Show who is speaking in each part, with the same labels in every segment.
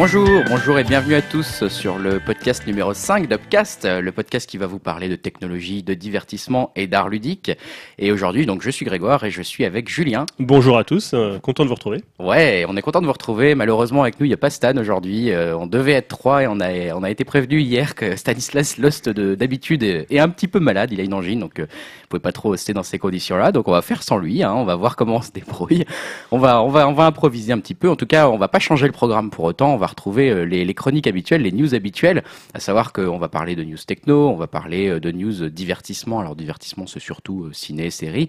Speaker 1: Bonjour, bonjour et bienvenue à tous sur le podcast numéro 5 d'Upcast, le podcast qui va vous parler de technologie, de divertissement et d'art ludique. Et aujourd'hui, donc, je suis Grégoire et je suis avec Julien.
Speaker 2: Bonjour à tous, euh, content de vous retrouver.
Speaker 1: Ouais, on est content de vous retrouver. Malheureusement, avec nous, il n'y a pas Stan aujourd'hui. Euh, on devait être trois et on a, on a été prévenu hier que Stanislas Lost d'habitude est un petit peu malade. Il a une angine, donc euh, vous pouvez pas trop rester dans ces conditions-là. Donc on va faire sans lui. Hein. on va voir comment on se débrouille. On va, on va, on va improviser un petit peu. En tout cas, on va pas changer le programme pour autant. On va retrouver euh, les, chroniques habituelles, les news habituelles, à savoir qu'on va parler de news techno, on va parler euh, de news divertissement. Alors divertissement, c'est surtout euh, ciné, série,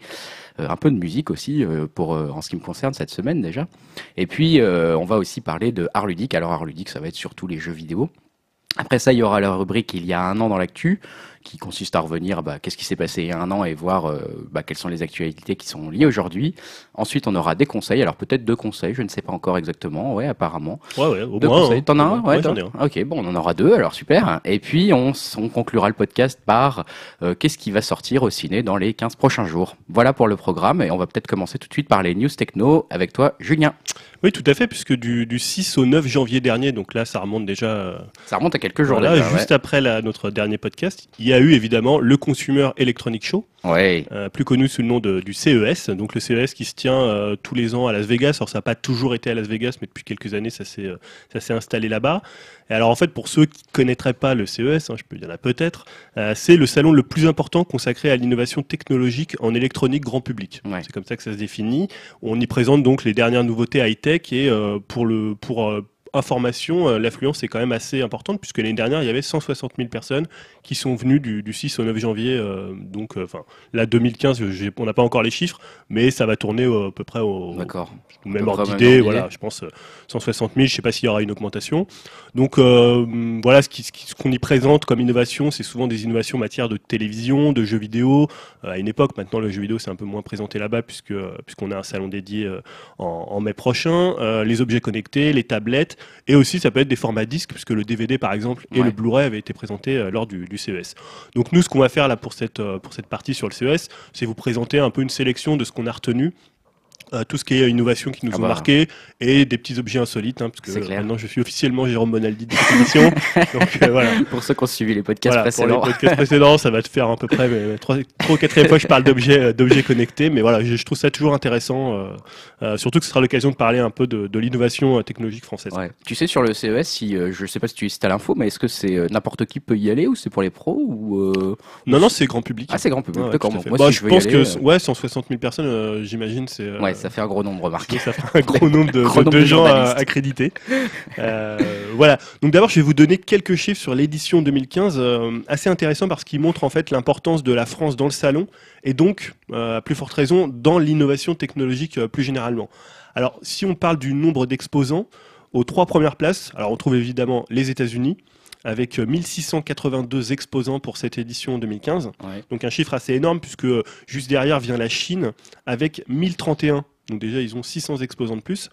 Speaker 1: un peu de musique aussi pour en ce qui me concerne cette semaine déjà. Et puis on va aussi parler de art ludique. Alors art ludique, ça va être surtout les jeux vidéo. Après ça, il y aura la rubrique Il y a un an dans l'actu qui consiste à revenir, bah, qu'est-ce qui s'est passé il y a un an et voir euh, bah, quelles sont les actualités qui sont liées aujourd'hui. Ensuite, on aura des conseils. Alors peut-être deux conseils, je ne sais pas encore exactement. Ouais, apparemment.
Speaker 2: Ouais, ouais. Au
Speaker 1: deux
Speaker 2: moins,
Speaker 1: conseils. T'en as un?
Speaker 2: Ouais, j'en ai un.
Speaker 1: Ok, bon, on en aura deux. Alors super. Et puis on, on conclura le podcast par euh, qu'est-ce qui va sortir au ciné dans les 15 prochains jours. Voilà pour le programme et on va peut-être commencer tout de suite par les news techno avec toi, Julien.
Speaker 2: Oui, tout à fait, puisque du, du 6 au 9 janvier dernier, donc là, ça remonte déjà. euh,
Speaker 1: Ça remonte à quelques jours
Speaker 2: voilà,
Speaker 1: déjà.
Speaker 2: juste après la- notre dernier podcast, il y a eu évidemment le Consumer Electronic Show,
Speaker 1: Ouais.
Speaker 2: Euh, plus connu sous le nom de- du CES. Donc le CES qui se tient euh, tous les ans à Las Vegas. Alors ça n'a pas toujours été à Las Vegas, mais depuis quelques années, ça s'est euh, ça s'est installé là-bas. Et alors en fait, pour ceux qui connaîtraient pas le CES, hein, je peux il y en a peut-être, euh, c'est le salon le plus important consacré à l'innovation technologique en électronique grand public.
Speaker 1: Ouais.
Speaker 2: C'est comme ça que ça se définit. On y présente donc les dernières nouveautés high-tech et pour le pour information, l'affluence est quand même assez importante puisque l'année dernière il y avait 160 000 personnes qui sont venues du, du 6 au 9 janvier. euh, donc, euh, enfin, là 2015, j'ai- on n'a pas encore les chiffres, mais ça va tourner euh, à peu près au, même ordre d'idée. Voilà, je pense euh, 160 000. Je sais pas s'il y aura une augmentation. Donc euh, voilà, ce qu'on y présente comme innovation, c'est souvent des innovations en matière de télévision, de jeux vidéo. Euh, à une époque, maintenant le jeu vidéo c'est un peu moins présenté là-bas puisque euh, puisqu'on a un salon dédié euh, en, en mai prochain. Euh, les objets connectés, les tablettes, et aussi ça peut être des formats disques puisque le DVD par exemple et
Speaker 1: Ouais.
Speaker 2: le Blu-ray avaient été présentés euh, lors du, du CES. Donc nous, ce qu'on va faire là pour cette euh, pour cette partie sur le CES, c'est vous présenter un peu une sélection de ce qu'on a retenu. Euh, tout ce qui est innovation qui nous
Speaker 1: Ah
Speaker 2: ont
Speaker 1: bah.
Speaker 2: marqué et des petits objets insolites hein, parce que euh, maintenant je suis officiellement Jérôme Bonaldi de cette émission donc euh, voilà
Speaker 1: Pour ceux qui ont suivi les podcasts
Speaker 2: voilà, pour les
Speaker 1: précédents.
Speaker 2: podcasts précédents, ça va te faire à peu près mais, trois, trois ou quatrième fois que je parle d'objets, euh, d'objets connectés. Mais voilà, je, je trouve ça toujours intéressant, euh, surtout que ce sera l'occasion de parler un peu de, de l'innovation technologique française.
Speaker 1: Ouais. Tu sais sur le CES, si euh, je sais pas si tu as l'info, mais est-ce que c'est euh, n'importe qui peut y aller ou c'est pour les pros ou euh,
Speaker 2: Non, non, c'est grand public.
Speaker 1: ah c'est grand public.
Speaker 2: Ouais,
Speaker 1: D'accord. bon,
Speaker 2: Bah,
Speaker 1: si
Speaker 2: je pense
Speaker 1: y aller,
Speaker 2: que ouais, 160 000 personnes, euh, j'imagine, c'est euh,
Speaker 1: ouais, ça fait un gros nombre, remarque.
Speaker 2: ça fait un gros nombre de,
Speaker 1: Gros
Speaker 2: de-
Speaker 1: nombre
Speaker 2: de
Speaker 1: de
Speaker 2: gens accrédités. Euh, voilà. Donc d'abord, je vais vous donner quelques chiffres sur l'édition 2015, euh, assez intéressant parce qu'ils montrent en fait l'importance de la France dans le salon et donc, euh, à plus forte raison, dans l'innovation technologique plus généralement. Alors, si on parle du nombre d'exposants, aux trois premières places, alors on trouve évidemment les États-Unis avec euh, 1682 exposants pour cette édition 2015.
Speaker 1: Ouais.
Speaker 2: Donc un chiffre assez énorme puisque euh, juste derrière vient la Chine avec 1031. Donc déjà ils ont 600 exposants de plus.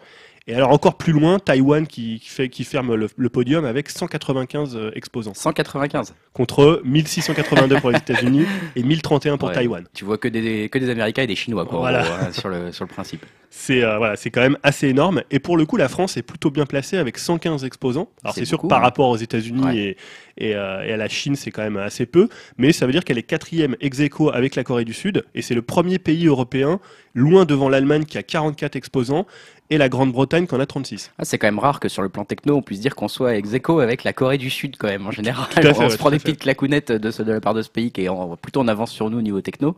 Speaker 2: Et alors encore plus loin, Taïwan qui, qui fait, qui ferme le, le podium avec 195 euh, exposants
Speaker 1: 195.
Speaker 2: contre 1682 pour les États-Unis et 1031 pour
Speaker 1: Ouais.
Speaker 2: Taïwan.
Speaker 1: Tu vois que des que des Américains et des Chinois quoi.
Speaker 2: Voilà.
Speaker 1: gros, hein, sur le sur le principe.
Speaker 2: C'est euh, voilà, c'est quand même assez énorme. Et pour le coup, la France est plutôt bien placée avec 115 exposants. Alors
Speaker 1: C'est
Speaker 2: sûr que par
Speaker 1: hein.
Speaker 2: rapport aux États-Unis
Speaker 1: Ouais.
Speaker 2: et, et, euh, et à la Chine, c'est quand même assez peu. Mais ça veut dire qu'elle est quatrième ex aequo avec la Corée du Sud. Et c'est le premier pays européen, loin devant l'Allemagne qui a 44 exposants et la Grande-Bretagne qui en a 36.
Speaker 1: Ah, c'est quand même rare que sur le plan techno, on puisse dire qu'on soit ex aequo avec la Corée du Sud quand même en général.
Speaker 2: Fait,
Speaker 1: on
Speaker 2: ouais,
Speaker 1: se prend des petites clacounettes de, ce- de la part de ce pays qui est en- plutôt en avance sur nous au niveau techno.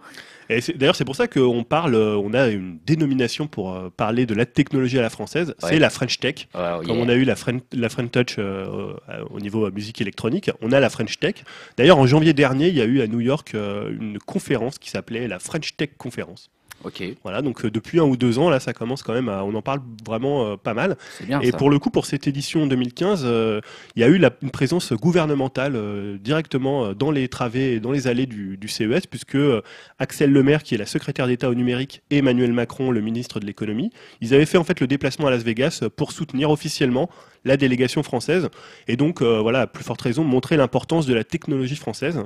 Speaker 2: Et d'ailleurs, c'est pour ça qu'on parle, euh, on a une dénomination pour euh, parler de la technologie à la française.
Speaker 1: Ouais.
Speaker 2: C'est la French Tech.
Speaker 1: Oh
Speaker 2: Comme on a eu la French, la French Touch euh, euh, au niveau euh, musique électronique, on a la French Tech. D'ailleurs, en janvier dernier, il y a eu à New York une conférence qui s'appelait la French Tech Conference.
Speaker 1: Ok,
Speaker 2: Voilà, donc euh, depuis un ou deux ans, là, ça commence quand même à, on en parle vraiment euh, pas mal.
Speaker 1: c'est bien
Speaker 2: Et
Speaker 1: ça.
Speaker 2: pour le coup, pour cette édition 2015, euh, il y a eu la- une présence gouvernementale euh, directement euh, dans les travées et dans les allées du, du CES, puisque euh, Axel Lemaire, qui est la secrétaire d'État au numérique, et Emmanuel Macron, le ministre de l'économie, ils avaient fait en fait le déplacement à Las Vegas pour soutenir officiellement la délégation française, et donc euh, voilà, à plus forte raison, montrer l'importance de la technologie française,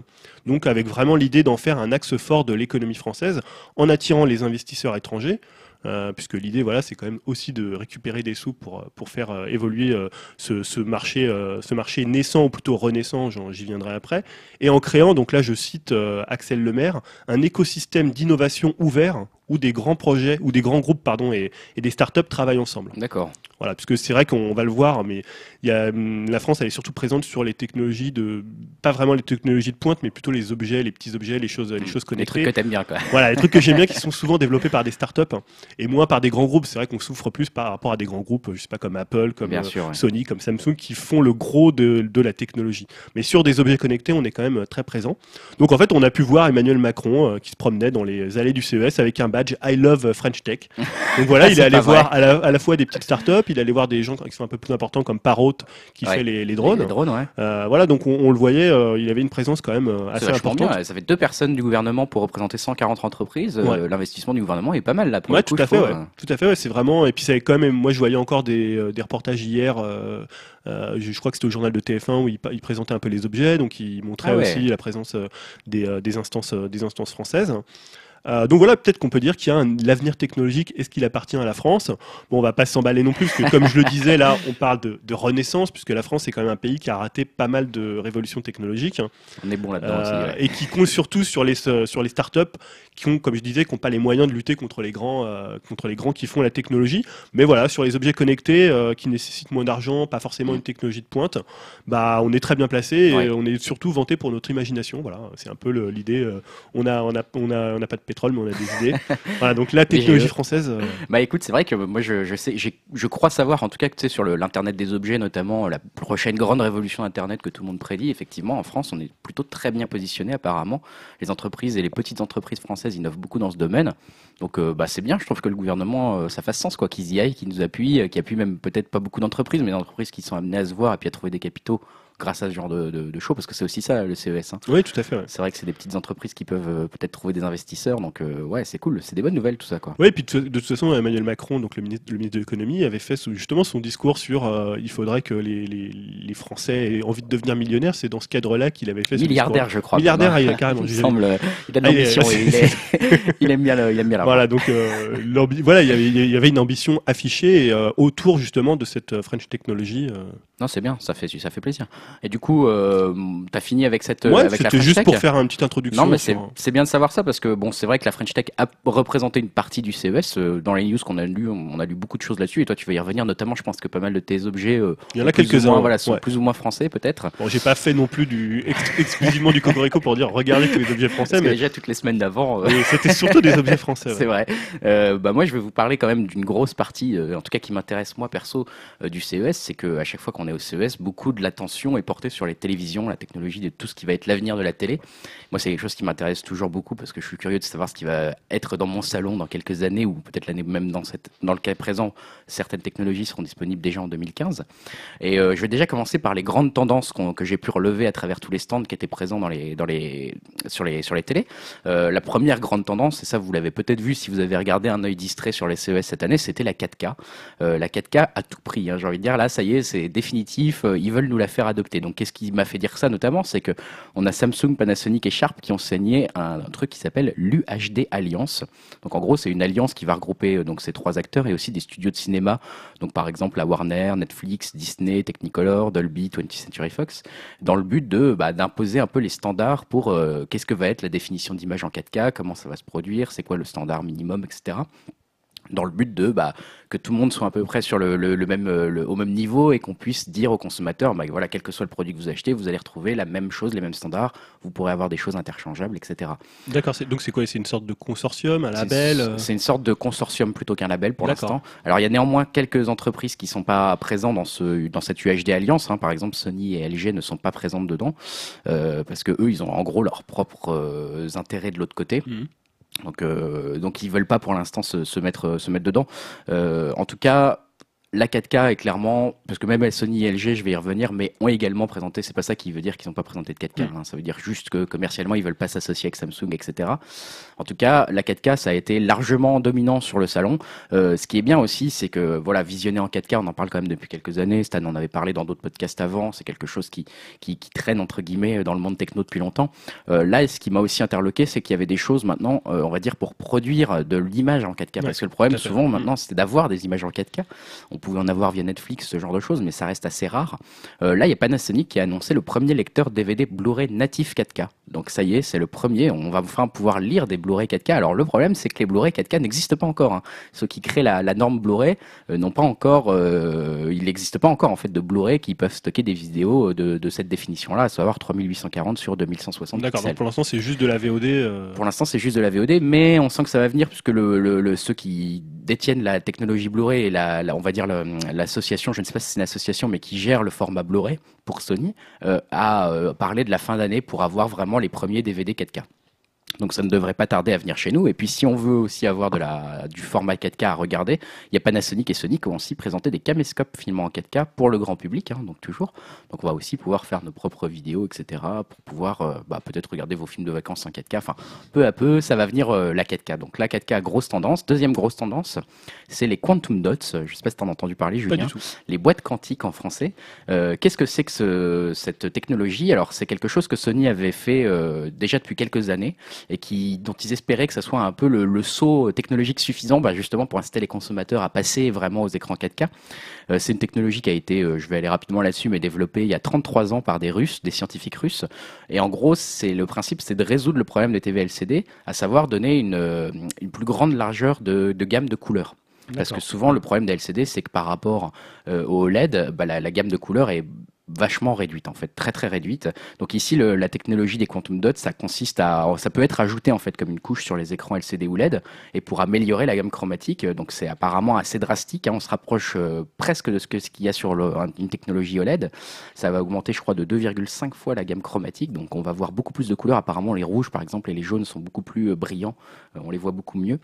Speaker 2: donc avec vraiment l'idée d'en faire un axe fort de l'économie française, en attirant les investisseurs étrangers. euh, puisque l'idée, voilà, c'est quand même aussi de récupérer des sous pour, pour faire euh, évoluer euh, ce, ce, marché, ce marché naissant ou plutôt renaissant, j'y viendrai après, et en créant, donc là je cite Axel Lemaire, un écosystème d'innovation ouvert où des grands projets, ou des grands groupes, pardon, et, et des startups travaillent ensemble.
Speaker 1: D'accord.
Speaker 2: Voilà, puisque c'est vrai qu'on va le voir, mais y a, hum, la France, elle est surtout présente sur les technologies de, pas vraiment les technologies de pointe, mais plutôt les objets, les petits objets, les choses, les mmh. choses connectées.
Speaker 1: Les trucs que t'aimes bien, quoi.
Speaker 2: Voilà, les trucs que j'aime bien, qui sont souvent développés par des startups et moins par des grands groupes. C'est vrai qu'on souffre plus par rapport à des grands groupes, je sais pas comme Apple, comme euh, Sony, comme Samsung, qui font le gros de, de, la technologie. Mais sur des objets connectés, on est quand même euh, très présent. Donc en fait, on a pu voir Emmanuel Macron euh, qui se promenait dans les allées du CES avec un badge I Love French Tech. Donc voilà, il est allé voir à la, à la, fois des petites startups, il est allé voir des gens qui sont un peu plus importants comme Parrot qui fait les, les, drones.
Speaker 1: Les drones ouais.
Speaker 2: euh, voilà, donc on, on le voyait, euh, il avait une présence quand même euh, assez importante.
Speaker 1: Bien. Ça fait deux personnes du gouvernement pour représenter 140 entreprises. Ouais. L'investissement du gouvernement est pas mal là.
Speaker 2: Pour ouais, tout, coup, à fait, ouais. tout à fait. C'est vraiment. Et puis ça quand même. Moi, je voyais encore des, des reportages hier. Euh, je, je, crois que c'était au journal de TF1 où il, il, présentait un peu les objets, donc il montrait ah aussi la présence des, des instances, des instances françaises. Euh, donc voilà, peut-être qu'on peut dire qu'il y a l'avenir technologique. Est-ce qu'il appartient à la France? Bon, on va pas s'emballer non plus, parce que comme je le disais, là, on parle de, de, renaissance, puisque la France est quand même un pays qui a raté pas mal de révolutions technologiques.
Speaker 1: On est bon là-dedans
Speaker 2: euh. Et qui compte surtout sur les, sur les startups qui ont, comme je disais, qui n'ont pas les moyens de lutter contre les grands, euh, contre les grands qui font la technologie. Mais voilà, sur les objets connectés euh, qui nécessitent moins d'argent, pas forcément une technologie de pointe, bah on est très bien placé et ouais. on est surtout vanté pour notre imagination. Voilà, c'est un peu l'idée. Euh, on a, on a, on a, on n'a pas de pétrole, mais on a des idées. voilà, donc la technologie française. Euh,
Speaker 1: bah écoute, c'est vrai que moi je, je sais, je crois savoir, en tout cas, que tu sais sur l'internet des objets, notamment la prochaine grande révolution internet que tout le monde prédit. Effectivement, en France, on est plutôt très bien positionné apparemment. Les entreprises et les petites entreprises françaises française innove beaucoup dans ce domaine. Donc euh, bah, c'est bien, je trouve que le gouvernement, euh, ça fasse sens, quoi, qu'ils y aillent, qu'ils nous appuient, qu'ils appuient même peut-être pas beaucoup d'entreprises, mais des entreprises qui sont amenées à se voir et puis à trouver des capitaux grâce à ce genre de, de, de show, parce que c'est aussi ça le CES. Hein.
Speaker 2: Oui, tout à fait. Ouais.
Speaker 1: C'est vrai que c'est des petites entreprises qui peuvent euh, peut-être trouver des investisseurs, donc euh, ouais, c'est cool, c'est des bonnes nouvelles tout ça. Quoi.
Speaker 2: Oui, et puis de, de, toute façon, Emmanuel Macron, donc le ministre, le ministre de l'économie, avait fait justement son discours sur euh, il faudrait que les, les, les, Français aient envie de devenir millionnaires. C'est dans ce cadre-là qu'il avait fait.
Speaker 1: Milliardaire, je crois.
Speaker 2: Milliardaire, il a carrément.
Speaker 1: il semble, il a de l'ambition, ah, il, aime bien, le, il aime bien la
Speaker 2: Voilà, donc voilà, il y, avait, il y avait une ambition affichée autour justement de cette French technologie.
Speaker 1: Non, c'est bien, ça fait, ça fait plaisir. Et du coup, euh, t'as fini avec cette.
Speaker 2: Ouais,
Speaker 1: avec
Speaker 2: c'était juste pour faire une petite introduction.
Speaker 1: Non, mais c'est, c'est bien de savoir ça parce que bon, c'est vrai que la French Tech a représenté une partie du CES. Euh, dans les news qu'on a lu, on a lu beaucoup de choses là-dessus. Et toi, tu vas y revenir, notamment. Je pense que pas mal de tes objets. Euh,
Speaker 2: Il y en a quelques-uns.
Speaker 1: Voilà, sont ouais. plus ou moins français, peut-être.
Speaker 2: Bon, j'ai pas fait non plus du ex exclusivement du Cocorico pour dire regardez tous les objets français.
Speaker 1: Parce
Speaker 2: mais
Speaker 1: déjà toutes les semaines d'avant.
Speaker 2: Euh... c'était surtout des objets français. Ouais.
Speaker 1: c'est vrai. Euh, bah moi, je vais vous parler quand même d'une grosse partie, en tout cas qui m'intéresse moi perso du CES, c'est que à chaque fois qu'on est au CES, beaucoup de l'attention est portée sur les télévisions, la technologie, de tout ce qui va être l'avenir de la télé. Moi, c'est quelque chose qui m'intéresse toujours beaucoup parce que je suis curieux de savoir ce qui va être dans mon salon dans quelques années ou peut-être l'année même dans, cette, dans le cas présent, certaines technologies seront disponibles déjà en 2015. Et euh, je vais déjà commencer par les grandes tendances que j'ai pu relever à travers tous les stands qui étaient présents dans les, dans les, sur, les, sur les télés. Euh, la première grande tendance, et ça vous l'avez peut-être vu si vous avez regardé un œil distrait sur les CES cette année, c'était la 4K. Euh, la 4K à tout prix, hein, j'ai envie de dire, là, ça y est, c'est définitif, euh, ils veulent nous la faire adopter. Donc qu'est-ce qui m'a fait dire ça notamment C'est que on a Samsung, Panasonic et Sharp qui ont signé un, un truc qui s'appelle l'UHD Alliance. Donc en gros, c'est une alliance qui va regrouper euh, donc ces trois acteurs et aussi des studios de cinéma. Donc par exemple la Warner, Netflix, Disney, Technicolor, Dolby, 20th Century Fox, dans le but de bah, d'imposer un peu les standards pour euh, qu'est-ce que va être la définition d'image en 4K, comment ça va se produire, c'est quoi le standard minimum, etc dans le but de bah, que tout le monde soit à peu près sur le, le, le même, le, au même niveau et qu'on puisse dire aux consommateurs, bah, voilà, quel que soit le produit que vous achetez, vous allez retrouver la même chose, les mêmes standards, vous pourrez avoir des choses interchangeables, etc.
Speaker 2: D'accord, donc c'est quoi C'est une sorte de consortium, un label
Speaker 1: C'est une sorte de consortium plutôt qu'un label pour l'instant. Alors il y a néanmoins quelques entreprises qui sont pas présentes dans, ce, dans cette UHD Alliance, hein. par exemple Sony et LG ne sont pas présentes dedans, euh, parce que eux, ils ont en gros leurs propres euh, intérêts de l'autre côté. Mmh. Donc, euh, donc ils veulent pas pour l'instant se, mettre dedans. Euh, en tout cas, la 4K est clairement, parce que même Sony et LG, je vais y revenir, mais ont également présenté, c'est pas ça qui veut dire qu'ils n'ont pas présenté de 4K, mm. hein. ça veut dire juste que commercialement ils veulent pas s'associer avec Samsung, etc. En tout cas, la 4K, ça a été largement dominant sur le salon. Euh, ce qui est bien aussi, c'est que voilà, visionner en 4K, on en parle quand même depuis quelques années, Stan en avait parlé dans d'autres podcasts avant, c'est quelque chose qui, qui, qui, traîne entre guillemets dans le monde techno depuis longtemps. Euh, là, ce qui m'a aussi interloqué, c'est qu'il y avait des choses maintenant, euh, on va dire, pour produire de l'image en 4K, parce que le problème souvent maintenant, c'était d'avoir des images en 4K. On pouvait en avoir via Netflix, ce genre de choses, mais ça reste assez rare. Euh, là, il y a Panasonic qui a annoncé le premier lecteur DVD Blu-ray natif 4K. Donc ça y est, c'est le premier. On va enfin pouvoir lire des Blu-ray 4K. Alors le problème, c'est que les Blu-ray 4K n'existent pas encore. Hein. Ceux qui créent la, norme Blu-ray euh, n'ont pas encore. Euh, il n'existe pas encore en fait de Blu-ray qui peuvent stocker des vidéos de, cette définition-là, à savoir 3840 sur 2160
Speaker 2: D'accord. Donc pour l'instant, c'est juste de la VOD.
Speaker 1: Pour l'instant, c'est juste de la VOD, mais on sent que ça va venir puisque le, ceux qui détiennent la technologie Blu-ray et la, on va dire l'association, je ne sais pas si c'est une association, mais qui gère le format Blu-ray pour Sony, euh, a euh, parlé de la fin d'année pour avoir vraiment les premiers DVD 4K. Donc ça ne devrait pas tarder à venir chez nous. Et puis si on veut aussi avoir de la, du format 4K à regarder, il y a Panasonic et Sony qui ont aussi présenté des caméscopes filmant en 4K pour le grand public, hein, donc toujours. Donc on va aussi pouvoir faire nos propres vidéos, etc. pour pouvoir euh, bah, peut-être regarder vos films de vacances en 4K. Enfin, peu à peu, ça va venir euh, la 4K. Donc la 4K, grosse tendance. Deuxième grosse tendance, c'est les quantum dots. Je ne sais pas si tu en as entendu parler, Julien. Les boîtes quantiques en français. Euh, qu'est-ce que c'est que ce, cette technologie? Alors c'est quelque chose que Sony avait fait déjà depuis quelques années et qui, dont ils espéraient que ça soit un peu le, saut technologique suffisant bah, justement pour inciter les consommateurs à passer vraiment aux écrans 4K. Euh, c'est une technologie qui a été, euh, je vais aller rapidement là-dessus, mais développée il y a 33 ans par des Russes, des scientifiques russes. Et en gros, c'est le principe, c'est de résoudre le problème des TV LCD, à savoir donner une, euh, une plus grande largeur de, de gamme de couleurs. Parce que souvent, le problème des LCD, c'est que par rapport au LED, bah, la, la, gamme de couleurs est vachement réduite en fait, très très réduite. Donc ici, la technologie des quantum dots, ça consiste à, ça peut être ajouté en fait comme une couche sur les écrans LCD ou LED, et pour améliorer la gamme chromatique. Donc c'est apparemment assez drastique. Hein. on se rapproche euh, presque de ce qu'il y a sur une technologie OLED. Ça va augmenter, je crois, de 2,5 fois la gamme chromatique. Donc on va voir beaucoup plus de couleurs. Apparemment, les rouges par exemple et les jaunes sont beaucoup plus euh, brillants. Euh, on les voit beaucoup mieux.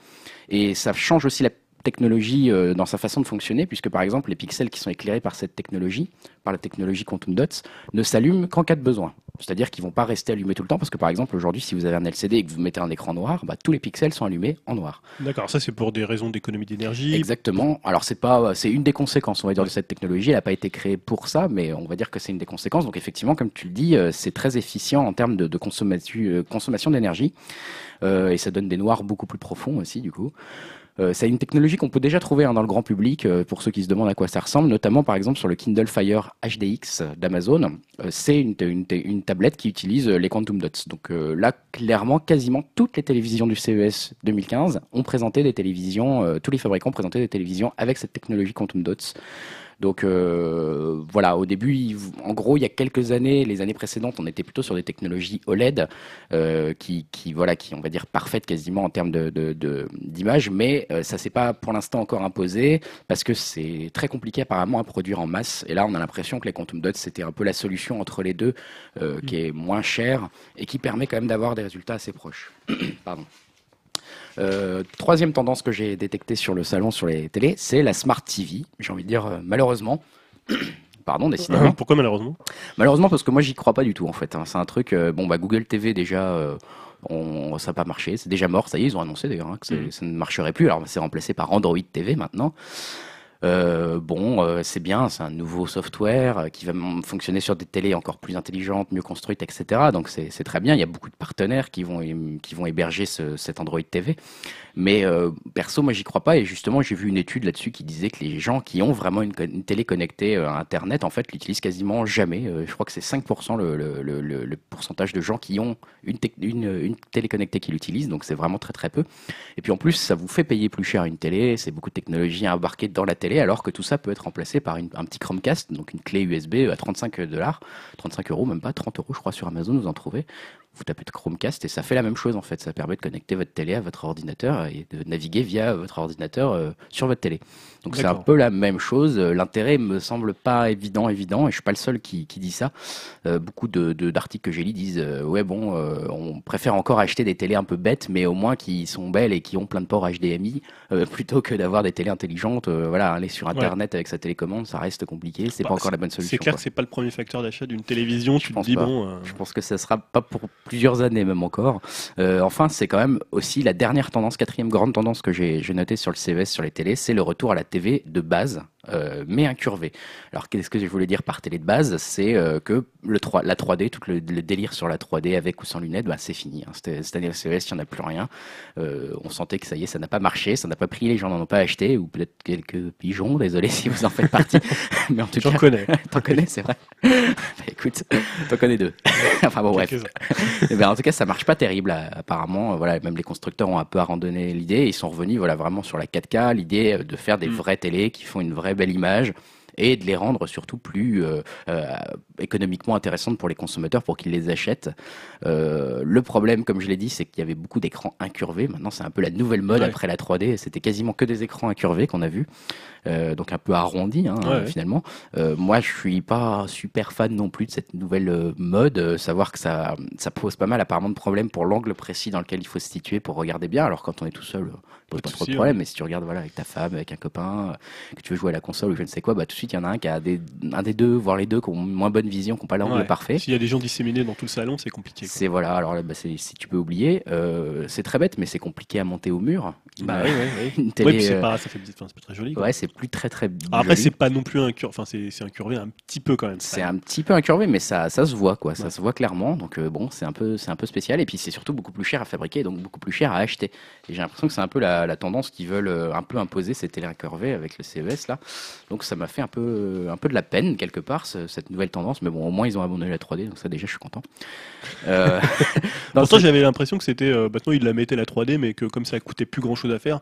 Speaker 1: Et ça change aussi la technologie euh, dans sa façon de fonctionner, puisque par exemple les pixels qui sont éclairés par cette technologie, par la technologie Quantum Dots, ne s'allument qu'en cas de besoin. C'est-à-dire qu'ils vont pas rester allumés tout le temps, parce que par exemple aujourd'hui, si vous avez un LCD et que vous mettez un écran noir, bah, tous les pixels sont allumés en noir.
Speaker 2: D'accord, ça c'est pour des raisons d'économie d'énergie.
Speaker 1: Exactement. Alors c'est pas, c'est une des conséquences, on va dire, de cette technologie. Elle n'a pas été créée pour ça, mais on va dire que c'est une des conséquences. Donc effectivement, comme tu le dis, euh, c'est très efficient en termes de, de euh, consommation d'énergie, et ça donne des noirs beaucoup plus profonds aussi du coup. Euh, c'est une technologie qu'on peut déjà trouver hein, dans le grand public euh, pour ceux qui se demandent à quoi ça ressemble, notamment par exemple sur le Kindle Fire HDX d'Amazon. Euh, c'est une, une, tablette qui utilise les Quantum Dots. Donc là, clairement, quasiment toutes les télévisions du CES 2015 ont présenté des télévisions, tous les fabricants ont présenté des télévisions avec cette technologie Quantum Dots. Donc euh, voilà, au début, en gros, il y a quelques années, les années précédentes, on était plutôt sur des technologies OLED euh, qui, qui, voilà, qui, on va dire, parfaites quasiment en termes de, d'image, mais euh, ça s'est pas pour l'instant encore imposé parce que c'est très compliqué apparemment à produire en masse. Et là, on a l'impression que les quantum dots c'était un peu la solution entre les deux, qui est moins cher et qui permet quand même d'avoir des résultats assez proches. Pardon. Euh, troisième tendance que j'ai détectée sur le salon, sur les télés, c'est la Smart TV. J'ai envie de dire, euh, malheureusement. Pardon, décidément.
Speaker 2: Pourquoi malheureusement?
Speaker 1: Malheureusement parce que moi j'y crois pas du tout en fait. Hein. C'est un truc, euh, bon bah Google TV déjà, on, ça n'a pas marché, c'est déjà mort, ça y est, ils ont annoncé d'ailleurs hein, que mm. ça ne marcherait plus. Alors c'est remplacé par Android TV maintenant. Euh, bon, euh, c'est bien, c'est un nouveau software euh, qui va fonctionner sur des télés encore plus intelligentes, mieux construites, etc. Donc c'est très bien. Il y a beaucoup de partenaires qui vont qui vont héberger ce, cet Android TV. Mais euh, perso, moi, j'y crois pas. Et justement, j'ai vu une étude là-dessus qui disait que les gens qui ont vraiment une, télé connectée à Internet, en fait, l'utilisent quasiment jamais. je crois que c'est 5% le, le, pourcentage de gens qui ont une télé connectée qui l'utilisent. Donc c'est vraiment très très peu. Et puis en plus, ça vous fait payer plus cher une télé. C'est beaucoup de technologie à embarquer dans la télé alors que tout ça peut être remplacé par un petit Chromecast, donc une clé USB à 35 dollars, 35 euros, même pas 30 euros, je crois, sur Amazon, vous en trouvez. Vous tapez Chromecast et ça fait la même chose en fait. Ça permet de connecter votre télé à votre ordinateur et de naviguer via votre ordinateur euh, sur votre télé. Donc c'est un peu la même chose. L'intérêt me semble pas évident, évident, et je suis pas le seul qui, qui dit ça. Euh, beaucoup de, d'articles que j'ai lus disent euh, ouais bon, euh, on préfère encore acheter des télés un peu bêtes, mais au moins qui sont belles et qui ont plein de ports HDMI, plutôt que d'avoir des télés intelligentes. voilà, aller sur internet avec sa télécommande, ça reste compliqué. C'est pas bah, encore la bonne solution.
Speaker 2: C'est clair que c'est pas le premier facteur d'achat d'une télévision. Tu je pense dis, bon.
Speaker 1: Je pense que ça sera pas pour plusieurs années même encore. enfin, c'est quand même aussi la dernière tendance, quatrième grande tendance que j'ai noté sur le CES sur les télés, c'est le retour à la TV de base, euh, mais incurvé. Alors qu'est-ce que je voulais dire par télé de base? C'est euh, que le 3, la 3D, tout le, délire sur la 3D avec ou sans lunettes, bah, c'est fini. Hein. Cette, année, CES, il n'y en a plus rien. Euh, on sentait que ça y est, ça n'a pas marché, ça n'a pas pris, les gens n'en ont pas acheté, ou peut-être quelques pigeons, désolé si vous en faites partie.
Speaker 2: mais en tout J'en connais.
Speaker 1: T'en connais, c'est vrai. bah, écoute, t'en connais deux. enfin bon, bref. Et ben, en tout cas, ça marche pas terrible, apparemment. Voilà, même les constructeurs ont un peu abandonné l'idée. Ils sont revenus voilà, vraiment sur la 4K, l'idée de faire des mm. vraies télés qui font une vraie belle image et de les rendre surtout plus euh, euh, économiquement intéressantes pour les consommateurs pour qu'ils les achètent. Euh, le problème, comme je l'ai dit, c'est qu'il y avait beaucoup d'écrans incurvés. Maintenant, c'est un peu la nouvelle mode après la 3D. C'était quasiment que des écrans incurvés qu'on a vus. Euh, donc un peu arrondi hein, finalement. Euh, moi, je suis pas super fan non plus de cette nouvelle euh, mode. savoir que ça, ça pose pas mal apparemment de problèmes pour l'angle précis dans lequel il faut se situer pour regarder bien. Alors quand on est tout seul, pose pas, trop de problème. Mais si tu regardes voilà avec ta femme, avec un copain, que tu veux jouer à la console ou je ne sais quoi, bah tout de suite il y en a un qui a des, un des deux, voire les deux, qui ont moins bonne vision, qui n'ont pas l'angle parfait.
Speaker 2: S'il y a des gens disséminés dans tout le salon, c'est compliqué.
Speaker 1: C'est voilà. Alors là, bah, si tu peux oublier, c'est très bête, mais c'est compliqué à monter au mur.
Speaker 2: Bah oui, oui, oui. Une télé, c'est pas, ça fait, c'est pas très joli.
Speaker 1: Ouais, c'est plus très très
Speaker 2: après, c'est pas non plus un enfin c'est incurvé un petit peu quand même.
Speaker 1: C'est un petit peu incurvé, mais ça, ça se voit quoi, ça se voit clairement. Donc euh, bon, c'est un peu c'est un peu spécial et puis c'est surtout beaucoup plus cher à fabriquer, donc beaucoup plus cher à acheter. Et j'ai l'impression que c'est un peu la, tendance qu'ils veulent euh, un peu imposer ces télé incurvées avec le CES là. Donc ça m'a fait un peu un peu de la peine quelque part cette nouvelle tendance, mais bon au moins ils ont abandonné la 3D, donc ça déjà je suis content.
Speaker 2: Euh... Pourtant j'avais l'impression que c'était euh, maintenant ils la mettaient la 3D, mais que comme ça coûtait plus grand chose à faire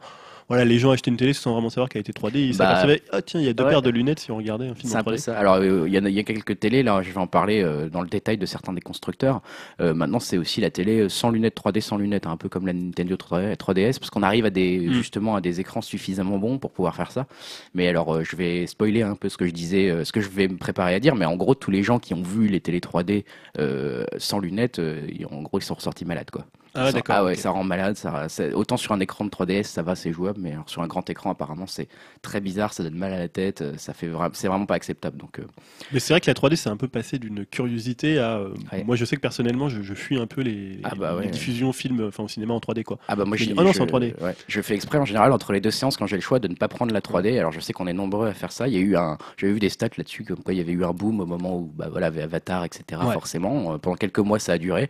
Speaker 2: voilà, les gens achetaient une télé sans vraiment savoir qu'elle était 3D. Ils bah, s'apercevaient, ah tiens, il y a deux paires de lunettes si on regardait un film en 3D.
Speaker 1: Ça. Alors, euh, il y, y, a quelques télés, là, je vais en parler euh, dans le détail de certains des constructeurs. Euh, maintenant, c'est aussi la télé sans lunettes 3D, sans lunettes, un peu comme la Nintendo 3DS, parce qu'on arrive à des, mm. justement à des écrans suffisamment bons pour pouvoir faire ça. Mais alors, je vais spoiler un peu ce que je disais, ce que je vais me préparer à dire, mais en gros, tous les gens qui ont vu les télé 3D sans lunettes, en gros, ils sont ressortis malades, quoi.
Speaker 2: Ah,
Speaker 1: d'accord. Ah ouais, ça rend malade. Ça, autant sur un écran de 3DS, ça va, c'est jouable, mais sur un grand écran, apparemment, c'est très bizarre, ça donne mal à la tête, euh, ça fait c'est vraiment pas acceptable. Donc, euh.
Speaker 2: Mais c'est vrai que la 3D, c'est un peu passé d'une curiosité à. Euh, moi, je sais que personnellement, je, fuis un peu les, ah bah diffusions films, enfin au cinéma en 3D, quoi.
Speaker 1: Ah bah moi,
Speaker 2: je, oh non, c'est en 3D.
Speaker 1: Je fais exprès en général entre les deux séances quand j'ai le choix de ne pas prendre la 3D. Alors, je sais qu'on est nombreux à faire ça. Il y a eu un, j'avais vu des stats là-dessus, comme quoi il y avait eu un boom au moment où, bah voilà, Avatar, etc. Forcément, pendant quelques mois, ça a duré.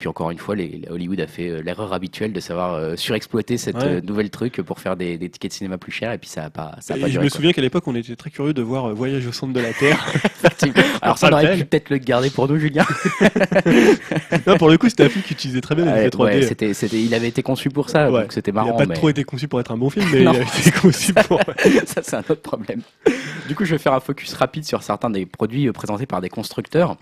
Speaker 1: Puis encore une fois, les, Hollywood a fait euh, l'erreur habituelle de savoir euh, surexploiter cette euh, nouvelle truc pour faire des, tickets de cinéma plus chers. Et puis ça a pas, ça a pas
Speaker 2: Je me souviens qu'à l'époque, on était très curieux de voir Voyage au centre de la Terre.
Speaker 1: Alors ça, on aurait pu peut-être le garder pour nous, Julien.
Speaker 2: non, pour le coup, c'était un film qui utilisait très bien les 3D.
Speaker 1: c'était, c'était, il avait été conçu pour ça, donc c'était marrant.
Speaker 2: Il n'a pas trop été conçu pour être un bon film, mais il a été conçu pour.
Speaker 1: ça, c'est un autre problème. Du coup, je vais faire un focus rapide sur certains des produits présentés par des constructeurs.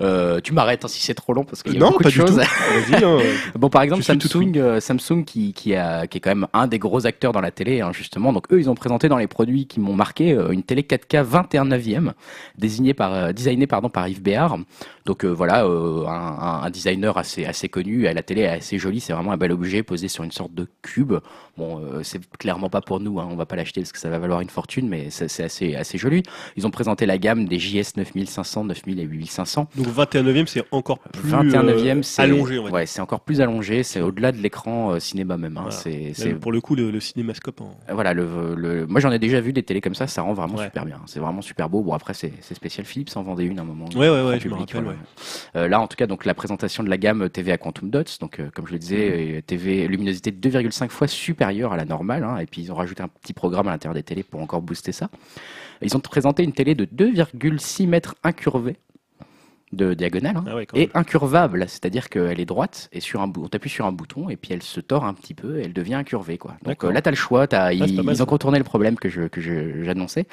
Speaker 1: Euh, tu m'arrêtes hein, si c'est trop long parce qu'il y a beaucoup de choses. Hein. bon, par exemple, Samsung, euh, Samsung qui, qui, a, qui est quand même un des gros acteurs dans la télé, hein, justement. Donc, eux, ils ont présenté dans les produits qui m'ont marqué euh, une télé 4K 21 9e, désignée par, designée pardon, par Yves Béard. Donc, voilà, un, un, designer assez, assez connu. La télé est assez jolie, c'est vraiment un bel objet posé sur une sorte de cube. Bon, c'est clairement pas pour nous, hein, on va pas l'acheter parce que ça va valoir une fortune, mais c'est assez, assez joli. Ils ont présenté la gamme des JS 9500, 9000 et 8500.
Speaker 2: Donc 21 e c'est encore plus 21 euh, allongé.
Speaker 1: Ouais, c'est encore plus allongé. C'est au-delà de l'écran euh, cinéma même. Hein. C'est
Speaker 2: pour le coup le, cinémascope.
Speaker 1: Voilà, le, moi j'en ai déjà vu des télés comme ça. Ça rend vraiment super bien. C'est vraiment super beau. Bon après c'est spécial. Philips en vendait une à un moment.
Speaker 2: Ouais ouais ouais. Je me rappelle.
Speaker 1: Euh, là en tout cas donc la présentation de la gamme TV à Quantum Dots. Donc comme je le disais, mm. TV luminosité 2,5 fois supérieure à la normale. Hein. et puis ils ont rajouté un petit programme à l'intérieur des télés pour encore booster ça. Ils ont présenté une télé de 2,6 mètres incurvée de diagonale hein,
Speaker 2: Ah ouais, même.
Speaker 1: incurvable, c'est-à-dire qu'elle est droite et sur un on t'appuie sur un bouton et puis elle se tord un petit peu et elle devient incurvée quoi. Donc euh, là tu as le choix, t'as-
Speaker 2: c'est
Speaker 1: ils,
Speaker 2: mal,
Speaker 1: ont contourné le problème que je que je- j'annonçais.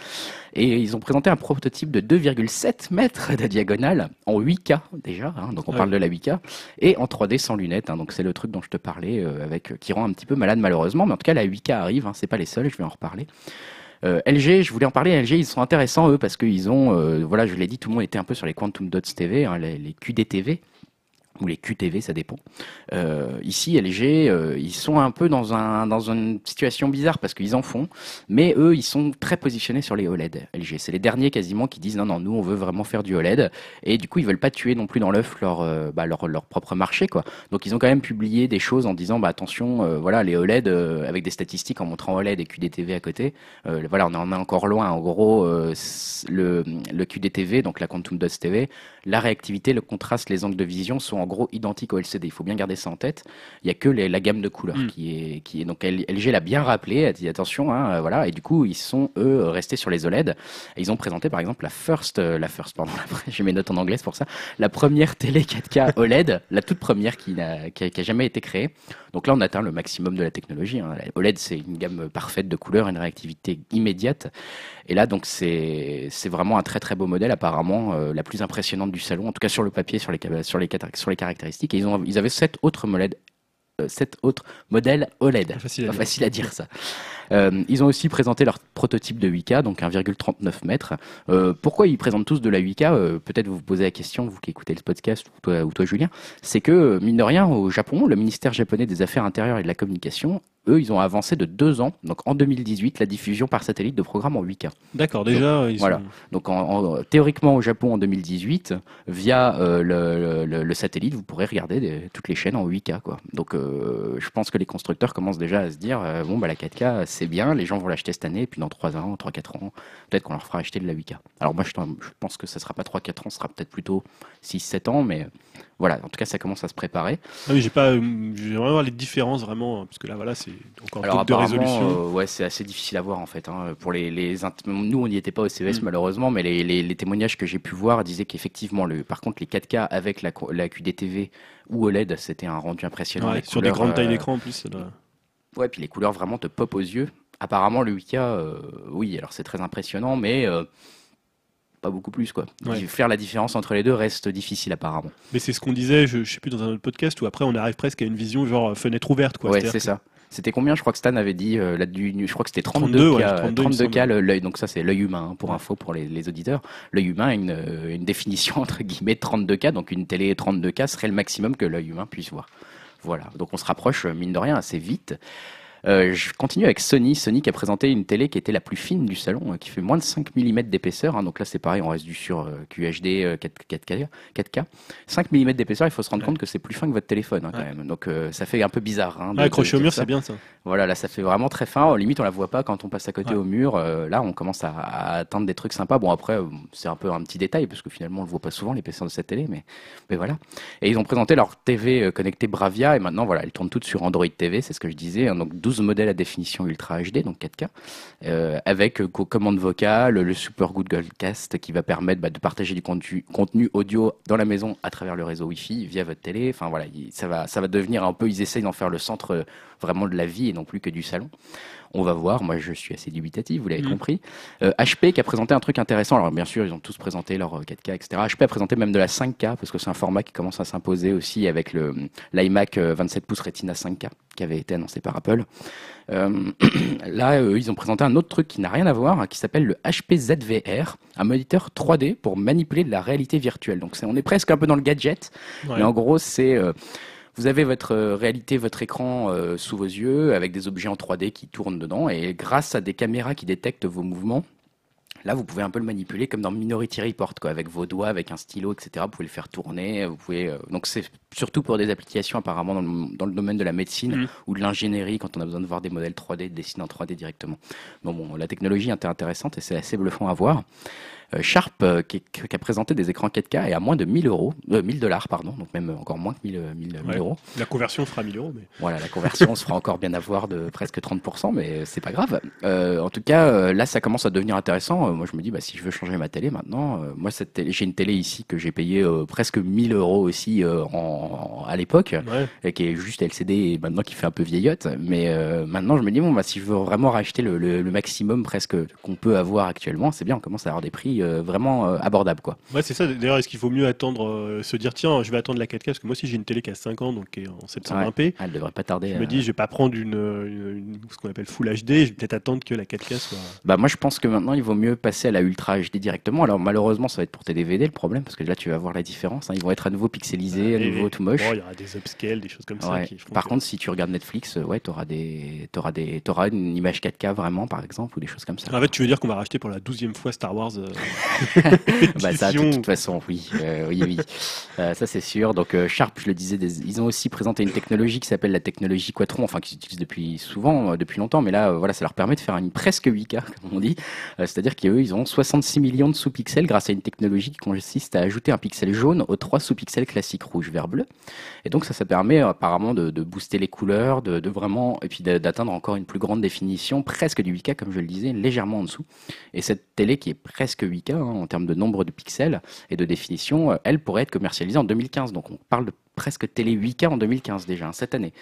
Speaker 1: Et ils ont présenté un prototype de 2,7 mètres de diagonale en 8K déjà, hein, donc on
Speaker 2: Ah
Speaker 1: parle de la 8K et en 3D sans lunettes, hein, donc c'est le truc dont je te parlais euh, avec qui rend un petit peu malade malheureusement, mais en tout cas la 8K arrive, hein, c'est pas les seuls, je vais en reparler. Euh, LG, je voulais en parler. LG, ils sont intéressants eux parce qu'ils ont, euh, voilà, je l'ai dit, tout le monde était un peu sur les Quantum Dots TV, hein, les, les QDTV ou les QTV, ça dépend. Euh, ici, LG, euh, ils sont un peu dans un dans une situation bizarre parce qu'ils en font, mais eux, ils sont très positionnés sur les OLED. LG, c'est les derniers quasiment qui disent non, non, nous, on veut vraiment faire du OLED, et du coup, ils veulent pas tuer non plus dans l'œuf leur, euh, bah, leur leur propre marché, quoi. Donc, ils ont quand même publié des choses en disant, bah attention, voilà, les OLED avec des statistiques en montrant OLED et QDTV à côté. Voilà, on en est encore loin. En gros, le, le QDTV, donc la Quantum Dots TV, la réactivité, le contraste, les angles de vision sont en gros identiques au LCD. Il faut bien garder ça en tête. Il y a que les- la gamme de couleurs
Speaker 2: Mm.
Speaker 1: qui est qui est donc LG l'a bien rappelé. Elle a dit attention, hein, euh, voilà. Et du coup, ils sont eux restés sur les OLED. Et ils ont présenté par exemple la first, euh, la first, pardon, j'ai mes notes en anglais c'est pour ça, la première télé 4K OLED, la toute première qui n'a qui a, qui a jamais été créée. Donc là, on atteint le maximum de la technologie. hein. La OLED, c'est une gamme parfaite de couleurs, une réactivité immédiate. Et là, donc, c'est vraiment un très très beau modèle, apparemment euh, la plus impressionnante du salon, en tout cas sur le papier, sur les, ca- sur les, cata- sur les caractéristiques. Et ils, ont, ils avaient sept autres modèles, euh, sept autres modèles OLED.
Speaker 2: Pas facile à dire.
Speaker 1: facile à dire ça. Euh, ils ont aussi présenté leur prototype de 8K, donc 1,39 mètres. Euh, pourquoi ils présentent tous de la 8K Euh, Peut-être vous vous posez la question, vous qui écoutez le podcast, ou toi, ou toi Julien, c'est que, mine de rien, au Japon, le ministère japonais des Affaires intérieures et de la communication, eux, ils ont avancé de deux ans, donc en 2018, la diffusion par satellite de programmes en 8K.
Speaker 2: D'accord, déjà, ils
Speaker 1: voilà.
Speaker 2: sont-
Speaker 1: Donc en- en- théoriquement au Japon en 2018, via euh, le, le- le satellite, vous pourrez regarder des- toutes les chaînes en 8K. Quoi. Donc euh, je pense que les constructeurs commencent déjà à se dire, euh, bon bah la 4K c'est bien, les gens vont l'acheter cette année, et puis dans 3 ans, 3-4 ans, peut-être qu'on leur fera acheter de la 8K. Alors moi je, pense que ça sera pas 3-4 ans, ce sera peut-être plutôt 6-7 ans, mais voilà, en tout cas ça commence à se préparer.
Speaker 2: Ah oui, j'ai pas, euh, j'aimerais voir les différences vraiment, parce que là, voilà, c'est encore
Speaker 1: Alors
Speaker 2: de résolution.
Speaker 1: euh, ouais, c'est assez difficile à voir en fait. hein. Pour les, les nous, on n'y était pas au CES
Speaker 2: Mm.
Speaker 1: malheureusement, mais les, les- les témoignages que j'ai pu voir disaient qu'effectivement, le, par contre, les 4K avec la, la QDTV ou OLED, c'était un rendu impressionnant.
Speaker 2: Ouais, sur des grandes tailles
Speaker 1: euh,
Speaker 2: d'écran en plus. doit-
Speaker 1: Ouais, puis les couleurs vraiment te pop aux yeux. Apparemment, le 8K, euh, oui, alors c'est très impressionnant, mais euh, pas beaucoup plus quoi.
Speaker 2: Ouais.
Speaker 1: Faire la différence entre les deux reste difficile apparemment.
Speaker 2: Mais c'est ce qu'on disait, je, je sais plus, dans un autre podcast, où après on arrive presque à une vision genre euh, fenêtre ouverte. Quoi.
Speaker 1: ouais, c'est
Speaker 2: que-
Speaker 1: ça. C'était combien Je crois que Stan avait dit euh, là, du, je crois que c'était 32K,
Speaker 2: 32, ouais, 32, il me
Speaker 1: 32K
Speaker 2: semble.
Speaker 1: le- l'œil. Donc ça c'est l'œil humain hein, pour
Speaker 2: Ouais.
Speaker 1: info pour les, les auditeurs. L'œil humain a une, euh, une définition entre guillemets de 32K. Donc une télé 32K serait le maximum que l'œil humain puisse voir. Voilà. Donc on se rapproche euh, mine de rien assez vite. Euh, je continue avec Sony. Sony qui a présenté une télé qui était la plus fine du salon, euh, qui fait moins de 5 mm d'épaisseur. hein. donc là, c'est pareil, on reste du sur QHD euh, 4, 4K, 4K. 5 mm d'épaisseur, il faut se rendre
Speaker 2: Ouais.
Speaker 1: compte que c'est plus fin que votre téléphone hein, quand
Speaker 2: Ouais.
Speaker 1: même. Donc euh, ça fait un peu bizarre. hein, de-
Speaker 2: accroché
Speaker 1: de
Speaker 2: au mur, c'est bien ça.
Speaker 1: Voilà, là, ça fait vraiment très fin. Au limite, on la voit pas quand on passe à côté
Speaker 2: Ouais.
Speaker 1: au mur. Euh, là, on commence à, à atteindre des trucs sympas. Bon, après, c'est un peu un petit détail parce que finalement, on le voit pas souvent l'épaisseur de cette télé, mais, mais voilà. Et ils ont présenté leur TV connectée Bravia et maintenant, voilà, elles tournent toutes sur Android TV, c'est ce que je disais. hein. donc 12 modèles à définition Ultra HD, donc 4K, euh, avec euh, co- commande vocale, le Super Google Cast qui va permettre bah, de partager du contenu, contenu audio dans la maison à travers le réseau Wi-Fi via votre télé. Enfin voilà, il- ça va, ça va devenir un peu. Ils essayent d'en faire le centre euh, vraiment de la vie et non plus que du salon. On va voir. Moi, je suis assez dubitatif, vous l'avez
Speaker 2: Mhm.
Speaker 1: compris. Euh, HP qui a présenté un truc intéressant. Alors, bien sûr, ils ont tous présenté leur euh, 4K, etc. HP a présenté même de la 5K parce que c'est un format qui commence à s'imposer aussi avec le l'iMac euh, 27 pouces Retina 5K qui avait été annoncé par Apple. Euh, là, euh, ils ont présenté un autre truc qui n'a rien à voir, hein, qui s'appelle le HP ZVR, un moniteur 3D pour manipuler de la réalité virtuelle. Donc, on est presque un peu dans le gadget.
Speaker 2: Ouais.
Speaker 1: Mais en gros, c'est euh, vous avez votre réalité, votre écran sous vos yeux avec des objets en 3D qui tournent dedans et grâce à des caméras qui détectent vos mouvements, là vous pouvez un peu le manipuler comme dans Minority Report quoi, avec vos doigts, avec un stylo, etc. Vous pouvez le faire tourner. Vous pouvez euh, donc c'est surtout pour des applications apparemment dans le, dans le domaine de la médecine
Speaker 2: Mhm.
Speaker 1: ou de l'ingénierie quand on a besoin de voir des modèles 3D dessinés en 3D directement. Bon, bon la technologie est intéressante et c'est assez bluffant à voir. Sharp qui, a présenté des écrans 4K et à moins de 1000 euros, 1000 dollars pardon, donc même encore moins que 1000, 1000, euros.
Speaker 2: La conversion fera 1000 euros. Mais...
Speaker 1: Voilà, la conversion se fera encore bien avoir de presque 30%, mais c'est pas grave. en tout cas, là, ça commence à devenir intéressant. moi, je me dis, bah, si je veux changer ma télé maintenant, moi, cette télé, j'ai une télé ici que j'ai payé presque 1000 euros aussi en, à l'époque, et qui est juste LCD et maintenant qui fait un peu vieillotte. Mais maintenant, je me dis, bon, bah, si je veux vraiment racheter le, le, maximum presque qu'on peut avoir actuellement, c'est bien, on commence à avoir des prix euh, vraiment euh, abordables. Quoi.
Speaker 2: Ouais, c'est ça. D'ailleurs, est-ce qu'il faut mieux attendre, euh, se dire, tiens, je vais attendre la 4K, parce que moi aussi j'ai une télé qui a 5 ans, donc qui est en 720p.
Speaker 1: elle devrait pas tarder.
Speaker 2: Je me dis, je vais pas prendre une, ce qu'on appelle Full HD, je vais peut-être attendre que la 4K soit.
Speaker 1: Bah, moi, je pense que maintenant, il vaut mieux passer à la Ultra HD directement. Alors, malheureusement, ça va être pour tes DVD le problème, parce que là, tu vas voir la différence. Hein. Ils vont être à nouveau pixelisés, à nouveau tout moche.
Speaker 2: il y aura des upscales, des choses comme ça.
Speaker 1: Par contre, si tu regardes Netflix, ouais, tu auras, des... auras, des... auras une image 4K vraiment, par exemple, ou des choses comme ça.
Speaker 2: En fait, tu veux dire qu'on va racheter pour la douzième fois Star Wars euh,
Speaker 1: bah, ça, de toute façon, oui. Euh, oui, oui. Euh, ça, c'est sûr. Donc, Sharp, je le disais, ils ont aussi présenté une technologie qui s'appelle la technologie Quatron, enfin, qu'ils utilisent depuis souvent, depuis longtemps, mais là, voilà, ça leur permet de faire une presque 8K, comme on dit. C'est-à-dire qu'eux, ils ont 66 millions de sous-pixels grâce à une technologie qui consiste à ajouter un pixel jaune aux trois sous-pixels classiques rouge, vert, bleu. Et donc, ça, ça permet apparemment de, booster les couleurs, de, de vraiment, et puis d'atteindre encore une plus grande définition, presque du 8K, comme je le disais, légèrement en dessous. Et cette télé qui est presque 8K hein, en termes de nombre de pixels et de définition, euh, elle pourrait être commercialisée en 2015. Donc on parle de presque télé 8K en 2015 déjà, hein, cette année.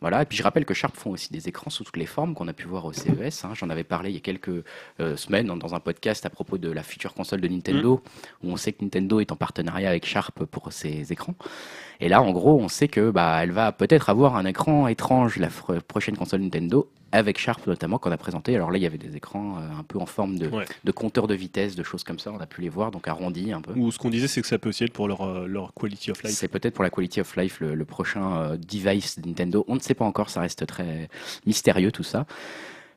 Speaker 1: Voilà, et puis je rappelle que Sharp font aussi des écrans sous toutes les formes qu'on a pu voir au CES. Hein. J'en avais parlé il y a quelques euh, semaines dans un podcast à propos de la future console de Nintendo, mm. où on sait que Nintendo est en partenariat avec Sharp pour ses écrans. Et là, en gros, on sait que bah, elle va peut-être avoir un écran étrange la prochaine console Nintendo avec Sharp notamment qu'on a présenté. Alors là, il y avait des écrans euh, un peu en forme de, de compteur de vitesse, de choses comme ça. On a pu les voir, donc arrondis un peu.
Speaker 2: Ou ce qu'on disait, c'est que ça peut aussi être pour leur, euh, leur quality of life.
Speaker 1: C'est peut-être pour la quality of life le, prochain euh, device de Nintendo. On ne sait pas encore, ça reste très mystérieux tout ça.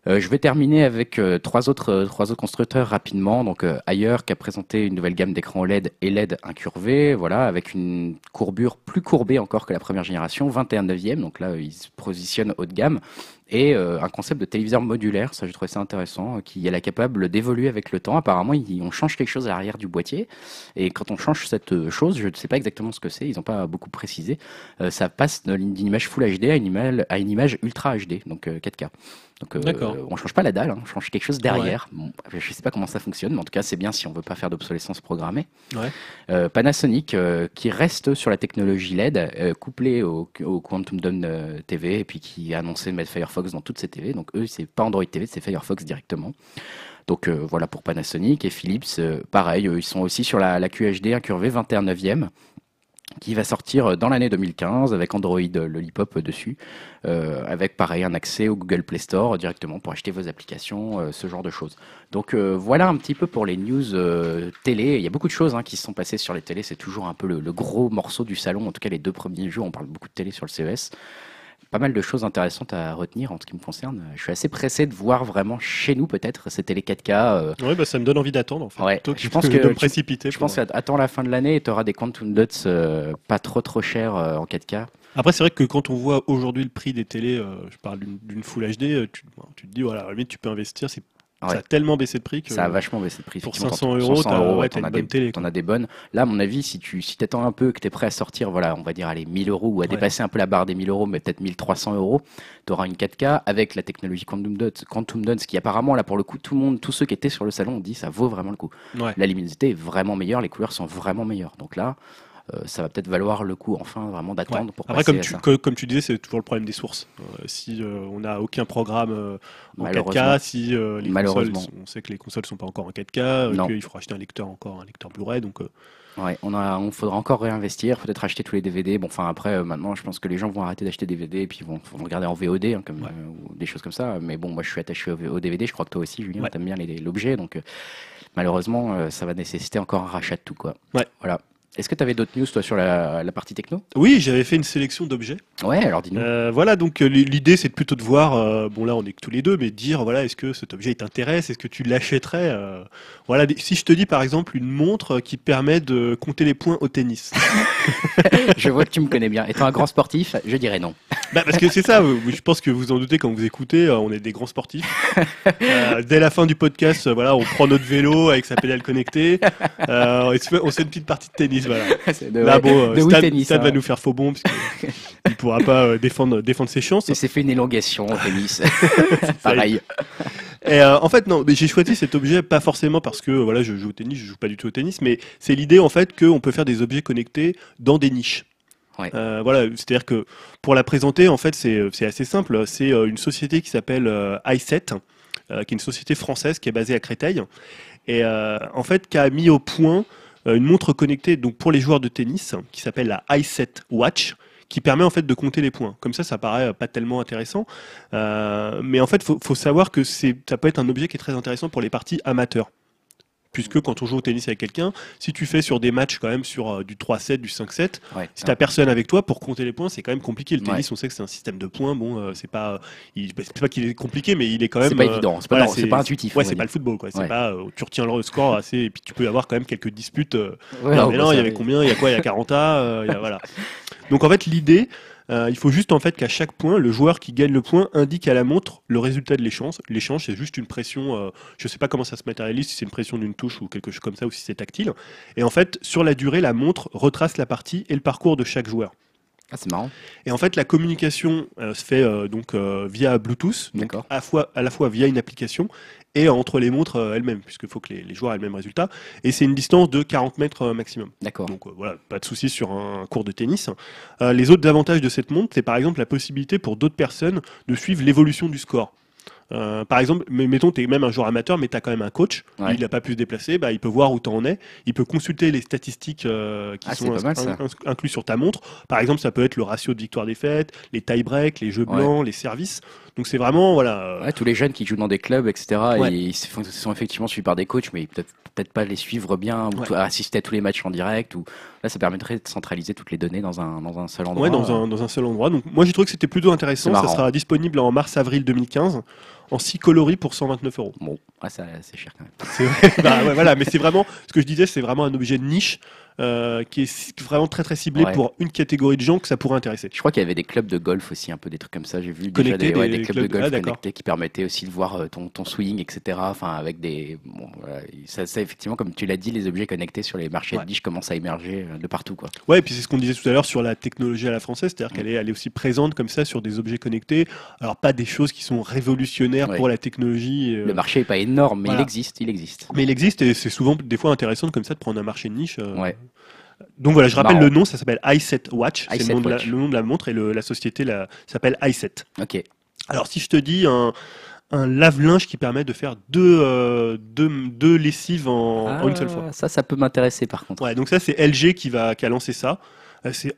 Speaker 1: Euh, je vais terminer avec euh, trois autres euh, trois autres constructeurs rapidement. Donc ailleurs qui a présenté une nouvelle gamme d'écrans OLED et LED incurvés, voilà, avec une courbure plus courbée encore que la première génération, 21 neuvième. Donc là, ils se positionnent haut de gamme et un concept de téléviseur modulaire, ça je trouvais ça intéressant, qui est capable d'évoluer avec le temps. Apparemment, on change quelque chose à l'arrière du boîtier, et quand on change cette chose, je ne sais pas exactement ce que c'est, ils n'ont pas beaucoup précisé, ça passe d'une image Full HD à une image, à une image Ultra HD, donc 4K. Donc euh, on change pas la dalle, hein, on change quelque chose derrière. Je ne sais pas comment ça fonctionne, mais en tout cas c'est bien si on veut pas faire d'obsolescence programmée. Euh, Panasonic euh, qui reste sur la technologie LED, couplée au, Quantum Dome TV, et puis qui a annoncé mettre Firefox dans toutes ses TV. Donc eux c'est pas Android TV, c'est Firefox directement. Donc voilà pour Panasonic et Philips, pareil, ils sont aussi sur la, la QHD incurvée 21 e qui va sortir dans l'année 2015 avec Android Lollipop dessus, euh, avec pareil un accès au Google Play Store directement pour acheter vos applications, euh, ce genre de choses. Donc euh, voilà un petit peu pour les news télé. Il y a beaucoup de choses hein, qui se sont passées sur les télés. C'est toujours un peu le, le, gros morceau du salon. En tout cas, les deux premiers jours, on parle beaucoup de télé sur le CES pas mal de choses intéressantes à retenir en ce qui me concerne. Je suis assez pressé de voir vraiment chez nous peut-être ces télé 4K. Euh...
Speaker 2: Oui, bah ça me donne envie d'attendre en fait.
Speaker 1: Ouais, je pense que, de me précipiter. Je pense qu'attends la fin de l'année et tu auras des Quantum Dots euh, pas trop trop chers euh, en 4K.
Speaker 2: Après, c'est vrai que quand on voit aujourd'hui le prix des télés, euh, je parle d'une Full HD, tu, tu, te dis, voilà, à tu peux investir, c'est ça a tellement baissé de prix que.
Speaker 1: Ça a vachement baissé de prix.
Speaker 2: Pour 500 euros, t'en as,
Speaker 1: des, as des bonnes. Là, à mon avis, si tu si t'attends un peu, que tu es prêt à sortir, voilà, on va dire, allez, 1000 euros ou à dépasser un peu la barre des 1000 euros, mais peut-être 1300 euros, tu auras une 4K avec la technologie Quantum Dots, Quantum Dots, qui apparemment, là, pour le coup, tout le monde, tous ceux qui étaient sur le salon ont dit ça vaut vraiment le coup. La luminosité est vraiment meilleure, les couleurs sont vraiment meilleures. Donc là, ça va peut-être valoir le coup enfin vraiment d'attendre pour
Speaker 2: Après, comme tu, comme tu disais, c'est toujours le problème des sources. Euh, si euh, on n'a aucun programme en 4K, si les consoles, on sait que les consoles sont pas encore en 4K, qu'il faudra acheter un lecteur encore, un lecteur Blu-ray, donc.
Speaker 1: Ouais, on a, on faudra encore réinvestir, peut-être acheter tous les DVD. Bon, enfin après, maintenant, je pense que les gens vont arrêter d'acheter des DVD et puis vont, vont regarder en VOD, hein, comme ou des choses comme ça. Mais bon, moi, je suis attaché au, DVD. Je crois que toi aussi, Julien, tu aimes bien l'objet, donc malheureusement, ça va nécessiter encore un rachat de tout, quoi.
Speaker 2: Ouais.
Speaker 1: Voilà. Est-ce que tu avais d'autres news, toi, sur la, partie techno?
Speaker 2: Oui, j'avais fait une sélection d'objets.
Speaker 1: Ouais, alors dis-nous.
Speaker 2: Euh, voilà, donc euh, l'idée, c'est plutôt de voir, euh, bon là, on est que tous les deux, mais dire, voilà, est-ce que cet objet t'intéresse? Est-ce que tu l'achèterais? Voilà, si je te dis, par exemple, une montre qui permet de compter les points au tennis.
Speaker 1: je vois que tu me connais bien. Étant un grand sportif, je dirais non.
Speaker 2: Bah, parce que c'est ça, je pense que vous en doutez quand vous écoutez, euh, on est des grands sportifs. Euh, dès la fin du podcast, euh, voilà, on prend notre vélo avec sa pédale connectée, euh, on, se fait, une petite partie de tennis. Voilà.
Speaker 1: De,
Speaker 2: Là,
Speaker 1: ouais,
Speaker 2: bon,
Speaker 1: de tennis,
Speaker 2: Stan
Speaker 1: hein.
Speaker 2: va nous faire faux bon parce qu'il pourra pas défendre, défendre ses chances.
Speaker 1: Il s'est fait une élongation au tennis. Pareil.
Speaker 2: Et euh, en fait, non, mais j'ai choisi cet objet pas forcément parce que voilà, je joue au tennis, je joue pas du tout au tennis, mais c'est l'idée en fait qu'on peut faire des objets connectés dans des niches. Euh, voilà, c'est-à-dire que pour la présenter, en fait, c'est assez simple. C'est euh, une société qui s'appelle euh, i7, euh, qui est une société française qui est basée à Créteil, et en fait, qui a mis au point une montre connectée donc pour les joueurs de tennis qui s'appelle la i7 Watch qui permet en fait de compter les points. Comme ça, ça paraît pas tellement intéressant, mais en fait, faut, faut savoir que ça peut être un objet qui est très intéressant pour les parties amateurs. Puisque quand on joue au tennis avec quelqu'un, si tu fais sur des matchs quand même sur euh, du 3-7, du 5-7,
Speaker 1: Ouais.
Speaker 2: si t'as personne avec toi pour compter les points, c'est quand même compliqué. Le
Speaker 1: Ouais.
Speaker 2: tennis, on sait que c'est un système de points. Bon, euh, c'est pas, il, c'est pas qu'il est compliqué, mais il est quand même.
Speaker 1: C'est pas
Speaker 2: euh,
Speaker 1: évident, c'est pas,
Speaker 2: voilà,
Speaker 1: non, c'est pas intuitif.
Speaker 2: Ouais, c'est pas le football, quoi. C'est pas, euh, tu retiens le score assez, et puis tu peux avoir quand même quelques disputes. euh, non, mais non, il y avait combien? Il y a quoi? Il y a 40 euh, il y a- voilà. Donc en fait, l'idée, euh, il faut juste en fait qu'à chaque point, le joueur qui gagne le point indique à la montre le résultat de l'échange. L'échange, c'est juste une pression. euh, je sais pas comment ça se matérialise, si c'est une pression d'une touche ou quelque chose comme ça, ou si c'est tactile. Et en fait, sur la durée, la montre retrace la partie et le parcours de chaque joueur.
Speaker 1: Ah, c'est marrant.
Speaker 2: Et en fait, la communication euh, se fait euh, donc euh, via Bluetooth, donc à, la fois, à la fois via une application et entre les montres elles-mêmes, puisqu'il faut que les, les joueurs aient le même résultat. Et c'est une distance de 40 mètres maximum.
Speaker 1: D'accord.
Speaker 2: Donc voilà, pas de souci sur un cours de tennis. Les autres avantages de cette montre, c'est par exemple la possibilité pour d'autres personnes de suivre l'évolution du score. Euh, par exemple, mettons, tu es même un joueur amateur, mais tu as quand même un coach,
Speaker 1: Ouais.
Speaker 2: il n'a pas pu se déplacer, bah, il peut voir où tu en es, il peut consulter les statistiques euh, qui
Speaker 1: Ah,
Speaker 2: sont
Speaker 1: mal,
Speaker 2: in- inclus sur ta montre. Par exemple, ça peut être le ratio de victoire-défaite, les tie-breaks, les jeux
Speaker 1: Ouais.
Speaker 2: blancs, les services. Donc c'est vraiment, voilà, euh,
Speaker 1: Ouais, tous les jeunes qui jouent dans des clubs, etc.,
Speaker 2: Ouais.
Speaker 1: ils se font- sont effectivement suivis par des coachs, mais peut-être peut-être pas les suivre bien ou
Speaker 2: Ouais.
Speaker 1: assister à tous les matchs en direct. Ou là, ça permettrait de centraliser toutes les données dans un dans un seul endroit.
Speaker 2: Ouais, dans un, dans un seul endroit. Donc moi j'ai trouvé que c'était plutôt intéressant. Ça sera disponible en mars-avril 2015 en 6 coloris pour 129 euros.
Speaker 1: Bon, ah, ça c'est cher quand même.
Speaker 2: Vrai. Bah, ouais, voilà, mais c'est vraiment ce que je disais, c'est vraiment un objet de niche euh, qui est vraiment très très ciblé
Speaker 1: Ouais.
Speaker 2: pour une catégorie de gens que ça pourrait intéresser.
Speaker 1: Je crois qu'il y avait des clubs de golf aussi, un peu des trucs comme ça. J'ai vu déjà des, ouais,
Speaker 2: des
Speaker 1: des clubs,
Speaker 2: clubs-
Speaker 1: de golf
Speaker 2: ah,
Speaker 1: connectés qui permettaient aussi de voir euh, ton, ton swing, etc. Enfin, avec des. Bon, voilà, ça, ça, effectivement, comme tu l'as dit, les objets connectés sur les marchés
Speaker 2: Ouais.
Speaker 1: de niche commencent à émerger euh, de partout, quoi.
Speaker 2: Ouais, et puis c'est ce qu'on disait tout à l'heure sur la technologie à la française, c'est-à-dire
Speaker 1: Mm.
Speaker 2: qu'elle est, elle est aussi présente comme ça sur des objets connectés. Alors pas des choses qui sont révolutionnaires pour la technologie. euh,
Speaker 1: Le marché est pas énorme, mais
Speaker 2: voilà.
Speaker 1: il existe, il existe.
Speaker 2: mais il existe et c'est souvent des fois intéressant comme ça de prendre un marché de niche. euh.
Speaker 1: Ouais.
Speaker 2: Donc voilà, je rappelle
Speaker 1: Marrant.
Speaker 2: le nom, ça s'appelle i7 Watch, c'est le,
Speaker 1: i7
Speaker 2: nom de la-
Speaker 1: Watch.
Speaker 2: le nom de la montre et le- la société la- s'appelle i7.
Speaker 1: Ok.
Speaker 2: Alors si je te dis un, un lave-linge qui permet de faire deux, euh, deux, deux lessives en, en une seule fois.
Speaker 1: Ah, Ça, ça peut m'intéresser par contre.
Speaker 2: Ouais, donc ça c'est LG qui, va, qui a lancé ça. Euh, c'est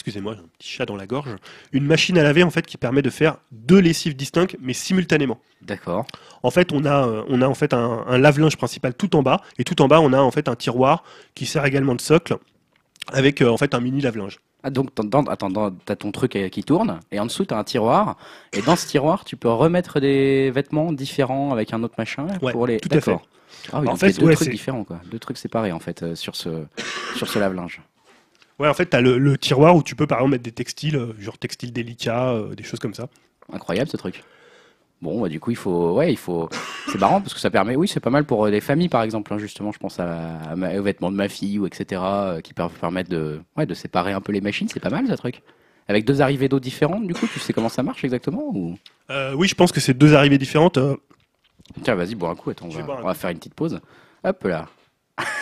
Speaker 2: excusez-moi, j'ai un petit chat dans la gorge. Une machine à laver en fait qui permet de faire deux lessives distinctes mais simultanément.
Speaker 1: D'accord.
Speaker 2: En fait, on a, euh, on a en fait un, un lave-linge principal tout en bas et tout en bas on a en fait un tiroir qui sert également de socle avec euh, en fait un mini lave-linge.
Speaker 1: Ah, donc, attends, t'as ton truc euh, qui tourne, et en dessous, t'as un tiroir, et dans ce tiroir, tu peux remettre des vêtements différents avec un autre machin
Speaker 2: Ouais,
Speaker 1: pour les.
Speaker 2: tout à fait.
Speaker 1: Ah oui,
Speaker 2: En fait,
Speaker 1: deux
Speaker 2: ouais,
Speaker 1: trucs
Speaker 2: c'est-
Speaker 1: différents, quoi. Deux trucs séparés, en fait, euh, sur ce, sur ce lave-linge.
Speaker 2: Ouais, en fait, tu as le, le tiroir où tu peux par exemple mettre des textiles, euh, genre textiles délicats, euh, des choses comme ça.
Speaker 1: Incroyable, ce truc. Bon, bah, du coup, il faut. Ouais, il faut. C'est marrant parce que ça permet. Oui, c'est pas mal pour euh, des familles, par exemple. hein, justement, je pense à, à ma- aux vêtements de ma fille ou etc. euh, qui peuvent permettre de, ouais, de séparer un peu les machines. C'est pas mal, ce truc. Avec deux arrivées d'eau différentes, du coup, tu sais comment ça marche exactement ou...
Speaker 2: Euh, oui, je pense que c'est deux arrivées différentes.
Speaker 1: Tiens, vas-y, bois un coup. Attends, va, on va faire une petite pause. Hop là.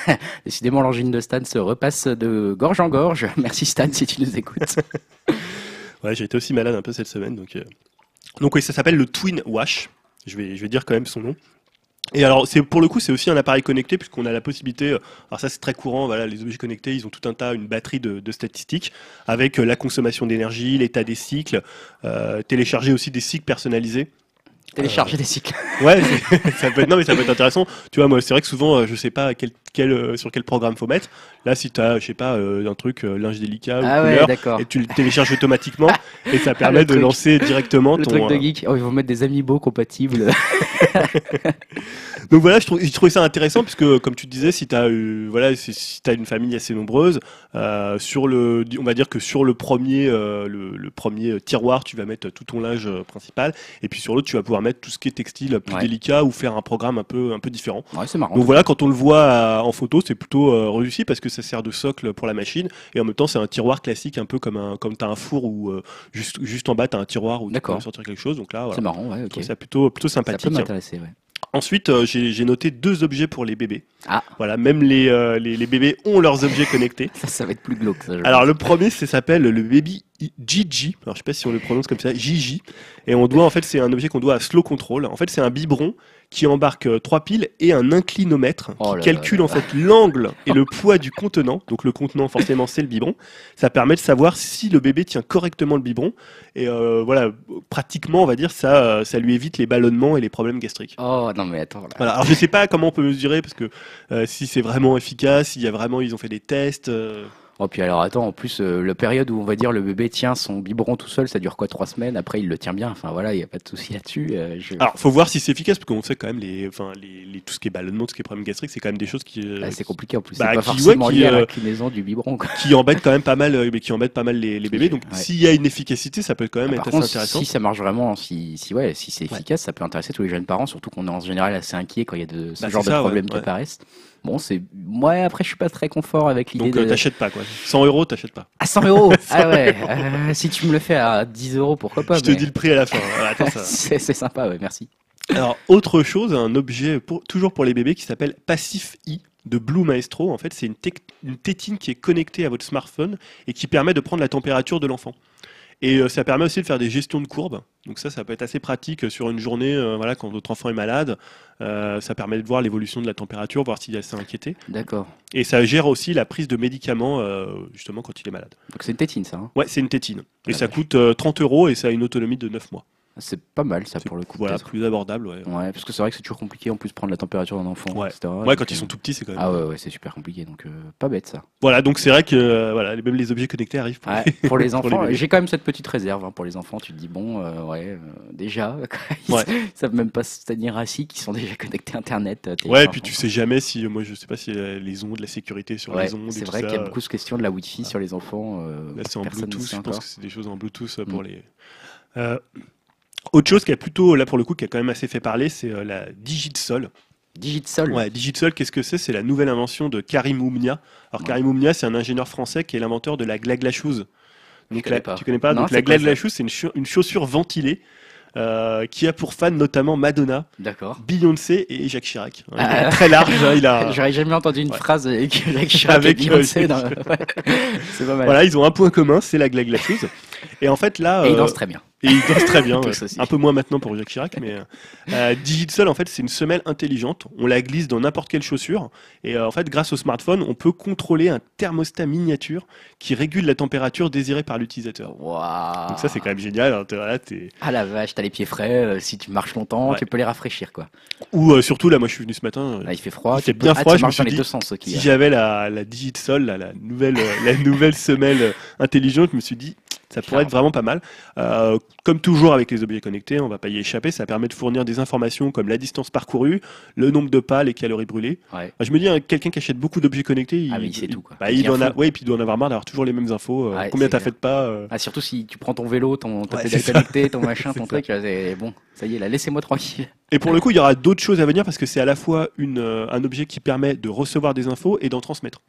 Speaker 1: Décidément, l'angine de Stan se repasse de gorge en gorge. Merci Stan si tu nous écoutes.
Speaker 2: Ouais, j'ai été aussi malade un peu cette semaine. Donc, euh, donc oui, ça s'appelle le Twin Wash. Je vais, je vais dire quand même son nom. Et alors, c'est pour le coup, c'est aussi un appareil connecté puisqu'on a la possibilité. euh, Alors ça, c'est très courant. Voilà, les objets connectés, ils ont tout un tas, une batterie de, de statistiques avec euh, la consommation d'énergie, l'état des cycles, euh, télécharger aussi des cycles personnalisés.
Speaker 1: Télécharger des cycles.
Speaker 2: Ouais, ça peut être, non mais ça peut être intéressant. Tu vois, moi, c'est vrai que souvent, je sais pas quel, quel, euh, sur quel programme faut mettre. Là, si tu as, je sais pas, euh, un truc, euh, linge délicat
Speaker 1: Ah
Speaker 2: ou
Speaker 1: ouais,
Speaker 2: couleur,
Speaker 1: d'accord.
Speaker 2: et tu le télécharges automatiquement, et ça permet de
Speaker 1: truc.
Speaker 2: lancer directement
Speaker 1: Le
Speaker 2: ton.
Speaker 1: truc de geek. Oh, ils vont mettre des amiibo compatibles.
Speaker 2: Donc voilà, je, trouve, je trouvais ça intéressant puisque, comme tu disais, si tu as, voilà, si, si une famille assez nombreuse, euh, sur le, on va dire que sur le premier, euh, le, le premier tiroir, tu vas mettre tout ton linge principal, et puis sur l'autre, tu vas pouvoir mettre tout ce qui est textile plus
Speaker 1: Ouais.
Speaker 2: délicat ou faire un programme un peu, un peu différent.
Speaker 1: ouais, c'est marrant.
Speaker 2: Donc voilà, quand on le voit en photo, c'est plutôt euh, réussi parce que ça sert de socle pour la machine et en même temps, c'est un tiroir classique, un peu comme un, comme t'as un four ou euh, juste, juste en bas, t'as un tiroir où tu
Speaker 1: D'accord.
Speaker 2: peux sortir quelque chose. Donc là, voilà.
Speaker 1: C'est marrant, ouais, ok.
Speaker 2: ça plutôt, plutôt
Speaker 1: Ça peut
Speaker 2: sympathique.
Speaker 1: m'intéresser, ouais.
Speaker 2: Ensuite, euh, j'ai j'ai noté deux objets pour les bébés.
Speaker 1: Ah.
Speaker 2: Voilà, même les, euh, les, les bébés ont leurs objets connectés.
Speaker 1: Ça, ça va être plus glauque, ça. je
Speaker 2: Alors
Speaker 1: pense.
Speaker 2: le premier, ça s'appelle le baby Gigi. Alors je sais pas si on le prononce comme ça, Gigi. Et on doit en fait, c'est un objet qu'on doit à Slow Control. En fait, c'est un biberon qui embarque euh, trois piles et un inclinomètre
Speaker 1: Oh
Speaker 2: qui
Speaker 1: là
Speaker 2: calcule
Speaker 1: là
Speaker 2: en fait l'angle et le poids du contenant. Donc le contenant, forcément, c'est le biberon. Ça permet de savoir si le bébé tient correctement le biberon. Et euh, voilà, pratiquement, on va dire, ça, ça lui évite les ballonnements et les problèmes gastriques.
Speaker 1: Oh, non, mais attends, là.
Speaker 2: Voilà. Alors je sais pas comment on peut mesurer parce que euh, si c'est vraiment efficace, s'il y a vraiment ils ont fait des tests. euh,
Speaker 1: Oh, puis alors, attends, en plus, euh, la période où on va dire le bébé tient son biberon tout seul, ça dure quoi, trois semaines? Après, il le tient bien. Enfin, voilà, il n'y a pas de souci là-dessus. euh, je-
Speaker 2: Alors faut voir si c'est efficace parce qu'on sait quand même les, enfin les, les- tout ce qui est ballonnement, tout ce qui est problème gastrique, c'est quand même des choses qui euh,
Speaker 1: Là, c'est compliqué en plus.
Speaker 2: bah,
Speaker 1: c'est pas
Speaker 2: qui- ouais,
Speaker 1: forcément
Speaker 2: qui,
Speaker 1: lié à
Speaker 2: euh,
Speaker 1: l'inclinaison du biberon. Quoi.
Speaker 2: qui embêtent quand même pas mal, euh, mais qui embêtent pas mal les, les bébés. Donc
Speaker 1: Ouais.
Speaker 2: s'il y a une efficacité, ça peut quand même
Speaker 1: Ah,
Speaker 2: être assez intéressant.
Speaker 1: si ça marche vraiment, si, si, ouais, si c'est
Speaker 2: Ouais.
Speaker 1: efficace, ça peut intéresser tous les jeunes parents, surtout qu'on est en général assez inquiet quand il y a de, ce
Speaker 2: Bah,
Speaker 1: genre de
Speaker 2: ça,
Speaker 1: problèmes
Speaker 2: ouais,
Speaker 1: qui
Speaker 2: ouais.
Speaker 1: apparaissent. Bon, c'est. Ouais, après, je suis pas très confort avec l'idée
Speaker 2: Donc
Speaker 1: de.
Speaker 2: euh, t'achètes pas quoi. 100 euros, t'achètes pas.
Speaker 1: À 100 euros Ah ouais euh, Si tu me le fais à 10 euros, pourquoi pas
Speaker 2: Je te dis le prix à la fin. Voilà, attends, ça.
Speaker 1: C'est c'est sympa, ouais, merci.
Speaker 2: Alors autre chose, un objet pour, toujours pour les bébés qui s'appelle Passif I de Blue Maestro. En fait, c'est une tétine qui est connectée à votre smartphone et qui permet de prendre la température de l'enfant. Et euh, ça permet aussi de faire des gestions de courbes. Donc ça, ça peut être assez pratique euh, sur une journée, euh, voilà, quand votre enfant est malade. Euh, ça permet de voir l'évolution de la température, voir s'il est assez inquiété.
Speaker 1: D'accord.
Speaker 2: Et ça gère aussi la prise de médicaments, euh, justement, quand il est malade.
Speaker 1: Donc c'est une tétine, ça. hein.
Speaker 2: Ouais, c'est une tétine. Et
Speaker 1: Ah,
Speaker 2: ça coûte euh, 30 euros et ça a une autonomie de 9 mois.
Speaker 1: C'est pas mal, ça, pour le coup.
Speaker 2: Voilà, plus abordable, ouais.
Speaker 1: Ouais, parce que c'est vrai que c'est toujours compliqué en plus prendre la température d'un enfant,
Speaker 2: Ouais.
Speaker 1: etc.
Speaker 2: Ouais, quand ils
Speaker 1: euh,
Speaker 2: sont tout petits, c'est quand même.
Speaker 1: Ah ouais, ouais, c'est super compliqué, donc euh, pas bête ça.
Speaker 2: Voilà, donc c'est vrai que euh, voilà, même les objets connectés arrivent. Pour
Speaker 1: Ouais,
Speaker 2: les-
Speaker 1: pour enfants, j'ai quand même cette petite réserve hein, pour les enfants. Tu te dis, bon, euh, ouais, déjà, ils
Speaker 2: Ouais.
Speaker 1: savent même pas se tenir assis, qui sont déjà connectés à Internet.
Speaker 2: Ouais, et puis tu sais jamais si, moi je sais pas si les ondes, la sécurité sur les ondes,
Speaker 1: c'est vrai qu'il y a beaucoup de questions de la Wi-Fi sur les enfants.
Speaker 2: Là c'est en Bluetooth, je pense que c'est des choses en Bluetooth pour
Speaker 1: Mm.
Speaker 2: les. Autre chose qui a plutôt, là pour le coup, qui a quand même assez fait parler, c'est euh, la Digitsol.
Speaker 1: Digitsol.
Speaker 2: Ouais, Digitsol, qu'est-ce que c'est? C'est la nouvelle invention de Karim Oumnia. Alors
Speaker 1: Ouais.
Speaker 2: Karim Oumnia, c'est un ingénieur français qui est l'inventeur de la Glagla Shoes. Donc,
Speaker 1: connais
Speaker 2: la-
Speaker 1: pas.
Speaker 2: Tu connais pas?
Speaker 1: Non,
Speaker 2: Donc la
Speaker 1: quoi
Speaker 2: Glagla
Speaker 1: ça?
Speaker 2: Shoes, c'est une, chau- une chaussure ventilée. euh, qui a pour fan notamment Madonna. Beyoncé et Jacques Chirac. Il
Speaker 1: Ah.
Speaker 2: est très large, hein, il a,
Speaker 1: J'aurais jamais entendu une
Speaker 2: Ouais.
Speaker 1: phrase avec Jacques Chirac
Speaker 2: Avec,
Speaker 1: et Beyoncé.
Speaker 2: euh,
Speaker 1: Ouais. C'est pas mal.
Speaker 2: Voilà, ils ont un point commun, c'est la Glagla Shoes. Et en fait là,
Speaker 1: Et il
Speaker 2: euh,
Speaker 1: danse très bien.
Speaker 2: Et ils dansent très bien. Un peu moins maintenant pour Jacques Chirac, mais euh, euh, Digitsol en fait c'est une semelle intelligente. On la glisse dans n'importe quelle chaussure et euh, en fait grâce au smartphone on peut contrôler un thermostat miniature qui régule la température désirée par l'utilisateur.
Speaker 1: Waouh.
Speaker 2: Donc ça c'est quand même génial. hein, voilà, t'es-
Speaker 1: Ah la vache, t'as les pieds frais. euh, si tu marches longtemps,
Speaker 2: Ouais.
Speaker 1: tu peux les rafraîchir quoi.
Speaker 2: Ou surtout là moi je suis venu ce matin.
Speaker 1: Là, il fait froid.
Speaker 2: Il fait
Speaker 1: tu peux-
Speaker 2: bien
Speaker 1: Ah,
Speaker 2: froid,
Speaker 1: tu
Speaker 2: je me suis
Speaker 1: dans les
Speaker 2: dit,
Speaker 1: deux sens. ok.
Speaker 2: Si j'avais la, la Digitsol, la, la nouvelle, la nouvelle semelle intelligente, je me suis dit, ça pourrait être vraiment pas mal. Euh, comme toujours avec les objets connectés, on va pas y échapper, ça permet de fournir des informations comme la distance parcourue, le nombre de pas, les calories brûlées.
Speaker 1: Ouais.
Speaker 2: Je me dis, hein, quelqu'un qui achète beaucoup d'objets connectés, il,
Speaker 1: Ah, mais il tout, quoi.
Speaker 2: bah,
Speaker 1: Il
Speaker 2: en a- ouais, et puis il doit en avoir marre d'avoir toujours les mêmes infos. euh,
Speaker 1: Ouais,
Speaker 2: combien t'as fait de pas euh,
Speaker 1: Ah, surtout si tu prends ton vélo, ton,
Speaker 2: Ouais,
Speaker 1: pédale
Speaker 2: c'est ça.
Speaker 1: connecté, ton machin, ton truc, là, bon. Ça y est, là, laissez-moi tranquille.
Speaker 2: Et pour le coup, il y aura d'autres choses à venir parce que c'est à la fois une, euh, un objet qui permet de recevoir des infos et d'en transmettre.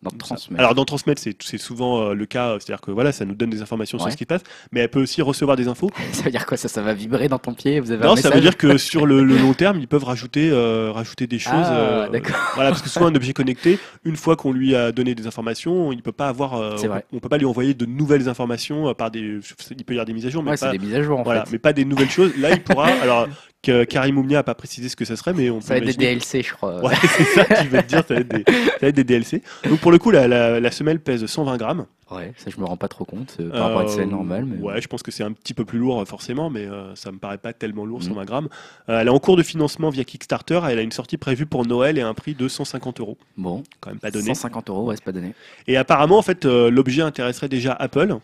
Speaker 1: Dans transmettre.
Speaker 2: Alors d'en transmettre, c'est souvent euh, le cas, euh, c'est-à-dire que voilà, ça nous donne des informations sur ce qui se passe, mais elle peut aussi recevoir des infos.
Speaker 1: Ça veut dire quoi ça Ça va vibrer dans ton pied Vous avez
Speaker 2: Non,
Speaker 1: un
Speaker 2: ça veut dire que sur le, le long terme, ils peuvent rajouter, euh, rajouter des choses.
Speaker 1: Ah,
Speaker 2: euh. Voilà, parce que souvent un objet connecté, une fois qu'on lui a donné des informations, il peut pas avoir, euh, on,
Speaker 1: vrai.
Speaker 2: on peut pas lui envoyer de nouvelles informations euh, par des, il peut y avoir des mises à jour, mais
Speaker 1: Ouais,
Speaker 2: pas,
Speaker 1: des mises à jour en
Speaker 2: voilà,
Speaker 1: fait.
Speaker 2: mais pas des nouvelles choses. Là, il pourra. Alors, que Karim Oumnia a pas précisé ce que ça serait, mais on
Speaker 1: Ça
Speaker 2: peut
Speaker 1: va être des DLC, je crois.
Speaker 2: Ouais, c'est ça que je veux te dire, ça va, être des, ça va être des DLC. Donc pour le coup, la, la, la semelle pèse 120 grammes.
Speaker 1: Ouais, ça je me rends pas trop compte euh, par rapport à une
Speaker 2: Euh,
Speaker 1: selle normale. Mais...
Speaker 2: Ouais, je pense que c'est un petit peu plus lourd euh, forcément, mais euh, ça me paraît pas tellement lourd,
Speaker 1: Mhm.
Speaker 2: 120 grammes. Euh, elle est en cours de financement via Kickstarter. Elle a une sortie prévue pour Noël et un prix de 150 euros.
Speaker 1: Bon,
Speaker 2: Quand même pas donné.
Speaker 1: 150 euros, ouais, c'est pas donné.
Speaker 2: Et apparemment, en fait, euh, l'objet intéresserait déjà Apple,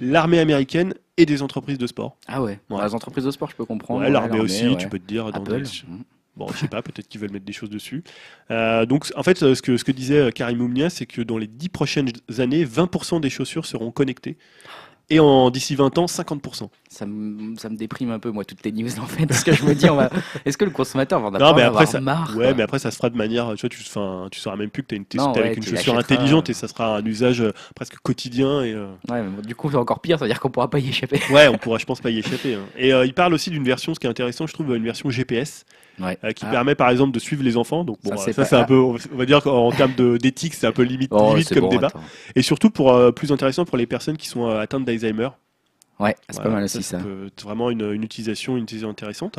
Speaker 2: l'armée américaine et des entreprises de sport.
Speaker 1: Ah ouais,
Speaker 2: Ouais.
Speaker 1: Dans les entreprises de sport, je peux comprendre.
Speaker 2: Ouais, l'armée aussi,
Speaker 1: ouais.
Speaker 2: tu peux te dire. Dans
Speaker 1: Apple.
Speaker 2: des-
Speaker 1: mhm.
Speaker 2: Bon, je sais pas, peut-être qu'ils veulent mettre des choses dessus. Euh, donc, en fait, euh, ce que, ce que disait euh, Karim Oumnia, c'est que dans les 10 prochaines années, 20% des chaussures seront connectées. Et en d'ici 20 ans, 50%.
Speaker 1: Ça me, ça me déprime un peu, moi, toutes tes news, en fait. Parce que je me dis, on va... est-ce que le consommateur va en
Speaker 2: Non,
Speaker 1: avoir
Speaker 2: mais après,
Speaker 1: avoir
Speaker 2: ça,
Speaker 1: marre
Speaker 2: ouais, mais après, ça se fera de manière, tu vois, tu, enfin, tu sauras même plus que tu
Speaker 1: ouais,
Speaker 2: avec une chaussure intelligente et ça sera un usage euh, presque quotidien. Et, euh,
Speaker 1: Ouais, mais du coup, c'est encore pire, c'est-à-dire qu'on pourra pas y échapper.
Speaker 2: ouais, on pourra, je pense, pas y échapper. hein. Et euh, il parle aussi d'une version, ce qui est intéressant, je trouve, une version GPS
Speaker 1: Ouais.
Speaker 2: euh, qui
Speaker 1: Ah.
Speaker 2: permet, par exemple, de suivre les enfants. Donc, bon,
Speaker 1: Ça,
Speaker 2: euh,
Speaker 1: c'est
Speaker 2: ça,
Speaker 1: pas-
Speaker 2: c'est un peu, on va dire qu'en termes d'éthique, c'est un peu limite,
Speaker 1: Oh,
Speaker 2: limite comme
Speaker 1: bon,
Speaker 2: débat.
Speaker 1: attends.
Speaker 2: Et surtout, pour euh, plus intéressant pour les personnes qui sont atteintes d'Alzheimer.
Speaker 1: Ouais, c'est pas mal aussi, ça.
Speaker 2: vraiment une, une utilisation, une utilisation intéressante.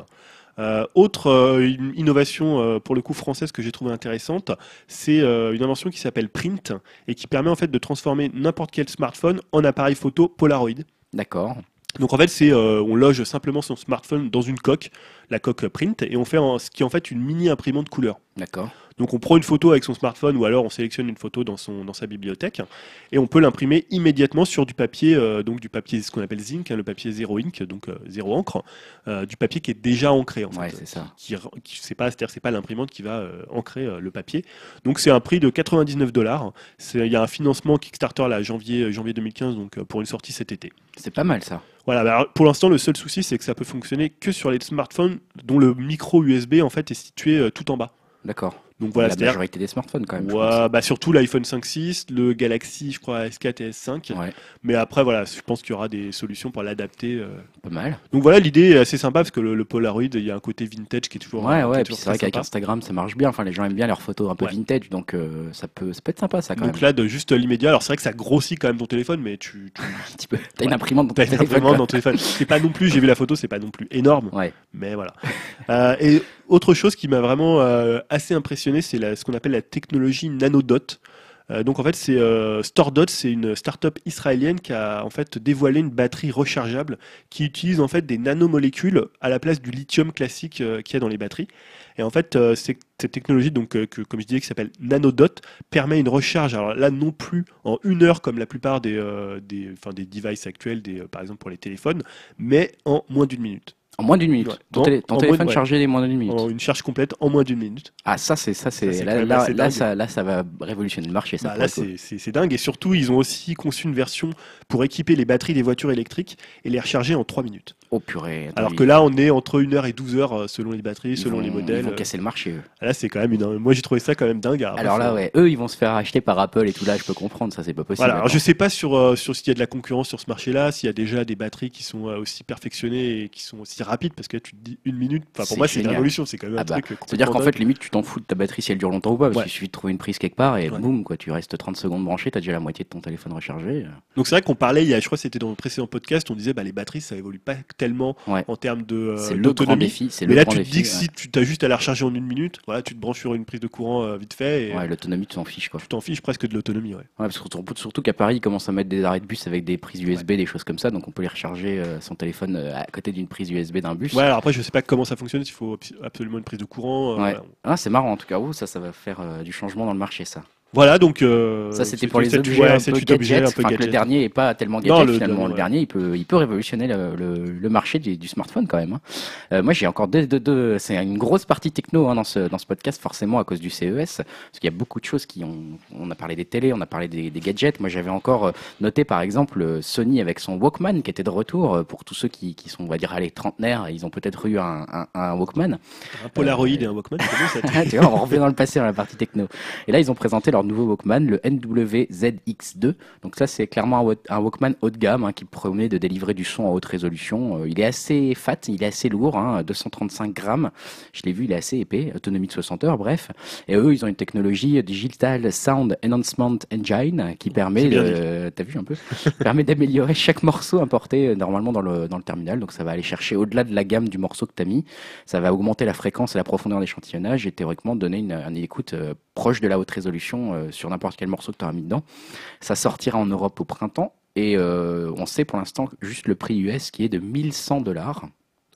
Speaker 2: Euh, autre euh, une innovation euh, pour le coup française que j'ai trouvé intéressante, c'est une invention qui s'appelle Print et qui permet en fait de transformer n'importe quel smartphone en appareil photo Polaroid.
Speaker 1: D'accord.
Speaker 2: Donc en fait, c'est euh, on loge simplement son smartphone dans une coque, la coque Print, et on fait ce qui est en fait une mini imprimante couleur.
Speaker 1: D'accord.
Speaker 2: Donc on prend une photo avec son smartphone ou alors on sélectionne une photo dans, son, dans sa bibliothèque et on peut l'imprimer immédiatement sur du papier, euh, donc du papier ce qu'on appelle zinc, hein, le papier zéro ink, donc euh, zéro encre, euh, du papier qui est déjà ancré en
Speaker 1: Ouais,
Speaker 2: fait.
Speaker 1: c'est ça.
Speaker 2: Qui, qui c'est pas, c'est pas l'imprimante qui va ancrer le papier. Donc c'est un prix de 99 dollars. Il y a un financement Kickstarter là janvier janvier 2015 donc pour une sortie cet été.
Speaker 1: C'est pas mal, ça.
Speaker 2: Voilà, bah, pour l'instant, le seul souci, c'est que ça peut fonctionner que sur les smartphones dont le micro USB en fait est situé euh, tout en bas.
Speaker 1: D'accord.
Speaker 2: Donc voilà,
Speaker 1: la majorité des smartphones, quand même.
Speaker 2: Ouais, bah surtout l'iPhone 5.6, le Galaxy, je crois, S4 et S5.
Speaker 1: pense. Ouais,
Speaker 2: Mais après, voilà, je pense qu'il y aura des solutions pour l'adapter. euh.
Speaker 1: pas mal.
Speaker 2: Donc voilà, l'idée est assez sympa parce que le, le Polaroid, il y a un côté vintage qui est toujours.
Speaker 1: Ouais,
Speaker 2: est
Speaker 1: ouais, puis c'est vrai qu'avec. Instagram, ça marche bien. Enfin, les gens aiment bien leurs photos un peu
Speaker 2: Ouais.
Speaker 1: vintage, donc euh, ça, peut, ça peut être sympa, ça, quand
Speaker 2: Donc
Speaker 1: même.
Speaker 2: là, de juste l'immédiat, alors c'est vrai que ça grossit quand même ton téléphone, mais tu, tu
Speaker 1: Un petit peu. T'as une imprimante dans ton téléphone. quoi.
Speaker 2: dans ton téléphone. C'est pas non plus, j'ai vu la photo, c'est pas non plus énorme,
Speaker 1: Ouais.
Speaker 2: mais voilà. Euh, et autre chose qui m'a vraiment euh, assez impressionné, c'est ce qu'on appelle la technologie nanodot. Euh, donc en fait, c'est euh, c'est une start-up israélienne qui a en fait dévoilé une batterie rechargeable qui utilise en fait des nanomolécules à la place du lithium classique euh, qu'il y a dans les batteries. Et en fait, cette technologie, donc comme je disais, qui s'appelle nanodot, permet une recharge. Alors là, non plus en une heure comme la plupart des des, des devices actuels, des, par exemple pour les téléphones, mais en moins d'une minute.
Speaker 1: En moins d'une minute.
Speaker 2: Ouais.
Speaker 1: Ton, télé- ton téléphone
Speaker 2: moins- ouais.
Speaker 1: chargé en moins d'une minute.
Speaker 2: En une charge complète en moins d'une minute.
Speaker 1: Ah, ça, c'est ça, c'est là, là, ça, là, ça va révolutionner le marché. Ça,
Speaker 2: Bah, là, c'est dingue. Et surtout, ils ont aussi conçu une version pour équiper les batteries des voitures électriques et les recharger en 3 minutes.
Speaker 1: Oh purée. attends,
Speaker 2: Alors que là, on est entre 1 heure et 12 heures euh, selon les batteries,
Speaker 1: ils
Speaker 2: selon
Speaker 1: vont-
Speaker 2: les modèles.
Speaker 1: Ils vont casser le marché, eux.
Speaker 2: Là, c'est quand même une. Moi, j'ai trouvé ça quand même dingue. Après,
Speaker 1: Alors là, ouais, eux, ils vont se faire acheter par Apple et tout là, je peux comprendre, ça, c'est pas possible.
Speaker 2: Voilà, alors je sais pas sur, euh, sur s'il y a de la concurrence sur ce marché-là, s'il y a déjà des batteries qui sont euh, aussi perfectionnées et qui sont aussi rapides, parce que là, tu te dis une minute, enfin pour
Speaker 1: C'est
Speaker 2: moi c'est une révolution, c'est quand même un
Speaker 1: Ah bah,
Speaker 2: truc.
Speaker 1: C'est-à-dire qu'en fait, limite, tu t'en fous de ta batterie si elle dure longtemps ou pas, parce
Speaker 2: Ouais.
Speaker 1: qu'il suffit de trouver une prise quelque part et
Speaker 2: Ouais.
Speaker 1: boum, quoi, tu restes 30 secondes branché, t'as déjà la moitié de ton téléphone rechargé.
Speaker 2: Donc c'est vrai qu'on parlait, il y a, je crois que c'était dans le précédent podcast, on disait bah les batteries ça évolue pas tellement
Speaker 1: Ouais.
Speaker 2: en termes de euh,
Speaker 1: c'est le grand défi.
Speaker 2: Mais
Speaker 1: le
Speaker 2: là
Speaker 1: grand
Speaker 2: tu te
Speaker 1: défi,
Speaker 2: dis que
Speaker 1: ouais.
Speaker 2: si tu as juste à la recharger en une minute, voilà, tu te branches sur une prise de courant euh, vite fait et
Speaker 1: Ouais, l'autonomie, tu t'en fiches, quoi.
Speaker 2: tu t'en fiches presque de l'autonomie. Ouais.
Speaker 1: Ouais, parce que surtout, surtout qu'à Paris, ils commencent à mettre des arrêts de bus avec des prises USB, des choses comme ça, donc on peut les recharger euh, son téléphone à côté d'une prise USB d'un bus.
Speaker 2: Ouais, alors après je sais pas comment ça fonctionne, il faut abs- absolument une prise de courant.
Speaker 1: Ouais.
Speaker 2: voilà.
Speaker 1: Ah, c'est marrant en tout cas, Ouh, ça, ça va faire du changement dans le marché, ça.
Speaker 2: Voilà, donc euh,
Speaker 1: ça, c'était pour les objets
Speaker 2: ouais,
Speaker 1: un peu
Speaker 2: peu
Speaker 1: que le
Speaker 2: gadget.
Speaker 1: dernier est pas tellement
Speaker 2: Non,
Speaker 1: gadget
Speaker 2: le
Speaker 1: finalement. le
Speaker 2: ouais.
Speaker 1: dernier, il peut, il peut révolutionner le, le- le marché du, du smartphone quand même. hein. Euh, moi, j'ai encore deux, deux, deux- c'est une grosse partie techno hein, dans ce dans ce podcast, forcément à cause du CES, parce qu'il y a beaucoup de choses qui ont. On a parlé des télés, on a parlé des, des gadgets. Moi, j'avais encore euh, noté par exemple euh, Sony avec son Walkman qui était de retour euh, pour tous ceux qui, qui sont, on va dire, allez trentenaires. Ils ont peut-être eu un, un, un Walkman.
Speaker 2: Un Polaroid
Speaker 1: Euh,
Speaker 2: et un Walkman, c'est bon, ça
Speaker 1: tu vois, on revient dans le passé dans la partie techno. Et là, ils ont présenté leur leur nouveau Walkman, le NWZX2. Donc ça, c'est clairement un, Walkman haut de gamme hein, qui promet de délivrer du son en haute résolution. Euh, il est assez fat, il est assez lourd, hein, 235 grammes. Je l'ai vu, il est assez épais, autonomie de 60 heures, bref. Et eux, ils ont une technologie Digital Sound Enhancement Engine qui permet, t'as vu un peu, permet d'améliorer chaque morceau importé euh, normalement dans le, dans le terminal. Donc ça va aller chercher au-delà de la gamme du morceau que tu as mis. Ça va augmenter la fréquence et la profondeur d'échantillonnage et théoriquement donner une, une écoute euh, proche de la haute résolution euh, sur n'importe quel morceau que tu as mis dedans. Ça sortira en Europe au printemps et euh, on sait pour l'instant juste le prix US qui est de 1100 dollars.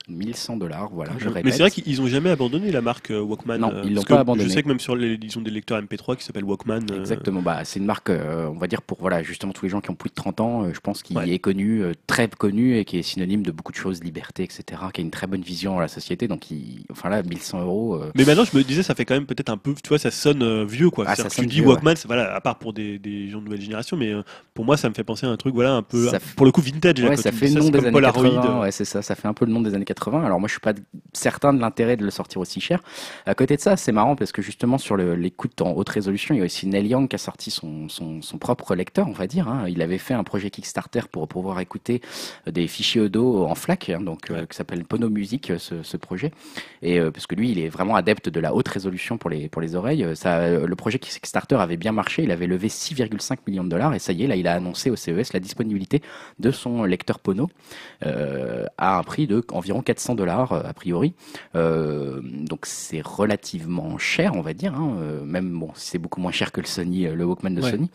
Speaker 1: 1100 dollars, voilà, je répète.
Speaker 2: Mais c'est vrai qu'ils n'ont jamais abandonné la marque euh, Walkman.
Speaker 1: Non, ils l'ont pas abandonné.
Speaker 2: Je sais que même sur l'édition des lecteurs MP3 qui s'appelle Walkman.
Speaker 1: Euh, Exactement, bah, c'est une marque, euh, on va dire, pour voilà, justement tous les gens qui ont plus de 30 ans, je pense qu'il est connu, très connu et qui est synonyme de beaucoup de choses, liberté, etc., qui a une très bonne vision à la société. Donc, il, enfin là, 1100 euros.
Speaker 2: Mais maintenant, je me disais, ça fait quand même peut-être un peu, tu vois, ça sonne vieux, quoi. Ah, ça tu dis Walkman, voilà, à part pour des, des, gens de nouvelle génération, mais pour moi, ça me fait penser à un truc, voilà, un peu, pour le coup, vintage.
Speaker 1: Ouais, ça fait le nom des années 80. Ouais, c'est ça, ça fait un peu le nom des années 80. Alors, moi, je suis pas certain de l'intérêt de le sortir aussi cher. À côté de ça, c'est marrant parce que justement sur l'écoute en haute résolution, il y a aussi Neil Young qui a sorti son, son, propre lecteur, on va dire. Hein. Il avait fait un projet Kickstarter pour pouvoir écouter euh, des fichiers audio en FLAC, hein, donc euh, qui s'appelle Pono Music, euh, ce, projet. Et parce que lui, il est vraiment adepte de la haute résolution pour les pour les oreilles. Ça, le projet Kickstarter avait bien marché. Il avait levé 6,5 millions de dollars et ça y est, là, il a annoncé au CES la disponibilité de son lecteur Pono à un prix de environ 400 dollars a priori. Euh, donc c'est relativement cher, on va dire. Hein. Euh, même bon, c'est beaucoup moins cher que le Sony, euh, le Walkman de Sony.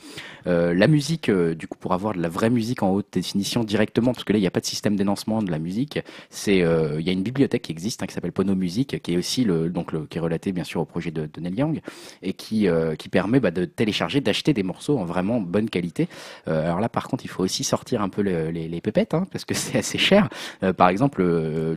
Speaker 1: la musique, du coup, pour avoir de la vraie musique en haute définition directement, parce que là il n'y a pas de système d'énoncement de la musique. C'est, il y a une bibliothèque qui existe hein, qui s'appelle Pono Music, qui est aussi le donc le, qui est relaté bien sûr au projet de, de Neil Young et qui qui permet bah, de télécharger, d'acheter des morceaux en vraiment bonne qualité. alors là, par contre, il faut aussi sortir un peu les, les, pépettes, hein, parce que c'est assez cher. par exemple,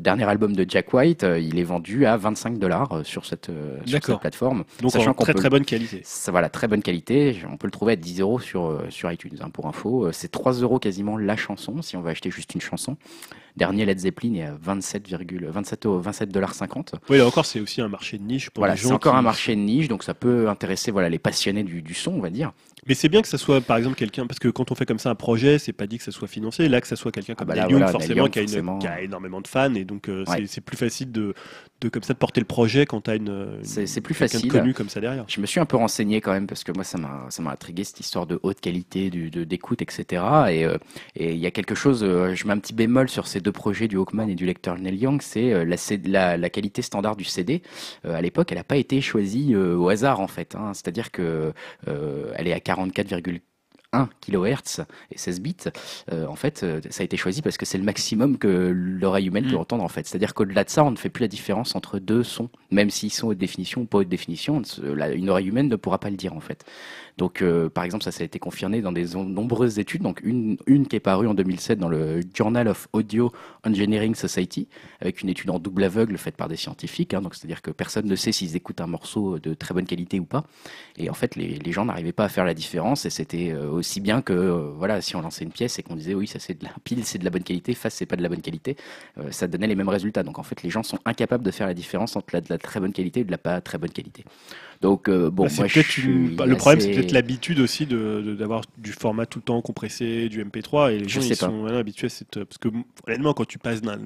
Speaker 1: le dernier album de Jack White, euh, il est vendu à 25 dollars euh, sur cette, euh, sur cette plateforme.
Speaker 2: Donc en très très bonne qualité.
Speaker 1: Ça, voilà, très bonne qualité. On peut le trouver à 10 euros sur, sur iTunes, hein, pour info. C'est 3 euros quasiment la chanson, si on veut acheter juste une chanson. Dernier Led Zeppelin est à 27,27 dollars 50.
Speaker 2: Oui, là encore, c'est aussi un marché de niche pour
Speaker 1: voilà,
Speaker 2: les gens.
Speaker 1: C'est encore un marché de niche, donc ça peut intéresser voilà les passionnés du, du son, on va dire.
Speaker 2: Mais c'est bien que ça soit, par exemple, quelqu'un, parce que quand on fait comme ça un projet, c'est pas dit que ça soit financé. Là, que ça soit quelqu'un comme ah bah forcément, qui, a une, qui, a énormément de fans, et donc euh, c'est plus facile de, de comme ça de porter le projet quand tu as une.
Speaker 1: C'est plus facile.
Speaker 2: connu comme ça derrière.
Speaker 1: Je me suis un peu renseigné quand même parce que moi ça m'a ça m'a intrigué cette histoire de haute qualité, de d'écoute, etc. Et euh, et il y a quelque chose. Euh, je mets un petit bémol sur ces deux projets du Hawkman et du lecteur Neil Young, c'est la, la, la qualité standard du CD. à l'époque, elle n'a pas été choisie au hasard en fait. Hein. C'est-à-dire que elle est à 44,4 1 kHz et 16 bits, euh, en fait, euh, ça a été choisi parce que c'est le maximum que l'oreille humaine peut mm. entendre, en fait. C'est-à-dire qu'au-delà de ça, on ne fait plus la différence entre deux sons, même s'ils sont haute définition ou pas haute définition, une oreille humaine ne pourra pas le dire, en fait. Donc, euh, par exemple, ça, ça a été confirmé dans des nombreuses études. Donc, une, qui est parue en 2007 dans le Journal of Audio Engineering Society, avec une étude en double aveugle faite par des scientifiques. Hein, donc, c'est-à-dire que personne ne sait s'ils écoutent un morceau de très bonne qualité ou pas. Et en fait, les, les gens n'arrivaient pas à faire la différence. Et c'était euh, aussi bien que, euh, voilà, si on lançait une pièce et qu'on disait oui, ça c'est de la pile, c'est de la bonne qualité, face c'est pas de la bonne qualité, ça donnait les mêmes résultats. Donc, en fait, les gens sont incapables de faire la différence entre la, de la très bonne qualité et de la pas très bonne qualité. Donc bon, bah, moi, je
Speaker 2: le problème, c'est peut-être l'habitude aussi d'avoir du format tout le temps compressé, du MP3, et les gens ils sont habitués à cette. Parce que honnêtement, quand tu passes d'un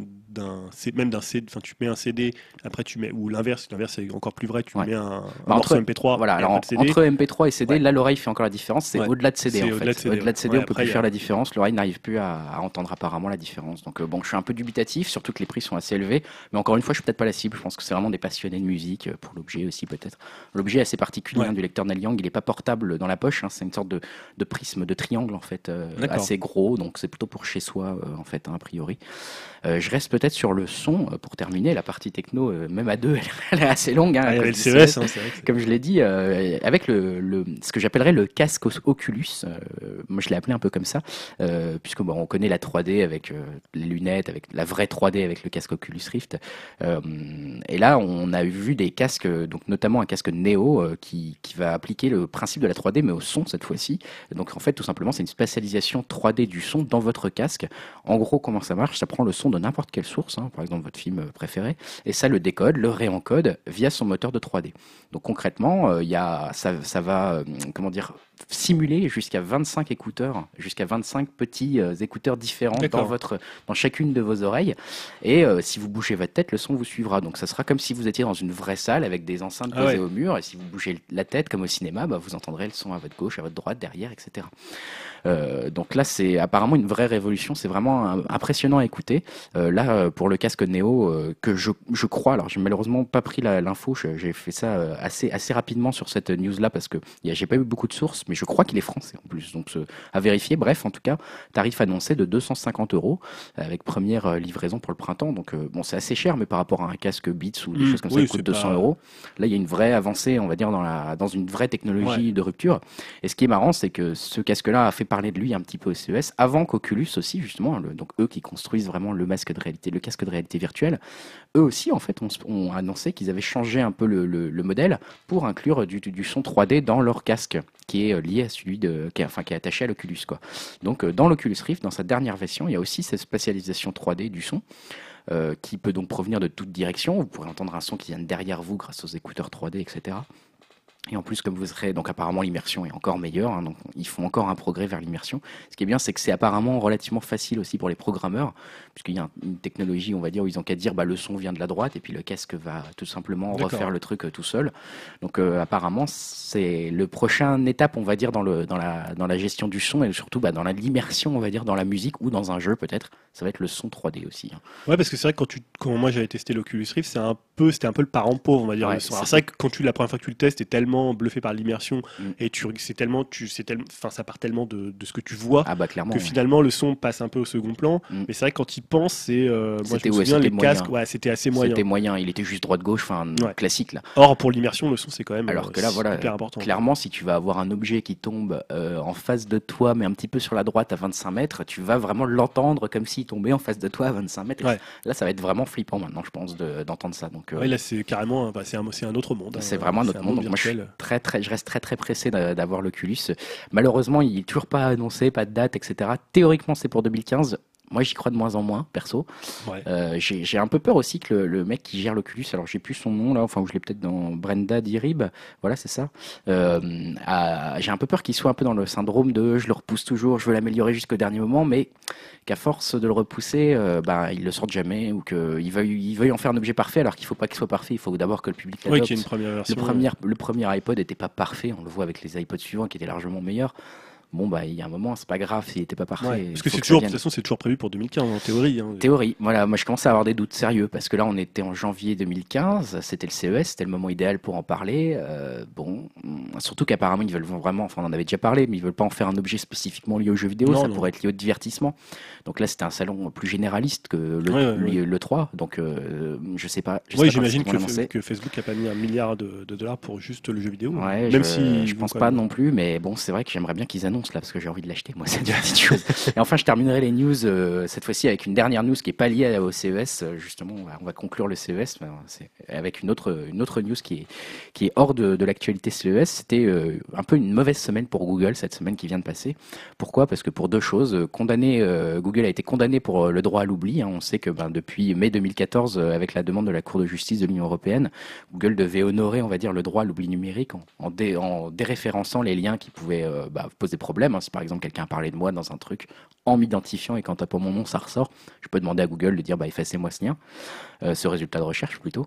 Speaker 2: même d'un CD, enfin tu mets un CD, après tu mets ou l'inverse, l'inverse c'est encore plus vrai, tu mets un,
Speaker 1: bah,
Speaker 2: morceau MP3.
Speaker 1: Voilà, alors entre MP3 et CD, là l'oreille fait encore la différence, c'est au-delà de CD en fait. Au-delà de CD, on peut plus faire la différence, l'oreille n'arrive plus à, entendre apparemment la différence. Donc euh, bon, je suis un peu dubitatif, surtout que les prix sont assez élevés, mais encore une fois, je suis peut-être pas la cible. Je pense que c'est vraiment des passionnés de musique euh, pour l'objet aussi peut-être. L'objet assez particulier hein, du lecteur Neil Young, il est pas portable dans la poche, hein, c'est une sorte de, de, prisme, de triangle en fait, euh, assez gros, donc c'est plutôt pour chez soi en fait, hein, a priori. je reste peut-être sur le son euh, pour terminer, la partie techno, euh, même à deux, elle, est assez longue.
Speaker 2: comme,
Speaker 1: je l'ai dit, avec le, ce que j'appellerais le casque Oculus, moi, je l'ai appelé un peu comme ça, puisque bon, on connaît la 3D avec les lunettes, avec la vraie 3D avec le casque Oculus Rift. et là, on a vu des casques, donc notamment un casque Neo qui, qui va appliquer le principe de la 3D, mais au son cette fois-ci. Donc en fait, tout simplement, c'est une spatialisation 3D du son dans votre casque. En gros, comment ça marche? Ça prend le son de n'importe quelle source, hein, par exemple votre film préféré, et ça le décode, le réencode via son moteur de 3D. Donc concrètement, euh, il y a, ça, ça va, euh, comment dire, simuler jusqu'à 25 écouteurs, jusqu'à 25 petits euh, écouteurs différents dans votre, dans chacune de vos oreilles. Et si vous bougez votre tête, le son vous suivra. Donc ça sera comme si vous étiez dans une vraie salle avec des enceintes ah posées au mur. Et si vous bougez la tête comme au cinéma, bah, vous entendrez le son à votre gauche, à votre droite, derrière, etc. Euh, donc là, c'est apparemment une vraie révolution. C'est vraiment impressionnant à écouter. Euh, là, euh, pour le casque Neo, que je, je crois, alors j'ai malheureusement pas pris l'info, j'ai fait ça assez, assez rapidement sur cette news-là parce que j'ai pas eu beaucoup de sources, mais je crois qu'il est français en plus. Donc à vérifier. Bref, en tout cas, tarif annoncé de 250 euros avec première livraison pour le printemps. Donc bon, c'est assez cher, mais par rapport à un casque Beats ou des mmh, choses comme ça, il coûte 200 euros. Là, il y a une vraie avancée, on va dire, dans, la, dans une vraie technologie de rupture. Et ce qui est marrant, c'est que ce casque-là a fait parler de lui un petit peu au CES, avant qu'Oculus aussi, justement, donc eux qui construisent vraiment le masque de réalité, le casque de réalité virtuelle, eux aussi, en fait, ont, annoncé qu'ils avaient changé un peu le, modèle pour inclure du, son 3D dans leur casque, qui est lié à celui de, qui est, enfin, qui est attaché à l'Oculus, quoi. Donc, euh, dans l'Oculus Rift, dans sa dernière version, il y a aussi cette spatialisation 3D du son. Euh, qui peut donc provenir de toutes directions. Vous pourrez entendre un son qui vient derrière vous grâce aux écouteurs 3D, etc. Et en plus, comme vous serez, donc apparemment l'immersion est encore meilleure, hein, donc ils font encore un progrès vers l'immersion. Ce qui est bien, c'est que c'est apparemment relativement facile aussi pour les programmeurs, puisqu'il y a une technologie, on va dire, où ils ont qu'à dire, bah, le son vient de la droite, et puis le casque va tout simplement refaire le truc euh, tout seul. Donc euh, apparemment, c'est le prochain étape, on va dire, dans, le, dans, la, dans la gestion du son, et surtout bah, dans l'immersion, on va dire, dans la musique ou dans un jeu peut-être. Ça va être le son 3D aussi. Hein.
Speaker 2: Ouais, parce que c'est vrai que quand, tu, quand moi j'avais testé l'Oculus Rift, c'est un peu, c'était un peu le parent pauvre, on va dire. c'est vrai que quand tu, la première fois que tu le testes, t'es tellement bluffé par l'immersion mm. et tu c'est tellement tu c'est tellement enfin ça part tellement de, de, ce que tu vois
Speaker 1: ah bah,
Speaker 2: que finalement le son passe un peu au second plan. Mm. mais c'est vrai que quand il pense c'est euh, moi je me souviens les casques ouais, c'était assez moyen.
Speaker 1: C'était moyen. Il était juste droite gauche enfin classique là.
Speaker 2: Or pour l'immersion le son c'est quand même
Speaker 1: alors que là voilà
Speaker 2: important.
Speaker 1: clairement si tu vas avoir un objet qui tombe euh, en face de toi mais un petit peu sur la droite à 25 mètres tu vas vraiment l'entendre comme s'il tombait en face de toi à 25 mètres. Là ça va être vraiment flippant maintenant je pense d'entendre ça. Donc
Speaker 2: euh, là c'est carrément bah, c'est un, un autre monde
Speaker 1: c'est vraiment un autre monde. donc moi je très très je reste très très pressé d'avoir l'Oculus. Malheureusement, il n'est toujours pas annoncé, pas de date, etc. Théoriquement, c'est pour 2015. Moi, j'y crois de moins en moins, perso. Euh, j'ai un peu peur aussi que le, mec qui gère l'Oculus, alors j'ai plus son nom là, enfin, je l'ai peut-être dans Brenda Dirib, voilà, c'est ça. Euh, j'ai un peu peur qu'il soit un peu dans le syndrome de je le repousse toujours, je veux l'améliorer jusqu'au dernier moment, mais qu'à force de le repousser, euh, bah, il le sorte jamais ou qu'il veuille, il veuille en faire un objet parfait alors qu'il faut pas qu'il soit parfait. Il faut d'abord que le public
Speaker 2: l'adopte. une première version,
Speaker 1: le, premier, le premier iPod n'était pas parfait, on le voit avec les iPods suivants qui étaient largement meilleurs bon bah il y a un moment c'est pas grave s'il était pas parfait
Speaker 2: parce que c'est toujours de toute façon c'est toujours prévu pour 2015 en théorie hein.
Speaker 1: théorie. Voilà moi je commence à avoir des doutes sérieux parce que là on était en janvier 2015 c'était le CES c'était le moment idéal pour en parler. Euh, bon surtout qu'apparemment ils veulent vraiment enfin on en avait déjà parlé mais ils veulent pas en faire un objet spécifiquement lié aux jeux vidéo ça pourrait être lié au divertissement. Donc là c'était un salon plus généraliste que le, le 3 donc euh, je sais pas
Speaker 2: oui j'imagine que, que, Facebook a pas mis un milliard de, dollars pour juste le jeu vidéo
Speaker 1: même je, si je pense pas non plus mais bon c'est vrai que j'aimerais bien qu'ils annoncent là parce que j'ai envie de l'acheter. Moi, c'est une petite chose. Et enfin, je terminerai les news euh, cette fois-ci avec une dernière news qui est pas liée au CES. Euh, justement, on va, conclure le CES avec une autre une autre news qui est qui est hors de, l'actualité CES. C'était euh, un peu une mauvaise semaine pour Google cette semaine qui vient de passer. Pourquoi? Parce que pour deux choses, condamné Google a été condamné pour le droit à l'oubli. Hein. On sait que ben, depuis mai 2014, avec la demande de la Cour de justice de l'Union européenne, Google devait honorer, on va dire, le droit à l'oubli numérique en, en, déréférençant les liens qui pouvaient bah, poser problème Hein. Si par exemple quelqu'un a parlé de moi dans un truc en m'identifiant et quand t'as pas mon nom, ça ressort, je peux demander à Google de dire bah, effacez-moi ce lien, euh, ce résultat de recherche plutôt.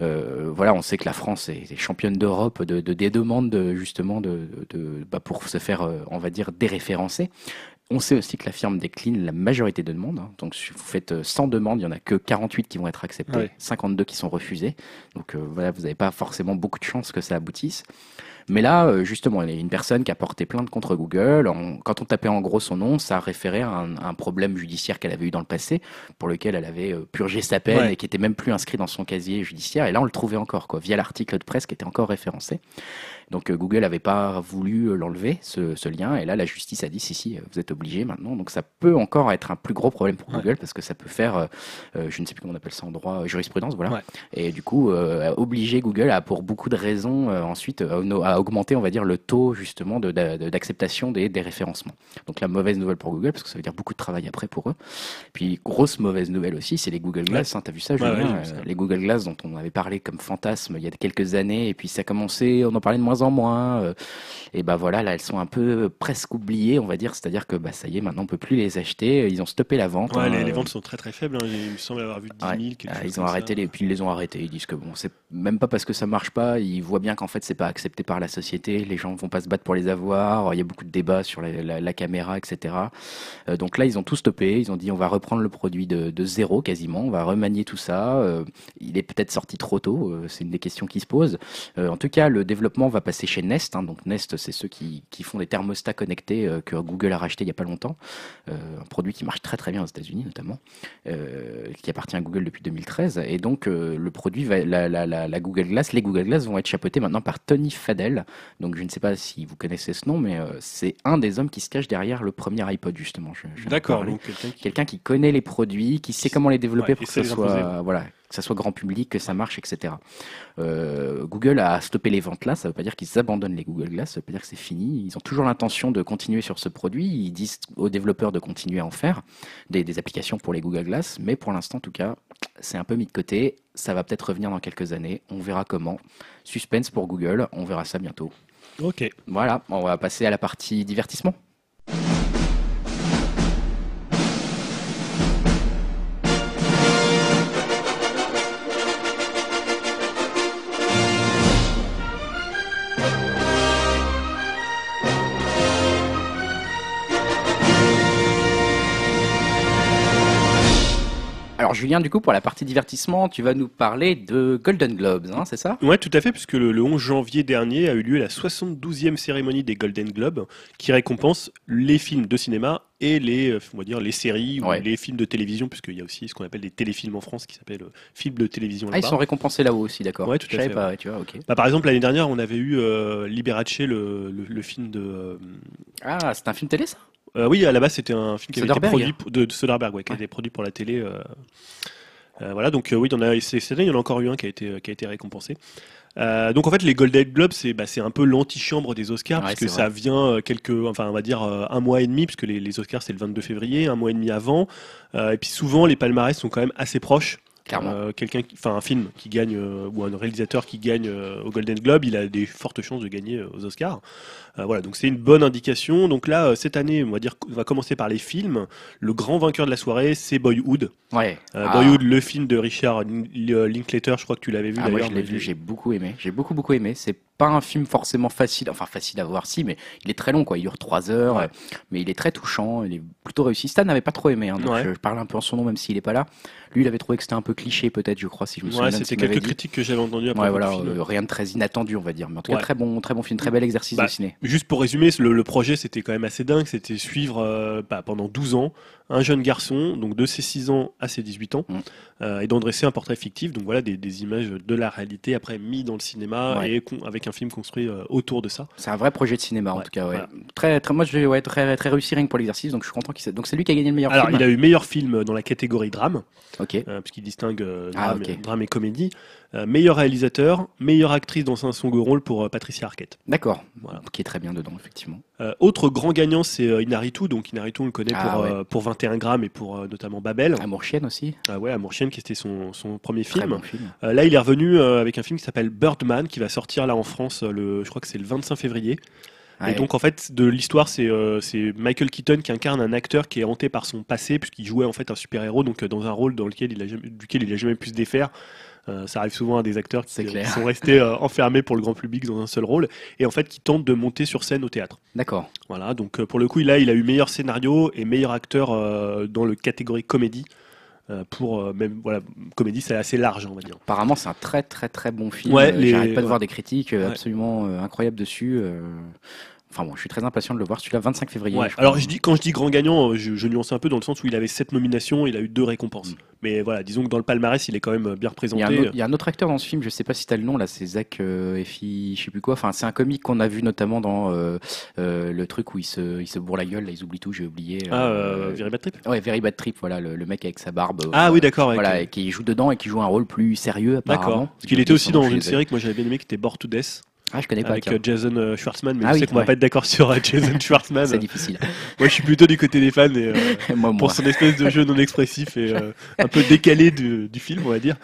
Speaker 1: Euh, voilà, on sait que la France est, championne d'Europe de, des demandes justement de, bah, pour se faire, euh, on va dire, déréférencer. On sait aussi que la firme décline la majorité de demandes. Hein. Donc, si vous faites 100 demandes, il n'y en a que 48 qui vont être acceptées, 52 qui sont refusées. Donc, voilà, vous n'avez pas forcément beaucoup de chances que ça aboutisse. Mais là, euh, justement, il y a une personne qui a porté plainte contre Google. En- quand on tapait en gros son nom, ça référait à un, un problème judiciaire qu'elle avait eu dans le passé, pour lequel elle avait euh, purgé sa peine
Speaker 2: Ouais.
Speaker 1: et qui était même plus inscrit dans son casier judiciaire. Et là, on le trouvait encore, quoi, via l'article de presse qui était encore référencé. Donc euh, Google n'avait pas voulu euh, l'enlever, ce, ce lien, et là la justice a dit si si, vous êtes obligé maintenant. Donc ça peut encore être un plus gros problème pour
Speaker 2: Ouais.
Speaker 1: Google parce que ça peut faire, euh, je ne sais plus comment on appelle ça en droit, jurisprudence, voilà.
Speaker 2: Ouais.
Speaker 1: Et du coup euh, obliger Google à pour beaucoup de raisons euh, ensuite à augmenter, on va dire, le taux justement de- d'a- de- d'acceptation des, des référencements. Donc la mauvaise nouvelle pour Google parce que ça veut dire beaucoup de travail après pour eux. Puis grosse mauvaise nouvelle aussi, c'est les Google Glass. Hein, T'as vu ça,
Speaker 2: Ouais,
Speaker 1: Julien
Speaker 2: ouais.
Speaker 1: Les Google Glass dont on avait parlé comme fantasme il y a quelques années, et puis ça a commencé, on en parlait de moins en moins. euh, et ben voilà, là elles sont un peu presque oubliées, on va dire. C'est-à-dire que bah ça y est, maintenant on peut plus les acheter. Ils ont stoppé la vente.
Speaker 2: Ouais,
Speaker 1: hein,
Speaker 2: les, les
Speaker 1: euh,
Speaker 2: ventes sont très très faibles. hein. Il me semble avoir vu 10 000.
Speaker 1: Ouais.
Speaker 2: quelque
Speaker 1: ah, ils ont
Speaker 2: ça.
Speaker 1: arrêté les, puis ils les ont arrêtés. Ils disent que bon, c'est même pas parce que ça marche pas. Ils voient bien qu'en fait c'est pas accepté par la société. Les gens vont pas se battre pour les avoir. Il y a beaucoup de débats sur la, la- la caméra, etc. Euh, donc là ils ont tout stoppé. Ils ont dit on va reprendre le produit de, de zéro quasiment. On va remanier tout ça. Euh, il est peut-être sorti trop tôt. euh, c'est une des questions qui se posent. Euh, en tout cas, le développement va passer chez Nest. hein. donc Nest, c'est ceux qui, qui font des thermostats connectés euh, que Google a racheté il y a pas longtemps. Euh, un produit qui marche très très bien aux États-Unis notamment euh, qui appartient à Google depuis 2013. Et donc, le produit, va, la, la, la, la Google Glass, les Google Glass vont être chapeautés maintenant par Tony Fadell. Donc, je ne sais pas si vous connaissez ce nom, mais c'est un des hommes qui se cache derrière le premier iPod, justement.
Speaker 2: D'accord, quelqu'un qui.
Speaker 1: Connaît les produits, qui sait comment les développer
Speaker 2: Ouais,
Speaker 1: pour que
Speaker 2: les
Speaker 1: soit, voilà, que ça soit grand public, que ça marche, etc. Euh, Google a stoppé les ventes là, ça ne veut pas dire qu'ils abandonnent les Google Glass, ça veut pas dire que c'est fini. Ils ont toujours l'intention de continuer sur ce produit. Ils disent aux développeurs de continuer à en faire des, des applications pour les Google Glass, mais pour l'instant, en tout cas, c'est un peu mis de côté. Ça va peut-être revenir dans quelques années. On verra comment. Suspense pour Google. On verra ça bientôt.
Speaker 2: Ok.
Speaker 1: Voilà. On va passer à la partie divertissement. Alors Julien, du coup, pour la partie divertissement, tu vas nous parler de Golden Globes, hein, c'est ça?
Speaker 2: Ouais, tout à fait, puisque le, le 11 janvier dernier a eu lieu la 72e cérémonie des Golden Globes, qui récompense les films de cinéma et les, euh, on va dire, les séries
Speaker 1: Ouais.
Speaker 2: ou les films de télévision, puisqu'il y a aussi ce qu'on appelle des téléfilms en France qui s'appellent euh, films de télévision.
Speaker 1: Ah, ils sont récompensés là-haut aussi, d'accord.
Speaker 2: Ouais, tout à
Speaker 1: Je
Speaker 2: fait,
Speaker 1: pas, ouais, tu vois, ok.
Speaker 2: Bah, par exemple, l'année dernière, on avait eu euh, Liberace, le, le, le film de. euh,
Speaker 1: Ah, c'est un film télé, ça?
Speaker 2: Euh, oui, à la base, c'était un film qui avait été produit de, de Soderbergh, ouais, qui a été produit pour la télé. euh, euh, voilà, donc oui, il y en a, c'est- cette année, il y en a encore eu un qui a été, qui a été récompensé. Euh, donc en fait, les Golden Globes, c'est bah, c'est un peu l'antichambre des Oscars,
Speaker 1: Ouais,
Speaker 2: puisque
Speaker 1: c'est
Speaker 2: ça vient quelques, enfin on va dire un mois et demi, puisque les, les Oscars c'est le 22 février, un mois et demi avant. Euh, et puis souvent, les palmarès sont quand même assez proches.
Speaker 1: Clairement.
Speaker 2: Euh, quelqu'un, enfin un film qui gagne euh, ou un réalisateur qui gagne euh, au Golden Globe, il a des fortes chances de gagner aux Oscars. Voilà, donc c'est une bonne indication. Donc là, cette année, on va dire, on va commencer par les films. Le grand vainqueur de la soirée, c'est Boyhood.
Speaker 1: Ouais. Ah.
Speaker 2: Boyhood, le film de Richard Lin- Linklater, je crois que tu l'avais vu
Speaker 1: Ah, moi je l'ai vu, j'ai beaucoup aimé. J'ai beaucoup beaucoup aimé. C'est pas un film forcément facile, enfin facile à voir si, mais il est très long quoi. Il dure trois heures,
Speaker 2: Ouais.
Speaker 1: euh, mais il est très touchant. Il est plutôt réussi. Stan n'avait pas trop aimé, hein, donc
Speaker 2: Ouais.
Speaker 1: je, je parle un peu en son nom même s'il est pas là. Lui, il avait trouvé que c'était un peu cliché peut-être, je crois, si je me souviens.
Speaker 2: Ouais, c'était quelques critiques que j'avais entendues après
Speaker 1: Ouais, voilà,
Speaker 2: film.
Speaker 1: euh, rien de très inattendu, on va dire. Mais en tout cas, très bon, très bon film, très bel exercice
Speaker 2: Bah,
Speaker 1: de ciné.
Speaker 2: Juste pour résumer, le, le projet c'était quand même assez dingue. C'était suivre euh, bah, pendant 12 ans un jeune garçon, donc de ses 6 ans à ses 18 ans,
Speaker 1: Mm.
Speaker 2: euh, et d'en dresser un portrait fictif. Donc voilà, des, des images de la réalité après mis dans le cinéma
Speaker 1: Ouais.
Speaker 2: et con- avec un film construit euh, autour de ça.
Speaker 1: C'est un vrai projet de cinéma en tout cas. Ouais.
Speaker 2: voilà.
Speaker 1: Très, très, moi, je vais ouais, très, très réussi rien que pour l'exercice, donc je suis content qu'il. Donc c'est lui qui a gagné le meilleur
Speaker 2: Alors,
Speaker 1: film.
Speaker 2: il a eu meilleur film dans la catégorie drame,
Speaker 1: Ok.
Speaker 2: euh, puisqu'il distingue euh,
Speaker 1: Ah,
Speaker 2: drame, drame et comédie. Euh, meilleur réalisateur, meilleure actrice dans un second rôle pour euh, Patricia Arquette.
Speaker 1: D'accord.
Speaker 2: Voilà.
Speaker 1: Qui est très bien dedans, effectivement.
Speaker 2: Euh, autre grand gagnant, c'est euh, Inaritu. Donc Inaritu, on le connaît
Speaker 1: Ah,
Speaker 2: pour,
Speaker 1: ouais.
Speaker 2: euh, pour 21 grammes et pour notamment Babel.
Speaker 1: Amour chienne aussi.
Speaker 2: Ah ouais, Amour Chienne, qui était son, son premier
Speaker 1: Très
Speaker 2: film.
Speaker 1: bon film.
Speaker 2: Là, il est revenu avec un film qui s'appelle Birdman, qui va sortir là en France, le, je crois que c'est le 25 février.
Speaker 1: Ouais.
Speaker 2: Et donc, en fait, de l'histoire, c'est Michael Keaton qui incarne un acteur qui est hanté par son passé, puisqu'il jouait en fait un super-héros, donc euh, dans un rôle dans lequel il a jamais, duquel il a jamais pu se défaire. Euh, ça arrive souvent à des acteurs qui,
Speaker 1: clair.
Speaker 2: sont restés euh, enfermés pour le grand public dans un seul rôle, et en fait qui tentent de monter sur scène au théâtre.
Speaker 1: D'accord.
Speaker 2: Voilà, donc euh, pour le coup, là, il a eu meilleur scénario et meilleur acteur euh, dans le catégorie comédie. Euh, pour euh, même voilà comédie c'est assez large on va dire
Speaker 1: Apparemment, c'est un très très très bon film.
Speaker 2: Ouais,
Speaker 1: Euh,
Speaker 2: les-
Speaker 1: J'arrête pas de
Speaker 2: ouais.
Speaker 1: voir des critiques euh,
Speaker 2: Ouais.
Speaker 1: absolument euh, incroyables dessus. Enfin bon, je suis très impatient de le voir. Celui-là, 25 février.
Speaker 2: Ouais.
Speaker 1: je crois.
Speaker 2: alors je dis quand je dis grand gagnant euh, je, je nuance un peu dans le sens où il avait sept nominations il a eu deux récompenses
Speaker 1: Mm.
Speaker 2: mais voilà disons que dans le palmarès il est quand même bien
Speaker 1: Il y, a
Speaker 2: représenté
Speaker 1: un autre, il y a un autre acteur dans ce film, je sais pas si t'as le nom là, c'est Zach euh, Effi, je sais plus quoi. Enfin, c'est un comique qu'on a vu notamment dans euh, euh, le truc où il se, il se bourre la gueule, là, ils oublient tout, j'ai oublié.
Speaker 2: ah Very Bad Trip
Speaker 1: Ouais, Very Bad Trip, voilà, le, le mec avec sa barbe.
Speaker 2: ah oui d'accord
Speaker 1: Voilà, et qui joue dedans et qui joue un rôle plus sérieux apparemment.
Speaker 2: d'accord parce qu'il était aussi dans une série que moi j'avais bien aimé qui était Born to Death
Speaker 1: Ah, je connais pas.
Speaker 2: avec
Speaker 1: tiens.
Speaker 2: euh, Jason euh, Schwartzman mais
Speaker 1: Ah
Speaker 2: je
Speaker 1: oui,
Speaker 2: sais qu'on va
Speaker 1: ouais.
Speaker 2: pas être d'accord sur euh, Jason Schwartzman
Speaker 1: C'est difficile.
Speaker 2: moi je suis plutôt du côté des fans et, euh,
Speaker 1: moi, moi.
Speaker 2: pour son espèce de jeu non expressif et euh, un peu décalé du, du film, on va dire.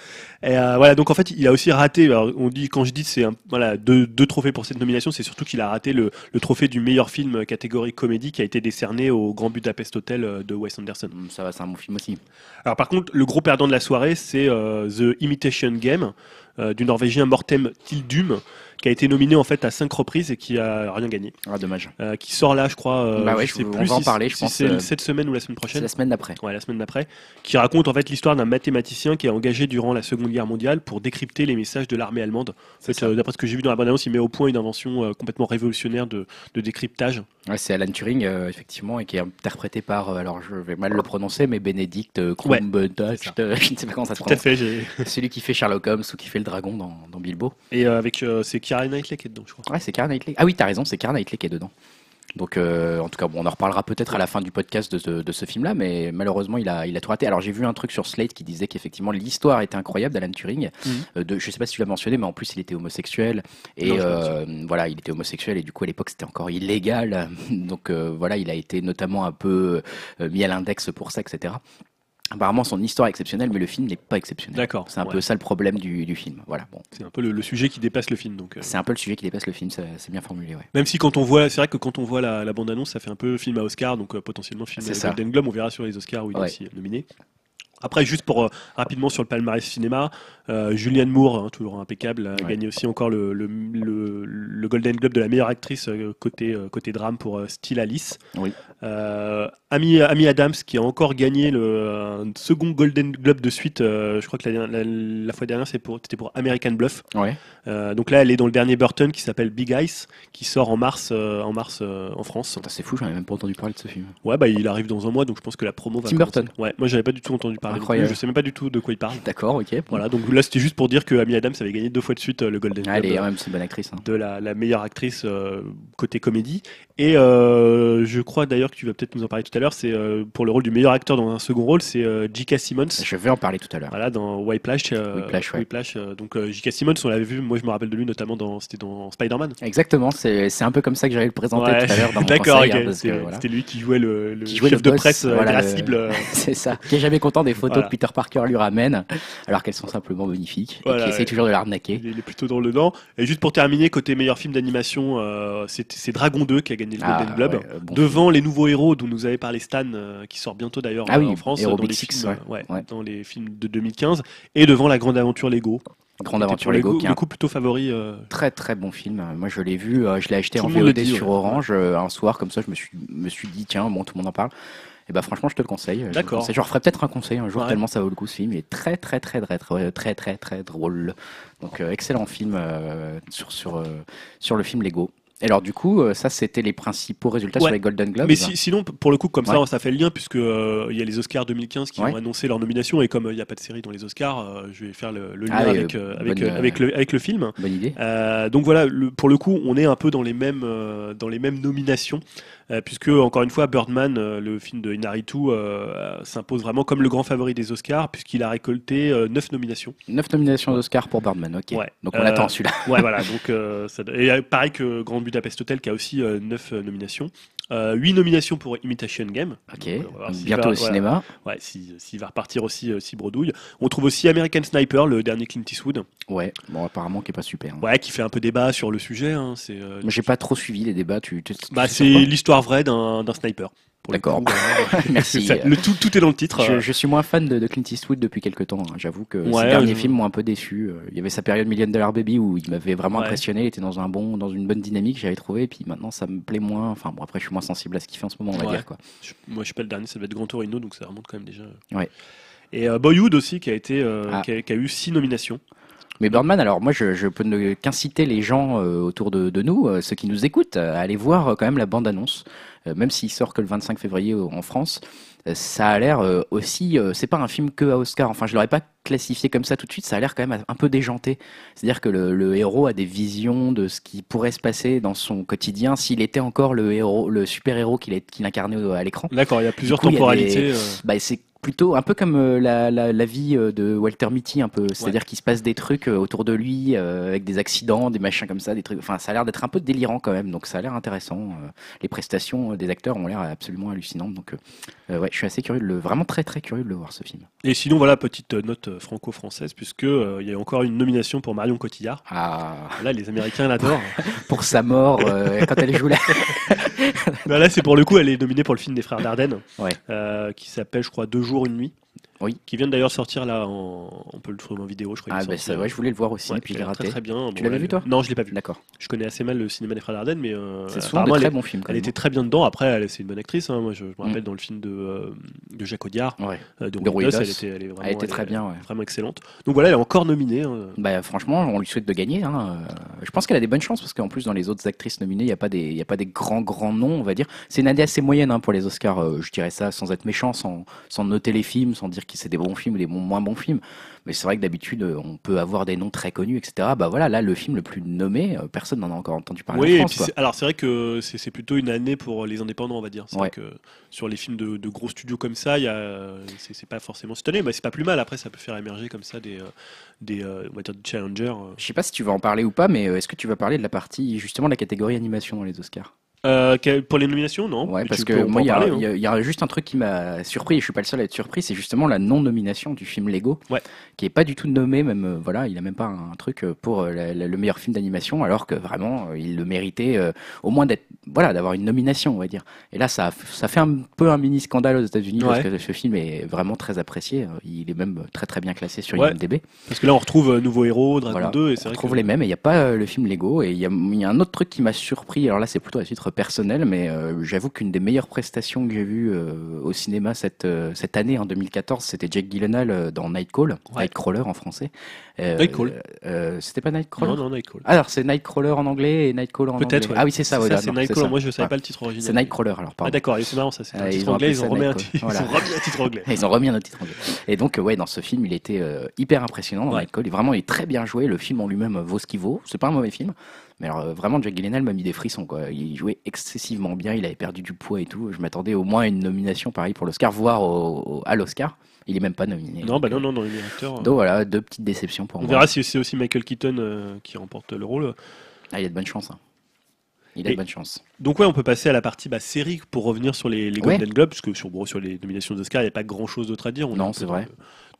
Speaker 2: Et euh, voilà, donc en fait, il a aussi raté. Alors, on dit quand je dis c'est voilà deux, deux trophées pour cette nomination, c'est surtout qu'il a raté le, le trophée du meilleur film catégorie comédie qui a été décerné au Grand Budapest Hotel de Wes Anderson.
Speaker 1: Hum, Ça va, c'est un bon film aussi.
Speaker 2: Alors par contre, le gros perdant de la soirée, c'est The Imitation Game euh, du Norvégien Mortem Tildum, qui a été nominé en fait à cinq reprises et qui a rien gagné.
Speaker 1: Ah, dommage.
Speaker 2: Euh, qui sort là, je crois. euh,
Speaker 1: Bah ouais,
Speaker 2: je
Speaker 1: je-
Speaker 2: sais
Speaker 1: on
Speaker 2: plus
Speaker 1: va en
Speaker 2: si-
Speaker 1: parler, je
Speaker 2: si
Speaker 1: pense,
Speaker 2: c'est
Speaker 1: euh,
Speaker 2: cette semaine ou la semaine prochaine.
Speaker 1: la semaine d'après.
Speaker 2: Ouais, la semaine d'après, qui raconte en fait l'histoire d'un mathématicien qui est engagé durant la Seconde Guerre mondiale pour décrypter les messages de l'armée allemande. En fait,
Speaker 1: ça.
Speaker 2: euh, d'après ce que j'ai vu dans la bande-annonce, il met au point une invention complètement révolutionnaire de, de décryptage.
Speaker 1: Ouais, c'est Alan Turing, euh, effectivement, et qui est interprété par, euh, alors je vais mal le prononcer, mais Bénédicte euh,
Speaker 2: Ouais,
Speaker 1: Cumberbatch, je ne sais pas comment ça se
Speaker 2: Tout à
Speaker 1: prononce.
Speaker 2: fait. j'ai-
Speaker 1: Celui qui fait Sherlock Holmes ou qui fait le dragon dans, dans Bilbo.
Speaker 2: Et euh, avec c'est Keira Knightley qui est dedans, je crois.
Speaker 1: Ouais, c'est Keira Knightley. Ah oui, t'as raison, c'est Keira Knightley qui est dedans. Donc, euh, en tout cas, bon, on en reparlera peut-être à la fin du podcast de ce, de ce film-là, mais malheureusement, il a, il a tout raté. Alors, j'ai vu un truc sur Slate qui disait qu'effectivement, l'histoire était incroyable d'Alan Turing.
Speaker 2: Mhm.
Speaker 1: Euh, de, je sais pas si tu l'as mentionné, mais en plus, il était homosexuel. Et
Speaker 2: Non,
Speaker 1: euh, voilà, il était homosexuel, et du coup, à l'époque, c'était encore illégal. Donc, voilà, il a été notamment un peu mis à l'index pour ça, etc. Apparemment, son histoire est exceptionnelle, mais le film n'est pas exceptionnel.
Speaker 2: D'accord.
Speaker 1: C'est un
Speaker 2: ouais.
Speaker 1: peu ça le problème du, du film. Voilà, bon.
Speaker 2: C'est un peu le, le sujet qui dépasse le film. Donc, euh,
Speaker 1: C'est un peu le sujet qui dépasse le film, c'est bien formulé, ouais.
Speaker 2: même si quand on voit, c'est vrai que quand on voit la, la bande-annonce, ça fait un peu film à Oscar, donc euh, potentiellement film à. Golden Globe. On verra sur les Oscars où il est aussi nominé. Après, juste pour euh, rapidement sur le palmarès cinéma, euh, Julianne Moore, hein, toujours impeccable, a
Speaker 1: Ouais.
Speaker 2: gagné aussi encore le, le, le- le Golden Globe de la meilleure actrice euh, côté, côté drame pour Still Alice.
Speaker 1: Oui.
Speaker 2: Amy, Amy Adams qui a encore gagné le un second Golden Globe de suite. je crois que la, la- la fois dernière pour- c'était pour American Bluff.
Speaker 1: Ouais.
Speaker 2: Donc là, elle est dans le dernier Burton qui s'appelle Big Eyes, qui sort en mars, en mars en France.
Speaker 1: C'est fou, j'en ai même pas entendu parler de ce film.
Speaker 2: Ouais, bah il arrive dans un mois, donc je pense que la promo va.
Speaker 1: Tim. Burton.
Speaker 2: Ouais, moi j'avais pas du tout entendu parler.
Speaker 1: Incroyable.
Speaker 2: Je sais même pas du tout de quoi il parle.
Speaker 1: D'accord, ok.
Speaker 2: Voilà, donc là c'était juste pour dire que Amy Adams avait gagné deux fois de suite euh, le Golden Globe
Speaker 1: même, c'est une bonne actrice. hein.
Speaker 2: de la, la meilleure actrice euh, côté comédie. Et euh, je crois d'ailleurs que tu vas peut-être nous en parler tout à l'heure. C'est euh, pour le rôle du meilleur acteur dans un second rôle, c'est euh, J.K. Simmons.
Speaker 1: Je vais en parler tout à l'heure.
Speaker 2: Voilà, dans Whiplash.
Speaker 1: Whiplash, ouais.
Speaker 2: Whiplash, donc J.K. Simmons, on l'avait vu. Moi, je me rappelle de lui notamment dans, c'était dans Spider-Man.
Speaker 1: Exactement, c'est un peu comme ça que j'allais le présenter
Speaker 2: Ouais,
Speaker 1: tout à l'heure dans mon
Speaker 2: D'accord,
Speaker 1: hein,
Speaker 2: C'était
Speaker 1: voilà.
Speaker 2: lui qui jouait le, le
Speaker 1: Qui jouait
Speaker 2: chef
Speaker 1: le
Speaker 2: de presse
Speaker 1: voilà, le-
Speaker 2: irascible. euh,
Speaker 1: C'est ça. Qui est jamais content des photos
Speaker 2: Voilà.
Speaker 1: que Peter Parker lui ramène, alors qu'elles sont simplement magnifiques, et qui essaie toujours de l'arnaquer.
Speaker 2: Il est- plutôt dans le dedans. Et juste pour terminer, côté meilleur film d'animation, c'est c'est Dragon 2 qui a gagné le
Speaker 1: Ah,
Speaker 2: Golden Globe.
Speaker 1: ouais, euh, bon
Speaker 2: Devant les nouveaux héros dont nous avait parlé Stan, euh, qui sort bientôt d'ailleurs
Speaker 1: Ah
Speaker 2: euh,
Speaker 1: oui,
Speaker 2: en France, dans les,
Speaker 1: Six,
Speaker 2: films,
Speaker 1: ouais. Ouais.
Speaker 2: dans les films de 2015, et devant La Grande Aventure Lego.
Speaker 1: Grande aventure Lego,
Speaker 2: le,
Speaker 1: qui est un
Speaker 2: coup plutôt favori. euh,
Speaker 1: très très bon film. Moi je l'ai vu, je l'ai acheté
Speaker 2: Tout
Speaker 1: en VOD
Speaker 2: dit,
Speaker 1: sur. Orange un soir, comme ça je me suis, me suis dit tiens, bon tout le monde en parle. Et bah franchement je te le conseille. Je, le
Speaker 2: D'accord.
Speaker 1: conseille. je referai peut-être un conseil un jour
Speaker 2: Ouais.
Speaker 1: tellement ça vaut le coup ce film. Il est très très très très très très très très drôle. Donc euh, excellent film euh, sur sur sur le film Lego. Et alors du coup euh, ça c'était les principaux résultats
Speaker 2: Ouais.
Speaker 1: sur les Golden Globes.
Speaker 2: Mais si- sinon, pour le coup, comme ça,
Speaker 1: Ouais.
Speaker 2: ça fait le lien, puisque euh, il y a les Oscars 2015 qui
Speaker 1: Ouais.
Speaker 2: ont annoncé leur nomination, et comme euh, il n'y a pas de série dans les Oscars, euh, je vais faire le, le lien
Speaker 1: Ah
Speaker 2: avec, avec, le, avec le film.
Speaker 1: Bonne idée.
Speaker 2: Donc voilà, le- pour le coup, on est un peu dans les mêmes, dans les mêmes nominations, puisque encore une fois, Birdman, euh, le film de Inaritu, euh, s'impose vraiment comme le grand favori des Oscars, puisqu'il a récolté euh, 9 nominations.
Speaker 1: 9 nominations d'Oscar pour Birdman, ok.
Speaker 2: Ouais.
Speaker 1: Donc on
Speaker 2: Euh,
Speaker 1: attend celui-là.
Speaker 2: Ouais, voilà. Donc, euh, ça- et euh, pareil que Grand Budapest Hotel, qui a aussi 9 nominations. 8 nominations pour Imitation Game.
Speaker 1: Ok.
Speaker 2: Donc, s'il
Speaker 1: bientôt
Speaker 2: va-
Speaker 1: au
Speaker 2: voilà.
Speaker 1: cinéma.
Speaker 2: Ouais, si- s'il va repartir aussi, euh, si bredouille. On trouve aussi American Sniper, le dernier Clint Eastwood.
Speaker 1: Ouais. Bon apparemment qui est pas super. hein.
Speaker 2: Ouais, qui fait un peu débat sur le sujet. hein, C'est euh,
Speaker 1: Mais j'ai pas trop suivi les débats. Tu, tu- tu
Speaker 2: bah, c'est l'histoire vraie d'un d'un sniper.
Speaker 1: D'accord. Merci.
Speaker 2: Ça- le tout, tout est dans le titre.
Speaker 1: Je,
Speaker 2: euh,
Speaker 1: je suis moins fan de, de Clint Eastwood depuis quelques temps. hein. J'avoue que
Speaker 2: Ouais,
Speaker 1: ces derniers
Speaker 2: je-
Speaker 1: films m'ont un peu déçu. Euh, Il y avait sa période Million Dollar Baby où il m'avait vraiment
Speaker 2: Ouais.
Speaker 1: impressionné. Il était dans un bon, dans une bonne dynamique, j'avais trouvé. Et puis maintenant, ça me plaît moins. Enfin bon, après, je suis moins sensible à ce qu'il fait en ce moment, on va
Speaker 2: Ouais.
Speaker 1: dire quoi.
Speaker 2: je- moi, je sais pas le dernier, ça va être Grand Torino, donc ça remonte quand même déjà.
Speaker 1: Ouais.
Speaker 2: Et euh, Boyhood aussi, qui a, été, euh,
Speaker 1: Ah.
Speaker 2: qui, a, qui a eu six nominations.
Speaker 1: Mais Birdman, alors moi je, je peux ne qu'inciter les gens euh, autour de, de nous, euh, ceux qui nous écoutent, à aller voir euh, quand même la bande-annonce, Euh, même s'il sort que le 25 février euh, en France. euh, Ça a l'air euh, aussi, euh, c'est pas un film que à Oscar. Enfin, je l'aurais pas classifié comme ça tout de suite. Ça a l'air quand même un peu déjanté. C'est-à-dire que le, le héros a des visions de ce qui pourrait se passer dans son quotidien s'il était encore le héros, le super héros qu'il qu'il incarnait à l'écran.
Speaker 2: D'accord, il y a plusieurs
Speaker 1: coup,
Speaker 2: temporalités.
Speaker 1: des-
Speaker 2: euh.
Speaker 1: Bah, c'est plutôt un peu comme euh, la, la, la vie euh, de Walter Mitty, un peu. C'est-à-dire qu'il se passe des trucs euh, autour de lui, euh, avec des accidents, des machins comme ça, des trucs. Enfin, ça a l'air d'être un peu délirant quand même, donc ça a l'air intéressant. Les prestations des acteurs ont l'air absolument hallucinantes, donc euh, ouais, je suis assez curieux de le, vraiment très très curieux de le voir ce film.
Speaker 2: Et sinon, voilà, petite note franco-française, puisque euh, il y a encore une nomination pour Marion Cotillard.
Speaker 1: Ah,
Speaker 2: Là, les Américains l'adorent.
Speaker 1: pour sa mort quand elle joue là.
Speaker 2: Bah là, c'est pour le coup, elle est nominée pour le film des frères Dardenne,
Speaker 1: Ouais.
Speaker 2: qui s'appelle, je crois, Deux jours, une nuit.
Speaker 1: Oui.
Speaker 2: Qui vient d'ailleurs sortir là, en... on peut le trouver en vidéo, je crois.
Speaker 1: Ah bah ça, ouais, je voulais le voir aussi,
Speaker 2: Ouais,
Speaker 1: puis est
Speaker 2: l'air
Speaker 1: raté.
Speaker 2: Très, très bien.
Speaker 1: Tu l'avais
Speaker 2: là,
Speaker 1: vu, toi?
Speaker 2: Non, je l'ai pas vu.
Speaker 1: D'accord.
Speaker 2: Je connais assez mal le cinéma des frères Dardenne, mais euh,
Speaker 1: C'est souvent de
Speaker 2: apparemment,
Speaker 1: très bons films. quand
Speaker 2: elle était très bien dedans. Après, elle, c'est une bonne actrice. hein. Moi, je, je me
Speaker 1: Mm.
Speaker 2: rappelle dans le film de, euh, de Jacques Audiard,
Speaker 1: Ouais.
Speaker 2: euh, de,
Speaker 1: De
Speaker 2: elle était, elle est vraiment,
Speaker 1: Elle était très bien, ouais.
Speaker 2: vraiment excellente. Donc voilà, elle est encore nominée. hein.
Speaker 1: Bah, franchement, on lui souhaite de gagner. Hein. Euh, Je pense qu'elle a des bonnes chances parce qu'en plus, dans les autres actrices nominées, il n'y a, pas des- y a pas des grands, grands noms, on va dire. C'est une année assez moyenne hein, pour les Oscars, euh, je dirais ça sans être méchant, sans, sans noter les films, sans dire c'est des bons films ou des bons- moins bons films. Mais c'est vrai que d'habitude, euh, on peut avoir des noms très connus, etc. Bah voilà, là, le film le plus nommé, euh, personne n'en a encore entendu parler
Speaker 2: Oui,
Speaker 1: en
Speaker 2: et
Speaker 1: France.
Speaker 2: puis alors c'est vrai que c'est plutôt une année pour les indépendants, on va dire. C'est
Speaker 1: Ouais.
Speaker 2: vrai que sur les films de, de gros studios comme ça, il c'est pas forcément cette année, mais c'est pas plus mal. Après, ça peut faire émerger comme ça des, euh, des, on va dire des challengers.
Speaker 1: Je sais pas si tu vas en parler ou pas, mais est-ce que tu vas parler de la partie, justement, de la catégorie animation dans les Oscars?
Speaker 2: Euh, pour les nominations, non?
Speaker 1: Ouais,
Speaker 2: Mais
Speaker 1: parce que moi,
Speaker 2: en
Speaker 1: il y, a-
Speaker 2: parler, hein.
Speaker 1: il y a- il y a juste un truc qui m'a surpris, et je suis pas le seul à être surpris, c'est justement la non-nomination du film Lego,
Speaker 2: Ouais.
Speaker 1: qui est pas du tout nommé, même, euh, voilà, il a même pas un truc euh, pour la- la- le meilleur film d'animation, alors que vraiment, il le méritait euh, au moins d'être, voilà, d'avoir une nomination, on va dire. Et là, ça, ça fait un peu un mini scandale aux États-Unis, parce que ce film est vraiment très apprécié, euh, il est même très très bien classé sur
Speaker 2: Ouais.
Speaker 1: IMDb.
Speaker 2: Parce que là, on retrouve Nouveau Héros, Dragon
Speaker 1: Voilà.
Speaker 2: 2, et c'est
Speaker 1: On
Speaker 2: vrai
Speaker 1: retrouve
Speaker 2: que
Speaker 1: les mêmes et il n'y a pas le film Lego. Et il y a, il y a un autre truc qui m'a surpris. Alors là, c'est plutôt à titre personnel, mais euh, j'avoue qu'une des meilleures prestations que j'ai vues euh, au cinéma cette, euh, cette année, en 2014, c'était Jake Gyllenhaal dans Nightcall,
Speaker 2: Ouais.
Speaker 1: Nightcrawler en français.
Speaker 2: Nightcall.
Speaker 1: c'était pas Nightcrawler
Speaker 2: non, non, Nightcall.
Speaker 1: Alors, c'est Nightcrawler en anglais et Nightcrawler en anglais.
Speaker 2: Peut-être. ouais.
Speaker 1: Ah oui, c'est ça. ouais,
Speaker 2: ça, c'est Nightcrawler. Moi, je savais pas le titre original.
Speaker 1: C'est Nightcrawler, alors
Speaker 2: Ah
Speaker 1: pardon.
Speaker 2: d'accord, et c'est marrant ça, c'est un
Speaker 1: Ah,
Speaker 2: titre
Speaker 1: ils ont
Speaker 2: anglais, ils ont remis un
Speaker 1: Nightcall.
Speaker 2: titre- anglais.
Speaker 1: Ils ont remis un titre anglais. Et donc, ouais, dans ce film, il était hyper impressionnant dans. Nightcall. Et vraiment, il est très bien joué. Le film en lui-même vaut ce qu'il vaut. C'est pas un mauvais film. Mais alors, euh, vraiment, Jack Gyllenhaal m'a mis des frissons, quoi. Il jouait excessivement bien. Il avait perdu du poids et tout. Je m'attendais au moins à une nomination, pareil, pour l'Oscar, voire au- au- à l'Oscar. Il est même pas nominé.
Speaker 2: Non, bah non, non, non, il est acteur. euh,
Speaker 1: Donc voilà, deux petites déceptions pour
Speaker 2: On
Speaker 1: moi.
Speaker 2: verra si c'est aussi Michael Keaton euh, qui remporte le rôle.
Speaker 1: Ah, il a de bonnes chances. hein. Il a
Speaker 2: Et-
Speaker 1: de bonnes chances.
Speaker 2: Donc ouais, on peut passer à la partie bah, série pour revenir sur les, les
Speaker 1: Ouais.
Speaker 2: Golden Globes, parce que sur, bon, sur les nominations d'Oscar, il n'y a pas grand-chose d'autre à dire. On
Speaker 1: Non, c'est vrai.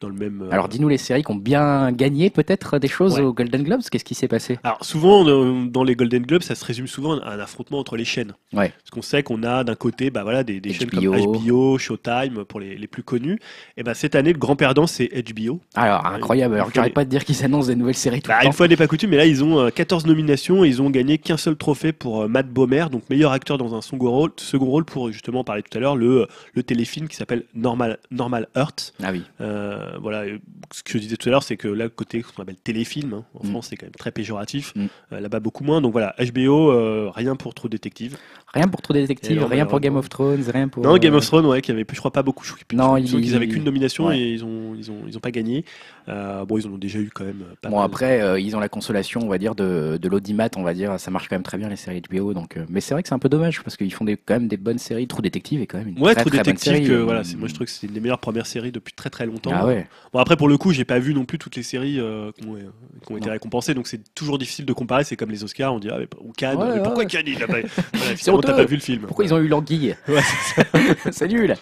Speaker 2: Dans le même. euh,
Speaker 1: Alors, dis-nous les séries qui ont bien gagné peut-être des choses
Speaker 2: Ouais.
Speaker 1: aux Golden Globes. Qu'est-ce qui s'est passé?
Speaker 2: Alors souvent euh, dans les Golden Globes, ça se résume souvent à un affrontement entre les chaînes.
Speaker 1: Ouais.
Speaker 2: Parce qu'on sait qu'on a d'un côté bah, voilà, des, des chaînes comme
Speaker 1: HBO.
Speaker 2: Showtime pour les, les plus connus. Et bah, cette année, le grand perdant, c'est HBO.
Speaker 1: Alors,
Speaker 2: Ouais,
Speaker 1: incroyable. Alors,
Speaker 2: les-
Speaker 1: pas de dire qu'ils annoncent des nouvelles séries tout
Speaker 2: Bah,
Speaker 1: le
Speaker 2: une
Speaker 1: temps.
Speaker 2: fois n'est pas coutume, mais là ils ont euh, 14 nominations et ils ont gagné qu'un seul trophée pour euh, Matt Bomer, donc meilleur acteur dans un second rôle, second rôle pour justement parler tout à l'heure le, le téléfilm qui s'appelle Normal, Normal Earth.
Speaker 1: Ah oui.
Speaker 2: Euh, voilà, et ce que je disais tout à l'heure, c'est que là, côté ce qu'on appelle téléfilm, hein, en
Speaker 1: Mm.
Speaker 2: France c'est quand même très péjoratif,
Speaker 1: Mm.
Speaker 2: Euh, là-bas beaucoup moins. Donc voilà, HBO, euh, rien pour trop détective.
Speaker 1: Rien pour Détective,
Speaker 2: non,
Speaker 1: rien pour Game of Thrones, rien pour.
Speaker 2: Non,
Speaker 1: euh,
Speaker 2: Game of Thrones, ouais, qui avait, je crois pas beaucoup. Je,
Speaker 1: Non,
Speaker 2: je me souviens
Speaker 1: il-
Speaker 2: qu'ils avaient qu'une nomination
Speaker 1: ouais.
Speaker 2: et ils ont, ils ont, ils ont pas gagné. Euh, bon, ils en ont déjà eu quand même. Pas
Speaker 1: Bon
Speaker 2: mal.
Speaker 1: après euh, ils ont la consolation on va dire de, de l'audimat on va dire ça marche quand même très bien les séries HBO donc euh, mais c'est vrai que c'est un peu dommage parce qu'ils font des, quand même des bonnes séries True Détective est quand même une
Speaker 2: Ouais,
Speaker 1: très,
Speaker 2: True
Speaker 1: très bonne
Speaker 2: Détective,
Speaker 1: série
Speaker 2: que,
Speaker 1: euh,
Speaker 2: voilà, c'est, moi je trouve que c'est une des meilleures premières séries depuis très très longtemps.
Speaker 1: ah ouais
Speaker 2: Bon, après, pour le coup, j'ai pas vu non plus toutes les séries euh, qui ont, euh, été récompensées, donc c'est toujours difficile de comparer. C'est comme les Oscars, on dit, ah, mais, ou Cannes, mais pourquoi. Cannes il a pas voilà, finalement, t'as pas vu le film.
Speaker 1: pourquoi ils ont eu l'anguille
Speaker 2: Ouais, c'est
Speaker 1: nul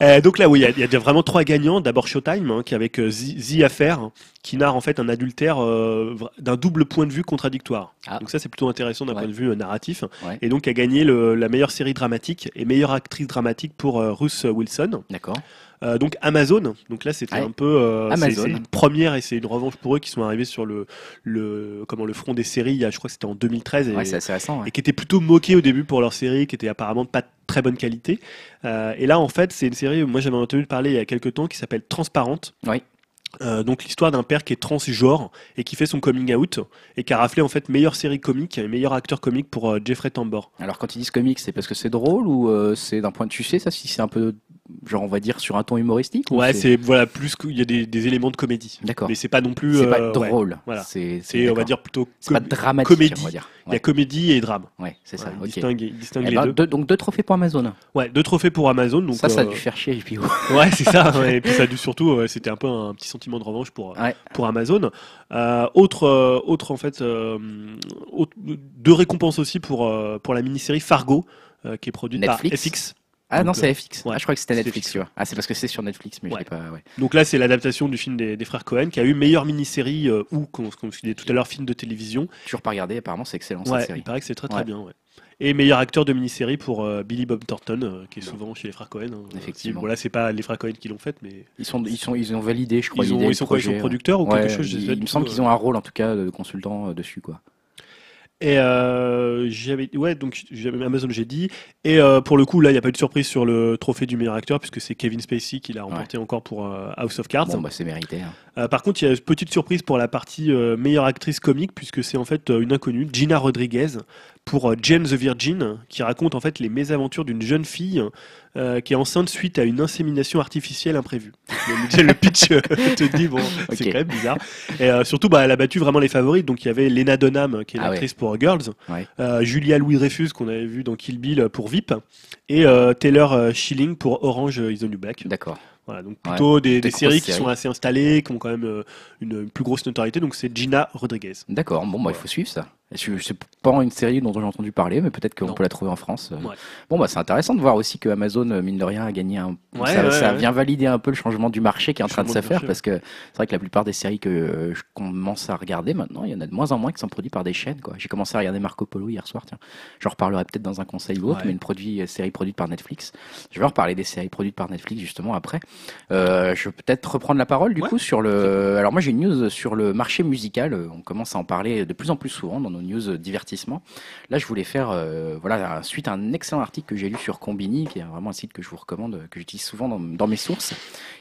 Speaker 2: Euh, donc là, oui, il y a- il y, a vraiment trois gagnants. D'abord Showtime, hein, qui avec euh, The, Affair, hein, qui narre en fait un adultère euh, d'un double point de vue contradictoire.
Speaker 1: Ah.
Speaker 2: Donc ça, c'est plutôt intéressant d'un
Speaker 1: Ouais.
Speaker 2: point de vue euh, narratif.
Speaker 1: Ouais.
Speaker 2: Et donc a gagné le- la meilleure série dramatique et meilleure actrice dramatique pour Ruth Wilson.
Speaker 1: d'accord
Speaker 2: Euh, donc Amazon, donc là c'était
Speaker 1: Ouais.
Speaker 2: un peu euh, c'est- une première et c'est une revanche pour eux qui sont arrivés sur le le comment le front des séries. Je crois que c'était en 2013 et,
Speaker 1: Ouais, c'est assez récent. ouais.
Speaker 2: et qui étaient plutôt moqués au début pour leur série, qui était apparemment pas très bonne qualité. Euh, et là en fait c'est une série, moi j'avais entendu parler il y a quelques temps qui s'appelle Transparente.
Speaker 1: Oui.
Speaker 2: Euh, donc l'histoire d'un père qui est transgenre et qui fait son coming out et qui a raflé en fait meilleure série comique et meilleur acteur comique pour euh, Jeffrey Tambor.
Speaker 1: Alors quand ils disent comics, c'est parce que c'est drôle ou euh, c'est d'un point de tu sais ça si c'est un peu genre on va dire sur un ton humoristique ou
Speaker 2: Ouais, c'est voilà plus qu'il y a des, des éléments de comédie.
Speaker 1: D'accord.
Speaker 2: Mais c'est pas non plus.
Speaker 1: c'est pas
Speaker 2: euh, ouais.
Speaker 1: drôle.
Speaker 2: voilà.
Speaker 1: C'est
Speaker 2: on va dire plutôt
Speaker 1: c'est pas
Speaker 2: com-
Speaker 1: dramatique
Speaker 2: comédie.
Speaker 1: on va dire.
Speaker 2: Il y a
Speaker 1: Ouais,
Speaker 2: comédie et drame.
Speaker 1: ouais, c'est ça.
Speaker 2: Voilà, il
Speaker 1: ok.
Speaker 2: distingue,
Speaker 1: Eh
Speaker 2: les
Speaker 1: ben,
Speaker 2: deux.
Speaker 1: deux- donc deux trophées pour Amazon.
Speaker 2: Ouais, deux trophées pour Amazon. Donc
Speaker 1: ça, ça a
Speaker 2: euh,
Speaker 1: dû faire chier. Puis,
Speaker 2: Ouais, c'est ça. ouais. Et puis ça a dû surtout, ouais, c'était un peu un petit sentiment de revanche pour
Speaker 1: Ouais.
Speaker 2: pour Amazon. Euh, autre autre en fait, autre- deux récompenses aussi pour pour la mini-série Fargo. euh, qui est produite
Speaker 1: Netflix.
Speaker 2: par FX.
Speaker 1: Ah non, c'est
Speaker 2: euh,
Speaker 1: FX.
Speaker 2: ouais,
Speaker 1: Ah, je crois que c'était Netflix, tu vois. Ah, c'est parce que c'est sur Netflix, mais
Speaker 2: Ouais.
Speaker 1: je l'ai pas. Ouais.
Speaker 2: Donc là, c'est l'adaptation du film des, des frères Cohen qui a eu meilleure mini-série euh, ou, comme, comme je disais tout à l'heure, film de télévision.
Speaker 1: Toujours pas regardé. Apparemment, c'est excellent
Speaker 2: Ouais,
Speaker 1: cette série.
Speaker 2: il paraît que c'est très très
Speaker 1: Ouais.
Speaker 2: bien. Ouais. Et meilleur acteur de mini-série pour euh, Billy Bob Thornton, euh, qui est souvent chez les frères Cohen. hein.
Speaker 1: Effectivement.
Speaker 2: Voilà, c'est pas les frères Cohen qui l'ont fait, mais
Speaker 1: Ils sont, ils sont, ils ont validé, je crois.
Speaker 2: ils, ont, sont quoi Ils sont
Speaker 1: projet,
Speaker 2: producteurs ou
Speaker 1: ouais.
Speaker 2: quelque chose
Speaker 1: il, me semble qu'ils ont un rôle, en tout cas, de consultant dessus, quoi.
Speaker 2: Et euh, j'avais, ouais, donc j'avais Amazon, j'ai dit. Et euh, pour le coup, là, il n'y a pas eu de surprise sur le trophée du meilleur acteur, puisque c'est Kevin Spacey qui l'a remporté encore pour euh, House of Cards.
Speaker 1: Bon, bah, c'est mérité. hein.
Speaker 2: Par contre, il y a une petite surprise pour la partie meilleure actrice comique, puisque c'est en fait une inconnue, Gina Rodriguez, pour euh, Jane the Virgin, qui raconte en fait les mésaventures d'une jeune fille euh, qui est enceinte suite à une insémination artificielle imprévue. le, le pitch euh, te dit, bon, c'est quand même bizarre. Et euh, surtout, bah, elle a battu vraiment les favorites. Donc il y avait Lena Dunham, qui est
Speaker 1: Ah
Speaker 2: l'actrice pour Girls,
Speaker 1: Ouais.
Speaker 2: Julia Louis-Dreyfus, qu'on avait vu dans Kill Bill pour VIP, et Taylor Schilling pour Orange is the New Black.
Speaker 1: D'accord.
Speaker 2: Voilà, donc plutôt des,
Speaker 1: Des
Speaker 2: des
Speaker 1: grosses
Speaker 2: séries qui
Speaker 1: séries.
Speaker 2: sont assez installées, qui ont quand même une, une plus grosse notoriété. Donc c'est Gina Rodriguez.
Speaker 1: D'accord. Bon, bah, il faut suivre ça. Je- C'est pas une série dont j'ai entendu parler, mais peut-être qu'on peut la trouver en France. Euh,
Speaker 2: Ouais.
Speaker 1: Bon, bah, c'est intéressant de voir aussi que Amazon, euh, mine de rien, a gagné un.
Speaker 2: Ouais,
Speaker 1: ça,
Speaker 2: ouais,
Speaker 1: ça
Speaker 2: ouais.
Speaker 1: vient valider un peu le changement du marché qui est en train de se faire,
Speaker 2: marché,
Speaker 1: parce que c'est vrai que la plupart des séries que euh, je commence à regarder maintenant, il y en a de moins en moins qui sont produites par des chaînes. quoi. J'ai commencé à regarder Marco Polo hier soir. Tiens, j'en reparlerai peut-être dans un conseil ou autre, mais une produit, série produite par Netflix. Je vais en reparler des séries produites par Netflix justement après. Euh, je vais peut-être reprendre la parole du coup sur le. Alors moi j'ai une news sur le marché musical. On commence à en parler de plus en plus souvent dans nos news euh, divertissements. Là je voulais faire euh, voilà suite à un excellent article que j'ai lu sur Combini, qui est vraiment un site que je vous recommande, que j'utilise souvent dans, mes sources,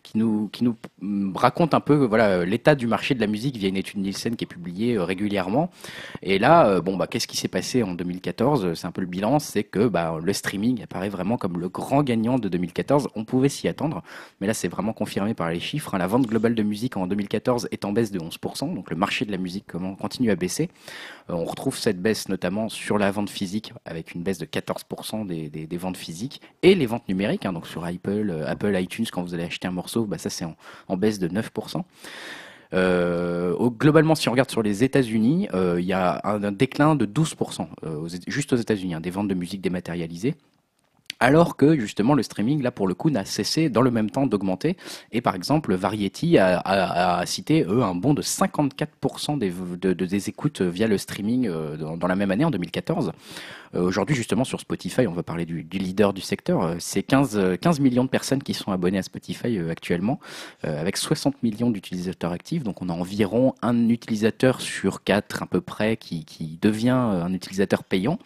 Speaker 1: qui nous qui nous mm, raconte un peu voilà euh, l'état du marché de la musique via une étude Nielsen qui est publiée euh, régulièrement. Et là bon bah qu'est-ce qui s'est passé en 2014 Euh, C'est un peu le bilan, c'est que bah, le streaming apparaît vraiment comme le grand gagnant de 2014. On pouvait s'y attendre. Mais là, c'est vraiment confirmé par les chiffres. hein. La vente globale de musique en 2014 est en baisse de 11%, donc le marché de la musique continue à baisser. On retrouve cette baisse notamment sur la vente physique, avec une baisse de 14% des, ventes physiques, et les ventes numériques, hein, donc sur Apple, euh, Apple iTunes, quand vous allez acheter un morceau, bah, ça c'est en, baisse de 9%. Euh, globalement, si on regarde sur les États-Unis, euh, il y a un, déclin de 12%, euh, aux Éta- juste aux États-Unis, hein, des ventes de musique dématérialisées. Alors que justement le streaming, là pour le coup, n'a cessé dans le même temps d'augmenter. Et par exemple, Variety a, cité, eux, un bond de 54% des, de- de- des écoutes via le streaming euh, dans, dans la même année, en 2014. Euh, Aujourd'hui, justement, sur Spotify, on va parler du, du leader du secteur. euh, C'est 15, euh, 15 millions de personnes qui sont abonnées à Spotify actuellement, avec 60 millions d'utilisateurs actifs. Donc on a environ un utilisateur sur quatre à peu près qui, qui devient un utilisateur payant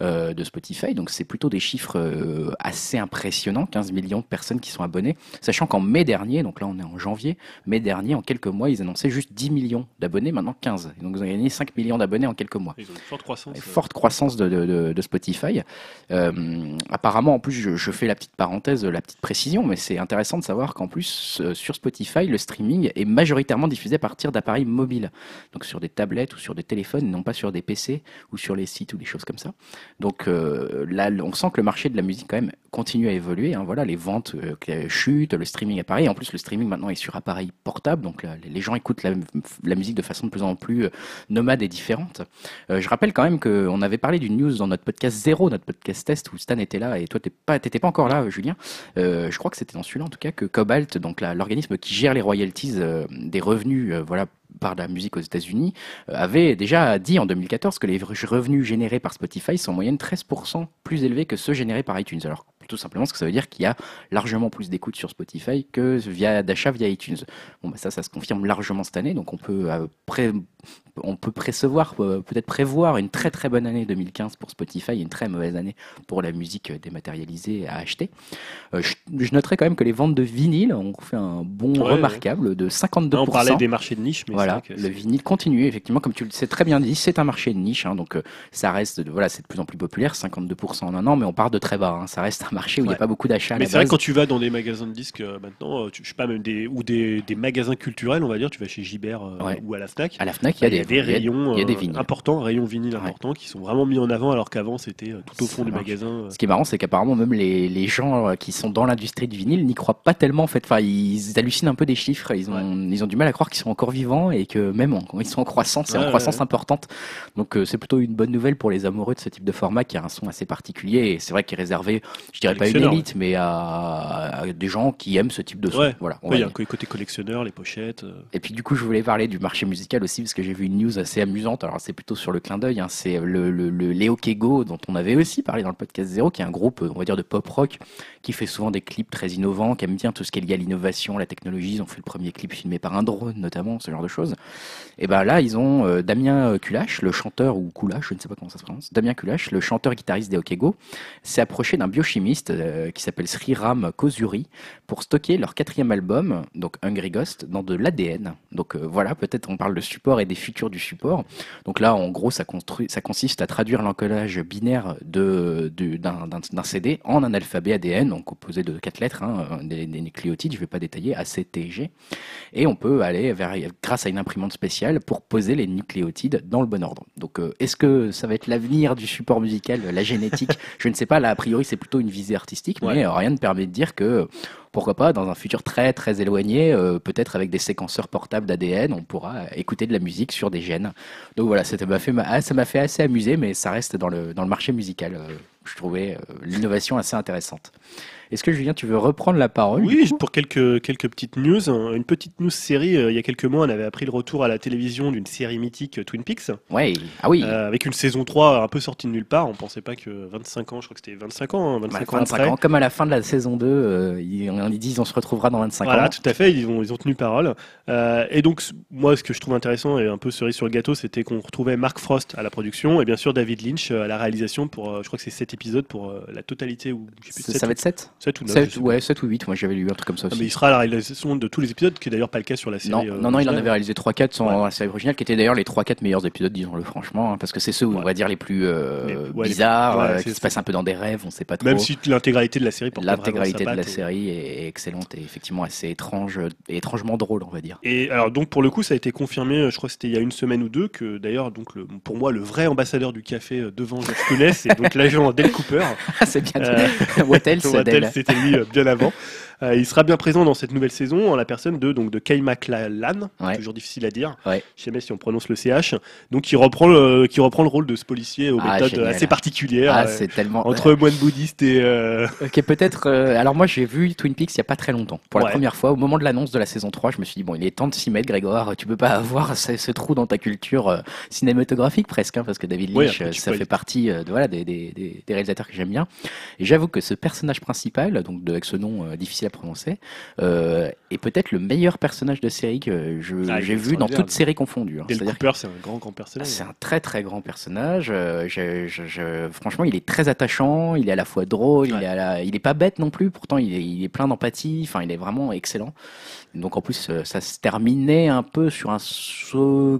Speaker 1: de Spotify. Donc c'est plutôt des chiffres assez impressionnants, 15 millions de personnes qui sont abonnées, sachant qu'en mai dernier, donc là on est en janvier, mai dernier, en quelques mois, ils annonçaient juste 10 millions d'abonnés, maintenant 15. Et donc ils ont gagné 5 millions d'abonnés en quelques mois.
Speaker 2: Ils ont une forte croissance.
Speaker 1: Et forte croissance de, de- de- Spotify. Euh, apparemment, en plus, je, fais la petite parenthèse, la petite précision, mais c'est intéressant de savoir qu'en plus, sur Spotify, le streaming est majoritairement diffusé à partir d'appareils mobiles, donc sur des tablettes ou sur des téléphones, non pas sur des PC ou sur les sites ou des choses comme ça. Donc euh, là, on sent que le marché de la musique quand même continue à évoluer. hein. Voilà, les ventes euh, qui chutent, le streaming apparaît. En plus, le streaming maintenant est sur appareil portable, donc là, les gens écoutent la, musique de façon de plus en plus euh, nomade et différente. Euh, je rappelle quand même qu'on avait parlé d'une news dans notre podcast zéro, notre podcast test, où Stan était là et toi t'es pas, t'étais pas encore là, euh, Julien. Euh, je crois que c'était dans celui-là en tout cas que Cobalt, donc l'organisme qui gère les royalties euh, des revenus, euh, voilà par la musique aux États-Unis, euh, avait déjà dit en 2014 que les revenus générés par Spotify sont en moyenne 13% plus élevés que ceux générés par iTunes. Alors tout simplement parce que ça veut dire qu'il y a largement plus d'écoute sur Spotify que via d'achat via iTunes. Bon, bah ça, ça se confirme largement cette année, donc on peut euh, pré- on peut précevoir, euh, peut-être prévoir une très très bonne année 2015 pour Spotify et une très mauvaise année pour la musique dématérialisée à acheter. Euh, je, je noterai quand même que les ventes de vinyle ont fait un bond
Speaker 2: Ouais,
Speaker 1: remarquable de 52%.
Speaker 2: Là, on parlait des marchés de niche, mais
Speaker 1: Voilà,
Speaker 2: que
Speaker 1: le vinyle continue, effectivement, comme tu le sais très bien dit, c'est un marché de niche, hein, donc euh, ça reste, de- voilà, c'est de plus en plus populaire, 52% en un an, mais on part de très bas, hein, ça reste un marché où il n'y a pas beaucoup d'achats.
Speaker 2: Mais c'est vrai que quand tu vas dans des magasins de disques euh, maintenant, euh, tu, je sais pas même des ou des, des magasins culturels, on va dire, tu vas chez Gibert
Speaker 1: Ouais.
Speaker 2: ou à la Fnac.
Speaker 1: à la Fnac, il y a y
Speaker 2: rayons
Speaker 1: y a des vinyles.
Speaker 2: importants, rayons vinyles importants qui sont vraiment mis en avant alors qu'avant c'était tout au
Speaker 1: Ça
Speaker 2: fond du
Speaker 1: marche.
Speaker 2: magasin.
Speaker 1: Ce qui est marrant, c'est qu'apparemment même les, les gens qui sont dans l'industrie du vinyle n'y croient pas tellement. En fait, enfin, ils hallucinent un peu des chiffres. Ils ont, ils ont du mal à croire qu'ils sont encore vivants et que même en- ils sont en croissance, c'est
Speaker 2: Ouais,
Speaker 1: en croissance importante. Donc euh, c'est plutôt une bonne nouvelle pour les amoureux de ce type de format qui a un son assez particulier. Et c'est vrai qu'il est réservé, je dirais pas une
Speaker 2: Collectionneur,
Speaker 1: élite, mais à, à des gens qui aiment ce type de son.
Speaker 2: Ouais.
Speaker 1: Voilà.
Speaker 2: Ouais, il y a un côté collectionneur, les pochettes. euh.
Speaker 1: Et puis du coup, je voulais parler du marché musical aussi parce que j'ai vu une news assez amusante. Alors c'est plutôt sur le clin d'œil. Hein. C'est le, le, le Léo Kego dont on avait aussi parlé dans le podcast Zéro, qui est un groupe, on va dire, de pop rock qui fait souvent des clips très innovants, qui aime bien tout ce qui est lié à l'innovation, la technologie. Ils ont fait le premier clip filmé par un drone notamment, ce genre de choses. Et ben là, ils ont euh, Damien Kulash, le chanteur ou Kulash, je ne sais pas comment ça se prononce. Damien Kulash, le chanteur guitariste des Okego, s'est approché d'un biochimiste euh, qui s'appelle Sriram Kozuri pour stocker leur quatrième album, donc Hungry Ghost, dans de l'ADN. Donc euh, voilà, peut-être on parle de support et des futurs du support. Donc là, en gros, ça, consiste à traduire l'encodage binaire d'un CD en un alphabet ADN, donc composé de quatre lettres, hein, des, des nucléotides, je ne vais pas détailler, A, C, T, G. Et on peut aller vers, grâce à une imprimante spéciale pour poser les nucléotides dans le bon ordre. Donc euh, est-ce que ça va être l'avenir du support musical, la génétique? Je ne sais pas, là a priori c'est plutôt une visée artistique, mais
Speaker 2: Ouais.
Speaker 1: euh, rien ne permet de dire que pourquoi pas dans un futur très très éloigné, euh, peut-être avec des séquenceurs portables d'ADN, on pourra écouter de la musique sur des gènes. Donc voilà, ça m'a fait, ah, assez amuser, mais ça reste dans le, dans le marché musical. euh, je trouvais euh, l'innovation assez intéressante. Est-ce que Julien, tu veux reprendre la parole
Speaker 2: Oui, pour quelques, quelques petites news. Une petite news série, euh, il y a quelques mois, on avait appris le retour à la télévision d'une série mythique euh, Twin Peaks,
Speaker 1: Ouais, ah oui,
Speaker 2: euh, avec une saison 3 un peu sortie de nulle part. On pensait pas que 25 ans, je crois que c'était 25 ans, hein, 25
Speaker 1: Bah,
Speaker 2: ans
Speaker 1: 25
Speaker 2: après.
Speaker 1: ans, comme à la fin de la saison 2, euh, ils, on ils disent on se retrouvera dans 25
Speaker 2: Voilà,
Speaker 1: ans.
Speaker 2: tout à fait, ils ont, ils ont tenu parole. Euh, et donc, moi, ce que je trouve intéressant et un peu cerise sur le gâteau, c'était qu'on retrouvait Mark Frost à la production et bien sûr David Lynch à la réalisation pour, je crois que c'est 7 épisodes pour la totalité, ou je sais plus,
Speaker 1: Ça,
Speaker 2: sept
Speaker 1: ça
Speaker 2: ou-
Speaker 1: va être 7
Speaker 2: sept ou 9.
Speaker 1: 7, ouais, 7 ou 8, moi j'avais lu un truc comme ça
Speaker 2: mais
Speaker 1: aussi.
Speaker 2: il sera à la réalisation de tous les épisodes, qui est d'ailleurs pas le cas sur la série.
Speaker 1: Non,
Speaker 2: euh,
Speaker 1: non, non, il en avait réalisé 3-4 sans
Speaker 2: Ouais.
Speaker 1: la série originale, qui étaient d'ailleurs les 3-4 meilleurs épisodes, disons-le franchement, hein, parce que c'est ceux, où, on va dire, les plus euh,
Speaker 2: Les- ouais, les-
Speaker 1: bizarres, euh, qui se passent un peu dans des rêves, on sait pas trop.
Speaker 2: Même si l'intégralité de la série
Speaker 1: L'intégralité de la série est excellente et effectivement assez étrange et étrangement drôle, on va dire.
Speaker 2: Et alors donc pour le coup ça a été confirmé, je crois que c'était il y a une semaine ou deux, que d'ailleurs donc le- pour moi le vrai ambassadeur du café devant George Clooney, c'est donc l'agent Dale Cooper.
Speaker 1: Ah, c'est bien. What else,
Speaker 2: c'était lui euh, bien avant. Euh, il sera bien présent dans cette nouvelle saison en la personne de donc de Kay MacLachlan,
Speaker 1: Ouais.
Speaker 2: toujours difficile à dire.
Speaker 1: Ouais.
Speaker 2: Je sais pas si on prononce le CH. Donc qui reprend le qui reprend le rôle de ce policier aux
Speaker 1: Ah,
Speaker 2: méthodes
Speaker 1: génial.
Speaker 2: assez particulières.
Speaker 1: Ah,
Speaker 2: euh,
Speaker 1: c'est tellement.
Speaker 2: entre moine bouddhiste et euh,
Speaker 1: Ok, peut-être. euh, alors moi, j'ai vu Twin Peaks il y a pas très longtemps. Pour la
Speaker 2: Ouais.
Speaker 1: première fois, au moment de l'annonce de la saison 3, je me suis dit bon, il est temps de s'y mettre, Grégoire. Tu peux pas avoir ce, ce trou dans ta culture euh, cinématographique presque, hein, parce que David Lynch,
Speaker 2: après,
Speaker 1: euh, ça fait partie euh, de, voilà des, des, des, des réalisateurs que j'aime bien. Et j'avoue que ce personnage principal, donc de, avec ce nom euh, difficile à prononcer, euh, est peut-être le meilleur personnage de série que je-
Speaker 2: Ah,
Speaker 1: j'ai vu dans
Speaker 2: extraordinaire.
Speaker 1: toutes séries confondues. hein.
Speaker 2: Cooper, c'est un grand grand personnage.
Speaker 1: c'est un très très grand personnage. Euh, je- je- je- franchement, il est très attachant. Il est à la fois drôle. Il
Speaker 2: Ouais.
Speaker 1: est, à la- il est pas bête non plus. Pourtant, il est, il est plein d'empathie. Enfin, il est vraiment excellent. Donc en plus, euh, ça se terminait un peu sur un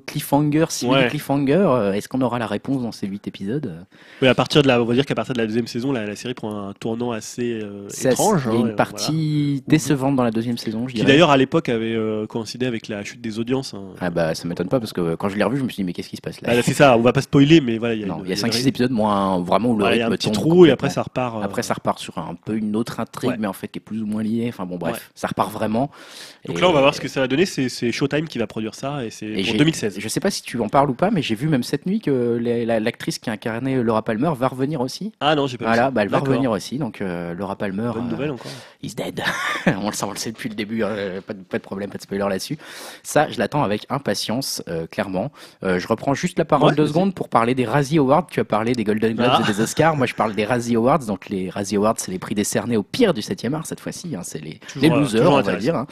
Speaker 1: cliffhanger, civil
Speaker 2: Ouais.
Speaker 1: cliffhanger. Euh, Est-ce qu'on aura la réponse dans ces huit épisodes?
Speaker 2: Oui, à partir de la, on va dire qu'à partir de la deuxième saison, la, la série prend un tournant assez euh, étrange.
Speaker 1: Il y a
Speaker 2: hein,
Speaker 1: une partie décevante dans la deuxième saison, je
Speaker 2: Qui d'ailleurs à l'époque avait euh, coïncidé avec la chute des audiences. hein.
Speaker 1: Ah bah ça m'étonne pas parce que quand je l'ai revu, je me suis dit mais qu'est-ce qui se passe là?
Speaker 2: Bah, c'est ça, on va pas spoiler, mais voilà, il y a,
Speaker 1: a
Speaker 2: une
Speaker 1: 5-6
Speaker 2: vraie-
Speaker 1: épisodes moins vraiment où le
Speaker 2: il y a
Speaker 1: rythme
Speaker 2: un petit trou et après ça repart. euh,
Speaker 1: Après, ça repart sur un peu une autre intrigue,
Speaker 2: Ouais.
Speaker 1: mais en fait qui est plus ou moins liée. Enfin bon, bref, ça repart vraiment.
Speaker 2: Donc
Speaker 1: Et-
Speaker 2: là, on va voir ce que ça va donner. C'est Showtime qui va produire ça et c'est pour
Speaker 1: j'ai-
Speaker 2: 2016.
Speaker 1: Je sais pas si tu en parles ou pas, mais j'ai vu même cette nuit que l'actrice qui incarnait Laura Palmer va revenir aussi.
Speaker 2: Ah non, j'ai pas vu
Speaker 1: Voilà,
Speaker 2: ça.
Speaker 1: bah, elle va revenir aussi. Donc euh, Laura Palmer
Speaker 2: Bonne
Speaker 1: euh,
Speaker 2: nouvelle encore.
Speaker 1: is dead. on le sait, on le sait depuis le début, hein, pas, de, pas, de, problème, pas de spoiler là-dessus. Ça, je l'attends avec impatience, euh, clairement. Euh, je reprends juste la parole deux secondes pour parler des Razzie Awards. Tu as parlé des Golden Globes ah. et des Oscars. Moi, je parle des Razzie Awards. Donc, les Razzie Awards, c'est les prix décernés au pire du 7e art cette fois-ci. Hein. C'est les, les, losers, on va dire. Hein.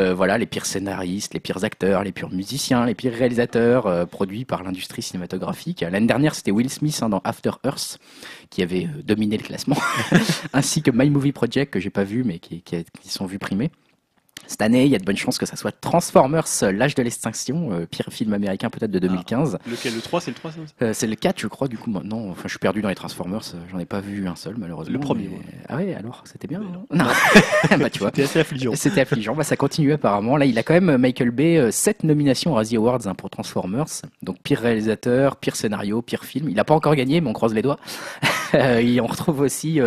Speaker 1: Euh, voilà, les pires scénaristes, les pires acteurs, les pires musiciens, les pires réalisateurs euh, produits par l'industrie cinématographique. L'année dernière, c'était Will Smith hein, dans After Earth qui avait euh, dominé le classement, ainsi que My Movie Project que j'ai pas vu mais qui, sont vus primés. Cette année, il y a de bonnes chances que ça soit Transformers, euh, l'âge de l'extinction, euh, pire film américain peut-être de 2015.
Speaker 2: Ah, lequel Le 3, c'est le 3
Speaker 1: euh, C'est le 4, je crois, du coup, maintenant. Enfin, je suis perdu dans les Transformers, j'en ai pas vu un seul, malheureusement.
Speaker 2: Le premier.
Speaker 1: Ah ouais, alors, c'était bien Non. non.
Speaker 2: bah, tu vois. C'était assez affligeant.
Speaker 1: C'était affligeant, bah, ça continue apparemment. Là, il a quand même, Michael Bay, 7 nominations aux Razzie Awards hein, pour Transformers. Donc, pire réalisateur, pire scénario, pire film. Il n'a pas encore gagné, mais on croise les doigts. on retrouve aussi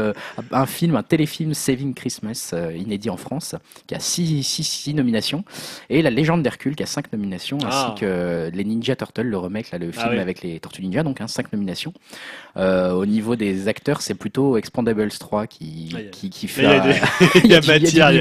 Speaker 1: un film, un téléfilm Saving Christmas, inédit en France, qui a 6 nominations et La Légende d'Hercule qui a 5 nominations, ainsi ah. que Les Ninja Turtles, le remake, là, le ah film avec les Tortues Ninja, donc 5 hein, nominations. Euh, au niveau des acteurs, c'est plutôt Expandables 3 qui, qui, qui fait.
Speaker 2: Il y a, matière, il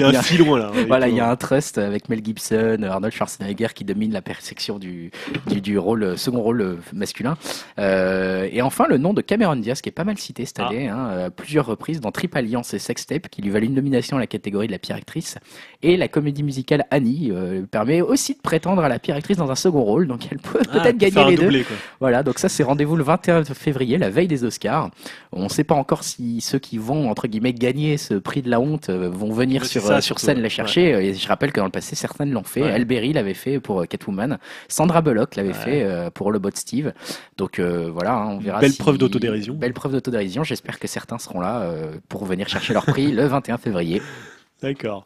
Speaker 2: y a, un filon là.
Speaker 1: Voilà, il y a un trust avec Mel Gibson, Arnold Schwarzenegger qui domine la perception du, du, du rôle, second rôle masculin. Euh, et enfin, le nom de Cameron Diaz qui est pas mal cité cette ah. année, hein, plusieurs reprises dans Triple Alliance et Sex Tape qui lui valent une nomination à la catégorie de la pire actrice. Et la comédie musicale Annie euh, permet aussi de prétendre à la pire actrice dans un second rôle, donc elle peut ah, peut-être gagner les deux. Voilà, donc ça c'est rendez-vous le 21 février, la veille des Oscars. On ne sait pas encore si ceux qui vont entre guillemets gagner ce prix de la honte euh, vont venir sur, euh, sur scène la chercher. Et je rappelle que dans le passé certaines l'ont fait. Ouais. Berry l'avait fait pour Catwoman, Sandra Bullock l'avait fait pour le bot Steve. Donc voilà, hein, on verra.
Speaker 2: Belle preuve d'autodérision.
Speaker 1: Belle preuve d'autodérision. J'espère que certains seront là pour venir chercher leur prix le 21 février.
Speaker 2: D'accord.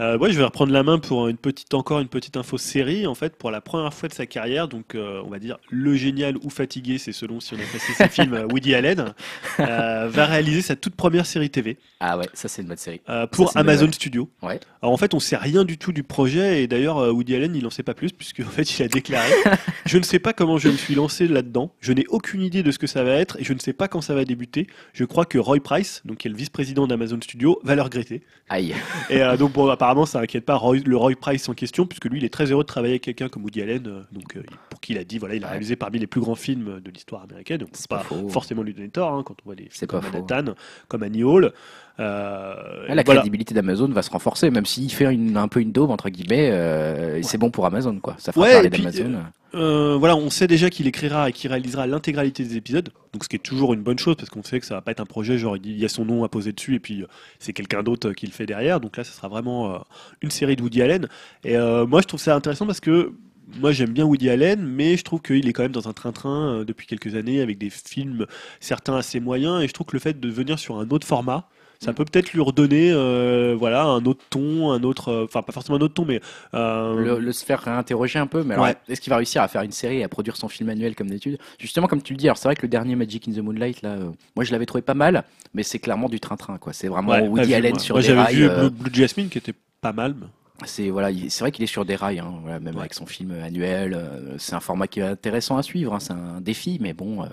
Speaker 2: Euh, ouais, je vais reprendre la main pour une petite, encore une petite info série. En fait, pour la première fois de sa carrière, donc euh, on va dire le génial ou fatigué, c'est selon si on a passé ses films, euh, Woody Allen euh, va réaliser sa toute première série TV.
Speaker 1: Ah ouais, ça c'est une bonne série.
Speaker 2: Pour Amazon Studio. Ouais. Alors en fait, on sait rien du tout du projet et d'ailleurs Woody Allen, il n'en sait pas plus puisque en fait, il a déclaré "Je ne sais pas comment je me suis lancé là-dedans. Je n'ai aucune idée de ce que ça va être et je ne sais pas quand ça va débuter. Je crois que Roy Price, donc qui est le vice-président d'Amazon Studio, va le regretter."
Speaker 1: Aïe.
Speaker 2: Et donc bon, apparemment, ça inquiète pas le Roy Price en question, puisque lui, il est très heureux de travailler avec quelqu'un comme Woody Allen, euh, donc euh, pour qui il a dit, voilà, il a réalisé parmi les plus grands films de l'histoire américaine. Donc c'est pas, forcément lui donner tort hein, quand on voit des films comme Manhattan, comme Annie Hall.
Speaker 1: Euh, la crédibilité d'Amazon va se renforcer, même s'il fait un peu une daube entre guillemets. Euh, c'est bon pour Amazon, quoi. Ça fera parler d'Amazon.
Speaker 2: Euh, voilà, on sait déjà qu'il écrira et qu'il réalisera l'intégralité des épisodes, donc ce qui est toujours une bonne chose parce qu'on sait que ça va pas être un projet genre il y a son nom à poser dessus et puis c'est quelqu'un d'autre qui le fait derrière. Donc là, ça sera vraiment une série de Woody Allen. Et moi, je trouve ça intéressant parce que moi j'aime bien Woody Allen, mais je trouve qu'il est quand même dans un train-train depuis quelques années avec des films certains assez moyens et je trouve que le fait de venir sur un autre format ça peut peut-être lui redonner euh, voilà un autre ton, un autre, euh, enfin pas forcément un autre ton, mais
Speaker 1: euh... le, se faire réinterroger un peu. Mais alors, est-ce qu'il va réussir à faire une série et à produire son film annuel comme d'habitude? Justement, comme tu le dis, alors c'est vrai que le dernier Magic in the Moonlight là, moi je l'avais trouvé pas mal, mais c'est clairement du train-train quoi. C'est vraiment Woody Allen sur des rails.
Speaker 2: J'avais vu Blue, Jasmine qui était pas mal.
Speaker 1: C'est voilà, c'est vrai qu'il est sur des rails, hein, voilà, même avec son film annuel. c'est un format qui est intéressant à suivre, hein, c'est un défi, mais bon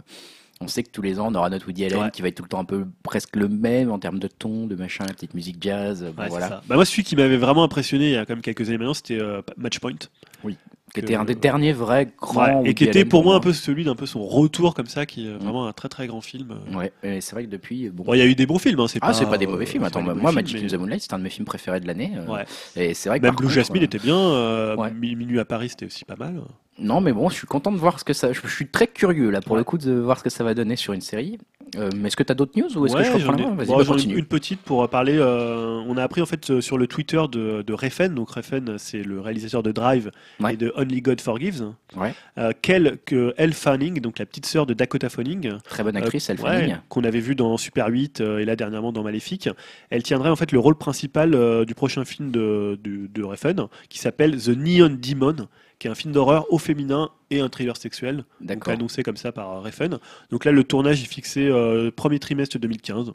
Speaker 1: on sait que tous les ans, on aura notre Woody Allen qui va être tout le temps un peu presque le même en termes de ton, de machin, la petite musique jazz. voilà.
Speaker 2: Bah moi, celui qui m'avait vraiment impressionné il y a quand même quelques années maintenant, c'était euh, Matchpoint.
Speaker 1: Oui qui était un des derniers vrais grands.
Speaker 2: et qui était pour moi un peu celui d'un peu son retour comme ça, qui est mm. vraiment un très très grand film.
Speaker 1: Ouais, c'est vrai que depuis.
Speaker 2: Bon, il y a eu des bons films. Hein,
Speaker 1: c'est ah, c'est pas des mauvais films. Attends, moi, Magic in the Moonlight, c'est un de mes films préférés de l'année. Euh, ouais. Et c'est vrai que
Speaker 2: même Blue Jasmine était bien. Euh, Minuit à Paris, c'était aussi pas mal.
Speaker 1: Non, mais bon, je suis content de voir ce que ça. Je suis très curieux là pour le coup de voir ce que ça va donner sur une série. Euh, mais est-ce que tu as d'autres news ou est-ce que je reprends
Speaker 2: Vas-y, bah, Une petite pour parler. Euh, on a appris en fait sur le Twitter de, de Refn. Donc Refn, c'est le réalisateur de Drive et de Only God Forgives. Ouais. Euh, qu'elle, que Elle Fanning, donc la petite sœur de Dakota Fanning.
Speaker 1: Très bonne actrice, Elle Fanning.
Speaker 2: Qu'on avait vu dans Super 8 et là dernièrement dans Maléfique. Elle tiendrait en fait le rôle principal du prochain film de, de, de Refn qui s'appelle The Neon Demon qui est un film d'horreur au féminin et un thriller sexuel, donc annoncé comme ça par Refn. Donc là, le tournage est fixé euh, premier trimestre 2015.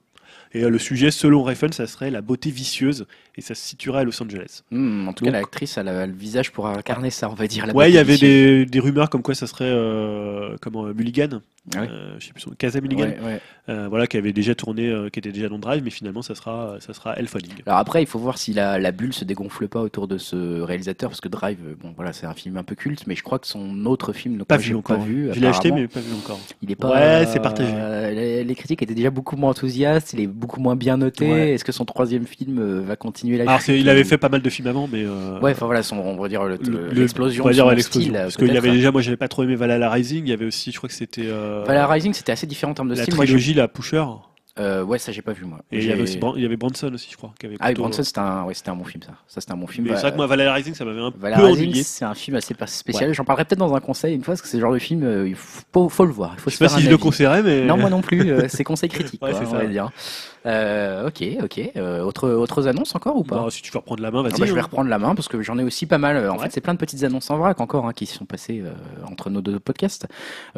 Speaker 2: Et euh, le sujet, selon Refn, ça serait la beauté vicieuse et ça se situerait à Los Angeles.
Speaker 1: Hmm, en tout
Speaker 2: Donc-
Speaker 1: cas, l'actrice a, le- a le visage pour incarner ça, on va dire. la
Speaker 2: Ouais, il y avait des, des rumeurs comme quoi ça serait euh, comment euh, Mulligan,
Speaker 1: Ah ouais.
Speaker 2: euh, je sais plus son Casa Mulligan,
Speaker 1: Ouais, ouais.
Speaker 2: euh, voilà, qui avait déjà tourné, qui était déjà dans Drive, mais finalement ça sera, ça sera Elle Fanning.
Speaker 1: Alors après, il faut voir si la, la bulle se dégonfle pas autour de ce réalisateur, parce que Drive, bon voilà, c'est un film un peu culte, mais je crois que son autre film, donc
Speaker 2: Pas vu encore.
Speaker 1: Pas vu,
Speaker 2: je l'ai acheté, mais pas vu encore.
Speaker 1: Il est pas.
Speaker 2: Ouais, c'est partagé.
Speaker 1: les, les critiques étaient déjà beaucoup moins enthousiastes. Il est beaucoup moins bien noté.
Speaker 2: Ouais.
Speaker 1: Est-ce que son troisième film va continuer la
Speaker 2: Alors, il avait fait pas mal de films avant, mais euh,
Speaker 1: Ouais, enfin voilà, son, on va dire le-
Speaker 2: le-
Speaker 1: l'explosion.
Speaker 2: on va dire l'explosion. Parce qu'il y avait déjà, moi j'avais pas trop aimé Valhalla Rising, il y avait aussi, je crois que c'était euh,
Speaker 1: Valhalla Rising, c'était assez différent en termes de
Speaker 2: la
Speaker 1: style. Moi, j'ai-
Speaker 2: trilogie, la Pusher,
Speaker 1: euh, ouais, ça j'ai pas vu moi.
Speaker 2: et il y avait aussi Bran- il y avait Branson aussi, je crois. Qui avait
Speaker 1: Ah oui,
Speaker 2: plutôt-
Speaker 1: Bronson, c'était un, ouais, c'était un bon film ça. Ça c'était un bon film.
Speaker 2: Mais
Speaker 1: Bah,
Speaker 2: c'est vrai que moi Valhalla Rising, ça m'avait un
Speaker 1: Valhalla
Speaker 2: peu
Speaker 1: Rising,
Speaker 2: ennuyé.
Speaker 1: c'est un film assez spécial. J'en parlerai peut-être dans un conseil une fois, parce que c'est le genre de film, euh, il faut, faut le voir. Il faut
Speaker 2: Je
Speaker 1: se
Speaker 2: sais pas
Speaker 1: faire
Speaker 2: si
Speaker 1: un
Speaker 2: je le
Speaker 1: avis.
Speaker 2: conseillerais, mais
Speaker 1: Non, moi non plus. euh, c'est conseil critique,
Speaker 2: Ouais,
Speaker 1: quoi,
Speaker 2: c'est
Speaker 1: on
Speaker 2: ça,
Speaker 1: va
Speaker 2: ouais.
Speaker 1: dire. Euh, ok, ok. Euh, autre, autres annonces encore ou pas
Speaker 2: Bah, si tu veux reprendre la main,
Speaker 1: Ah
Speaker 2: vas-y.
Speaker 1: bah, je vais
Speaker 2: hein.
Speaker 1: reprendre la main parce que j'en ai aussi pas mal. En
Speaker 2: Ouais.
Speaker 1: fait, c'est plein de petites annonces en vrac encore hein, qui se sont passées euh, entre nos deux podcasts.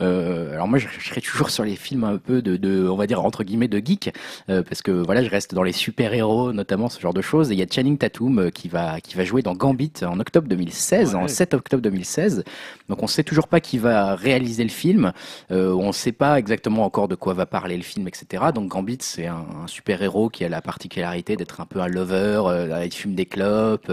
Speaker 1: Euh, alors moi, je, je serai toujours sur les films un peu de, de on va dire entre guillemets de geek, euh, parce que voilà, je reste dans les super héros, notamment ce genre de choses. Et il y a Channing Tatum euh, qui va qui va jouer dans Gambit en octobre 2016,
Speaker 2: Ouais.
Speaker 1: en 7 octobre 2016. Donc on sait toujours pas qui va réaliser le film. Euh, on sait pas exactement encore de quoi va parler le film, etc. Donc Gambit, c'est un, un super héros qui a la particularité d'être un peu un lover. il fume des clopes,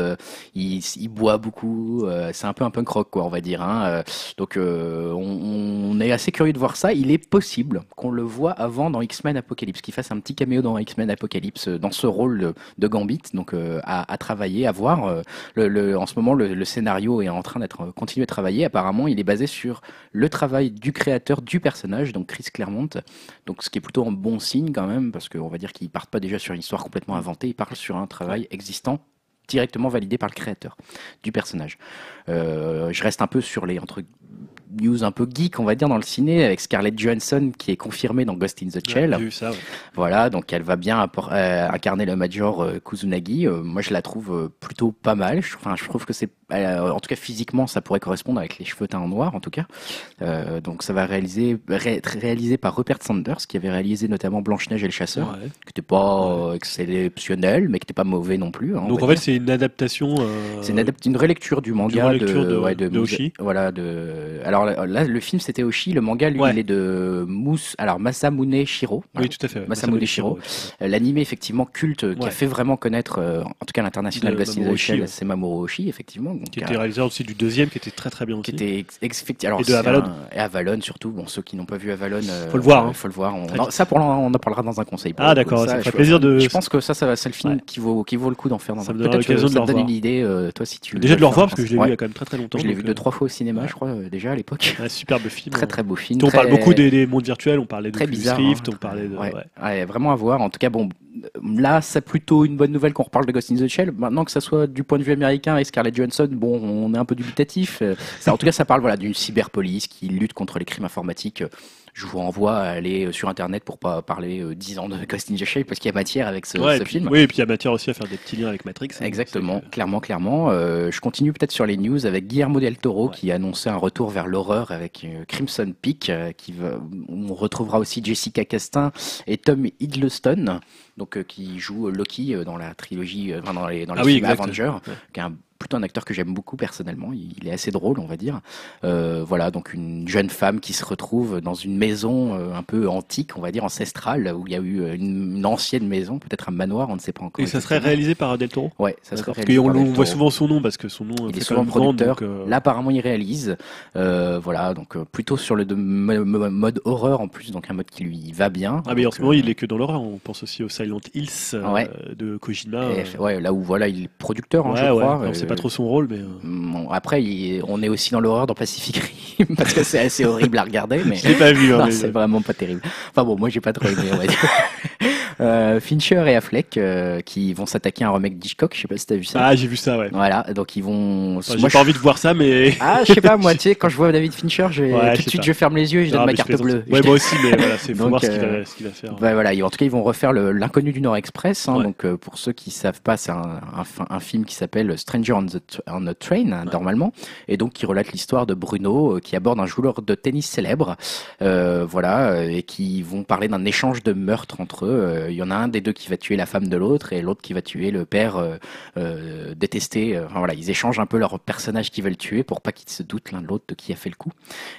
Speaker 1: il, il boit beaucoup. c'est un peu un punk rock, quoi, on va dire. Hein. Donc on, on est assez curieux de voir ça. Il est possible qu'on le voit avant dans X-Men Apocalypse, qu'il fasse un petit caméo dans X-Men Apocalypse euh, dans ce rôle de, de Gambit. Donc euh, à, à travailler, à voir. Euh, le, le- en ce moment, le, le scénario est en train d'être continué à travailler. Apparemment, il est basé sur le travail du créateur du personnage, donc Chris Claremont. Donc ce qui est plutôt un bon signe quand même, parce qu'on va dire qu'ils partent pas déjà sur une histoire complètement inventée, ils partent sur un travail existant directement validé par le créateur du personnage. Euh, je reste un peu sur les entre news un peu geek, on va dire, dans le ciné, avec Scarlett Johansson qui est confirmée dans Ghost in the Shell.
Speaker 2: Ça. ouais.
Speaker 1: Voilà, donc elle va bien euh, incarner le Major euh, Kusunagi. Euh, moi, je la trouve plutôt pas mal. Enfin, je trouve que c'est, euh, en tout cas physiquement, ça pourrait correspondre avec les cheveux teints en noir, en tout cas. Euh, donc, ça va réaliser, ré- être réalisé par Rupert Sanders, qui avait réalisé notamment Blanche Neige et le Chasseur,
Speaker 2: Ouais.
Speaker 1: qui n'était pas euh, exceptionnel, mais qui n'était pas mauvais non plus. hein, on
Speaker 2: Donc en fait, c'est une adaptation. euh,
Speaker 1: C'est une, une relecture du manga
Speaker 2: relecture de-
Speaker 1: ouais,
Speaker 2: de
Speaker 1: Muse-
Speaker 2: Oshi.
Speaker 1: Voilà, de. Alors là, le film c'était Oshi, le manga lui il est de Mous. Alors Masamune Shiro.
Speaker 2: Oui, tout à fait. ouais.
Speaker 1: Masamune Shiro. L'animé effectivement culte qui a fait vraiment connaître, en tout cas l'international
Speaker 2: De Mamoru ouais.
Speaker 1: c'est Mamoru Oshii effectivement. Donc,
Speaker 2: Qui
Speaker 1: euh,
Speaker 2: était réalisateur aussi du deuxième, qui était très très bien
Speaker 1: qui
Speaker 2: aussi.
Speaker 1: était ex- alors
Speaker 2: Et de Avalon.
Speaker 1: un- et Avalon surtout. Bon, ceux qui n'ont pas vu Avalon, euh,
Speaker 2: Faut le voir, hein.
Speaker 1: faut le voir. On, ça pour on en parlera dans un conseil.
Speaker 2: Ah, d'accord, ça
Speaker 1: je-
Speaker 2: ferait plaisir de-
Speaker 1: Je pense que ça, ça va- c'est le film
Speaker 2: Ouais.
Speaker 1: qui vaut qui vaut le coup d'en faire dans
Speaker 2: Ça
Speaker 1: un.
Speaker 2: me
Speaker 1: que
Speaker 2: l'occasion de
Speaker 1: ça
Speaker 2: le
Speaker 1: te donne
Speaker 2: revoir.
Speaker 1: une idée, euh, toi si tu.
Speaker 2: Déjà de le revoir parce que je l'ai vu il y a quand même très très longtemps.
Speaker 1: Je l'ai vu deux
Speaker 2: euh,
Speaker 1: trois fois au cinéma, je crois euh, déjà à l'époque.
Speaker 2: Un superbe film.
Speaker 1: Très très beau film.
Speaker 2: On parle beaucoup des, des mondes virtuels, on parlait de
Speaker 1: très
Speaker 2: Oculus
Speaker 1: bizarre.
Speaker 2: Rift,
Speaker 1: hein.
Speaker 2: on parlait de.
Speaker 1: Ouais. vraiment à voir. En tout cas, bon, euh, là, c'est plutôt une bonne nouvelle qu'on reparle de Ghost in the Shell. Maintenant que ça soit du point de vue américain et Scarlett Johansson, bon, on est un peu dubitatif. Euh, Ça, en tout cas, ça parle voilà d'une cyberpolice qui lutte contre les crimes informatiques. Je vous renvoie à aller sur internet pour pas parler euh, 10 ans de Ghost in the Shell parce qu'il y a matière avec ce,
Speaker 2: Ouais,
Speaker 1: ce
Speaker 2: et puis-
Speaker 1: film.
Speaker 2: Oui, et puis il y a matière aussi à faire des petits liens avec Matrix. hein.
Speaker 1: Exactement, clairement, clairement. Euh, je continue peut-être sur les news avec Guillermo del Toro
Speaker 2: Ouais.
Speaker 1: qui a annoncé un retour vers l'horreur avec euh, Crimson Peak, euh, qui va, on retrouvera aussi Jessica Castain et Tom Hiddleston, donc euh, qui joue Loki euh, dans la trilogie, euh, dans les, dans les
Speaker 2: Ah oui.
Speaker 1: Avengers,
Speaker 2: Ouais.
Speaker 1: qui est un, plutôt un acteur que j'aime beaucoup personnellement. Il, est assez drôle, on va dire. Euh, voilà, donc une jeune femme qui se retrouve dans une maison euh, un peu antique, on va dire ancestrale, où il y a eu euh, une, une ancienne maison, peut-être un manoir, on ne sait pas encore.
Speaker 2: Et ça serait réalisé par Del Toro
Speaker 1: Ouais, ça serait
Speaker 2: D'accord. Parce
Speaker 1: réalisé
Speaker 2: qu'on voit souvent son nom parce que son nom
Speaker 1: Il
Speaker 2: fait
Speaker 1: est souvent producteur.
Speaker 2: donc, euh,
Speaker 1: Là, apparemment, il réalise. Euh, voilà, donc euh, plutôt sur le de- mo- mo- mode horreur en plus, donc un mode qui lui va bien.
Speaker 2: Ah mais en ce moment
Speaker 1: euh,
Speaker 2: il est que dans l'horreur, on pense aussi au Silent Hills euh,
Speaker 1: Ouais.
Speaker 2: de Kojima.
Speaker 1: et-
Speaker 2: euh,
Speaker 1: ouais, là où voilà, il est producteur, hein,
Speaker 2: ouais,
Speaker 1: je crois. Euh,
Speaker 2: pas trop son rôle, mais. euh,
Speaker 1: bon, après, il- on est aussi dans l'horreur dans Pacific Rim parce que c'est assez horrible à regarder, mais
Speaker 2: Je l'ai pas vu. hein, mais-
Speaker 1: c'est vraiment pas terrible. Enfin bon, moi j'ai pas trop aimé, on va dire. Euh, Fincher et Affleck euh, qui vont s'attaquer à un remake d'Hitchcock, je sais pas si t'as vu ça.
Speaker 2: Ah j'ai vu ça, ouais.
Speaker 1: Voilà, donc ils vont.
Speaker 2: Enfin, J'ai
Speaker 1: moi,
Speaker 2: pas envie de voir ça, mais.
Speaker 1: Ah, je sais pas, moi, tu sais, quand je vois David Fincher, je vais-
Speaker 2: Ouais, je
Speaker 1: tout de suite
Speaker 2: pas.
Speaker 1: je ferme les yeux et je
Speaker 2: Non,
Speaker 1: donne ma carte bleue.
Speaker 2: Ouais, moi aussi, mais voilà, c'est voir ce qu'il
Speaker 1: euh,
Speaker 2: va, ce qu'il va faire.
Speaker 1: Bah voilà, en tout cas ils vont refaire l'inconnu du Nord Express. hein,
Speaker 2: Ouais.
Speaker 1: Donc euh, pour ceux qui savent pas, c'est un, un, fi- un film qui s'appelle Stranger on the T- on a Train hein, normalement, et donc qui relate l'histoire de Bruno qui aborde un joueur de tennis célèbre, voilà, et qui vont parler d'un échange de meurtres entre eux. Euh, il y en a un des deux qui va tuer la femme de l'autre et l'autre qui va tuer le père détesté. Enfin, voilà, ils échangent un peu leurs personnages qu'ils veulent tuer pour pas qu'ils se doutent l'un de l'autre de qui a fait le coup.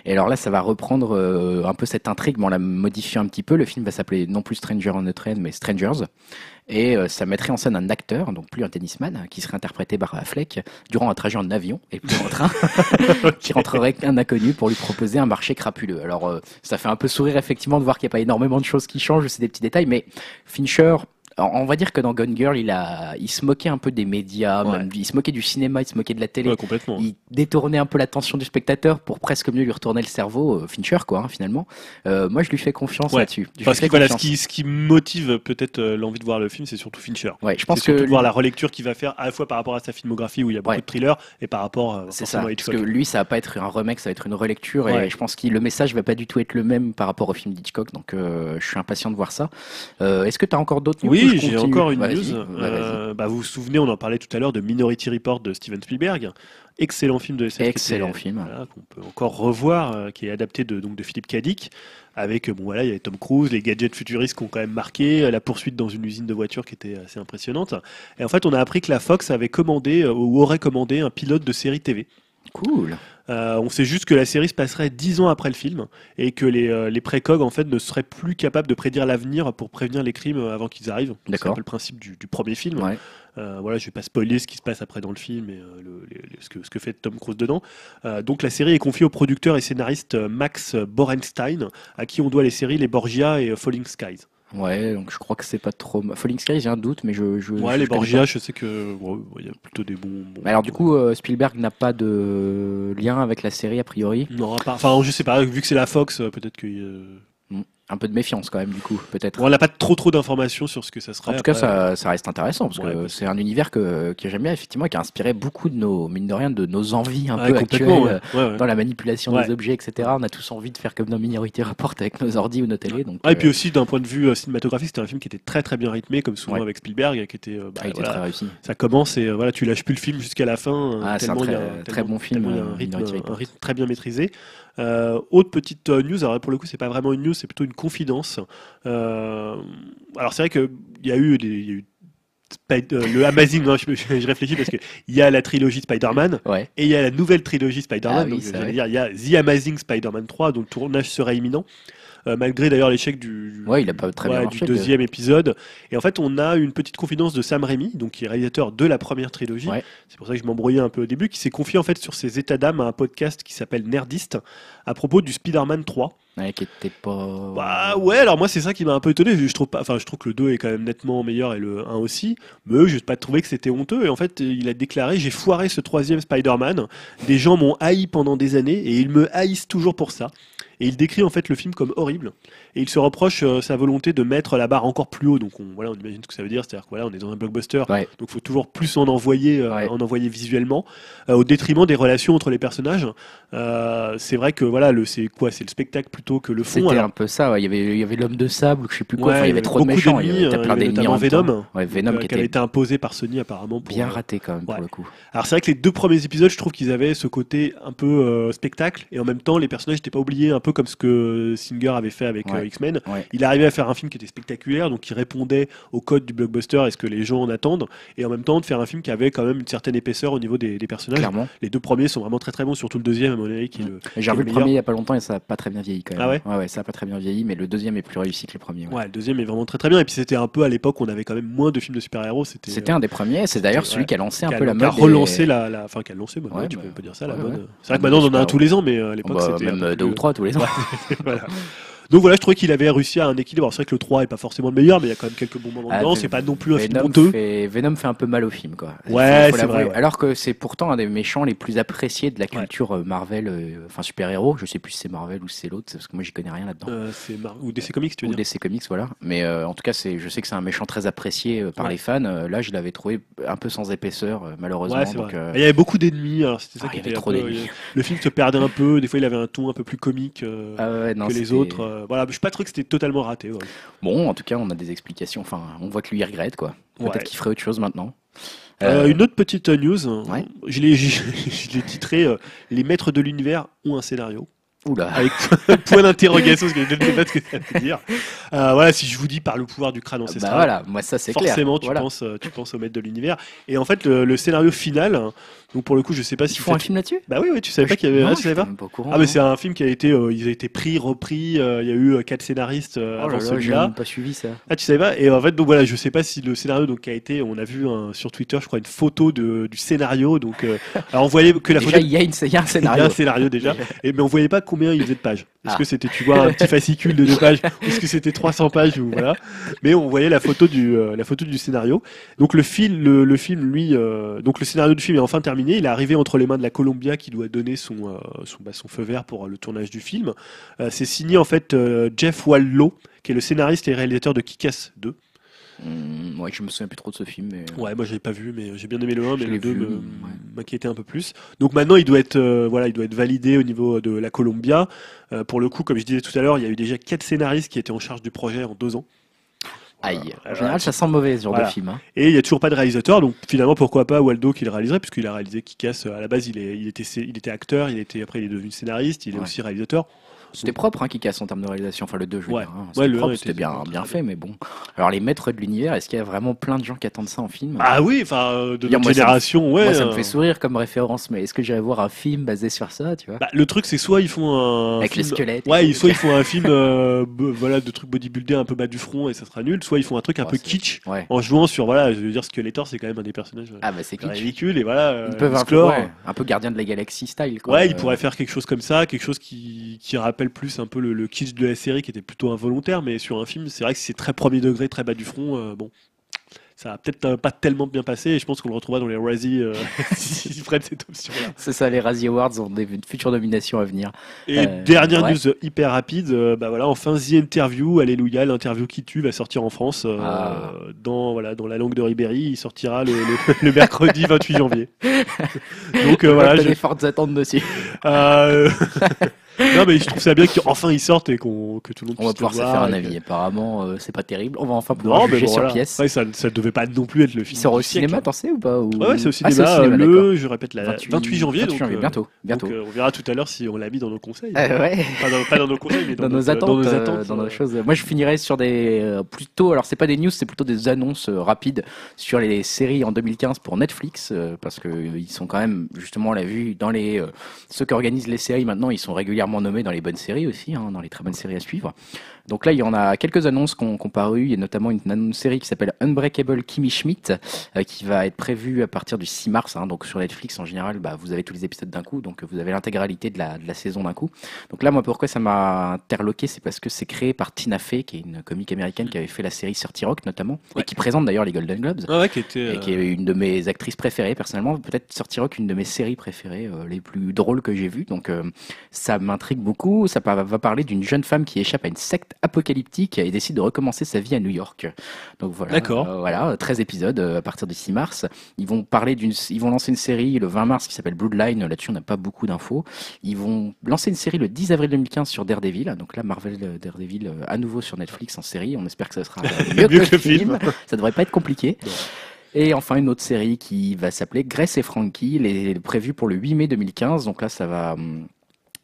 Speaker 1: Et alors là, ça va reprendre un peu cette intrigue, mais on la modifie un petit peu. Le film va s'appeler non plus Stranger on the Train, mais Strangers. Et euh, ça mettrait en scène un acteur, donc plus un tennisman, qui serait interprété par Affleck durant un trajet en avion et plus en train, qui rentrerait un inconnu pour lui proposer un marché crapuleux. Alors euh, ça fait un peu sourire effectivement de voir qu'il n'y a pas énormément de choses qui changent, c'est des petits détails, mais Fincher on va dire que dans Gone Girl, il, a, il se moquait un peu des médias, il se moquait du cinéma, il se moquait de la télé.
Speaker 2: complètement.
Speaker 1: Il détournait un peu l'attention du spectateur pour presque mieux lui retourner le cerveau, euh, Fincher, quoi, hein, finalement. Euh, moi, je lui fais confiance là-dessus.
Speaker 2: Parce que voilà, ce qui, ce qui motive peut-être euh, l'envie de voir le film, c'est surtout Fincher.
Speaker 1: Ouais, je pense
Speaker 2: que surtout de voir la relecture qu'il va faire à la fois par rapport à sa filmographie où il y a beaucoup de thrillers et par rapport
Speaker 1: c'est ça, parce que lui, ça va pas être un remake, ça va être une relecture et je pense que le message va pas du tout être le même par rapport au film d'Hitchcock. Donc, je suis impatient de voir ça. Est-ce que tu as encore d'autres
Speaker 2: Oui, j'ai encore une euh, bah, vous vous souvenez, on en parlait tout à l'heure de Minority Report de Steven Spielberg. Excellent film de SF.
Speaker 1: Excellent film.
Speaker 2: qu'on peut encore revoir, euh, qui est adapté de, donc, de Philippe Kadik. Avec, euh, bon voilà, il y a Tom Cruise, les gadgets futuristes qui ont quand même marqué, la poursuite dans une usine de voitures qui était assez impressionnante. Et en fait, on a appris que la Fox avait commandé, ou aurait commandé, un pilote de série TV.
Speaker 1: Cool.
Speaker 2: On sait juste que la série se passerait dix ans après le film et que les, les précogs en fait ne seraient plus capables de prédire l'avenir pour prévenir les crimes avant qu'ils arrivent. C'est un peu le principe du, du premier film.
Speaker 1: Ouais.
Speaker 2: Euh, voilà, je vais pas spoiler ce qui se passe après dans le film et euh, ce, que, ce que fait Tom Cruise dedans. Euh, donc la série est confiée au producteur et scénariste Max Borenstein, à qui on doit les séries Les Borgia et Falling Skies.
Speaker 1: Ouais, donc je crois que c'est pas trop. Falling Skies, j'ai un doute, mais je. je
Speaker 2: ouais, les Borgia, je sais que il y a plutôt des bons.
Speaker 1: alors du coup, Spielberg n'a pas de lien avec la série a priori.
Speaker 2: Non, enfin, je sais pas. Vu que c'est la Fox, peut-être que
Speaker 1: un peu de méfiance quand même du coup peut-être.
Speaker 2: on n'a pas trop trop d'informations sur ce que ça sera.
Speaker 1: En tout cas ça, ça, reste intéressant parce que c'est un univers que, que j'aime bien effectivement et qui a inspiré beaucoup de nos mine de rien de nos envies un peu actuelles dans la manipulation des objets etc. On a tous envie de faire comme dans Minority Report avec nos ordi ou nos télé. Donc,
Speaker 2: ah, et puis euh, aussi d'un point de vue euh, cinématographique c'était un film qui était très très bien rythmé comme souvent avec Spielberg qui était, euh,
Speaker 1: bah, ah, très réussi.
Speaker 2: Ça commence et voilà tu lâches plus le film jusqu'à la fin.
Speaker 1: Ah, c'est un très, très bon film.
Speaker 2: Un rythme, un rythme très bien maîtrisé. Euh, autre petite euh, news, alors pour le coup, c'est pas vraiment une news, c'est plutôt une confidence. Euh, alors c'est vrai qu'il y a eu des, y a eu le Amazing, non, je, je, réfléchis parce qu'il y a la trilogie Spider-Man et il y a la nouvelle trilogie Spider-Man. Ah, donc, dire, il y a The Amazing Spider-Man 3, dont le tournage serait imminent. Euh, malgré d'ailleurs l'échec du,
Speaker 1: ouais, il a pas très bien
Speaker 2: du deuxième épisode. Et en fait, on a une petite confidence de Sam Raimi, donc qui est réalisateur de la première trilogie. C'est pour ça que je m'embrouillais un peu au début, qui s'est confié en fait sur ses états d'âme à un podcast qui s'appelle Nerdist à propos du Spider-Man 3.
Speaker 1: Ouais, qui était pas.
Speaker 2: Bah ouais, alors moi c'est ça qui m'a un peu étonné. Je trouve pas, enfin je trouve que le 2 est quand même nettement meilleur et le 1 aussi. Mais je n'ai pas trouvé que c'était honteux. Et en fait, il a déclaré j'ai foiré ce troisième Spider-Man. Des gens m'ont haï pendant des années et ils me haïssent toujours pour ça. Et il décrit en fait le film comme horrible. Et il se reproche euh, sa volonté de mettre la barre encore plus haut. Donc on, voilà, on imagine ce que ça veut dire. C'est-à-dire qu'on voilà, on est dans un blockbuster. Donc il faut toujours plus en envoyer, euh, en envoyer visuellement, euh, au détriment des relations entre les personnages. c'est vrai que voilà, c'est quoi C'est le spectacle plutôt que le fond.
Speaker 1: C'était un peu ça. Il y avait, il y avait l'homme de sable, je sais plus quoi. il y avait trop de méchants.
Speaker 2: il y avait plein d'ennemis. Venom,
Speaker 1: Venom
Speaker 2: qui, avait été imposé par Sony apparemment.
Speaker 1: bien raté quand même pour le coup.
Speaker 2: Alors c'est vrai que les deux premiers épisodes, je trouve qu'ils avaient ce côté un peu spectacle et en même temps les personnages n'étaient pas oubliés, un peu comme ce que Singer avait fait avec euh, X-Men. Il arrivait à faire un film qui était spectaculaire, donc qui répondait au code du blockbuster et ce que les gens en attendent, et en même temps de faire un film qui avait quand même une certaine épaisseur au niveau des, personnages. Les deux premiers sont vraiment très très bons, surtout le deuxième à mon avis qui le.
Speaker 1: J'ai revu le, premier il y a pas longtemps et ça n'a pas très bien vieilli quand
Speaker 2: même.
Speaker 1: Ah ouais, ça a pas très bien vieilli, mais le deuxième est plus réussi que le premier.
Speaker 2: Ouais, le deuxième est vraiment très très bien. Et puis c'était un peu à l'époque où on avait quand même moins de films de super-héros.
Speaker 1: C'était. C'était un des premiers. C'est d'ailleurs celui qui a lancé un peu la
Speaker 2: mode. Qui a relancé la, enfin qui a lancé, bah, tu peux dire ça la mode. C'est vrai que maintenant on en a un tous les ans, mais à l'époque
Speaker 1: bah, c'était même deux ou trois tous les ans.
Speaker 2: voilà. Donc voilà, je trouvais qu'il avait réussi à un équilibre. C'est vrai que le 3 est pas forcément le meilleur, mais il y a quand même quelques bons moments ah, dedans. C'est pas non plus un film honteux.
Speaker 1: Venom fait un peu mal au film, quoi.
Speaker 2: Ouais, c'est vrai.
Speaker 1: Alors que c'est pourtant un des méchants les plus appréciés de la culture euh, Marvel, euh, enfin super-héros. Je sais plus si c'est Marvel ou si c'est l'autre, parce que moi j'y connais rien là-dedans.
Speaker 2: Euh, c'est Ou DC Comics, tu veux
Speaker 1: ou DC Comics, voilà. Mais en tout cas, c'est, je sais que c'est un méchant très apprécié par les fans. là, je l'avais trouvé un peu sans épaisseur, malheureusement.
Speaker 2: il y avait beaucoup d'ennemis. C'était ça
Speaker 1: ah,
Speaker 2: qui
Speaker 1: était trop peu,
Speaker 2: Le film se perdait un peu. Des fois, il avait un ton un peu plus comique ah que les autres. Voilà, je suis pas trop que totalement raté.
Speaker 1: Bon, en tout cas, on a des explications. Enfin, on voit que lui il regrette, quoi. Peut-être qu'il ferait autre chose maintenant.
Speaker 2: Euh, une autre petite news. Je l'ai titré euh, Les maîtres de l'univers ont un scénario.
Speaker 1: Oula.
Speaker 2: avec point d'interrogation, parce que je ne sais pas ce que ça veut dire. Euh, voilà, si je vous dis par le pouvoir du crâne ancestral,
Speaker 1: Bah voilà, moi ça c'est clair.
Speaker 2: forcément tu
Speaker 1: Voilà.
Speaker 2: penses, euh, tu penses au maître de l'univers. Et en fait, le, le scénario final, donc pour le coup, je sais pas
Speaker 1: Ils
Speaker 2: si
Speaker 1: font un film là-dessus?
Speaker 2: Bah oui, oui, tu savais pas qu'il y avait,
Speaker 1: Non,
Speaker 2: ah, tu savais pas
Speaker 1: même pas au courant.
Speaker 2: Ah mais c'est un film qui a été, euh, ils ont été pris, repris. euh, Il y a eu euh, quatre scénaristes euh,
Speaker 1: Oh
Speaker 2: avant celui-là.
Speaker 1: pas suivi ça.
Speaker 2: Ah tu savais pas? Et en fait donc voilà, je sais pas si le scénario donc a été, on a vu hein, sur Twitter, je crois une photo de, du scénario. Donc euh, alors on voyait que la
Speaker 1: Déjà,
Speaker 2: photo
Speaker 1: il y, a une- il y a un
Speaker 2: il y a
Speaker 1: scénario.
Speaker 2: un scénario déjà, et, mais on voyait pas combien il faisait de pages. Est-ce
Speaker 1: Ah.
Speaker 2: que c'était, tu vois, un petit fascicule de deux pages, est-ce que c'était 300 pages ou voilà. Mais on voyait la photo du, euh, la photo du scénario. Donc le film, le, le film, lui, euh, donc le scénario du film est enfin terminé. Il est arrivé entre les mains de la Columbia qui doit donner son, euh, son, bah, son feu vert pour euh, le tournage du film. Euh, c'est signé en fait euh, Jeff Wallow, qui est le scénariste et réalisateur de Kick-Ass 2.
Speaker 1: Hum, ouais, je me souviens plus trop de ce film. Mais...
Speaker 2: Ouais, moi j'ai pas vu, mais j'ai bien aimé le 1, mais
Speaker 1: Je
Speaker 2: le
Speaker 1: l'ai
Speaker 2: 2
Speaker 1: vu,
Speaker 2: me-
Speaker 1: ouais.
Speaker 2: m'inquiétait un peu plus. Donc maintenant il doit être, euh, voilà, il doit être validé au niveau de la Columbia. Euh, pour le coup, comme je disais tout à l'heure, il y a eu déjà quatre scénaristes qui étaient en charge du projet en deux ans.
Speaker 1: Aïe. En général, ça sent mauvais ce genre
Speaker 2: Voilà.
Speaker 1: de film. hein.
Speaker 2: Et il y a toujours pas de réalisateur, donc finalement pourquoi pas Waldo qui le réaliserait, puisqu'il a réalisé Kick-Ass. À la base, il, est, il, était, il était acteur, il était après il est devenu scénariste, il est
Speaker 1: Ouais.
Speaker 2: aussi réalisateur.
Speaker 1: C'était propre hein, qui casse en termes de réalisation. Enfin, le 2, je veux
Speaker 2: Ouais.
Speaker 1: dire. hein. C'était propre, c'était bien, bien fait, mais bon. Alors, les maîtres de l'univers, est-ce qu'il y a vraiment plein de gens qui attendent ça en film?
Speaker 2: Ah oui, enfin euh, de notre
Speaker 1: me-
Speaker 2: génération, ouais.
Speaker 1: Moi, ça me
Speaker 2: euh,
Speaker 1: fait sourire comme référence, mais est-ce que j'irai voir un film basé sur ça, tu vois?
Speaker 2: Bah, le truc c'est soit ils font un
Speaker 1: Avec les
Speaker 2: film-
Speaker 1: squelettes. et
Speaker 2: Ouais, ils- soit ils font un film euh, voilà, de trucs bodybuildés un peu bas du front et ça sera nul, soit ils font un truc un peu kitsch
Speaker 1: Ouais.
Speaker 2: en jouant sur, voilà, je veux dire, Skeletor c'est quand même un des personnages
Speaker 1: Ah, bah, c'est kitsch.
Speaker 2: ridicules et voilà,
Speaker 1: Ils peuvent un peu, un peu gardien de la galaxie style. Quoi.
Speaker 2: Ouais, il
Speaker 1: Euh,
Speaker 2: pourrait faire quelque chose comme ça, quelque chose qui, qui rappelle plus un peu le, le kitsch de la série qui était plutôt involontaire, mais sur un film, c'est vrai que c'est très premier degré, très bas du front. euh, bon, ça va peut-être euh, pas tellement bien passer et je pense qu'on le retrouvera dans les Razzie euh, s'ils prennent cette option-là.
Speaker 1: C'est ça, les Razzie Awards ont des futures nominations à venir.
Speaker 2: Et
Speaker 1: Euh,
Speaker 2: dernière
Speaker 1: ouais.
Speaker 2: news hyper rapide, euh, bah voilà, enfin The Interview, alléluia, l'interview qui tue va sortir en France
Speaker 1: Ah.
Speaker 2: dans voilà dans la langue de Ribéry, il sortira le, le- le mercredi 28 janvier. Donc voilà,
Speaker 1: T'as
Speaker 2: je-
Speaker 1: fortes attentes dessus.
Speaker 2: Euh, non mais je trouve ça bien qu'enfin il sorte et qu'on que tout le monde
Speaker 1: On va
Speaker 2: puisse le
Speaker 1: pouvoir se
Speaker 2: voir
Speaker 1: faire un
Speaker 2: et que-
Speaker 1: avis. Apparemment, euh, c'est pas terrible. On va enfin pouvoir
Speaker 2: Non mais
Speaker 1: juger
Speaker 2: bon,
Speaker 1: sur
Speaker 2: voilà.
Speaker 1: pièce.
Speaker 2: Ouais, ça ça devait pas non plus être le
Speaker 1: Il
Speaker 2: film.
Speaker 1: sort au
Speaker 2: du siècle.
Speaker 1: cinéma, t'en sais ou pas ou...
Speaker 2: Ouais, ouais, c'est au
Speaker 1: Ah,
Speaker 2: cinéma, le je répète la 28, janvier
Speaker 1: 28
Speaker 2: donc
Speaker 1: janvier,
Speaker 2: euh,
Speaker 1: bientôt, bientôt.
Speaker 2: donc, euh, on verra tout à l'heure si on l'a mis dans nos conseils.
Speaker 1: Euh, ouais.
Speaker 2: Pas, dans, pas dans nos conseils mais dans,
Speaker 1: dans, nos
Speaker 2: notre-
Speaker 1: attentes,
Speaker 2: dans nos
Speaker 1: euh,
Speaker 2: attentes.
Speaker 1: dans nos
Speaker 2: euh,
Speaker 1: choses. Moi, je finirais sur des euh, plutôt. Alors, c'est pas des news, c'est plutôt des annonces euh, rapides sur les séries en 2015 pour Netflix, euh, parce que euh, ils sont quand même, justement, on l'a vu dans les euh, ceux qui organisent les séries maintenant, ils sont régulièrement nommés dans les bonnes séries aussi, hein, dans les très bonnes séries à suivre. Donc là, il y en a quelques annonces qui ont qui ont paru. Il y a notamment une, une série qui s'appelle Unbreakable Kimmy Schmidt, euh, qui va être prévue à partir du 6 mars. hein. donc sur Netflix, en général, bah, vous avez tous les épisodes d'un coup, donc vous avez l'intégralité de la, de la saison d'un coup. Donc là, moi, pourquoi ça m'a interloqué, c'est parce que c'est créé par Tina Fey, qui est une comique américaine qui avait fait la série 30 Rock notamment,
Speaker 2: Ouais.
Speaker 1: et qui présente d'ailleurs les Golden Globes.
Speaker 2: Ah ouais, qui était.
Speaker 1: Et qui est une de mes actrices préférées personnellement, peut-être Sortie Rock, une de mes séries préférées, euh, les plus drôles que j'ai vues. Donc euh, ça m'intrigue beaucoup. Ça va parler d'une jeune femme qui échappe à une secte apocalyptique et décide de recommencer sa vie à New York. Donc voilà.
Speaker 2: D'accord.
Speaker 1: Euh, voilà, 13 épisodes euh, à partir du 6 mars. Ils vont parler d'une, ils vont lancer une série le 20 mars qui s'appelle Bloodline. Là-dessus, on n'a pas beaucoup d'infos. Ils vont lancer une série le 10 avril 2015 sur Daredevil. Donc là, Marvel euh, Daredevil à nouveau sur Netflix en série. On espère que ça sera mieux, que, le film. Ça devrait pas être compliqué.
Speaker 2: Non.
Speaker 1: Et enfin une autre série qui va s'appeler Grace et Frankie, les prévue pour le 8 mai 2015. Donc là, ça va, hum,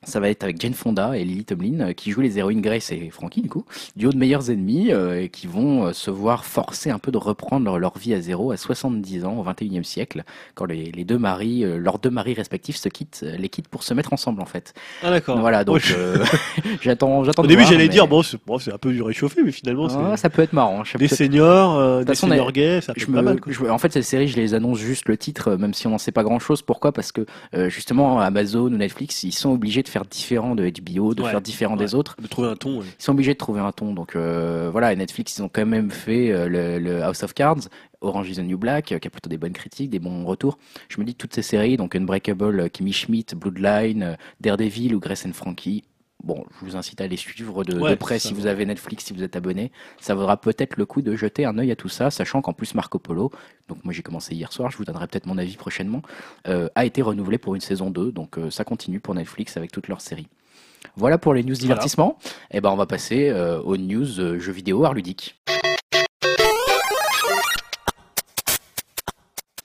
Speaker 1: ça va être avec Jane Fonda et Lily Tomlin euh, qui jouent les héroïnes Grace et Frankie du coup, duo de meilleurs ennemis euh, et qui vont euh, se voir forcer un peu de reprendre leur, leur vie à zéro à 70 ans au 21e siècle, quand les, les deux maris, euh, leurs deux maris respectifs se quittent, euh, les quittent pour se mettre ensemble en fait.
Speaker 2: Ah d'accord.
Speaker 1: Voilà, donc
Speaker 2: Ouais,
Speaker 1: euh, j'attends, j'attends.
Speaker 2: Au début j'allais
Speaker 1: mais-
Speaker 2: dire bon c'est bon, un peu du réchauffé mais finalement
Speaker 1: Ah, ça peut être marrant.
Speaker 2: Des seniors, euh, des
Speaker 1: façon,
Speaker 2: seniors gays, ça peut
Speaker 1: je
Speaker 2: être
Speaker 1: me,
Speaker 2: pas mal. quoi.
Speaker 1: je- en fait, cette série, je les annonce juste le titre, même si on n'en sait pas grand-chose. Pourquoi? Parce que euh, justement, Amazon ou Netflix, ils sont obligés de faire différent de HBO, de
Speaker 2: Ouais,
Speaker 1: faire différent
Speaker 2: ouais.
Speaker 1: des autres.
Speaker 2: De trouver un ton. ouais.
Speaker 1: Ils sont obligés de trouver un ton. Donc euh, voilà, et Netflix, ils ont quand même fait euh, le, le House of Cards, Orange is the New Black, euh, qui a plutôt des bonnes critiques, des bons retours. Je me dis toutes ces séries, donc Unbreakable, Kimmy Schmidt, Bloodline, Daredevil ou Grace and Frankie. Bon, je vous incite à les suivre de, près si
Speaker 2: va.
Speaker 1: vous avez Netflix, si vous êtes abonné. Ça vaudra peut-être le coup de jeter un œil à tout ça, sachant qu'en plus Marco Polo, donc moi j'ai commencé hier soir, je vous donnerai peut-être mon avis prochainement, euh, a été renouvelé pour une saison 2, donc euh, ça continue pour Netflix avec toutes leurs séries. Voilà pour les news divertissement. Et ben on va passer euh, aux news jeux vidéo art ludique.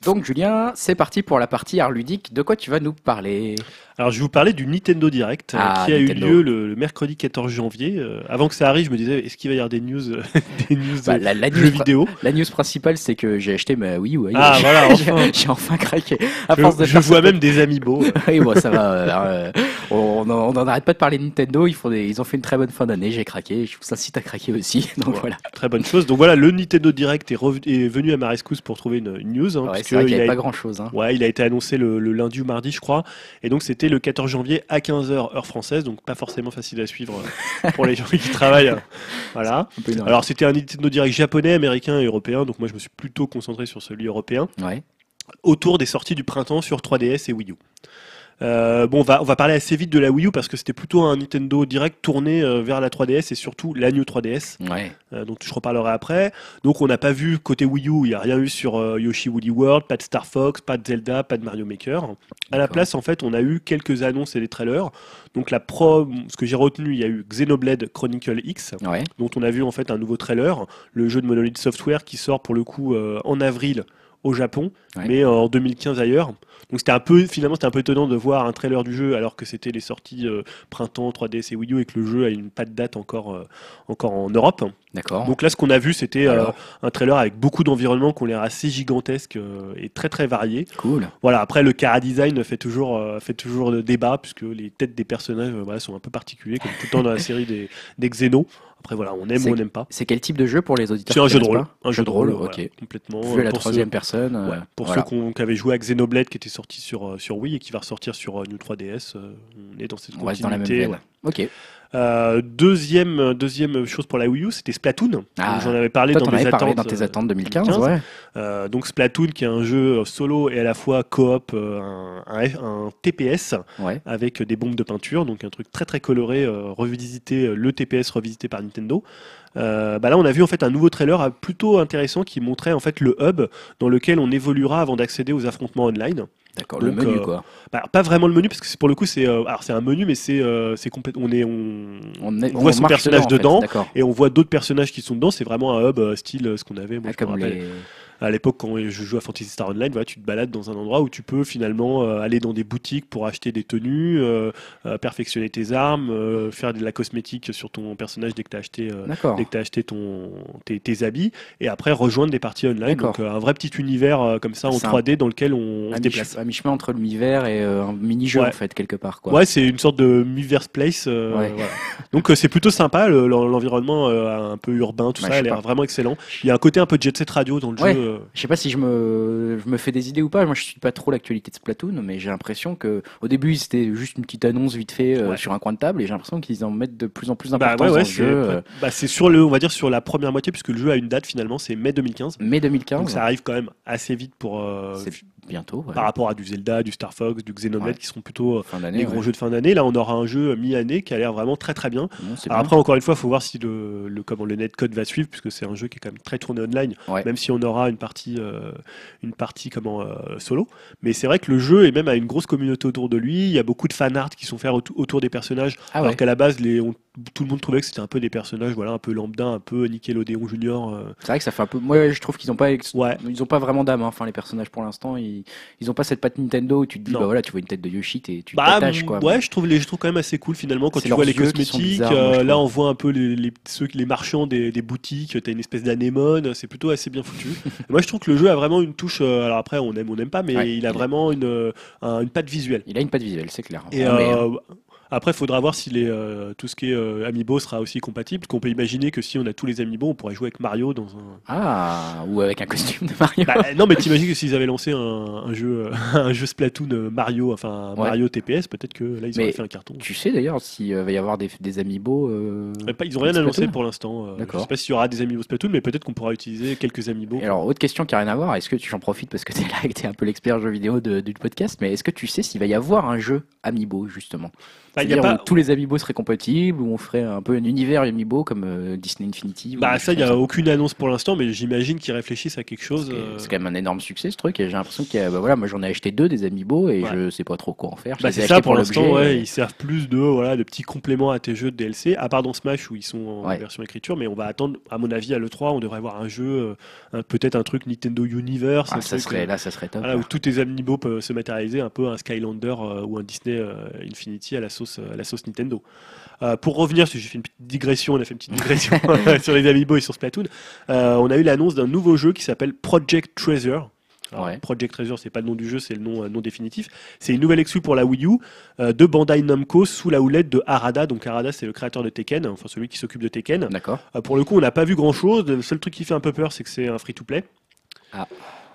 Speaker 1: Donc Julien, c'est parti pour la partie art ludique. De quoi tu vas nous parler
Speaker 2: Alors je vais vous parler du Nintendo Direct euh,
Speaker 1: Ah,
Speaker 2: qui a
Speaker 1: Nintendo.
Speaker 2: eu lieu le, le mercredi 14 janvier. Euh, avant que ça arrive, je me disais est-ce qu'il va y avoir des news, euh, des news
Speaker 1: Bah, la, la
Speaker 2: jeux
Speaker 1: news,
Speaker 2: vidéo
Speaker 1: la news principale, c'est que j'ai acheté ma Wii U.
Speaker 2: Ah, voilà,
Speaker 1: J'ai-
Speaker 2: enfin.
Speaker 1: j'ai enfin craqué. À
Speaker 2: Je,
Speaker 1: force de
Speaker 2: je
Speaker 1: faire
Speaker 2: vois
Speaker 1: ça-
Speaker 2: même des amiibo.
Speaker 1: oui, bon, ça va. euh, on n'en arrête pas de parler de Nintendo. Ils, font des- ils ont fait une très bonne fin d'année. J'ai craqué. Je vous incite à craquer aussi. Donc
Speaker 2: Ouais.
Speaker 1: voilà.
Speaker 2: Très bonne chose. Donc voilà, le Nintendo Direct est, venu à ma rescousse pour trouver une, une news. hein,
Speaker 1: Ouais, vrai
Speaker 2: il
Speaker 1: n'y avait
Speaker 2: a
Speaker 1: pas grand chose. Hein.
Speaker 2: Ouais, il a été annoncé le, le lundi ou mardi, je crois. Et donc, c'était le 14 janvier à 15h, heure française. Donc, pas forcément facile à suivre pour les gens qui travaillent. Voilà. Alors, c'était un Nintendo Direct japonais, américain et européen. Donc, moi, je me suis plutôt concentré sur celui européen.
Speaker 1: Ouais.
Speaker 2: Autour des sorties du printemps sur 3DS et Wii U. Euh, bon, on va, on va parler assez vite de la Wii U parce que c'était plutôt un Nintendo Direct tourné euh, vers la 3DS et surtout la New 3DS.
Speaker 1: Ouais.
Speaker 2: Euh, donc je reparlerai après. Donc on n'a pas vu côté Wii U, il n'y a rien eu sur euh, Yoshi Woolly World, pas de Star Fox, pas de Zelda, pas de Mario Maker. À la place, en fait, on a eu quelques annonces et des trailers. Donc la pro, ce que j'ai retenu, il y a eu Xenoblade Chronicle X,
Speaker 1: Ouais.
Speaker 2: dont on a vu en fait un nouveau trailer, le jeu de Monolith Software qui sort pour le coup euh, en avril au Japon,
Speaker 1: Ouais.
Speaker 2: mais en 2015 ailleurs. Donc c'était un peu finalement c'était un peu étonnant de voir un trailer du jeu alors que c'était les sorties euh, printemps 3DS et Wii U et que le jeu a une pas de date encore euh, encore en Europe.
Speaker 1: D'accord.
Speaker 2: Donc là, ce qu'on a vu, c'était euh, un trailer avec beaucoup d'environnements qui ont l'air assez gigantesques euh, et très très variés.
Speaker 1: Cool.
Speaker 2: Voilà. Après, le cara design fait toujours euh, fait toujours de débat puisque les têtes des personnages euh, voilà, sont un peu particuliers comme tout le temps dans la série des, des Xenos. Après, voilà, on aime ou on n'aime pas.
Speaker 1: C'est quel type de jeu pour les auditeurs
Speaker 2: C'est un jeu de rôle, un jeu de rôle,
Speaker 1: ok.
Speaker 2: voilà, complètement.
Speaker 1: Vu à la troisième
Speaker 2: ceux-
Speaker 1: personne. euh,
Speaker 2: ouais, pour
Speaker 1: voilà.
Speaker 2: ceux qui avaient joué à Xenoblade qui était sorti sur euh, sur Wii et qui va ressortir sur euh, New 3DS, euh, on est dans cette
Speaker 1: On reste dans la même
Speaker 2: continuité.
Speaker 1: veine.
Speaker 2: ouais.
Speaker 1: Ok.
Speaker 2: Euh, deuxième deuxième chose pour la Wii U, c'était Splatoon.
Speaker 1: Ah.
Speaker 2: J'en avais parlé
Speaker 1: Toi,
Speaker 2: dans mes
Speaker 1: avais parlé dans tes
Speaker 2: euh,
Speaker 1: attentes 2015,
Speaker 2: 2015.
Speaker 1: ouais.
Speaker 2: Euh, donc Splatoon qui est un jeu euh, solo et à la fois coop, euh, un, un F- un TPS
Speaker 1: Ouais.
Speaker 2: avec des bombes de peinture, donc un truc très très coloré, euh, revisité, euh, le TPS revisité par Nintendo. Euh, bah là on a vu en fait un nouveau trailer euh, plutôt intéressant qui montrait en fait le hub dans lequel on évoluera avant d'accéder aux affrontements online.
Speaker 1: D'accord. Le menu,
Speaker 2: euh,
Speaker 1: quoi.
Speaker 2: Bah, pas vraiment le menu parce que pour le coup c'est euh, alors c'est un menu mais c'est euh, c'est complètement on est on,
Speaker 1: On, est-
Speaker 2: on voit son personnage
Speaker 1: en fait,
Speaker 2: dedans. Et on voit d'autres personnages qui sont dedans. C'est vraiment un hub euh, style ce qu'on avait. Moi,
Speaker 1: Ah,
Speaker 2: je me
Speaker 1: comme
Speaker 2: rappelle
Speaker 1: les.
Speaker 2: À l'époque quand je joue à Fantasy Star Online, voilà, tu te balades dans un endroit où tu peux finalement euh, aller dans des boutiques pour acheter des tenues, euh, euh, perfectionner tes armes, euh, faire de la cosmétique sur ton personnage dès que tu as acheté, euh, dès que t'as acheté ton, tes, tes habits, et après rejoindre des parties online. Donc un vrai petit univers euh, comme ça en
Speaker 1: C'est un-
Speaker 2: 3D dans lequel on, se déplace.
Speaker 1: à mi-chemin entre l'univers et un mini-jeu,
Speaker 2: Ouais.
Speaker 1: en fait, quelque part, quoi.
Speaker 2: Ouais, c'est une sorte de Miiverse Place. euh,
Speaker 1: Ouais.
Speaker 2: voilà. Donc euh, c'est plutôt sympa, le- l'environnement euh, un peu urbain, tout
Speaker 1: Ouais,
Speaker 2: ça, a l'air vraiment excellent. Il y a un côté un peu jet set radio dans le
Speaker 1: Ouais.
Speaker 2: jeu.
Speaker 1: Je sais pas si je me, je me fais des idées ou pas. Moi, je suis pas trop l'actualité de Splatoon, mais j'ai l'impression que au début, c'était juste une petite annonce vite fait euh,
Speaker 2: Ouais.
Speaker 1: sur un coin de table, et j'ai l'impression qu'ils en mettent de plus en plus
Speaker 2: Bah
Speaker 1: d'importance
Speaker 2: ouais, ouais,
Speaker 1: dans le
Speaker 2: c'est
Speaker 1: jeu. euh,
Speaker 2: bah, c'est sur le, on va dire sur la première moitié puisque le jeu a une date finalement, c'est mai 2015.
Speaker 1: mai 2015,
Speaker 2: Donc ça arrive quand même assez vite pour euh,
Speaker 1: bientôt. ouais.
Speaker 2: par rapport à du Zelda, du Star Fox, du Xenoblade
Speaker 1: Ouais.
Speaker 2: qui seront plutôt euh, les
Speaker 1: ouais.
Speaker 2: gros jeux de fin d'année. Là, on aura un jeu mi-année qui a l'air vraiment très très bien. Alors après, encore une fois, il faut voir si le, le comment le netcode va suivre puisque c'est un jeu qui est quand même très tourné online, même si on aura une partie euh, une partie comment euh, solo. Mais c'est vrai que le jeu est même a une grosse communauté autour de lui. Il y a beaucoup de fan art qui sont faits autou- autour des personnages.
Speaker 1: Ah
Speaker 2: alors qu'à la base, les, on- tout le monde trouvait que c'était un peu des personnages, voilà, un peu lambda, un peu Nickelodeon Junior. euh,
Speaker 1: C'est vrai que ça fait un peu. Moi, je trouve qu'ils ont pas, ils ont pas vraiment d'âme. hein. Enfin, les personnages pour l'instant, ils, ils ont pas cette patte Nintendo où tu te dis,
Speaker 2: Non.
Speaker 1: bah voilà, tu vois une tête de Yoshi, et tu
Speaker 2: Bah,
Speaker 1: t'attaches quoi.
Speaker 2: ouais, je trouve les, je trouve quand même assez cool finalement quand tu vois les cosmétiques.
Speaker 1: bizarres, moi, je
Speaker 2: euh, là, on voit un peu les, les, ceux, les marchands des, des boutiques. T'as une espèce d'anémone. C'est plutôt assez bien foutu. Moi, je trouve que le jeu a vraiment une touche. euh, alors après, on aime, on n'aime pas, mais
Speaker 1: Ouais,
Speaker 2: il a vraiment une, euh, un- une patte visuelle.
Speaker 1: Il a une patte visuelle, c'est clair.
Speaker 2: Et après, il faudra voir si les, euh, tout ce qui est euh, Amiibo sera aussi compatible. Qu'on peut imaginer que si on a tous les Amiibo, on pourrait jouer avec Mario dans un.
Speaker 1: Ah, ou avec un costume de Mario.
Speaker 2: Bah, non, mais t'imagines que s'ils avaient lancé un, un jeu, euh, un jeu Splatoon Mario, enfin
Speaker 1: Ouais.
Speaker 2: Mario TPS, peut-être que là ils
Speaker 1: Mais
Speaker 2: auraient fait un carton.
Speaker 1: Tu sais d'ailleurs s'il va y avoir des, des amiibo. euh,
Speaker 2: Ils ont rien annoncé pour l'instant. je sais pas s'il y aura des amiibo Splatoon, mais peut-être qu'on pourra utiliser quelques amiibo.
Speaker 1: Et alors, autre question qui a rien à voir, est-ce que tu j'en profites parce que tu es là et que tu es un peu l'expert jeu vidéo de- du podcast, mais est-ce que tu sais s'il va y avoir un jeu Amiibo justement?
Speaker 2: Bah, y a pas-
Speaker 1: tous les amiibo seraient compatibles, où on ferait un peu un univers amiibo comme euh, Disney Infinity.
Speaker 2: Bah ça, il n'y a aucune annonce pour l'instant, mais j'imagine qu'ils réfléchissent à quelque chose.
Speaker 1: C'est-
Speaker 2: euh,
Speaker 1: C'est quand même un énorme succès ce truc et j'ai l'impression qu'il y a, bah voilà, moi j'en ai acheté deux des amiibo et
Speaker 2: Ouais.
Speaker 1: je sais pas trop quoi en faire.
Speaker 2: Bah c'est ça pour l'instant, ouais,
Speaker 1: et-
Speaker 2: ils servent plus de voilà de petits compléments à tes jeux de DLC, à part dans Smash où ils sont en
Speaker 1: Ouais.
Speaker 2: version écriture, mais on va attendre, à mon avis, à l'E3, on devrait avoir un jeu, euh, peut-être un truc Nintendo Universe,
Speaker 1: Ah,
Speaker 2: un
Speaker 1: ça
Speaker 2: truc,
Speaker 1: serait là, ça serait top.
Speaker 2: voilà, où tous tes amiibo peuvent se matérialiser, un peu un Skylander euh, ou un Disney euh, Infinity à la sauce, à la sauce Nintendo. Euh, pour revenir, parce que j'ai fait une petite digression, on a fait une petite digression sur les amiibo et sur Splatoon, euh, on a eu l'annonce d'un nouveau jeu qui s'appelle Project Treasure. Alors,
Speaker 1: Ouais.
Speaker 2: Project Treasure, c'est pas le nom du jeu, c'est le nom, euh, nom définitif. C'est une nouvelle exclu pour la Wii U euh, de Bandai Namco sous la houlette de Harada. Donc Harada, c'est le créateur de Tekken, enfin celui qui s'occupe de Tekken.
Speaker 1: D'accord.
Speaker 2: Euh, pour le coup, on n'a pas vu grand chose. Le seul truc qui fait un peu peur, c'est que c'est un free-to-play.
Speaker 1: Ah.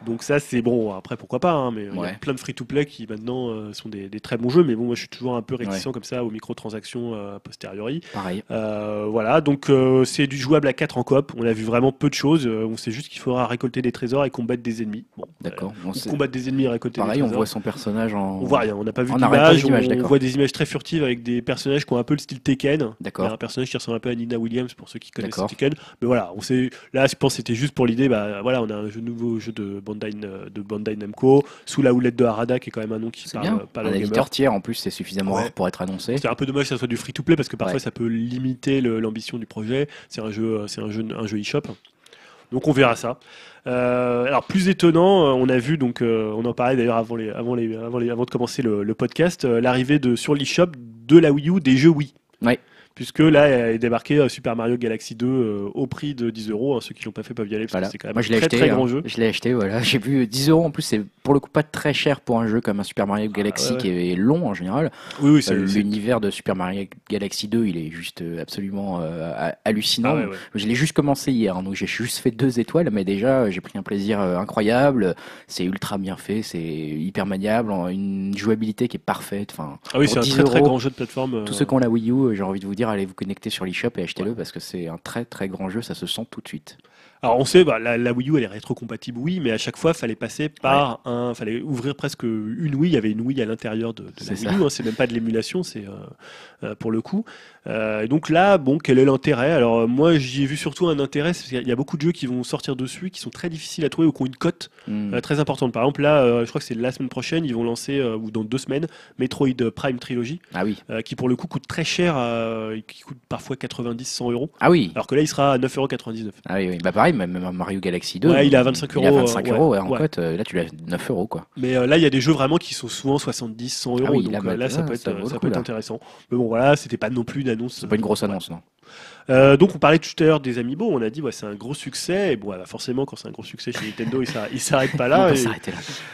Speaker 2: Donc ça, c'est bon. Après, pourquoi pas hein, Mais il y a plein de free-to-play qui maintenant euh, sont des, des très bons jeux. Mais bon, moi, je suis toujours un peu réticent
Speaker 1: Ouais.
Speaker 2: comme ça aux microtransactions euh, a posteriori.
Speaker 1: Pareil.
Speaker 2: Euh, voilà, donc euh, c'est du jouable à 4 en coop. On a vu vraiment peu de choses. Euh, on sait juste qu'il faudra récolter des trésors et combattre des ennemis. Bon,
Speaker 1: D'accord.
Speaker 2: Euh,
Speaker 1: c'est-
Speaker 2: combattre des ennemis et récolter
Speaker 1: Pareil,
Speaker 2: des
Speaker 1: on
Speaker 2: trésors.
Speaker 1: voit son personnage en.
Speaker 2: On voit rien, on n'a pas vu
Speaker 1: On
Speaker 2: d'image, on
Speaker 1: d'accord.
Speaker 2: voit des images très furtives avec des personnages qui ont un peu le style Tekken.
Speaker 1: D'accord.
Speaker 2: un personnage qui ressemble un peu à Nina Williams pour ceux qui connaissent. Tekken. Mais voilà, on sait, là je pense que c'était juste pour l'idée, bah voilà, on a un jeu, nouveau jeu de Bandai, euh, de Bandai Namco, sous la houlette de Harada qui est quand même un nom qui parle,
Speaker 1: bien.
Speaker 2: aux gamers.
Speaker 1: éditeur tiers en plus, c'est suffisamment
Speaker 2: Ouais.
Speaker 1: rare pour être annoncé.
Speaker 2: C'est un peu dommage que ça soit du free-to-play parce que parfois
Speaker 1: Ouais.
Speaker 2: ça peut limiter l'ambition du projet. C'est un jeu, euh, c'est un jeu, un jeu e-shop. Donc on verra ça. Euh, alors plus étonnant, on a vu donc, euh, on en parlait d'ailleurs avant les, avant les, avant les, avant de commencer le, le podcast, euh, l'arrivée de sur l'e-shop de la Wii U des jeux Wii.
Speaker 1: Ouais.
Speaker 2: Puisque là est débarqué Super Mario Galaxy 2 euh, au prix de 10 euros. hein, Ceux qui l'ont pas fait peuvent y aller parce
Speaker 1: Voilà.
Speaker 2: que c'est quand même
Speaker 1: Moi,
Speaker 2: un
Speaker 1: je l'ai
Speaker 2: très
Speaker 1: acheté.
Speaker 2: très
Speaker 1: hein.
Speaker 2: grand jeu.
Speaker 1: Je l'ai acheté, voilà. J'ai vu 10 euros. En plus, c'est pour le coup pas très cher pour un jeu comme un Super Mario Galaxy
Speaker 2: Ah, ouais,
Speaker 1: qui est long en général.
Speaker 2: Oui, oui, c'est
Speaker 1: Euh, L'univers de Super Mario Galaxy 2, il est juste euh, absolument euh, ha- hallucinant.
Speaker 2: Ah ouais, ouais.
Speaker 1: Je l'ai juste commencé hier, hein, donc j'ai juste fait deux étoiles, mais déjà j'ai pris un plaisir incroyable. C'est ultra bien fait, c'est hyper maniable, une jouabilité qui est parfaite. Enfin,
Speaker 2: Ah oui, c'est un
Speaker 1: 10
Speaker 2: très très grand jeu de plateforme.
Speaker 1: tous ceux qui ont la Wii U, j'ai envie de vous dire, allez vous connecter sur l'eShop et achetez-le parce que c'est un très très grand jeu, ça se sent tout de suite.
Speaker 2: Alors on sait, bah, la, la Wii U elle est rétrocompatible, oui, mais à chaque fois fallait passer par un, fallait ouvrir presque une Wii. Il y avait une Wii à l'intérieur de, de la
Speaker 1: C'est
Speaker 2: Wii. U. hein, c'est même pas de l'émulation, c'est euh, euh, pour le coup. Euh, et donc là, bon, quel est l'intérêt? Alors euh, moi j'y ai vu surtout un intérêt, c'est qu'il y a beaucoup de jeux qui vont sortir dessus, qui sont très difficiles à trouver ou qui ont une cote
Speaker 1: Hmm.
Speaker 2: euh, très importante. Par exemple là, euh, je crois que c'est la semaine prochaine, ils vont lancer ou dans deux semaines Metroid Prime Trilogy,
Speaker 1: Ah oui,
Speaker 2: qui pour le coup coûte très cher, qui coûte parfois 90-100 euros.
Speaker 1: ah oui,
Speaker 2: Alors que là il sera à 9,99€.
Speaker 1: ah oui, oui. Bah pareil, même Mario Galaxy 2.
Speaker 2: Ouais, il est à 25
Speaker 1: Il est à
Speaker 2: euros,
Speaker 1: 25
Speaker 2: euh,
Speaker 1: euros
Speaker 2: ouais,
Speaker 1: en
Speaker 2: ouais.
Speaker 1: cote. Là, tu l'as 9 euros quoi.
Speaker 2: Mais là, il y a des jeux vraiment qui sont souvent 70, 100 euros.
Speaker 1: Ah oui,
Speaker 2: donc
Speaker 1: là, bah,
Speaker 2: là, ça peut être,
Speaker 1: ça
Speaker 2: peut être intéressant. Mais bon, voilà, c'était pas non plus annonce.
Speaker 1: C'est pas une grosse annonce, non
Speaker 2: Euh, donc, on parlait tout à l'heure des Amiibo. On a dit, ouais, c'est un gros succès. Et bon, voilà, forcément, quand c'est un gros succès chez Nintendo, il s'arrête- il s'arrête pas là. et,
Speaker 1: là.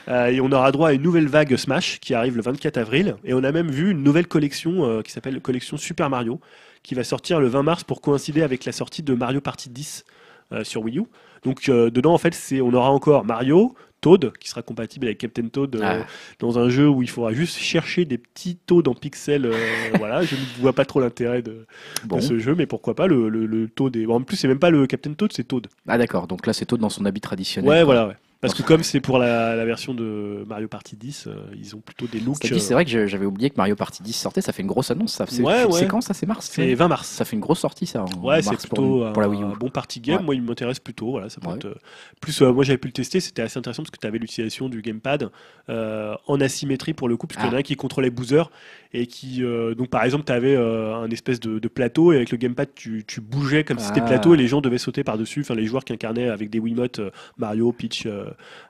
Speaker 2: euh, et on aura droit à une nouvelle vague Smash qui arrive le 24 avril. Et on a même vu une nouvelle collection euh, qui s'appelle collection Super Mario qui va sortir le 20 mars pour coïncider avec la sortie de Mario Party 10 euh, sur Wii U. Donc, dedans, en fait, c'est on aura encore Mario. Toad, qui sera compatible avec Captain Toad euh,
Speaker 1: Ah.
Speaker 2: dans un jeu où il faudra juste chercher des petits Toads en pixels. euh, voilà, je ne vois pas trop l'intérêt de,
Speaker 1: Bon.
Speaker 2: de ce jeu, mais pourquoi pas le, le, le Toad est... bon, en plus, c'est même pas le Captain Toad, c'est Toad.
Speaker 1: Ah d'accord, donc là c'est Toad dans son habit traditionnel.
Speaker 2: Ouais,
Speaker 1: quoi.
Speaker 2: voilà, ouais. Parce que comme c'est pour la, la version de Mario Party 10, euh, ils ont plutôt des looks.
Speaker 1: C'est
Speaker 2: euh,
Speaker 1: vrai que j'avais oublié que Mario Party 10 sortait, ça fait une grosse annonce. Ça. C'est
Speaker 2: Ouais, ouais.
Speaker 1: quand ça? C'est mars
Speaker 2: c'est 20 mars.
Speaker 1: Ça fait une grosse sortie ça. en
Speaker 2: Ouais, c'est
Speaker 1: pour-
Speaker 2: plutôt
Speaker 1: pour, la
Speaker 2: un,
Speaker 1: Wii U.
Speaker 2: un bon party game.
Speaker 1: Ouais.
Speaker 2: Moi, il m'intéresse plutôt. Voilà, ça peut
Speaker 1: Ouais.
Speaker 2: être, euh, plus, euh, moi, j'avais pu le tester. C'était assez intéressant parce que tu avais l'utilisation du gamepad euh, en asymétrie pour le coup, parce qu'il y en a
Speaker 1: Ah.
Speaker 2: un qui contrôlait Boozer et qui, euh, donc par exemple, tu avais un espèce de, de plateau et avec le gamepad, tu, tu bougeais comme si c'était
Speaker 1: Ah.
Speaker 2: plateau et les gens devaient sauter par-dessus. Enfin, les joueurs qui incarnaient avec des Wiimotes euh, Mario, Peach, euh,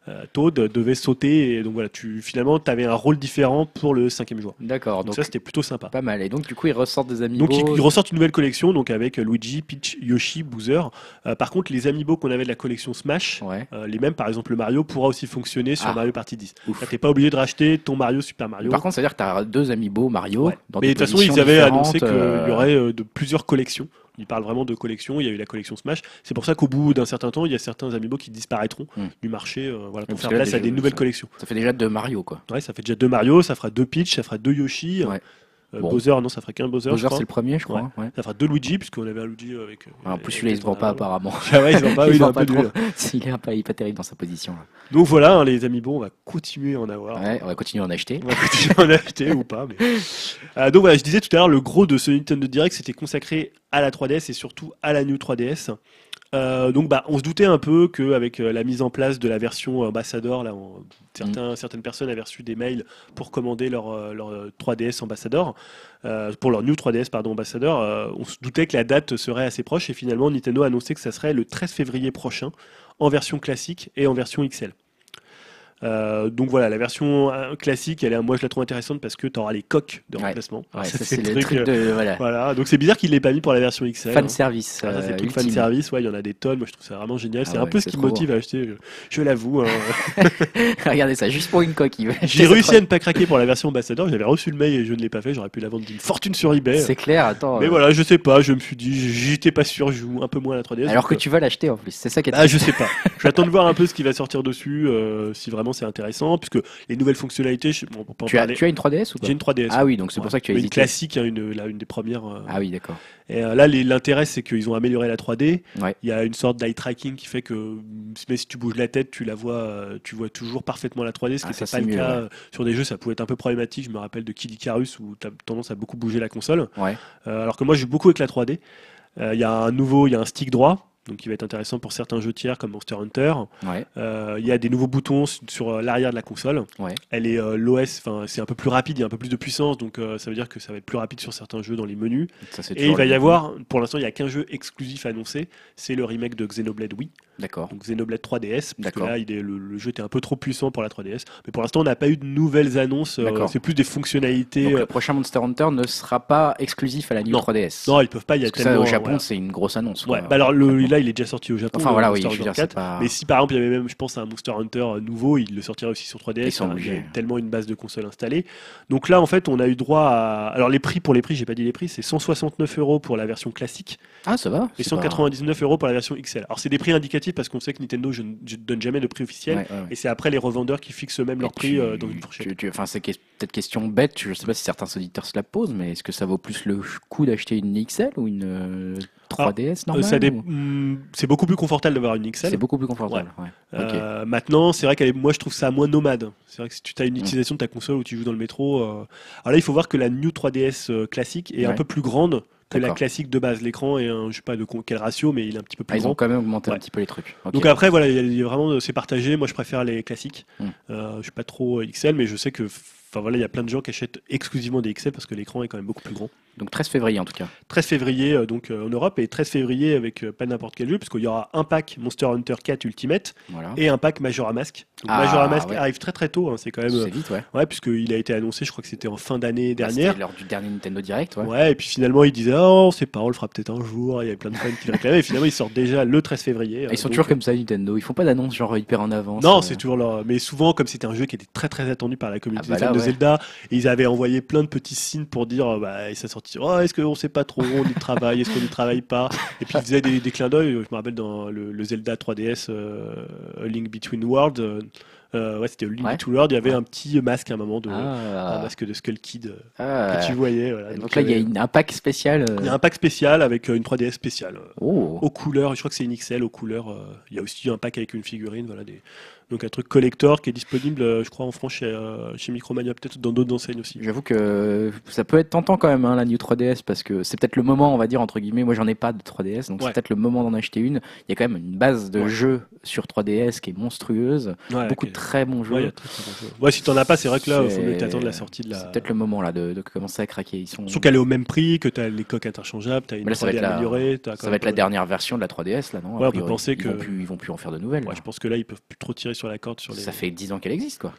Speaker 2: euh, Toad euh, devaient sauter. Et donc voilà, tu, finalement, tu avais un rôle différent pour le cinquième joueur.
Speaker 1: D'accord,
Speaker 2: Donc,
Speaker 1: donc
Speaker 2: ça, c'était plutôt sympa.
Speaker 1: pas mal. Et donc du coup ils ressortent des amiibo.
Speaker 2: Donc ils, ils ressortent une nouvelle collection donc avec euh, Luigi, Peach, Yoshi, Bowser. Euh, par contre, les amiibo qu'on avait de la collection Smash,
Speaker 1: Ouais.
Speaker 2: euh, les mêmes, par exemple le Mario, pourra aussi fonctionner sur
Speaker 1: Ah.
Speaker 2: Mario Party 10.
Speaker 1: Ouf.
Speaker 2: Là, T'es pas obligé de racheter ton Mario Super Mario.
Speaker 1: Par contre, ça veut dire que as deux amiibo Mario.
Speaker 2: Ouais.
Speaker 1: Dans
Speaker 2: Mais de toute façon, ils avaient annoncé qu'il
Speaker 1: euh,
Speaker 2: y aurait euh, de plusieurs collections. Ils parlent vraiment de collections. Il y a eu la collection Smash. C'est pour ça qu'au bout d'un certain temps, il y a certains amiibo qui disparaîtront
Speaker 1: Hmm.
Speaker 2: du marché euh, voilà, pour faire place à des nouvelles
Speaker 1: ça-
Speaker 2: collections.
Speaker 1: Ça fait déjà deux Mario quoi.
Speaker 2: Ouais, ça fait déjà deux Mario, ça fera deux Peach, ça fera deux Yoshi.
Speaker 1: Ouais.
Speaker 2: Euh,
Speaker 1: Bon.
Speaker 2: Bowser, non, ça ferait qu'un Bowser.
Speaker 1: Bowser, c'est le premier, je crois. ouais.
Speaker 2: Ça fera deux Luigi, puisqu'on avait un Luigi avec.
Speaker 1: En plus, celui-là, il se vend pas apparemment.
Speaker 2: Ah ouais, il se vend pas,
Speaker 1: il
Speaker 2: il
Speaker 1: pas
Speaker 2: peu
Speaker 1: trop. Il est pas, il est pas terrible dans sa position. Là.
Speaker 2: Donc voilà, hein, les Amiibo, on va continuer à en avoir.
Speaker 1: Ouais, on va continuer à en acheter.
Speaker 2: On va continuer à en acheter ou pas. Mais... Euh, donc voilà, je disais tout à l'heure, le gros de ce Nintendo Direct, c'était consacré à la 3DS et surtout à la New 3DS. Euh, donc bah, on se doutait un peu qu'avec euh, la mise en place de la version ambassadeur, là, on- certains, certaines personnes avaient reçu des mails pour commander leur, euh, leur euh, 3DS ambassadeur, euh, pour leur New 3DS pardon ambassadeur. euh, on se doutait que la date serait assez proche et finalement Nintendo a annoncé que ça serait le 13 février prochain en version classique et en version XL. Euh, donc voilà, la version euh, classique, elle est, moi je la trouve intéressante parce que tu auras les coques de
Speaker 1: Ouais.
Speaker 2: remplacement.
Speaker 1: Ouais,
Speaker 2: Ça,
Speaker 1: ça,
Speaker 2: c'est le truc,
Speaker 1: truc
Speaker 2: euh,
Speaker 1: de. Voilà.
Speaker 2: Voilà, donc c'est bizarre qu'il l'ait pas mis pour la version XL.
Speaker 1: Fan
Speaker 2: hein.
Speaker 1: service.
Speaker 2: Ah, c'est tout fan service, ouais, il y en a des tonnes, moi je trouve ça vraiment génial.
Speaker 1: Ah
Speaker 2: c'est un
Speaker 1: ouais,
Speaker 2: peu ce qui me motive à acheter, je, je l'avoue. hein.
Speaker 1: Regardez ça, juste pour une acheter
Speaker 2: J'ai réussi à ne pas craquer pour la version ambassadeur, j'avais reçu le mail et je ne l'ai pas fait, j'aurais pu la vendre d'une fortune sur eBay.
Speaker 1: C'est clair, attends.
Speaker 2: Mais
Speaker 1: euh,
Speaker 2: voilà, je sais pas, je me suis dit, j'étais pas sûr, je joue un peu moins à la 3DS.
Speaker 1: Alors
Speaker 2: donc,
Speaker 1: que tu vas l'acheter en plus, c'est ça qui est
Speaker 2: Ah, je sais pas. J'attends de voir un peu ce qui va sortir dessus, euh, si vraiment c'est intéressant, puisque les nouvelles fonctionnalités, je, bon,
Speaker 1: tu, as, tu as une 3DS ou pas?
Speaker 2: J'ai une 3DS.
Speaker 1: Ah oui, donc c'est
Speaker 2: Ouais.
Speaker 1: pour ça que tu as
Speaker 2: une
Speaker 1: hésité.
Speaker 2: classique, hein, une, la- une des premières. euh,
Speaker 1: Ah oui, d'accord.
Speaker 2: Et euh, là, l'intérêt, c'est qu'ils ont amélioré la 3D.
Speaker 1: Ouais.
Speaker 2: Il y a une sorte d'eye tracking qui fait que mm, mais si tu bouges la tête, tu la vois, euh, tu vois toujours parfaitement la 3D, ce qui
Speaker 1: Ah,
Speaker 2: n'était
Speaker 1: ça,
Speaker 2: pas le
Speaker 1: mieux,
Speaker 2: cas
Speaker 1: ouais.
Speaker 2: sur des jeux. Ça pouvait être un peu problématique. Je me rappelle de Kid Icarus où tu as tendance à beaucoup bouger la console.
Speaker 1: Ouais.
Speaker 2: Alors que moi, j'ai beaucoup avec la 3D. Euh, Il y a un nouveau, il y a un stick droit. Donc, qui va être intéressant pour certains jeux tiers comme Monster Hunter.
Speaker 1: Ouais.
Speaker 2: Euh, Il y a des nouveaux boutons sur euh, l'arrière de la console.
Speaker 1: Ouais.
Speaker 2: Elle est euh, l'OS, enfin c'est un peu plus rapide, il y a un peu plus de puissance, donc euh, ça veut dire que ça va être plus rapide sur certains jeux dans les menus.
Speaker 1: Ça,
Speaker 2: Et il va y avoir, pour l'instant, il n'y a qu'un jeu exclusif annoncé, c'est le remake de Xenoblade Wii,
Speaker 1: D'accord.
Speaker 2: donc Xenoblade 3DS, parce que là, il est, le, le jeu était un peu trop puissant pour la 3DS. Mais pour l'instant, on n'a pas eu de nouvelles annonces, euh, c'est plus des fonctionnalités.
Speaker 1: Donc
Speaker 2: euh,
Speaker 1: le prochain Monster Hunter ne sera pas exclusif à la New
Speaker 2: Non.
Speaker 1: 3DS.
Speaker 2: Non, ils peuvent pas, il y a
Speaker 1: Parce que ça,
Speaker 2: tellement.
Speaker 1: au Japon,
Speaker 2: voilà.
Speaker 1: c'est une grosse annonce.
Speaker 2: Ouais,
Speaker 1: quoi.
Speaker 2: bah alors le, là, il est déjà sorti au Japon.
Speaker 1: Enfin voilà, oui,
Speaker 2: Monster
Speaker 1: je veux
Speaker 2: Hunter
Speaker 1: dire, c'est
Speaker 2: 4.
Speaker 1: pas.
Speaker 2: Mais si par exemple il y avait même, je pense, un Monster Hunter nouveau, il le sortirait aussi sur 3DS.
Speaker 1: Ils sont
Speaker 2: hein, il y a tellement une base de console installée. Donc là, en fait, on a eu droit à. Alors les prix pour les prix, j'ai pas dit les prix, c'est 169 euros pour la version classique
Speaker 1: Ah, ça va.
Speaker 2: et
Speaker 1: c'est pas-
Speaker 2: 199 euros pour la version XL. Alors c'est des prix indicatifs parce qu'on sait que Nintendo, je ne je ne donne jamais de prix officiel.
Speaker 1: Ouais, ouais, ouais.
Speaker 2: Et c'est après les revendeurs qui fixent eux-mêmes leur prix
Speaker 1: tu-
Speaker 2: euh, dans une fourchette.
Speaker 1: Enfin, c'est que- peut-être question bête. Je sais pas si certains auditeurs se la posent, mais est-ce que ça vaut plus le coup d'acheter une XL ou une euh, 3DS
Speaker 2: Euh,
Speaker 1: normale
Speaker 2: ça dé-
Speaker 1: ou-
Speaker 2: hmm, C'est beaucoup plus confortable d'avoir une XL.
Speaker 1: C'est beaucoup plus confortable.
Speaker 2: Euh, Maintenant, c'est vrai est, moi je trouve ça moins nomade. C'est vrai que si tu as une
Speaker 1: Mm.
Speaker 2: utilisation de ta console où tu joues dans le métro, euh, alors là il faut voir que la New 3DS euh, classique est un peu plus grande que la classique de base. L'écran est un, je sais pas de quel ratio, mais il est un petit peu
Speaker 1: Ah,
Speaker 2: plus
Speaker 1: ils ont
Speaker 2: grand.
Speaker 1: quand même augmenté
Speaker 2: Ouais.
Speaker 1: un petit peu les trucs.
Speaker 2: Donc après voilà, il y a- vraiment c'est partagé. Moi je préfère les classiques.
Speaker 1: Mm.
Speaker 2: Euh, je suis pas trop XL, mais je sais que enfin voilà, il y a plein de gens qui achètent exclusivement des XL parce que l'écran est quand même beaucoup plus grand.
Speaker 1: Donc 13 février en tout cas.
Speaker 2: 13 février euh, donc euh, en Europe et 13 février avec pas n'importe quel jeu puisqu'il y aura un pack Monster Hunter 4 Ultimate
Speaker 1: Voilà.
Speaker 2: et un pack Majora Mask. Donc
Speaker 1: Ah,
Speaker 2: Majora Mask
Speaker 1: ouais.
Speaker 2: arrive très très tôt, hein, c'est quand même
Speaker 1: C'est vite, ouais.
Speaker 2: Ouais, puisqu'il a été annoncé, je crois que c'était en fin d'année
Speaker 1: Bah,
Speaker 2: dernière.
Speaker 1: c'était lors du dernier Nintendo Direct, ouais.
Speaker 2: Ouais. et puis finalement, il disait, oh, on sait pas, on le fera peut-être un jour. Il y avait plein de fans qui le réclamaient. Et finalement, ils sortent déjà le 13 février.
Speaker 1: Ils sont
Speaker 2: Euh,
Speaker 1: toujours
Speaker 2: donc,
Speaker 1: comme ça, Nintendo. Ils font pas d'annonce genre hyper en avance.
Speaker 2: Non,
Speaker 1: euh.
Speaker 2: c'est toujours leur. Mais souvent, comme c'était un jeu qui était très très attendu par la communauté
Speaker 1: Ah bah
Speaker 2: des fans
Speaker 1: là,
Speaker 2: de. Zelda, et ils avaient envoyé plein de petits signes pour dire, euh, bah, et ça sortit, oh, est-ce qu'on sait pas trop, on y travaille, est-ce qu'on y travaille pas? Et puis ils faisaient des, des clins d'œil. Je me rappelle dans le, le Zelda 3DS, euh, A Link Between Worlds, euh, ouais, c'était Link
Speaker 1: Ouais.
Speaker 2: Il y avait
Speaker 1: Ouais.
Speaker 2: un petit masque à un moment, de,
Speaker 1: Ah.
Speaker 2: un masque de Skull Kid euh,
Speaker 1: Ah.
Speaker 2: que tu voyais. Voilà.
Speaker 1: Donc, là, il y a un pack spécial. euh,
Speaker 2: il y a un pack spécial avec euh, une 3DS spéciale.
Speaker 1: Oh.
Speaker 2: aux couleurs, je crois que c'est une XL aux couleurs. il y a aussi un pack avec une figurine, voilà, des... donc un truc collector qui est disponible, euh, je crois, en France chez, euh, chez Micromania, peut-être dans d'autres enseignes aussi.
Speaker 1: J'avoue que ça peut être tentant quand même, hein, la New 3DS, parce que c'est peut-être le moment, on va dire, entre guillemets, moi j'en ai pas de 3DS, donc
Speaker 2: Ouais.
Speaker 1: c'est peut-être le moment d'en acheter une. Il y a quand même une base de
Speaker 2: Ouais.
Speaker 1: jeux sur 3DS qui est monstrueuse,
Speaker 2: Ouais,
Speaker 1: beaucoup
Speaker 2: ok.
Speaker 1: de très bons jeux.
Speaker 2: Ouais, très, très jeux. Ouais, si t'en as pas, c'est vrai que là, il faut mieux t'attendre la sortie de la.
Speaker 1: C'est peut-être le moment là de, de commencer à craquer. Ils sont...
Speaker 2: Surtout qu'elle est au même prix, que t'as les coques interchangeables, t'as une
Speaker 1: là, ça
Speaker 2: 3D
Speaker 1: va être la-
Speaker 2: améliorée. quand
Speaker 1: Ça va être la dernière version de la 3DS là, non? A
Speaker 2: Ouais, on peut
Speaker 1: priori.
Speaker 2: penser
Speaker 1: ils
Speaker 2: que-
Speaker 1: vont plus, ils vont plus en faire de nouvelles.
Speaker 2: Je pense que là, ils peuvent plus trop tirer sur la corde sur les.
Speaker 1: Ça fait 10 ans qu'elle existe quoi.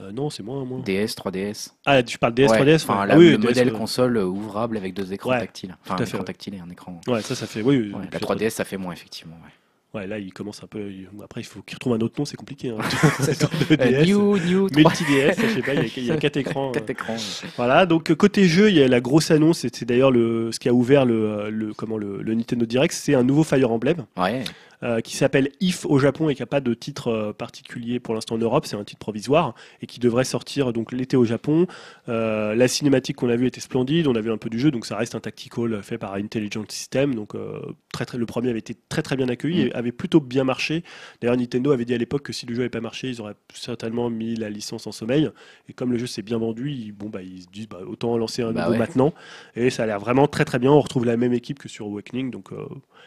Speaker 2: Euh, non, c'est moins, moins.
Speaker 1: DS, 3DS.
Speaker 2: Ah, tu parles DS,
Speaker 1: Ouais,
Speaker 2: 3DS
Speaker 1: Enfin, la-
Speaker 2: Ah oui,
Speaker 1: le
Speaker 2: DS,
Speaker 1: modèle
Speaker 2: ouais.
Speaker 1: console euh, ouvrable avec deux écrans
Speaker 2: Ouais,
Speaker 1: tactiles. Enfin, un écran tactile et un écran.
Speaker 2: Ouais, ça, ça fait. Oui,
Speaker 1: la
Speaker 2: c'est-
Speaker 1: 3DS, ça fait moins effectivement. ouais.
Speaker 2: Là, il commence un peu. Après, il faut qu'il retrouve un autre nom, c'est compliqué. Hein.
Speaker 1: Euh,
Speaker 2: DS.
Speaker 1: new, new, 3
Speaker 2: Multi-DS, je sais pas, il y a- il y a quatre écrans. euh.
Speaker 1: Quatre écrans.
Speaker 2: Voilà, donc euh, côté jeu, il y a la grosse annonce, c'est d'ailleurs le, ce qui a ouvert le, euh, le, comment, le, le Nintendo Direct, c'est un nouveau Fire Emblem.
Speaker 1: Ouais.
Speaker 2: Euh, qui s'appelle If au Japon et qui n'a pas de titre euh, particulier pour l'instant en Europe, c'est un titre provisoire et qui devrait sortir donc l'été au Japon. Euh, la cinématique qu'on a vue était splendide, on a vu un peu du jeu, donc ça reste un tactical fait par Intelligent System, donc très, très, le premier avait été très très bien accueilli et avait plutôt bien marché. D'ailleurs Nintendo avait dit à l'époque que si le jeu n'avait pas marché, ils auraient certainement mis la licence en sommeil. Et comme le jeu s'est bien vendu, ils, bon, bah, ils se disent bah, autant lancer un
Speaker 1: Bah
Speaker 2: nouveau
Speaker 1: ouais.
Speaker 2: maintenant. Et ça a l'air vraiment très très bien. On retrouve la même équipe que sur Awakening, donc euh,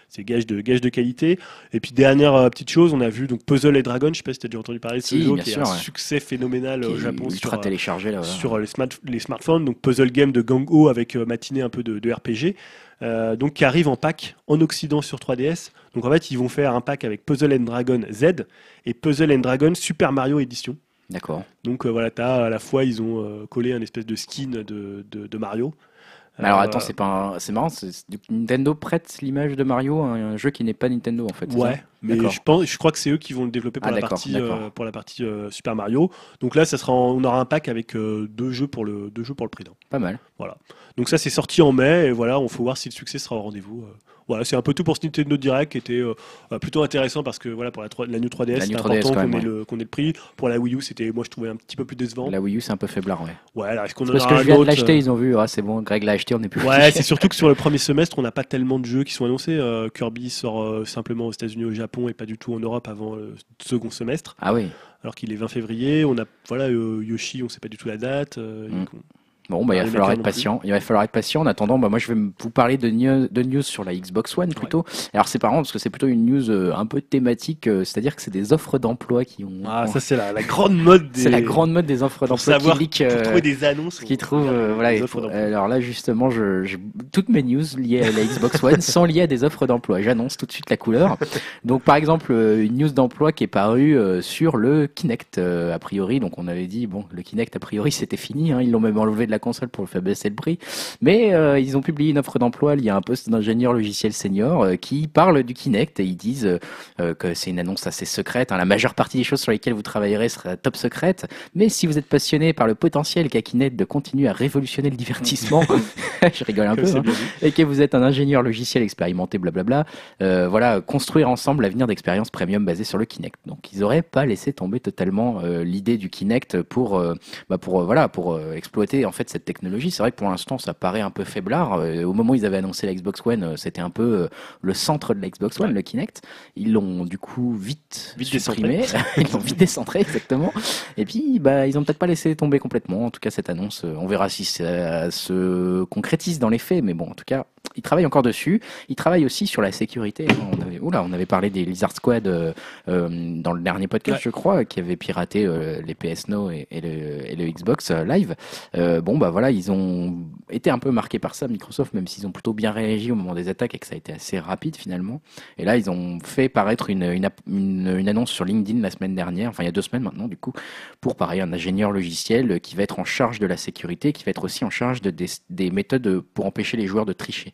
Speaker 2: c'est gage de, gage de qualité. Et puis dernière euh, petite chose, on a vu donc Puzzle et Dragon, je sais pas si tu as déjà entendu parler de ce
Speaker 1: Si,
Speaker 2: jeu, qui
Speaker 1: sûr,
Speaker 2: est un
Speaker 1: ouais.
Speaker 2: succès phénoménal
Speaker 1: Qui
Speaker 2: au Japon sur, euh,
Speaker 1: téléchargé là.
Speaker 2: sur les, smart- les smartphones, donc puzzle game de Gang-Ho avec euh, matinée un peu de, de RPG, euh, donc qui arrive en pack en Occident sur 3DS. Donc en fait, ils vont faire un pack avec Puzzle and Dragon Z et Puzzle and Dragon Super Mario Edition.
Speaker 1: D'accord.
Speaker 2: Donc euh, voilà, t'as à la fois ils ont euh, collé un espèce de skin de, de, de Mario.
Speaker 1: Mais alors
Speaker 2: Euh,
Speaker 1: attends, c'est pas un- c'est marrant, Nintendo prête l'image de Mario à un jeu qui n'est pas Nintendo en fait.
Speaker 2: Ouais, mais je pense, je crois que c'est eux qui vont le développer pour
Speaker 1: Ah,
Speaker 2: la
Speaker 1: d'accord,
Speaker 2: partie, euh, pour la partie euh, Super Mario. Donc là, ça sera, en- on aura un pack avec euh, deux jeux pour le, deux jeux pour le prix d'un.
Speaker 1: Pas mal.
Speaker 2: Donc ça, c'est sorti en mai, et voilà, on faut voir si le succès sera au rendez-vous. Voilà, c'est un peu tout pour ce Nintendo Direct qui était euh, euh, plutôt intéressant parce que voilà, pour la, 3 la New 3DS,
Speaker 1: La
Speaker 2: c'était
Speaker 1: New 3DS
Speaker 2: important qu'on ait, le, qu'on ait le prix. Pour la Wii U, c'était, moi, je trouvais un petit peu plus décevant.
Speaker 1: La Wii U c'est un peu faiblard, ouais.
Speaker 2: Ouais, alors est-ce qu'on
Speaker 1: Parce que je viens de l'acheter,
Speaker 2: euh,
Speaker 1: ils ont vu, ah c'est bon, Greg l'a acheté, on est plus.
Speaker 2: Ouais, c'est surtout que sur le premier semestre, on n'a pas tellement de jeux qui sont annoncés. Euh, Kirby sort euh, simplement aux États-Unis, au Japon et pas du tout en Europe avant le second semestre,
Speaker 1: Ah oui.
Speaker 2: alors qu'il est 20 février. On a voilà euh, Yoshi, on sait pas du tout la date.
Speaker 1: Mm. Bon, bah, il va falloir être patient. Il va falloir être patient. En attendant, bah, moi, je vais vous parler de news, de news sur la Xbox One plutôt. Alors, c'est marrant parce que c'est plutôt une news euh, un peu thématique, euh, c'est-à-dire que c'est des offres d'emploi qui ont.
Speaker 2: Ah, ça c'est la, la grande mode. Des...
Speaker 1: c'est la grande mode des offres d'emploi qui leak.
Speaker 2: pour
Speaker 1: euh,
Speaker 2: trouver des annonces.
Speaker 1: qui trouve euh, voilà alors là justement je, j'ai toutes mes news liées à la Xbox One sont liées à des offres d'emploi j'annonce tout de suite la couleur donc par exemple euh, une news d'emploi qui est parue euh, sur le Kinect euh, a priori donc on avait dit bon le Kinect a priori c'était fini hein, ils l'ont même enlevé de la console pour le faire baisser le prix mais euh, ils ont publié une offre d'emploi liée à un poste d'ingénieur logiciel senior euh, qui parle du Kinect et ils disent euh, que c'est une annonce assez secrète hein. la majeure partie des choses sur lesquelles vous travaillerez sera top secrète mais si vous êtes passionné par le potentiel qu'a Kinect de continuer à révolutionner le divertissement, je rigole un peu, hein, et que vous êtes un ingénieur logiciel expérimenté, blablabla, voilà, construire ensemble l'avenir d'expériences premium basées sur le Kinect. Donc ils auraient pas laissé tomber totalement l'idée du Kinect pour, bah, pour voilà, pour exploiter en fait cette technologie. C'est vrai que pour l'instant ça paraît un peu faiblard. Euh, au moment où ils avaient annoncé la Xbox One, euh, c'était un peu euh, le centre de la Xbox One,
Speaker 2: Ouais.
Speaker 1: le Kinect. Ils l'ont du coup vite,
Speaker 2: Vite
Speaker 1: supprimé, ils l'ont vite décentré exactement. Et puis, bah, ils ont peut-être pas laissé tomber complètement. En tout cas, cette annonce, on verra si ça se concrétise dans les faits. Mais bon, en tout cas, ils travaillent encore dessus. Ils travaillent aussi sur la sécurité. On avait, oula, on avait parlé des Lizard Squad euh, euh, dans le dernier podcast,
Speaker 2: Ouais.
Speaker 1: je crois, qui avaient piraté euh, les PS Now et, et le, et le Xbox euh, Live. Euh, bon, bah voilà, ils ont été un peu marqués par ça, Microsoft, même s'ils ont plutôt bien réagi au moment des attaques et que ça a été assez rapide finalement. Et là, ils ont fait paraître une, une, une, une annonce sur LinkedIn la semaine dernière, enfin il y a deux semaines maintenant du coup, pour pareil un ingénieur logiciel qui va être en charge de la sécurité, qui va être aussi en charge de, des, des méthodes pour empêcher les joueurs de tricher.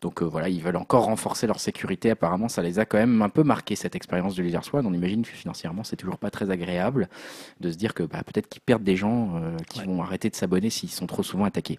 Speaker 1: Donc euh, voilà, ils veulent encore renforcer leur sécurité. Apparemment, ça les a quand même un peu marqué cette expérience de Lizard Squad. On imagine que financièrement, c'est toujours pas très agréable de se dire que bah, peut-être qu'ils perdent des gens euh, qui
Speaker 2: Ouais.
Speaker 1: vont arrêter de s'abonner s'ils sont trop souvent attaqués.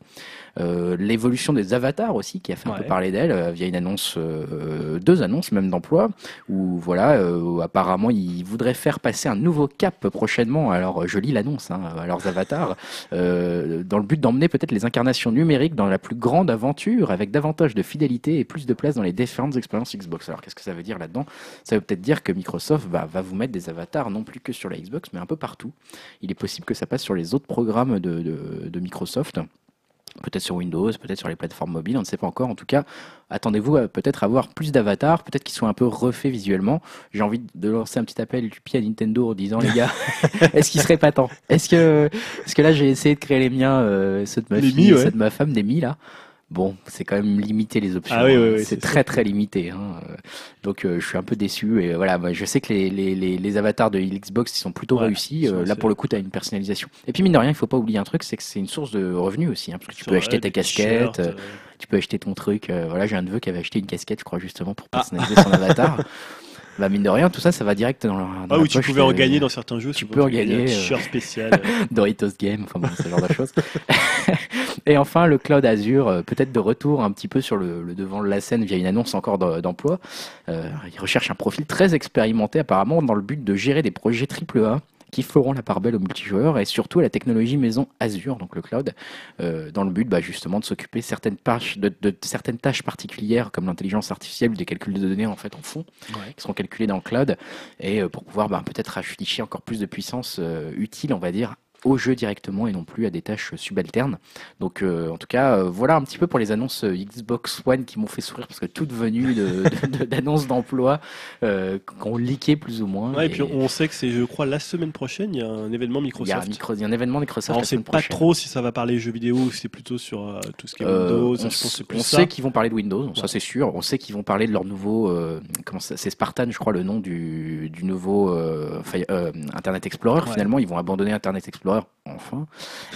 Speaker 1: Euh, L'évolution des avatars aussi, qui a fait un peu parler d'elle via une annonce, deux annonces même d'emploi, où voilà, où apparemment ils voudraient faire passer un nouveau cap prochainement. Alors je lis l'annonce hein, à leurs avatars, dans le but d'emmener peut-être les incarnations numériques dans la plus grande aventure, avec davantage de fidélité et plus de place dans les différentes expériences Xbox. Alors qu'est-ce que ça veut dire là-dedans? Ça veut peut-être dire que Microsoft bah, va vous mettre des avatars non plus que sur la Xbox, mais un peu partout. Il est possible que ça passe sur les autres programmes de, de- de Microsoft. Peut-être sur Windows, peut-être sur les plateformes mobiles, on ne sait pas encore. En tout cas, attendez-vous à peut-être avoir plus d'avatars, peut-être qu'ils sont un peu refaits visuellement. J'ai envie de lancer un petit appel du pied à Nintendo en disant, les gars, est-ce qu'il serait pas temps? Est-ce que, parce que là, j'ai essayé de créer les miens, euh, ceux de ma
Speaker 2: Les
Speaker 1: fille,
Speaker 2: Mi,
Speaker 1: et
Speaker 2: ouais.
Speaker 1: ceux de ma femme, des Mi là? Bon, c'est quand même limité les options.
Speaker 2: Ah oui,
Speaker 1: hein.
Speaker 2: oui, oui,
Speaker 1: c'est très très limité. hein. Donc euh, je suis un peu déçu. Et voilà, moi, je sais que les, les, les, les avatars de Xbox ils sont plutôt
Speaker 2: Ouais,
Speaker 1: réussis. Euh, là pour le coup, tu as une personnalisation. Et puis mine de rien, il faut pas oublier un truc, c'est que c'est une source de revenus aussi. hein, parce que tu peux acheter casquettes,
Speaker 2: t-shirts,
Speaker 1: euh,
Speaker 2: euh,
Speaker 1: tu peux acheter ton truc. euh, voilà, j'ai un neveu qui avait acheté une casquette, je crois justement pour
Speaker 2: Ah.
Speaker 1: personnaliser son avatar. Bah mine de rien, tout ça, ça va direct dans, leur, dans
Speaker 2: Ah oui, tu
Speaker 1: poche
Speaker 2: pouvais en
Speaker 1: de-
Speaker 2: gagner dans certains jeux.
Speaker 1: tu peux en gagner,
Speaker 2: Un
Speaker 1: euh,
Speaker 2: t-shirt spécial. euh.
Speaker 1: Doritos Game, enfin bon, ce genre de choses. Et enfin, le cloud Azure, euh, peut-être de retour un petit peu sur le, le devant de la scène via une annonce encore de- d'emploi. Euh, il recherche un profil très expérimenté apparemment dans le but de gérer des projets AAA qui feront la part belle au multijoueur et surtout à la technologie maison Azure, donc le cloud, euh, dans le but bah, justement de s'occuper certaines tâches, de, de certaines tâches particulières comme l'intelligence artificielle ou des calculs de données en fait en fond qui seront calculés dans le cloud et euh, pour pouvoir bah, peut-être afficher encore plus de puissance euh, utile, on va dire, au jeu directement et non plus à des tâches subalternes. Donc euh, en tout cas, euh, voilà un petit peu pour les annonces euh, Xbox One qui m'ont fait sourire parce que toutes venues de- de- de- d'annonces d'emploi euh, qu'on leaké plus ou moins.
Speaker 2: Ouais, et puis on sait que c'est, je crois, la semaine prochaine, il y a un événement
Speaker 1: il y,
Speaker 2: Microsoft.
Speaker 1: micro- il y a un événement Microsoft
Speaker 2: Alors, on
Speaker 1: la
Speaker 2: sait pas
Speaker 1: prochaine.
Speaker 2: trop si ça va parler jeux vidéo ou si c'est plutôt sur euh, tout ce qui est
Speaker 1: Euh,
Speaker 2: Windows.
Speaker 1: on
Speaker 2: je pense
Speaker 1: sait qu'ils vont parler de Windows, ça c'est sûr. On sait qu'ils vont parler de leur nouveau, euh, comment c'est Spartan, je crois, le nom du, du nouveau Internet Explorer.
Speaker 2: Ouais.
Speaker 1: Finalement, ils vont abandonner Internet Explorer enfin,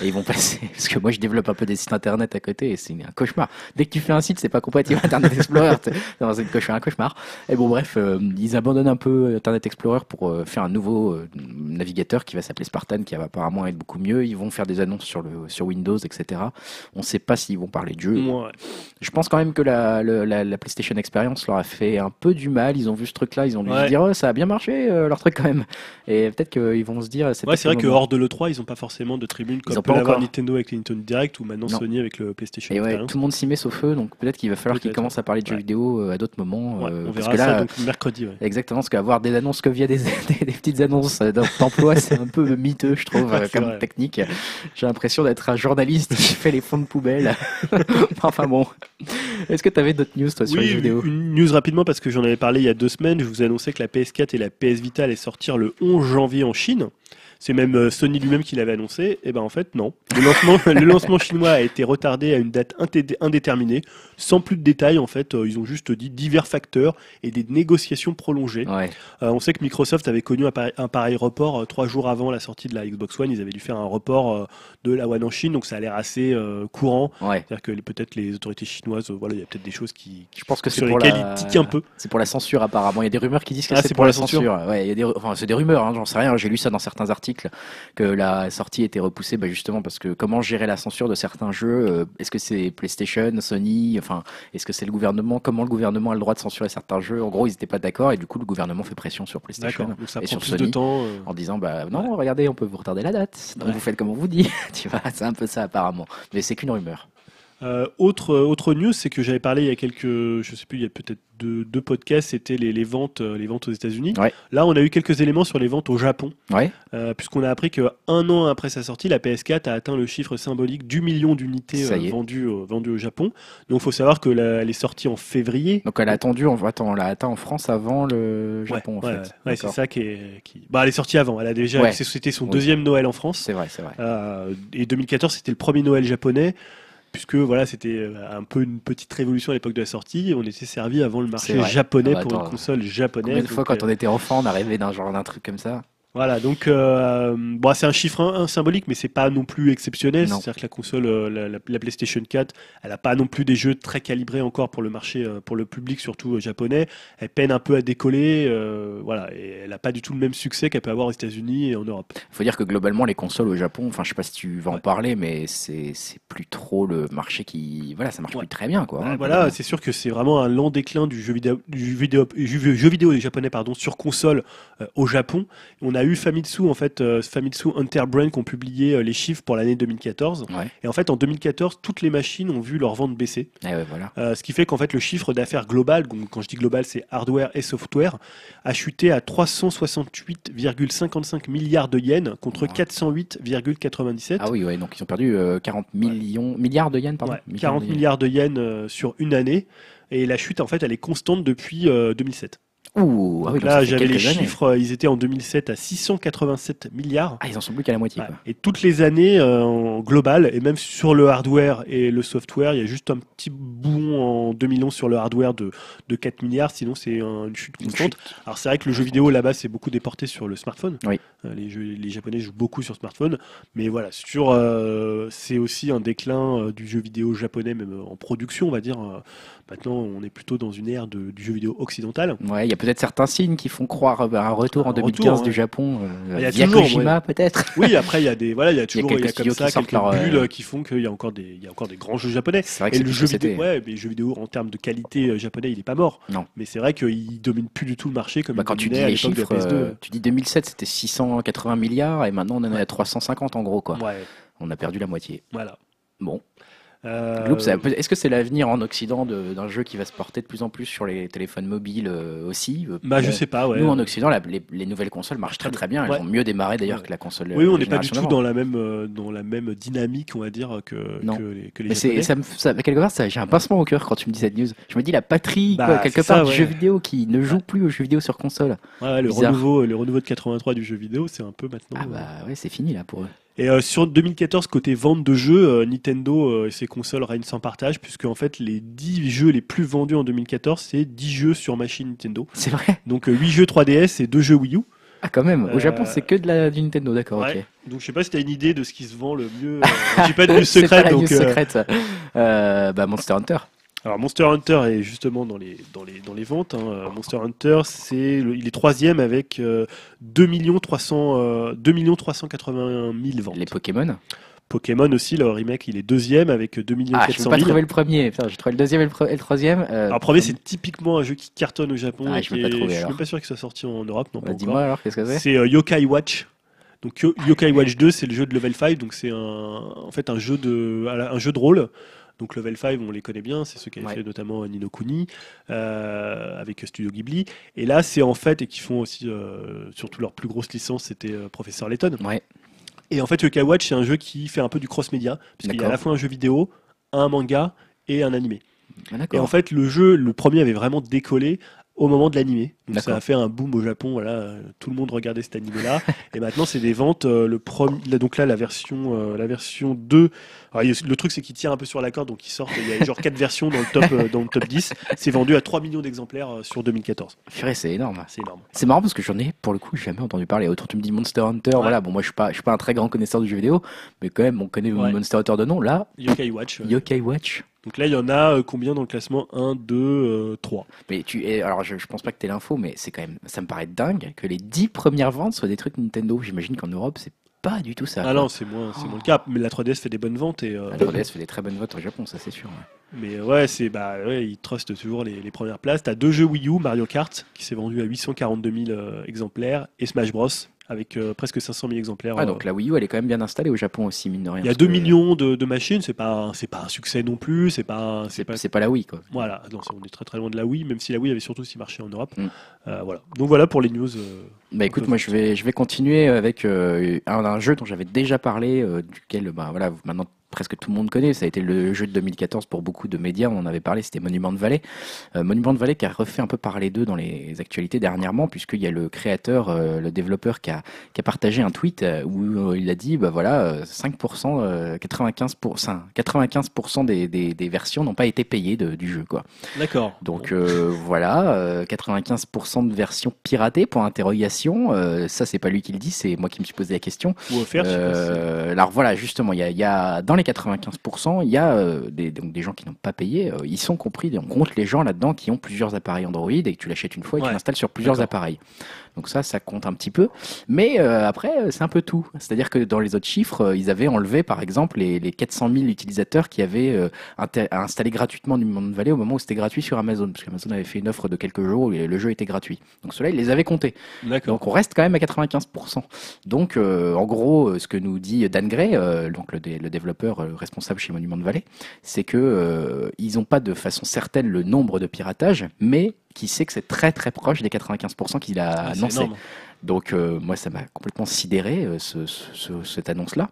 Speaker 1: et ils vont passer. Parce que moi, je développe un peu des sites internet à côté et c'est un cauchemar. Dès que tu fais un site, c'est pas compatible Internet Explorer. c'est une un cauchemar. Et bon, bref, euh, ils abandonnent un peu Internet Explorer pour euh, faire un nouveau euh, navigateur qui va s'appeler Spartan, qui va apparemment être beaucoup mieux. Ils vont faire des annonces sur le sur Windows, etc. On sait pas s'ils vont parler de jeu.
Speaker 2: Ouais.
Speaker 1: Je pense quand même que la, le- la, la PlayStation Experience leur a fait un peu du mal. Ils ont vu ce truc-là, ils ont dû
Speaker 2: Ouais.
Speaker 1: se dire oh, ça a bien marché leur truc quand même. Et peut-être qu'ils vont se dire
Speaker 2: Ouais, c'est vrai que hors de l'E3, ils n'ont pas forcément de tribune comme peut l'avoir. Nintendo avec les Nintendo Direct ou maintenant
Speaker 1: Non.
Speaker 2: Sony avec le PlayStation
Speaker 1: Et ouais,
Speaker 2: Experience.
Speaker 1: tout le monde s'y met sauf eux, donc peut-être qu'il va falloir qu'ils commencent à parler de jeux
Speaker 2: ouais.
Speaker 1: vidéo euh, à d'autres moments.
Speaker 2: Ouais,
Speaker 1: euh,
Speaker 2: on
Speaker 1: parce
Speaker 2: verra
Speaker 1: que là,
Speaker 2: ça donc mercredi.
Speaker 1: Exactement, parce qu'avoir des annonces que via des, des, des petites annonces euh, d'emploi, c'est un peu miteux, je trouve, comme
Speaker 2: vrai.
Speaker 1: technique. J'ai l'impression d'être un journaliste qui fait les fonds de poubelle. enfin bon. Est-ce que tu avais d'autres news, toi, sur les jeux
Speaker 2: Oui,
Speaker 1: vidéo
Speaker 2: une news rapidement parce que j'en avais parlé il y a deux semaines. Je vous annonçais que la PS4 et la PS Vita allaient sortir le 11 janvier en Chine. C'est même euh, Sony lui-même qui l'avait annoncé. Et ben en fait non. Le lancement, le lancement chinois a été retardé à une date indéterminée, sans plus de détails en fait. Euh, Ils ont juste dit divers facteurs et des négociations prolongées.
Speaker 1: Ouais.
Speaker 2: Euh, on sait que Microsoft avait connu un pareil, un pareil report euh, trois jours avant la sortie de la Xbox One. Ils avaient dû faire un report euh, de la One en Chine, donc ça a l'air assez courant.
Speaker 1: Ouais.
Speaker 2: C'est-à-dire que peut-être les autorités chinoises, voilà, il y a peut-être des choses qui, qui
Speaker 1: Je pense que
Speaker 2: sur lesquelles
Speaker 1: la...
Speaker 2: ils tiquent un peu.
Speaker 1: C'est pour la censure apparemment. Il y a des rumeurs qui disent que
Speaker 2: Ah,
Speaker 1: c'est pour, la censure. Ouais, il y a des, enfin, c'est des rumeurs. Hein, J'en sais rien. J'ai lu ça dans certains articles que la sortie était repoussée, bah, justement parce que comment gérer la censure de certains jeux euh, Est-ce que c'est PlayStation, Sony Enfin, est-ce que c'est le gouvernement Comment le gouvernement a le droit de censurer certains jeux? En gros, ils n'étaient pas d'accord et du coup, le gouvernement fait pression sur PlayStation
Speaker 2: D'accord. Donc ça
Speaker 1: et sur Sony
Speaker 2: de temps. euh.
Speaker 1: en disant bah non, regardez, on peut vous retarder la date. Donc
Speaker 2: Ouais.
Speaker 1: vous faites comme on vous dit. tu vois, c'est un peu ça apparemment. Mais c'est qu'une rumeur.
Speaker 2: Euh, autre autre news, c'est que j'avais parlé il y a quelques, je sais plus, il y a peut-être deux, deux podcasts, c'était les, les ventes euh, les ventes aux États-Unis.
Speaker 1: Ouais.
Speaker 2: Là, on a eu quelques éléments sur les ventes au Japon,
Speaker 1: Ouais.
Speaker 2: euh, puisqu'on a appris que un an après sa sortie, la PS4 a atteint le chiffre symbolique du million d'unités euh, vendues euh, vendues au Japon. Donc, il faut savoir que la- elle est sortie en février.
Speaker 1: Donc elle a attendu, on, attends, on l'a atteint en France avant le Japon
Speaker 2: ouais,
Speaker 1: en fait.
Speaker 2: ouais, c'est ça qui est. Qui... Bah, elle est sortie avant. Elle a déjà. C'était son deuxième Noël en France.
Speaker 1: C'est vrai, c'est vrai.
Speaker 2: Euh, et 2014, c'était le premier Noël japonais, puisque voilà, c'était euh, un peu une petite révolution à l'époque de la sortie. et On était servi avant le marché japonais
Speaker 1: Ah bah
Speaker 2: pour une console japonaise.
Speaker 1: De fois
Speaker 2: donc,
Speaker 1: quand
Speaker 2: euh,
Speaker 1: on était enfant, on arrivait d'un genre d'un truc comme ça
Speaker 2: Voilà, donc euh, bon, c'est un chiffre un, un symbolique, mais c'est pas non plus exceptionnel. C'est-à-dire que la console, euh, la, la- la PlayStation 4, elle a pas non plus des jeux très calibrés encore pour le marché, euh, pour le public surtout euh, japonais. Elle peine un peu à décoller, euh, voilà, et elle a pas du tout le même succès qu'elle peut avoir aux États-Unis et en Europe.
Speaker 1: Il faut dire que globalement, les consoles au Japon, enfin, je sais pas si tu vas en parler, mais c'est c'est plus trop le marché qui. Voilà, ça marche
Speaker 2: Ouais.
Speaker 1: plus très bien, quoi.
Speaker 2: Bah,
Speaker 1: hein,
Speaker 2: voilà,
Speaker 1: globalement.
Speaker 2: c'est sûr que c'est vraiment un lent déclin du jeu vidéo, du vidéo, jeu, jeu vidéo japonais pardon, sur console euh, au Japon. On a eu Famitsu, en fait, euh, Famitsu Enterbrain qui ont publié euh, les chiffres pour l'année 2014.
Speaker 1: Ouais,
Speaker 2: Et en fait, en 2014, toutes les machines ont vu leur vente baisser.
Speaker 1: Eh ouais, voilà.
Speaker 2: Euh, ce qui fait qu'en fait, le chiffre d'affaires global, donc quand je dis global, c'est hardware et software, a chuté à 368,55 milliards de yens contre
Speaker 1: Ouais.
Speaker 2: 408,97.
Speaker 1: Ah oui, ouais, donc ils ont perdu euh, 40 millions, milliards de yens, pardon.
Speaker 2: Ouais,
Speaker 1: Milliards
Speaker 2: 40
Speaker 1: de yens.
Speaker 2: milliards de yens sur une année. Et la chute, en fait, elle est constante depuis euh, 2007.
Speaker 1: Ouh, ah oui,
Speaker 2: là, j'avais les
Speaker 1: années.
Speaker 2: chiffres, ils étaient en 2007 à 687 milliards.
Speaker 1: Ah, ils en sont plus qu'à la moitié,
Speaker 2: Ouais.
Speaker 1: quoi.
Speaker 2: Et toutes les années, euh, en global, et même sur le hardware et le software, il y a juste un petit bout en 2011 sur le hardware de, de 4 milliards, sinon c'est un- une chute
Speaker 1: Une
Speaker 2: constante.
Speaker 1: chute.
Speaker 2: Alors c'est vrai que le jeu vidéo là-bas c'est beaucoup déporté sur le smartphone.
Speaker 1: Oui.
Speaker 2: Euh, les, jeux, les Japonais jouent beaucoup sur smartphone, mais voilà, sur euh, c'est aussi un déclin euh, du jeu vidéo japonais même en production, on va dire. Euh, maintenant, on est plutôt dans une ère de- du jeu vidéo occidental.
Speaker 1: Ouais, il y a peut-être certains signes qui font croire à un retour
Speaker 2: Un
Speaker 1: en 2015
Speaker 2: retour,
Speaker 1: du. Japon. euh,
Speaker 2: Il y a
Speaker 1: via
Speaker 2: toujours,
Speaker 1: Kojima, peut-être.
Speaker 2: Oui, après il y a des voilà, il y a toujours y a,
Speaker 1: quelques
Speaker 2: comme ça quelques
Speaker 1: leur, euh,
Speaker 2: bulles qui font qu'il y a encore des il y a encore des grands jeux japonais.
Speaker 1: C'est vrai que
Speaker 2: Et le jeu vidéo, ouais, mais le jeu vidéo en termes de qualité euh, japonais, il est pas mort.
Speaker 1: Non.
Speaker 2: Mais c'est vrai qu'il domine plus du tout le marché comme
Speaker 1: Bah,
Speaker 2: il
Speaker 1: quand tu dis
Speaker 2: à
Speaker 1: les
Speaker 2: de
Speaker 1: chiffres,
Speaker 2: la PS2.
Speaker 1: euh, tu dis 2007, c'était 680 milliards et maintenant on en est à 350 en gros quoi.
Speaker 2: Ouais,
Speaker 1: On a perdu la moitié.
Speaker 2: voilà.
Speaker 1: Bon.
Speaker 2: Euh,
Speaker 1: Est-ce que c'est l'avenir en Occident de- d'un jeu qui va se porter de plus en plus sur les téléphones mobiles euh, aussi Euh,
Speaker 2: bah, je sais pas, ouais.
Speaker 1: Nous en Occident, la- les, les nouvelles consoles marchent très très bien. Elles
Speaker 2: Ouais.
Speaker 1: ont mieux démarré d'ailleurs
Speaker 2: Ouais.
Speaker 1: que la console.
Speaker 2: Oui, on n'est pas du tout dans la même dans la même dynamique, on va dire, que,
Speaker 1: Non.
Speaker 2: que les, que les
Speaker 1: Mais c'est,
Speaker 2: Japonais.
Speaker 1: ça me, ça, quelque part, j'ai un pincement au cœur quand tu me dis cette news. Je me dis la patrie,
Speaker 2: Bah,
Speaker 1: quoi, quelque
Speaker 2: ça,
Speaker 1: part, du jeu vidéo qui ne joue plus aux jeux vidéo sur console.
Speaker 2: Le
Speaker 1: bizarre.
Speaker 2: renouveau, le renouveau de 83 du jeu vidéo, c'est un peu maintenant.
Speaker 1: Ah bah ouais, c'est fini là pour eux.
Speaker 2: Et euh, sur 2014, côté vente de jeux, euh, Nintendo euh, et ses consoles règnent sans partage, puisque en fait, les 10 jeux les plus vendus en 2014, c'est 10 jeux sur machine Nintendo.
Speaker 1: C'est vrai
Speaker 2: Donc euh, 8 jeux 3DS et 2 jeux Wii U.
Speaker 1: Ah quand même. Au Japon, c'est que de la du Nintendo, d'accord.
Speaker 2: Ouais.
Speaker 1: ok.
Speaker 2: Donc je sais pas si t'as une idée de ce qui se vend le mieux. Euh, J'ai pas de news secrète,
Speaker 1: la news
Speaker 2: donc.
Speaker 1: secrète. bah Monster Hunter.
Speaker 2: Alors Monster Hunter est justement dans les dans les dans les ventes. hein. Euh, Monster Hunter, c'est le- il est troisième avec euh, 2 300 euh, 2 381 000 ventes.
Speaker 1: Les Pokémon.
Speaker 2: Pokémon aussi, le remake, il est deuxième avec 2
Speaker 1: Ah, je peux
Speaker 2: 400
Speaker 1: pas
Speaker 2: 000.
Speaker 1: trouver le premier. Putain, j'ai trouvé le deuxième et le, pre- et le troisième. Euh,
Speaker 2: Alors premier, c'est typiquement un jeu qui cartonne au Japon.
Speaker 1: Ah,
Speaker 2: et
Speaker 1: je
Speaker 2: je suis
Speaker 1: alors.
Speaker 2: même pas sûr qu'il soit sorti en Europe, non
Speaker 1: bah,
Speaker 2: pas
Speaker 1: dis-moi
Speaker 2: encore.
Speaker 1: alors, qu'est-ce que c'est
Speaker 2: C'est euh, Yokai Watch. Donc Yo- Yokai Watch 2, c'est le jeu de Level 5, donc c'est un, en fait un jeu de, un jeu de rôle. Donc Level 5, on les connaît bien, c'est ceux qui avaient
Speaker 1: Ouais.
Speaker 2: fait notamment Nino Kuni euh, avec Studio Ghibli. Et là, c'est en fait et qui font aussi euh, surtout leur plus grosse licence, c'était euh, Professeur Layton.
Speaker 1: Ouais.
Speaker 2: Et en fait, Yokai Watch, c'est un jeu qui fait un peu du cross-média, puisqu'il y a à la fois un jeu vidéo, un manga et un animé.
Speaker 1: Ah,
Speaker 2: Et en fait, le jeu, le premier avait vraiment décollé au moment de l'animé. Donc ça a fait un boom au Japon. Voilà, euh, tout le monde regardait cet animé-là. et maintenant, c'est des ventes. euh, le premier, donc là, la version, euh, la version 2. alors, il y a- le truc, c'est qu'il tire un peu sur la corde, donc il sort. Il y a genre quatre versions dans le top, euh, dans le top 10. C'est vendu à 3 millions d'exemplaires sur 2014.
Speaker 1: Purée, c'est énorme.
Speaker 2: C'est énorme.
Speaker 1: C'est marrant parce que j'en ai pour le coup jamais entendu parler. Autant tu me dis Monster Hunter, voilà. Bon, moi je suis pas, je suis pas un très grand connaisseur du jeu vidéo, mais quand même on connaît
Speaker 2: Ouais.
Speaker 1: Monster Hunter de nom. Là,
Speaker 2: Yokai Watch.
Speaker 1: Yokai Watch.
Speaker 2: Donc là, il y en a euh, combien dans le classement? 1, 2, 3.
Speaker 1: Mais tu, et alors je, je pense pas que t'aies l'info, mais c'est quand même, ça me paraît dingue que les 10 premières ventes soient des trucs Nintendo. J'imagine qu'en Europe c'est pas du tout ça.
Speaker 2: Ah non, c'est moins, c'est moins le cas. Mais la 3DS fait des bonnes ventes. Et, euh,
Speaker 1: La 3DS fait des très bonnes votes au Japon, ça c'est sûr. ouais.
Speaker 2: Mais ouais, c'est bah ouais, ils trustent toujours les, les premières places. T'as deux jeux Wii U, Mario Kart qui s'est vendu à 842 000 euh, exemplaires et Smash Bros avec euh, presque 500 000 exemplaires. Euh,
Speaker 1: donc la Wii U elle est quand même bien installée au Japon aussi, mine de rien.
Speaker 2: il y a
Speaker 1: parce
Speaker 2: 2
Speaker 1: que
Speaker 2: millions de, de machines, c'est pas un- c'est pas un succès non plus, c'est pas c'est pas
Speaker 1: la Wii quoi.
Speaker 2: voilà, non, on est très très loin de la Wii, même si la Wii avait surtout aussi marché en Europe.
Speaker 1: Mm.
Speaker 2: Euh, voilà. Donc voilà pour les news.
Speaker 1: Bah écoute, moi je vais, je vais continuer avec un, un jeu dont j'avais déjà parlé, duquel bah, voilà, maintenant presque tout le monde connaît. Ça a été le jeu de 2014 pour beaucoup de médias. On en avait parlé, c'était Monument Valley. Euh, Monument Valley qui a refait un peu parler d'eux dans les actualités dernièrement, puisqu'il y a le créateur, euh, le développeur qui a, qui a partagé un tweet euh, où il a dit bah voilà, euh, 5%, euh, 95%, 95% des, des, des versions n'ont pas été payées de- du jeu. quoi.
Speaker 2: D'accord.
Speaker 1: Donc voilà, euh, 95% de versions piratées pour interrogation. Ça, c'est pas lui qui le dit, c'est moi qui me suis posé la question.
Speaker 2: Ou offert. je sais pas si-
Speaker 1: alors voilà, justement, il y a, il y a dans les 95%, il y a euh, des, donc des gens qui n'ont pas payé. euh, ils sont compris, on compte les gens là-dedans qui ont plusieurs appareils Android et que tu l'achètes une fois et
Speaker 2: Ouais.
Speaker 1: tu l'installes sur plusieurs appareils. Donc ça, ça compte un petit peu. Mais euh, après, euh, c'est un peu tout. C'est-à-dire que dans les autres chiffres, euh, ils avaient enlevé, par exemple, les, les 400 000 utilisateurs qui avaient euh, installé gratuitement Monde Valley au moment où c'était gratuit sur Amazon, parce qu'Amazon avait fait une offre de quelques jours où le jeu était gratuit. Donc cela, ils les avaient comptés. Donc on reste quand même à 95%. Donc euh, en gros, euh, ce que nous dit Dan Gray, euh, donc le, dé- le développeur responsable chez Monument Valley, c'est que euh, ils n'ont pas de façon certaine le nombre de piratages, mais qui sait que c'est très très proche des 95% qu'il a
Speaker 2: Ah,
Speaker 1: annoncé.
Speaker 2: énorme.
Speaker 1: Donc euh, moi ça m'a complètement sidéré euh, ce, ce- ce- cette annonce là.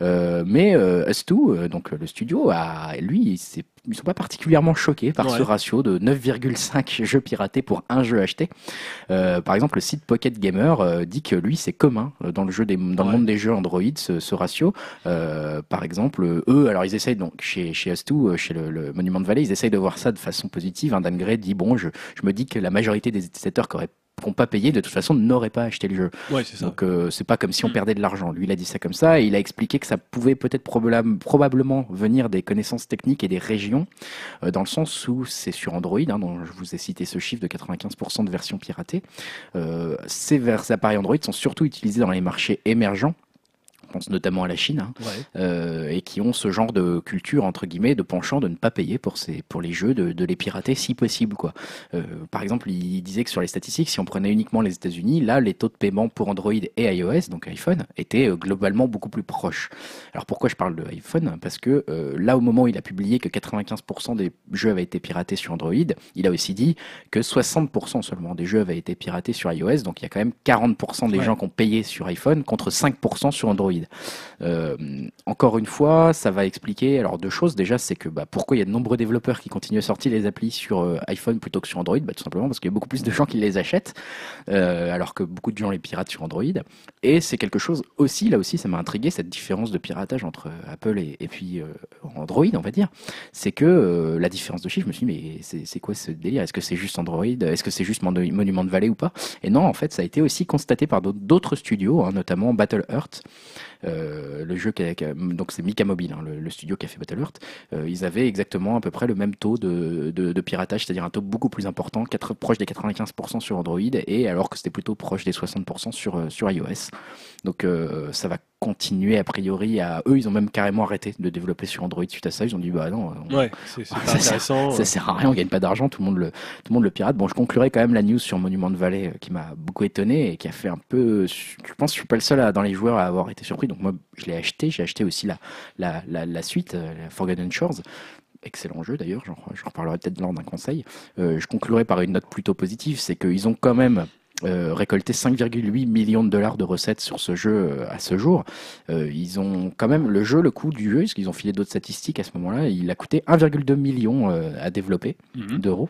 Speaker 1: mais euh, Us2, euh, donc euh, le studio, a, lui il ils sont pas particulièrement choqués par
Speaker 2: Ouais.
Speaker 1: ce ratio de 9,5 jeux piratés pour un jeu acheté. Euh, par exemple, le site Pocket Gamer euh, dit que lui c'est commun euh, dans le jeu des, dans
Speaker 2: Ouais.
Speaker 1: le monde des jeux Android ce, ce ratio. Euh, par exemple, euh, eux, alors ils essayent donc chez chez Us2, euh, chez le, le Monument Valley, ils essayent de voir ça de façon positive. Hein. Dan Gray dit bon, je, je me dis que la majorité des utilisateurs qui auraient n'ont pas payé de toute façon n'auraient pas acheté le jeu.
Speaker 2: Ouais, c'est ça.
Speaker 1: Donc euh, c'est pas comme si on perdait de l'argent. Lui, il a dit ça comme ça. Et il a expliqué que ça pouvait peut-être probable- probablement venir des connaissances techniques et des régions, euh, dans le sens où c'est sur Android, hein, dont je vous ai cité ce chiffre de 95% de versions piratées. Euh, ces vers- appareils Android sont surtout utilisés dans les marchés émergents. Pense notamment à la Chine, hein,
Speaker 2: Ouais.
Speaker 1: euh, et qui ont ce genre de culture entre guillemets de penchant de ne pas payer pour ces pour les jeux de, de les pirater si possible quoi. Euh, par exemple, il disait que sur les statistiques, si on prenait uniquement les États-Unis, là les taux de paiement pour Android et iOS, donc iPhone, étaient euh, globalement beaucoup plus proches. Alors pourquoi je parle de iPhone? Parce que euh, là au moment où il a publié que 95% des jeux avaient été piratés sur Android, il a aussi dit que 60% seulement des jeux avaient été piratés sur iOS, donc il y a quand même 40% des
Speaker 2: Ouais.
Speaker 1: gens qui ont payé sur iPhone contre 5% sur Android. Euh, encore une fois, ça va expliquer alors deux choses. Déjà, c'est que bah, pourquoi il y a de nombreux développeurs qui continuent à sortir les applis sur euh, iPhone plutôt que sur Android? Bah, Tout simplement parce qu'il y a beaucoup plus de gens qui les achètent, euh, alors que beaucoup de gens les piratent sur Android. Et c'est quelque chose aussi, là aussi, ça m'a intrigué cette différence de piratage entre Apple et, puis Android, on va dire. C'est que la différence de chiffre, je me suis dit, mais c'est quoi ce délire? Est-ce que c'est juste Android? Est-ce que c'est juste Mon- Monument de Valley ou pas? Et non, en fait, ça a été aussi constaté par d'autres- d'autres studios, hein, notamment Battle Earth. Euh, le jeu qui a- donc c'est Mika Mobile, hein, le, studio qui a fait Battle Earth, ils avaient exactement à peu près le même taux de, piratage, c'est-à-dire un taux beaucoup plus important, proche des 95% sur Android, et alors que c'était plutôt proche des 60% sur, euh, sur iOS. Donc euh, ça va continuer a priori à eux, ils ont même carrément arrêté de développer sur Android suite à ça. Ils ont dit bah non, on-
Speaker 2: Ouais, c'est c'est pas
Speaker 1: ça sert-
Speaker 2: intéressant.
Speaker 1: ça sert à rien, on gagne pas d'argent, tout le monde le, tout le monde le pirate. Bon, je conclurai quand même la news sur Monument de Valley euh, qui m'a beaucoup étonné et qui a fait un peu. Je pense que je suis pas le seul à- dans les joueurs à avoir été surpris. Donc moi, je l'ai acheté. J'ai acheté aussi la, la, la, la suite, euh, la Forgotten Shores. Excellent jeu d'ailleurs, j'en je reparlerai peut-être lors d'un conseil. Euh, je conclurai par une note plutôt positive, c'est qu'ils ont quand même euh, récolté 5,8 millions de dollars de recettes sur ce jeu euh, à ce jour. Euh, ils ont quand même le jeu, le coût du jeu, parce qu'ils ont filé d'autres statistiques à ce moment-là, il a coûté 1,2 million euh, à développer
Speaker 2: Mhm.
Speaker 1: d'euros.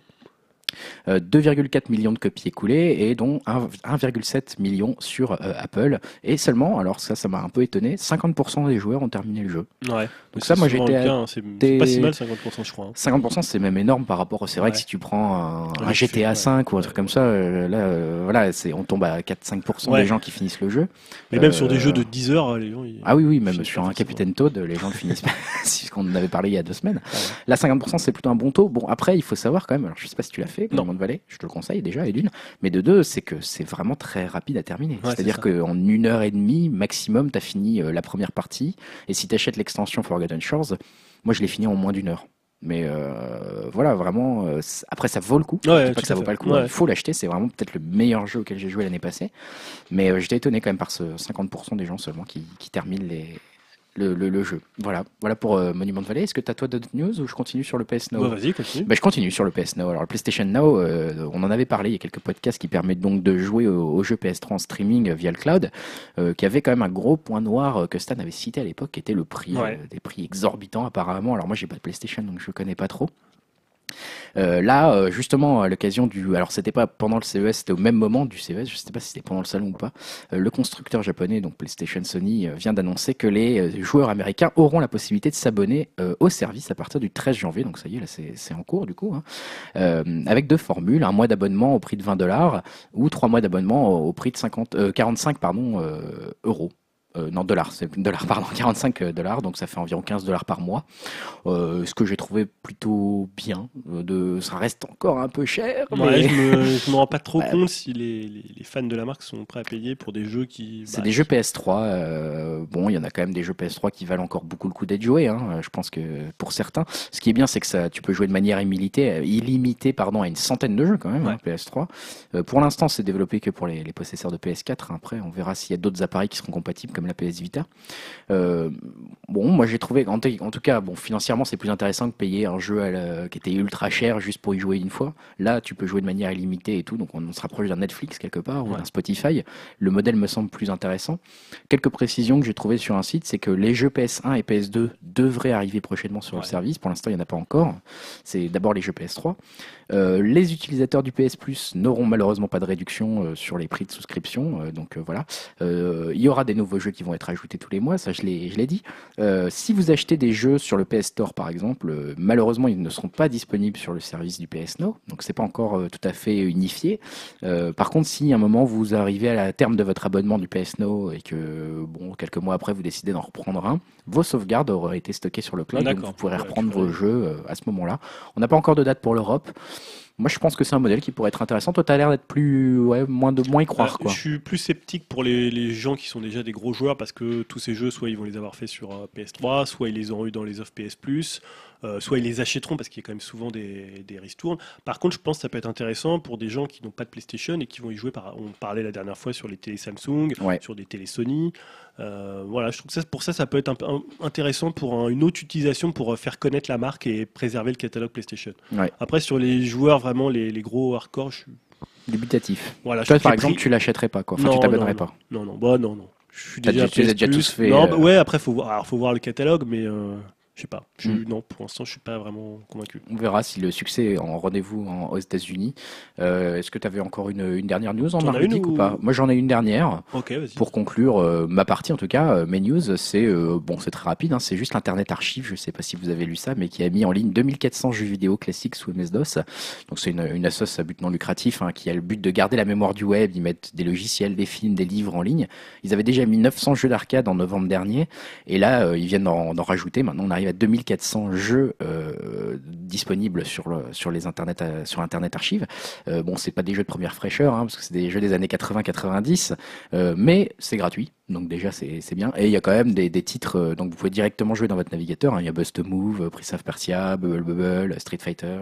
Speaker 1: Euh, 2,4 millions de copies écoulées et dont 1 1,7 million sur euh, Apple. Et seulement, alors ça, ça m'a un peu étonné, 50% des joueurs ont terminé le jeu.
Speaker 2: Ouais.
Speaker 1: Donc ça, moi, j'étais
Speaker 2: hein, C'est pas si mal, 50%, je crois. hein.
Speaker 1: 50% c'est même énorme par rapport. C'est vrai
Speaker 2: Ouais.
Speaker 1: que si tu prends un, GTA. 5 ou un truc comme ça, euh, là, euh, voilà, c'est on tombe à 4-5%
Speaker 2: Ouais.
Speaker 1: des gens qui finissent le jeu.
Speaker 2: Mais même sur des
Speaker 1: Euh,
Speaker 2: jeux de 10 heures, les gens. ils-
Speaker 1: Ah oui, oui, même sur un. Capitaine Toad, les gens le finissent pas. C'est ce qu'on en avait parlé il y a deux semaines.
Speaker 2: Ouais.
Speaker 1: Là, 50%, c'est plutôt un bon taux. Bon, après, il faut savoir quand même, alors je sais pas si tu l'as fait,
Speaker 2: Non.
Speaker 1: Monument Valley, je te le conseille déjà, et d'une. Mais de deux, c'est que c'est vraiment très rapide à terminer.
Speaker 2: Ouais,
Speaker 1: C'est-à-dire
Speaker 2: c'est
Speaker 1: qu'en une heure et demie, maximum, tu as fini euh, la première partie. Et si tu achètes l'extension Forgotten Shores, moi, je l'ai fini en moins d'une heure. Mais euh, voilà, vraiment. euh, après, ça vaut le coup.
Speaker 2: Ouais,
Speaker 1: je dis pas que ça vaut
Speaker 2: fait.
Speaker 1: pas le coup.
Speaker 2: Ouais.
Speaker 1: Il faut l'acheter. C'est vraiment peut-être le meilleur jeu auquel j'ai joué l'année passée. Mais euh, j'étais étonné quand même par ce 50% des gens seulement qui, qui terminent les, le, le- le jeu. Voilà, voilà pour euh, Monument Valley. Est-ce que tu as toi d'autres news ou je continue sur le PS Now
Speaker 2: Ouais, Vas-y, continue.
Speaker 1: bah, je continue sur le PS Now. Alors, le PlayStation Now, euh, on en avait parlé, il y a quelques podcasts qui permettent donc de jouer au, au jeu PS3 en streaming euh, via le cloud, euh, qui avait quand même un gros point noir que Stan avait cité à l'époque, qui était le prix,
Speaker 2: Ouais.
Speaker 1: des prix exorbitants apparemment. Alors moi, j'ai pas de PlayStation, donc je connais pas trop. Euh, là, euh, justement, à l'occasion du, alors c'était pas pendant le CES, c'était au même moment du CES, je sais pas si c'était pendant le salon ou pas. Euh, le constructeur japonais, donc PlayStation Sony, vient d'annoncer que les joueurs américains auront la possibilité de s'abonner au service à partir du 13 janvier. Donc ça y est, là c'est en cours du coup, hein. Avec deux formules un mois d'abonnement au prix de 20 dollars ou trois mois d'abonnement au, prix de 50, euh, 45 pardon euh, euros. Euh, non, dollars, c'est dollars, pardon, 45 dollars, donc ça fait environ 15 dollars par mois. Euh, ce que j'ai trouvé plutôt bien. Euh, de, ça reste encore un peu cher, mais
Speaker 2: je, me, je me rends pas trop
Speaker 1: Ouais.
Speaker 2: compte si les, les, les fans de la marque sont prêts à payer pour des jeux qui.
Speaker 1: c'est
Speaker 2: bah,
Speaker 1: des jeux PS3. euh, bon, il y en a quand même des jeux PS3 qui valent encore beaucoup le coup d'être joués. Hein, je pense que pour certains, ce qui est bien, c'est que ça, tu peux jouer de manière illimitée, euh, illimitée pardon, à une centaine de jeux quand même,
Speaker 2: Ouais.
Speaker 1: hein, PS3. Euh, pour l'instant, c'est développé que pour les, les possesseurs de PS4. Après, on verra s'il y a d'autres appareils qui seront compatibles comme la PS Vita. Euh, bon, moi j'ai trouvé, en, tout cas, bon, financièrement, c'est plus intéressant que payer un jeu à la- qui était ultra cher juste pour y jouer une fois. Là, tu peux jouer de manière illimitée et tout, donc on, on se rapproche d'un Netflix quelque part ou d'un Spotify. Le modèle me semble plus intéressant. Quelques précisions que j'ai trouvées sur un site, c'est que les jeux PS1 et PS2 devraient arriver prochainement sur le service. Pour l'instant, il n'y en a pas encore. C'est d'abord les jeux PS3. Euh, les utilisateurs du PS Plus n'auront malheureusement pas de réduction euh, sur les prix de souscription. euh, donc euh, voilà. Euh, il y aura des nouveaux jeux qui vont être ajoutés tous les mois, ça je l'ai, je l'ai dit. Euh, si vous achetez des jeux sur le PS Store par exemple, euh, malheureusement ils ne seront pas disponibles sur le service du PS Now, donc c'est pas encore tout à fait unifié. Euh, par contre, si à un moment vous arrivez à la terme de votre abonnement du PS Now et que bon quelques mois après vous décidez d'en reprendre un, vos sauvegardes auraient été stockées sur le cloud, donc vous pourrez reprendre vos jeux euh, à ce moment-là. On n'a pas encore de date pour l'Europe. Moi, je pense que c'est un modèle qui pourrait être intéressant. Toi, tu as l'air d'être plus, ouais, moins de moins y croire,
Speaker 2: Euh,
Speaker 1: quoi.
Speaker 2: Je suis plus sceptique pour les, les gens qui sont déjà des gros joueurs parce que tous ces jeux, soit ils vont les avoir fait sur euh, PS3, soit ils les auront eu dans les offres PS Plus, euh, soit ils les achèteront parce qu'il y a quand même souvent des, des ristournes. Par contre, je pense que ça peut être intéressant pour des gens qui n'ont pas de PlayStation et qui vont y jouer. Par, on parlait la dernière fois sur les télé Samsung,
Speaker 1: Ouais.
Speaker 2: sur des télé Sony. Euh, voilà, je trouve que ça, pour ça, ça peut être un peu un- intéressant pour un- une autre utilisation pour euh, faire connaître la marque et préserver le catalogue PlayStation.
Speaker 1: Ouais.
Speaker 2: Après, sur les joueurs vraiment les, les gros hardcore, je, suis- voilà, je
Speaker 1: Toi, par exemple,
Speaker 2: prix-
Speaker 1: tu l'achèterais pas, quoi. Enfin,
Speaker 2: Non,
Speaker 1: tu t'abonnerais pas.
Speaker 2: non, non, bah non, non. Je suis déjà,
Speaker 1: tu les as
Speaker 2: PS+.
Speaker 1: déjà tous fait,
Speaker 2: Non, bah, ouais, après faut voir, alors, faut voir le catalogue, mais euh, sais pas. Je,
Speaker 1: Mm.
Speaker 2: Non, pour l'instant, je suis pas vraiment convaincu.
Speaker 1: On verra si le succès est en rendez-vous en- aux États-Unis. Euh, Est-ce que tu avais encore une, une dernière news en Nordique ou
Speaker 2: ou-
Speaker 1: pas? Moi, j'en ai une dernière.
Speaker 2: Ok, vas-y.
Speaker 1: Pour conclure euh, ma partie, en tout cas, euh, mes news, c'est bon, c'est très rapide. hein, c'est juste l'Internet Archive. Je sais pas si vous avez lu ça, mais qui a mis en ligne 2400 jeux vidéo classiques sous MS-DOS. Donc c'est une, une assoce à but non lucratif hein, qui a le but de garder la mémoire du web. Ils mettent des logiciels, des films, des livres en ligne. Ils avaient déjà mis 900 jeux d'arcade en novembre dernier, et là ils viennent d'en d'en rajouter. Maintenant, on arrive à 2400 jeux euh, disponibles sur sur les internet euh, sur Internet Archive. Euh, bon, c'est pas des jeux de première fraîcheur, hein, parce que c'est des jeux des années 80-90, euh, mais c'est gratuit. Donc déjà c'est bien et il y a quand même des, titres donc vous pouvez directement jouer dans votre navigateur hein. il y a Bust Move, Prince of Persia, Bubble Bubble, Street Fighter,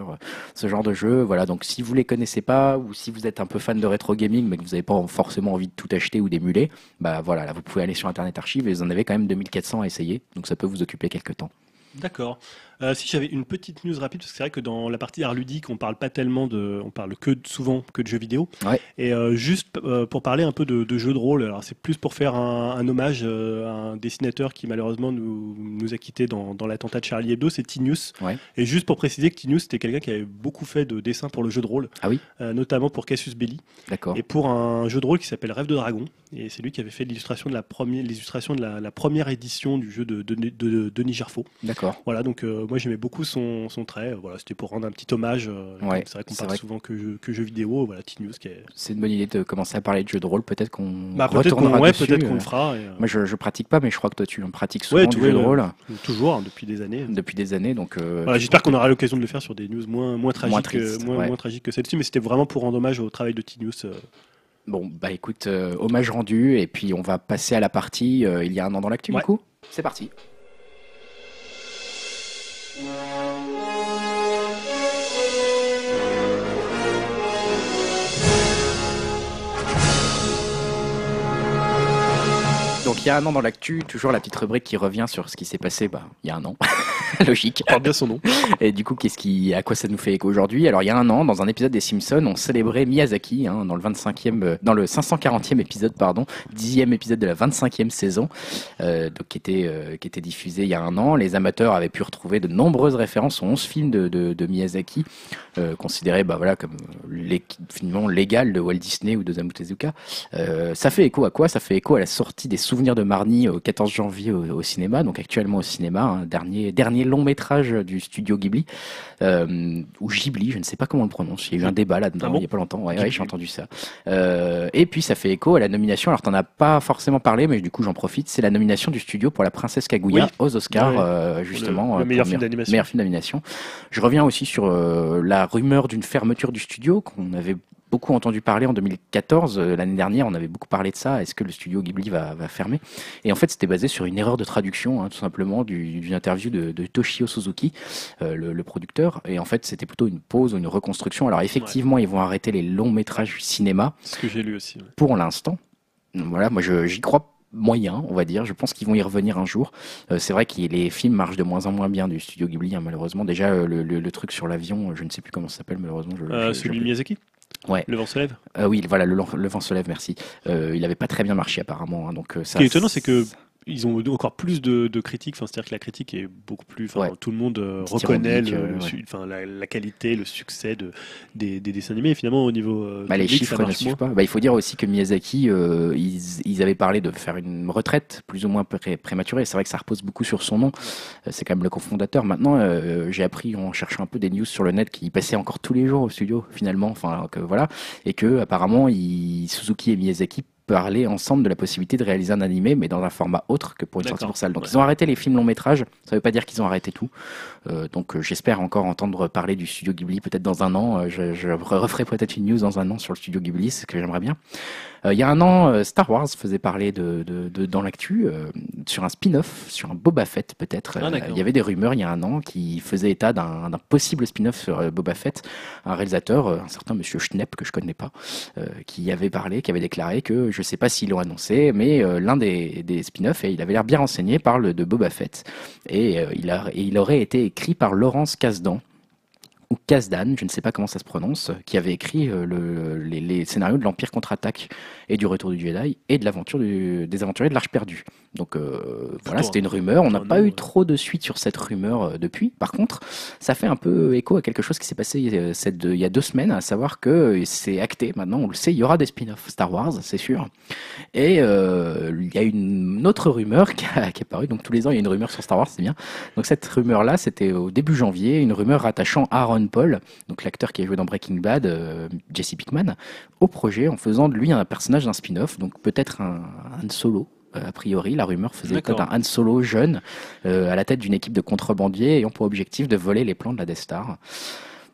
Speaker 1: ce genre de jeux voilà donc si vous les connaissez pas ou si vous êtes un peu fan de rétro gaming mais que vous n'avez pas forcément envie de tout acheter ou d'émuler bah voilà là vous pouvez aller sur internet archive et vous en avez quand même 2400 à essayer donc ça peut vous occuper quelques temps
Speaker 2: D'accord. Euh, si j'avais une petite news rapide, parce que c'est vrai que dans la partie art ludique, on parle pas tellement de, on parle que de- souvent que de jeux vidéo.
Speaker 1: Ouais.
Speaker 2: Et euh, juste euh, pour parler un peu de, de jeux de rôle, alors c'est plus pour faire un, un hommage à un dessinateur qui malheureusement nous, nous a quittés dans, dans l'attentat de Charlie Hebdo, c'est Tinius.
Speaker 1: Ouais.
Speaker 2: Et juste pour préciser que Tinius c'était quelqu'un qui avait beaucoup fait de dessins pour le jeu de rôle,
Speaker 1: Ah oui
Speaker 2: notamment pour Cassius Belli.
Speaker 1: d'accord
Speaker 2: Et pour un jeu de rôle qui s'appelle Rêve de Dragon. Et c'est lui qui avait fait l'illustration de la première, l'illustration de la, la première édition du jeu de, de, de- de Denis Gerfaux.
Speaker 1: d'accord
Speaker 2: Voilà, donc moi j'aimais beaucoup son, son trait. Voilà, c'était pour rendre un petit hommage. euh,
Speaker 1: Ouais,
Speaker 2: c'est vrai qu'on parle
Speaker 1: vrai.
Speaker 2: souvent que, jeux- que jeux vidéo. Voilà, Tinius qui est.
Speaker 1: c'est une bonne idée de commencer à parler de jeux de rôle peut-être qu'on
Speaker 2: Bah, peut-être qu'on
Speaker 1: retournera
Speaker 2: ouais,
Speaker 1: dessus,
Speaker 2: peut-être qu'on
Speaker 1: euh.
Speaker 2: le fera. et, euh,
Speaker 1: moi je, je pratique pas mais je crois que toi tu en pratiques souvent
Speaker 2: Ouais,
Speaker 1: du jeu de rôle
Speaker 2: toujours hein, depuis des années.
Speaker 1: depuis des années donc euh,
Speaker 2: Voilà, J'espère qu'on aura l'occasion de le faire sur des news moins, moins tragiques, euh, moins, moins tragiques que celle-ci, mais c'était vraiment pour rendre hommage au travail de euh.
Speaker 1: Bon, bah écoute, euh, hommage rendu, et puis on va passer à la partie euh, il y a un an dans l'actu, du coup C'est parti. Donc il y a un an dans l'actu, toujours la petite rubrique qui revient sur ce qui s'est passé bah, il y a un an. Logique.
Speaker 2: Porte bien son nom.
Speaker 1: Et du coup, qu'est-ce qui, à quoi ça nous fait écho aujourd'hui? Alors, il y a un an, dans un épisode des Simpsons, on célébrait Miyazaki, hein, dans le 25e, euh, dans le 540e épisode, pardon, 10e épisode de la 25e saison, euh, donc qui était, euh, qui était diffusé il y a un an. Les amateurs avaient pu retrouver de nombreuses références aux 11 films de, de, de Miyazaki, euh, considérés, bah voilà, comme les, finalement légal de Walt Disney ou de Osamu Tezuka. Ça fait écho à quoi? Ça fait écho à la sortie des Souvenirs de Marnie au 14 janvier au, au cinéma, donc actuellement au cinéma, hein, dernier dernier long métrage du studio Ghibli euh, ou Ghibli, je ne sais pas comment on le prononce. Il y a eu un débat là-dedans
Speaker 2: Ah bon
Speaker 1: il y a pas longtemps. Ouais, j'ai entendu ça. Euh, et puis ça fait écho à la nomination. Alors t'en as pas forcément parlé, mais du coup j'en profite. C'est la nomination du studio pour la Princesse Kaguya
Speaker 2: Oui.
Speaker 1: aux Oscars,
Speaker 2: ouais.
Speaker 1: euh, justement.
Speaker 2: le
Speaker 1: euh,
Speaker 2: meilleur film
Speaker 1: meilleur-
Speaker 2: d'animation.
Speaker 1: Meilleur film d'animation. Je reviens aussi sur la rumeur d'une fermeture du studio qu'on avait beaucoup entendu parler en 2014. Euh, L'année dernière, on avait beaucoup parlé de ça. Est-ce que le studio Ghibli va, va fermer? Et en fait, c'était basé sur une erreur de traduction, hein, tout simplement, du- d'une interview de, de Toshio Suzuki, euh, le, le producteur. Et en fait, c'était plutôt une pause ou une reconstruction. Alors effectivement, ils vont arrêter les longs métrages cinéma
Speaker 2: C'est ce que j'ai lu aussi. ouais.
Speaker 1: pour l'instant. Voilà, moi j'y crois moyen, on va dire. Je pense qu'ils vont y revenir un jour. Euh, c'est vrai que les films marchent de moins en moins bien du studio Ghibli, hein, malheureusement. Déjà, euh, le, le- le truc sur l'avion, je ne sais plus comment ça s'appelle, malheureusement. Je,
Speaker 2: Euh,
Speaker 1: je-
Speaker 2: celui de Miyazaki?
Speaker 1: Ouais.
Speaker 2: Le vent se lève?
Speaker 1: Euh, oui, voilà, le, le vent se lève, merci. Euh, il n'avait pas très bien marché apparemment. hein, donc, euh, ça,
Speaker 2: qui est étonnant, c'est que ils ont encore plus de, de critiques. Enfin, c'est-à-dire que la critique est beaucoup plus. Enfin,
Speaker 1: Ouais.
Speaker 2: tout le monde euh, reconnaît le,
Speaker 1: euh,
Speaker 2: enfin, la, la qualité, le succès de, des, des dessins animés. Et finalement, au niveau euh,
Speaker 1: Bah, les
Speaker 2: public,
Speaker 1: chiffres
Speaker 2: ça
Speaker 1: ne suivent pas. Bah, il faut dire aussi que Miyazaki, euh, ils, ils avaient parlé de faire une retraite plus ou moins pré- prématurée. C'est vrai que ça repose beaucoup sur son nom. C'est quand même le cofondateur. Maintenant, euh, j'ai appris en cherchant un peu des news sur le net qu'il passait encore tous les jours au studio finalement. Enfin, que voilà, et que apparemment, il- Suzuki et Miyazaki parlaient ensemble de la possibilité de réaliser un animé, mais dans un format autre que pour une sortie pour salle. Donc
Speaker 2: Ouais.
Speaker 1: ils ont arrêté les films long métrages. Ça veut pas dire qu'ils ont arrêté tout. Euh, donc euh, j'espère encore entendre parler du studio Ghibli peut-être dans un an. Euh, je, je re- referai peut-être une news dans un an sur le studio Ghibli, ce que j'aimerais bien. Euh, il y a un an, euh, Star Wars faisait parler de, de, de- dans l'actu euh, sur un spin-off, sur un Boba Fett peut-être.
Speaker 2: Ah,
Speaker 1: il y avait des rumeurs il y a un an qui faisaient état d'un possible spin-off sur Boba Fett. Un réalisateur, un certain Monsieur Schnepp que je connais pas, euh, qui avait parlé, qui avait déclaré que je sais pas s'ils l'ont annoncé, mais euh, l'un des, des spin-offs, et il avait l'air bien renseigné, parle de Boba Fett. Et, euh, il, a, et il aurait été écrit par Laurence Kasdan ou Kasdan, je ne sais pas comment ça se prononce, qui avait écrit euh, le- les, les scénarios de l'Empire contre-attaque et du Retour du Jedi et de l'aventure des aventuriers de l'Arche perdue. Donc euh, voilà, c'était une rumeur. On n'a pas eu
Speaker 2: ouais.
Speaker 1: trop de suite sur cette rumeur euh, depuis. Par contre, ça fait un peu écho à quelque chose qui s'est passé euh, cette- il y a deux semaines, à savoir que euh, c'est acté maintenant, on le sait, il y aura des spin-offs Star Wars, c'est sûr. Et euh, il y a une autre rumeur qui, a, qui est apparue. Donc tous les ans, il y a une rumeur sur Star Wars, c'est bien. Donc cette rumeur-là, c'était au début janvier, une rumeur rattachant Aaron Paul, donc l'acteur qui a joué dans Breaking Bad, euh, Jesse Pickman, au projet en faisant de lui un personnage d'un spin-off, donc peut-être un, un Solo. euh, A priori, la rumeur faisait état d'un Han Solo jeune euh, à la tête d'une équipe de contrebandiers ayant pour objectif de voler les plans de la Death Star.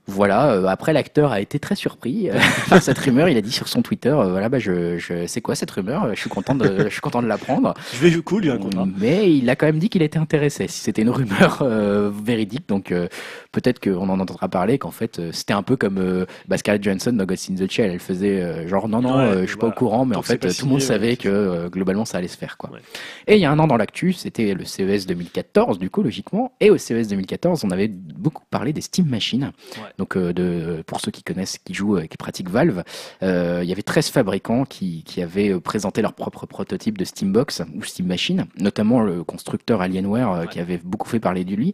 Speaker 1: Voilà. euh, après, l'acteur a été très surpris euh, par cette rumeur. Il a dit sur son Twitter, euh, voilà, bah, je, je, c'est quoi cette rumeur? Je suis content de, je suis content de l'apprendre.
Speaker 2: Je vais cool, il y a un contrat.
Speaker 1: Mais il a quand même dit qu'il était intéressé. Si c'était une rumeur euh, véridique, donc euh, peut-être qu'on en entendra parler. Qu'en fait, euh, c'était un peu comme euh, bah, Scarlett Johansson dans Ghost in the Shell. Elle faisait euh, genre non non,
Speaker 2: Ouais,
Speaker 1: euh, je suis pas au courant, mais en fait tout le monde savait que euh, globalement ça allait se faire quoi.
Speaker 2: Ouais.
Speaker 1: Et il y a un an dans l'actu, c'était le CES 2014 du coup logiquement. Et au CES 2014, on avait beaucoup parlé des Steam Machines. Donc euh, de, pour ceux qui connaissent, qui jouent, euh, qui pratiquent Valve, euh, il y avait 13 fabricants qui, qui avaient présenté leur propre prototype de Steambox ou Steam Machine, notamment le constructeur Alienware
Speaker 2: Ouais.
Speaker 1: qui avait beaucoup fait parler de lui.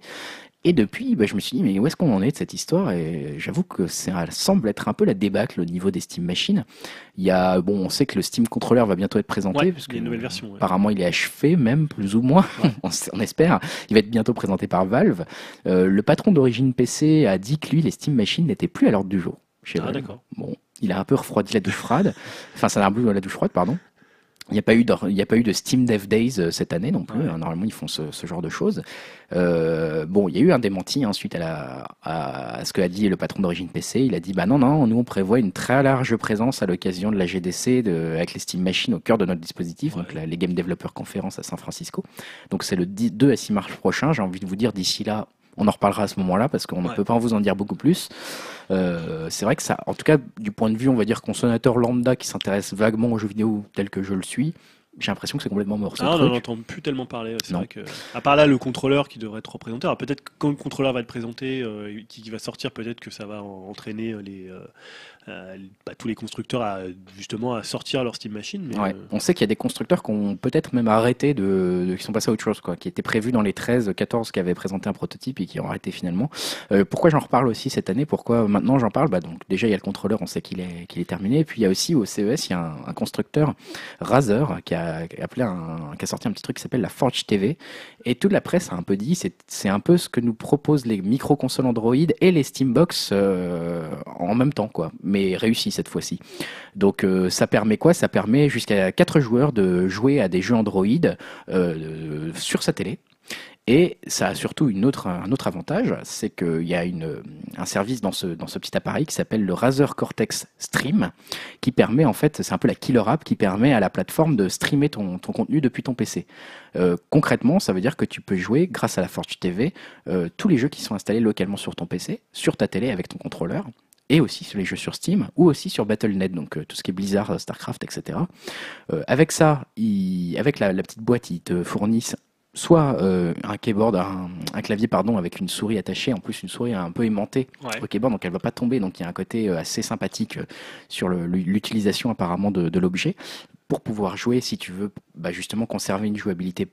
Speaker 1: Et depuis, bah, je me suis dit, mais où est-ce qu'on en est de cette histoire? Et j'avoue que ça semble être un peu la débâcle au niveau des Steam Machines. Il y a, bon, on sait que le Steam Controller va bientôt être présenté,
Speaker 2: Ouais,
Speaker 1: parce
Speaker 2: il y a une
Speaker 1: que,
Speaker 2: nouvelle version, ouais.
Speaker 1: Apparemment, il est achevé, même plus ou moins. on, espère. Il va être bientôt présenté par Valve. Euh, le patron d'origine PC a dit que lui, les Steam Machines n'étaient plus à l'ordre du jour. Chez
Speaker 2: Ah, d'accord.
Speaker 1: Bon, il a un peu refroidi la douche froide. Enfin, ça a un peu la douche froide, pardon. Il n'y a, pas eu de- il n'y a pas eu de Steam Dev Days euh, cette année non plus.
Speaker 2: Ouais.
Speaker 1: hein. Normalement, ils font ce, ce genre de choses. Euh, bon, il y a eu un démenti hein, suite à, la, à, à ce que a dit le patron d'origine PC. Il a dit bah non, non, nous on prévoit une très large présence à l'occasion de la GDC de, avec les Steam Machines au cœur de notre dispositif, donc la- les Game Developer Conference à San Francisco. Donc c'est le 10 2 à 6 mars prochain. J'ai envie de vous dire d'ici là. On en reparlera à ce moment-là parce qu'on ne peut pas vous en dire beaucoup plus. Euh, c'est vrai que ça, en tout cas, du point de vue, on va dire consommateur lambda qui s'intéresse vaguement aux jeux vidéo tel que je le suis, j'ai l'impression que c'est complètement mort.
Speaker 2: Ah, on
Speaker 1: truc.
Speaker 2: n'en entend plus tellement parler. C'est vrai que, à part là, le contrôleur qui devrait être représenté. Alors peut-être que quand le contrôleur va être présenté, euh, qui, qui va sortir, peut-être que ça va en- entraîner les, euh, euh, bah, tous les constructeurs à justement à sortir leur Steam Machine. Mais,
Speaker 1: Ouais.
Speaker 2: euh,
Speaker 1: On sait qu'il y a des constructeurs qui ont peut-être même arrêté de, de- qui sont passés à autre chose, quoi, qui étaient prévus dans les 13, 14 qui avaient présenté un prototype et qui ont arrêté finalement. Euh, pourquoi j'en reparle aussi cette année? Pourquoi maintenant j'en parle? Bah, donc déjà il y a le contrôleur, on sait qu'il est qu'il est terminé. Et puis il y a aussi au CES il y a un, un constructeur Razer qui a, qui a appelé un, qui a sorti un petit truc qui s'appelle la Forge TV. Et toute la presse a un peu dit c'est un peu ce que nous proposent les micro consoles Android et les Steambox euh, en même temps quoi, mais réussi cette fois-ci. Donc euh, ça permet quoi? Ça permet jusqu'à 4 joueurs de jouer à des jeux Android euh, sur sa télé. Et ça a surtout un autre avantage, c'est qu'il y a un service dans ce, petit appareil qui s'appelle le Razer Cortex Stream, qui permet en fait, c'est un peu la killer app qui permet à la plateforme de streamer ton, contenu depuis ton PC. Euh, concrètement, ça veut dire que tu peux jouer, grâce à la Forge TV, euh, tous les jeux qui sont installés localement sur ton PC, sur ta télé avec ton contrôleur, et aussi sur les jeux sur Steam, ou aussi sur Battle.net, donc euh, tout ce qui est Blizzard, Starcraft, etc. Avec ça, avec la petite boîte, ils te fournissent soit euh, un keyboard, un, un clavier pardon, avec une souris attachée, en plus une souris un peu aimantée
Speaker 2: ouais.
Speaker 1: au keyboard, donc elle va pas tomber, donc il y a un côté euh, assez sympathique euh, sur l'utilisation apparemment de, de l'objet pour pouvoir jouer, si tu veux, bah, justement conserver une jouabilité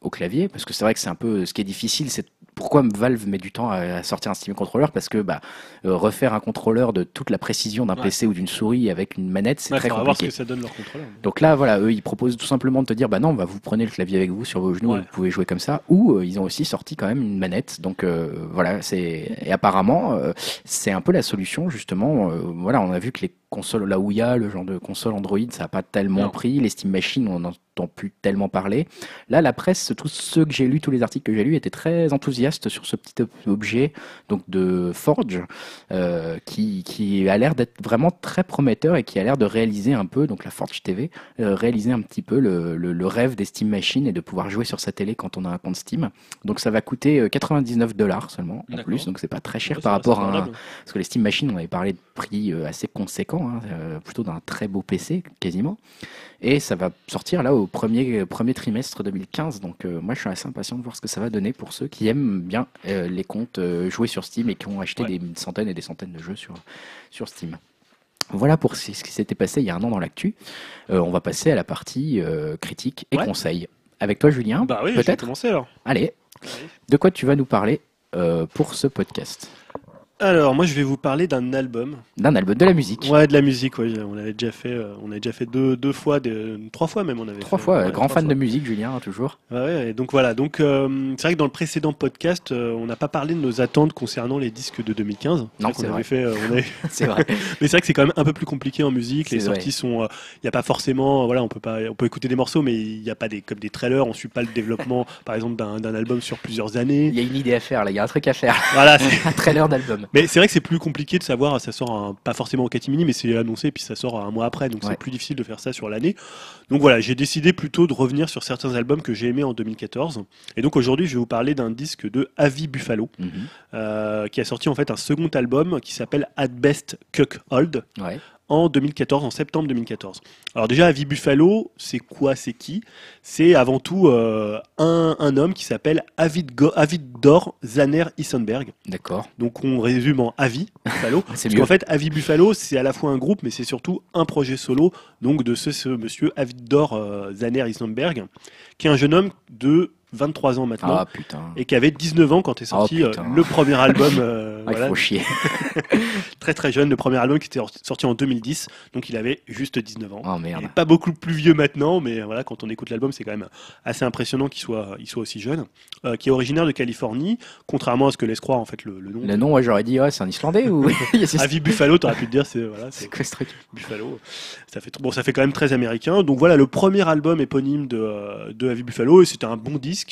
Speaker 1: au clavier, parce que c'est vrai que c'est un peu ce qui est difficile, c'est pourquoi Valve met du temps à, sortir un Steam Controller Parce que bah, euh, refaire un contrôleur de toute la précision d'un PC ou d'une souris avec une manette, c'est très compliqué. Voir ce
Speaker 2: que ça donne leur contrôleur.
Speaker 1: Donc là, voilà, eux, ils proposent tout simplement de te dire, bah non, bah, vous prenez le clavier avec vous sur vos genoux, vous pouvez jouer comme ça. Ou euh, ils ont aussi sorti quand même une manette. Donc euh, voilà, c'est et apparemment, c'est un peu la solution justement. voilà, on a vu que les consoles, là où il y a le genre de console Android, ça n'a pas tellement pris. Les Steam Machines, on n'entend plus tellement parler. Là, la presse, tous ceux que j'ai lus, tous les articles que j'ai lus, étaient très enthousiastes sur ce petit objet donc de Forge, euh, qui, qui a l'air d'être vraiment très prometteur et qui a l'air de réaliser un peu, donc la Forge TV, euh, réaliser un petit peu le, le, rêve des Steam Machines et de pouvoir jouer sur sa télé quand on a un compte Steam. Donc ça va coûter 99 euh, dollars seulement en plus, donc c'est pas très cher par rapport à un, parce que les Steam Machines, on avait parlé de prix assez hein, plutôt d'un très beau PC quasiment. Et ça va sortir là au premier, premier trimestre 2015. Donc euh, moi je suis assez impatient de voir ce que ça va donner pour ceux qui aiment bien euh, les comptes euh, joués sur Steam et qui ont acheté des centaines et des centaines de jeux sur, sur Steam. Voilà pour ce qui s'était passé il y a un an dans l'actu. on va passer à la partie critique et conseils. Avec toi Julien,
Speaker 2: bah oui,
Speaker 1: peut-être
Speaker 2: commencer alors.
Speaker 1: Allez, de quoi tu vas nous parler pour ce podcast?
Speaker 2: Alors, moi, je vais vous parler d'un album.
Speaker 1: D'un album, de la musique.
Speaker 2: Ouais, de la musique. Ouais, on avait déjà fait, euh, on avait déjà fait deux, deux fois, trois fois même. On avait
Speaker 1: trois fois. grand fan de musique, Julien, hein, toujours.
Speaker 2: Ouais, et donc voilà. Donc, euh, c'est vrai que dans le précédent podcast, euh, on n'a pas parlé de nos attentes concernant les disques de 2015.
Speaker 1: Non, c'est vrai.
Speaker 2: Fait,
Speaker 1: c'est vrai.
Speaker 2: mais c'est vrai que c'est quand même un peu plus compliqué en musique. Les sorties sont, il n'y a pas forcément, voilà, on peut pas, on peut écouter des morceaux, mais il n'y a pas des comme des trailers. On suit pas le développement, par exemple, d'un album sur plusieurs années.
Speaker 1: Il y a une idée à faire là. Il y a un truc à faire. Voilà, un trailer d'album.
Speaker 2: Mais c'est vrai que c'est plus compliqué de savoir, ça sort pas forcément au catimini, mais c'est annoncé, puis ça sort un mois après, donc c'est plus difficile de faire ça sur l'année. Donc voilà, j'ai décidé plutôt de revenir sur certains albums que j'ai aimés en 2014. Et donc aujourd'hui, je vais vous parler d'un disque de Avi Buffalo, mhm. euh, qui a sorti en fait un second album qui s'appelle At Best Cuck Hold. Ouais en 2014, en septembre 2014. Alors déjà, Avi Buffalo, c'est quoi, c'est qui? C'est avant tout euh, un, un, homme qui s'appelle Avid, Dor Zaner Issenberg.
Speaker 1: D'accord.
Speaker 2: Donc on résume en Avi Buffalo.
Speaker 1: c'est
Speaker 2: parce qu'en fait, Avi Buffalo, c'est à la fois un groupe, mais c'est surtout un projet solo, donc de ce, ce monsieur Avidor euh, Zaner Issenberg, qui est un jeune homme de 23 ans maintenant.
Speaker 1: Ah,
Speaker 2: et qui avait 19 ans quand est sorti oh, euh, le premier album.
Speaker 1: Euh, ah, Il faut chier.
Speaker 2: très très jeune, le premier album qui était sorti en 2010. Donc il avait juste 19 ans.
Speaker 1: Oh, merde.
Speaker 2: pas beaucoup plus vieux maintenant, mais voilà, quand on écoute l'album, c'est quand même assez impressionnant qu'il soit, il soit aussi jeune. Euh, qui est originaire de Californie, contrairement à ce que laisse croire en fait le, nom.
Speaker 1: Le nom, ouais, j'aurais dit, ouais, c'est un Islandais ou.
Speaker 2: Avi Buffalo, t'aurais pu te dire, c'est voilà,
Speaker 1: c'est quoi ce truc
Speaker 2: Buffalo. Ça fait bon, ça fait quand même très américain. Donc voilà, le premier album éponyme de de Avi Buffalo, et c'était un bon disque,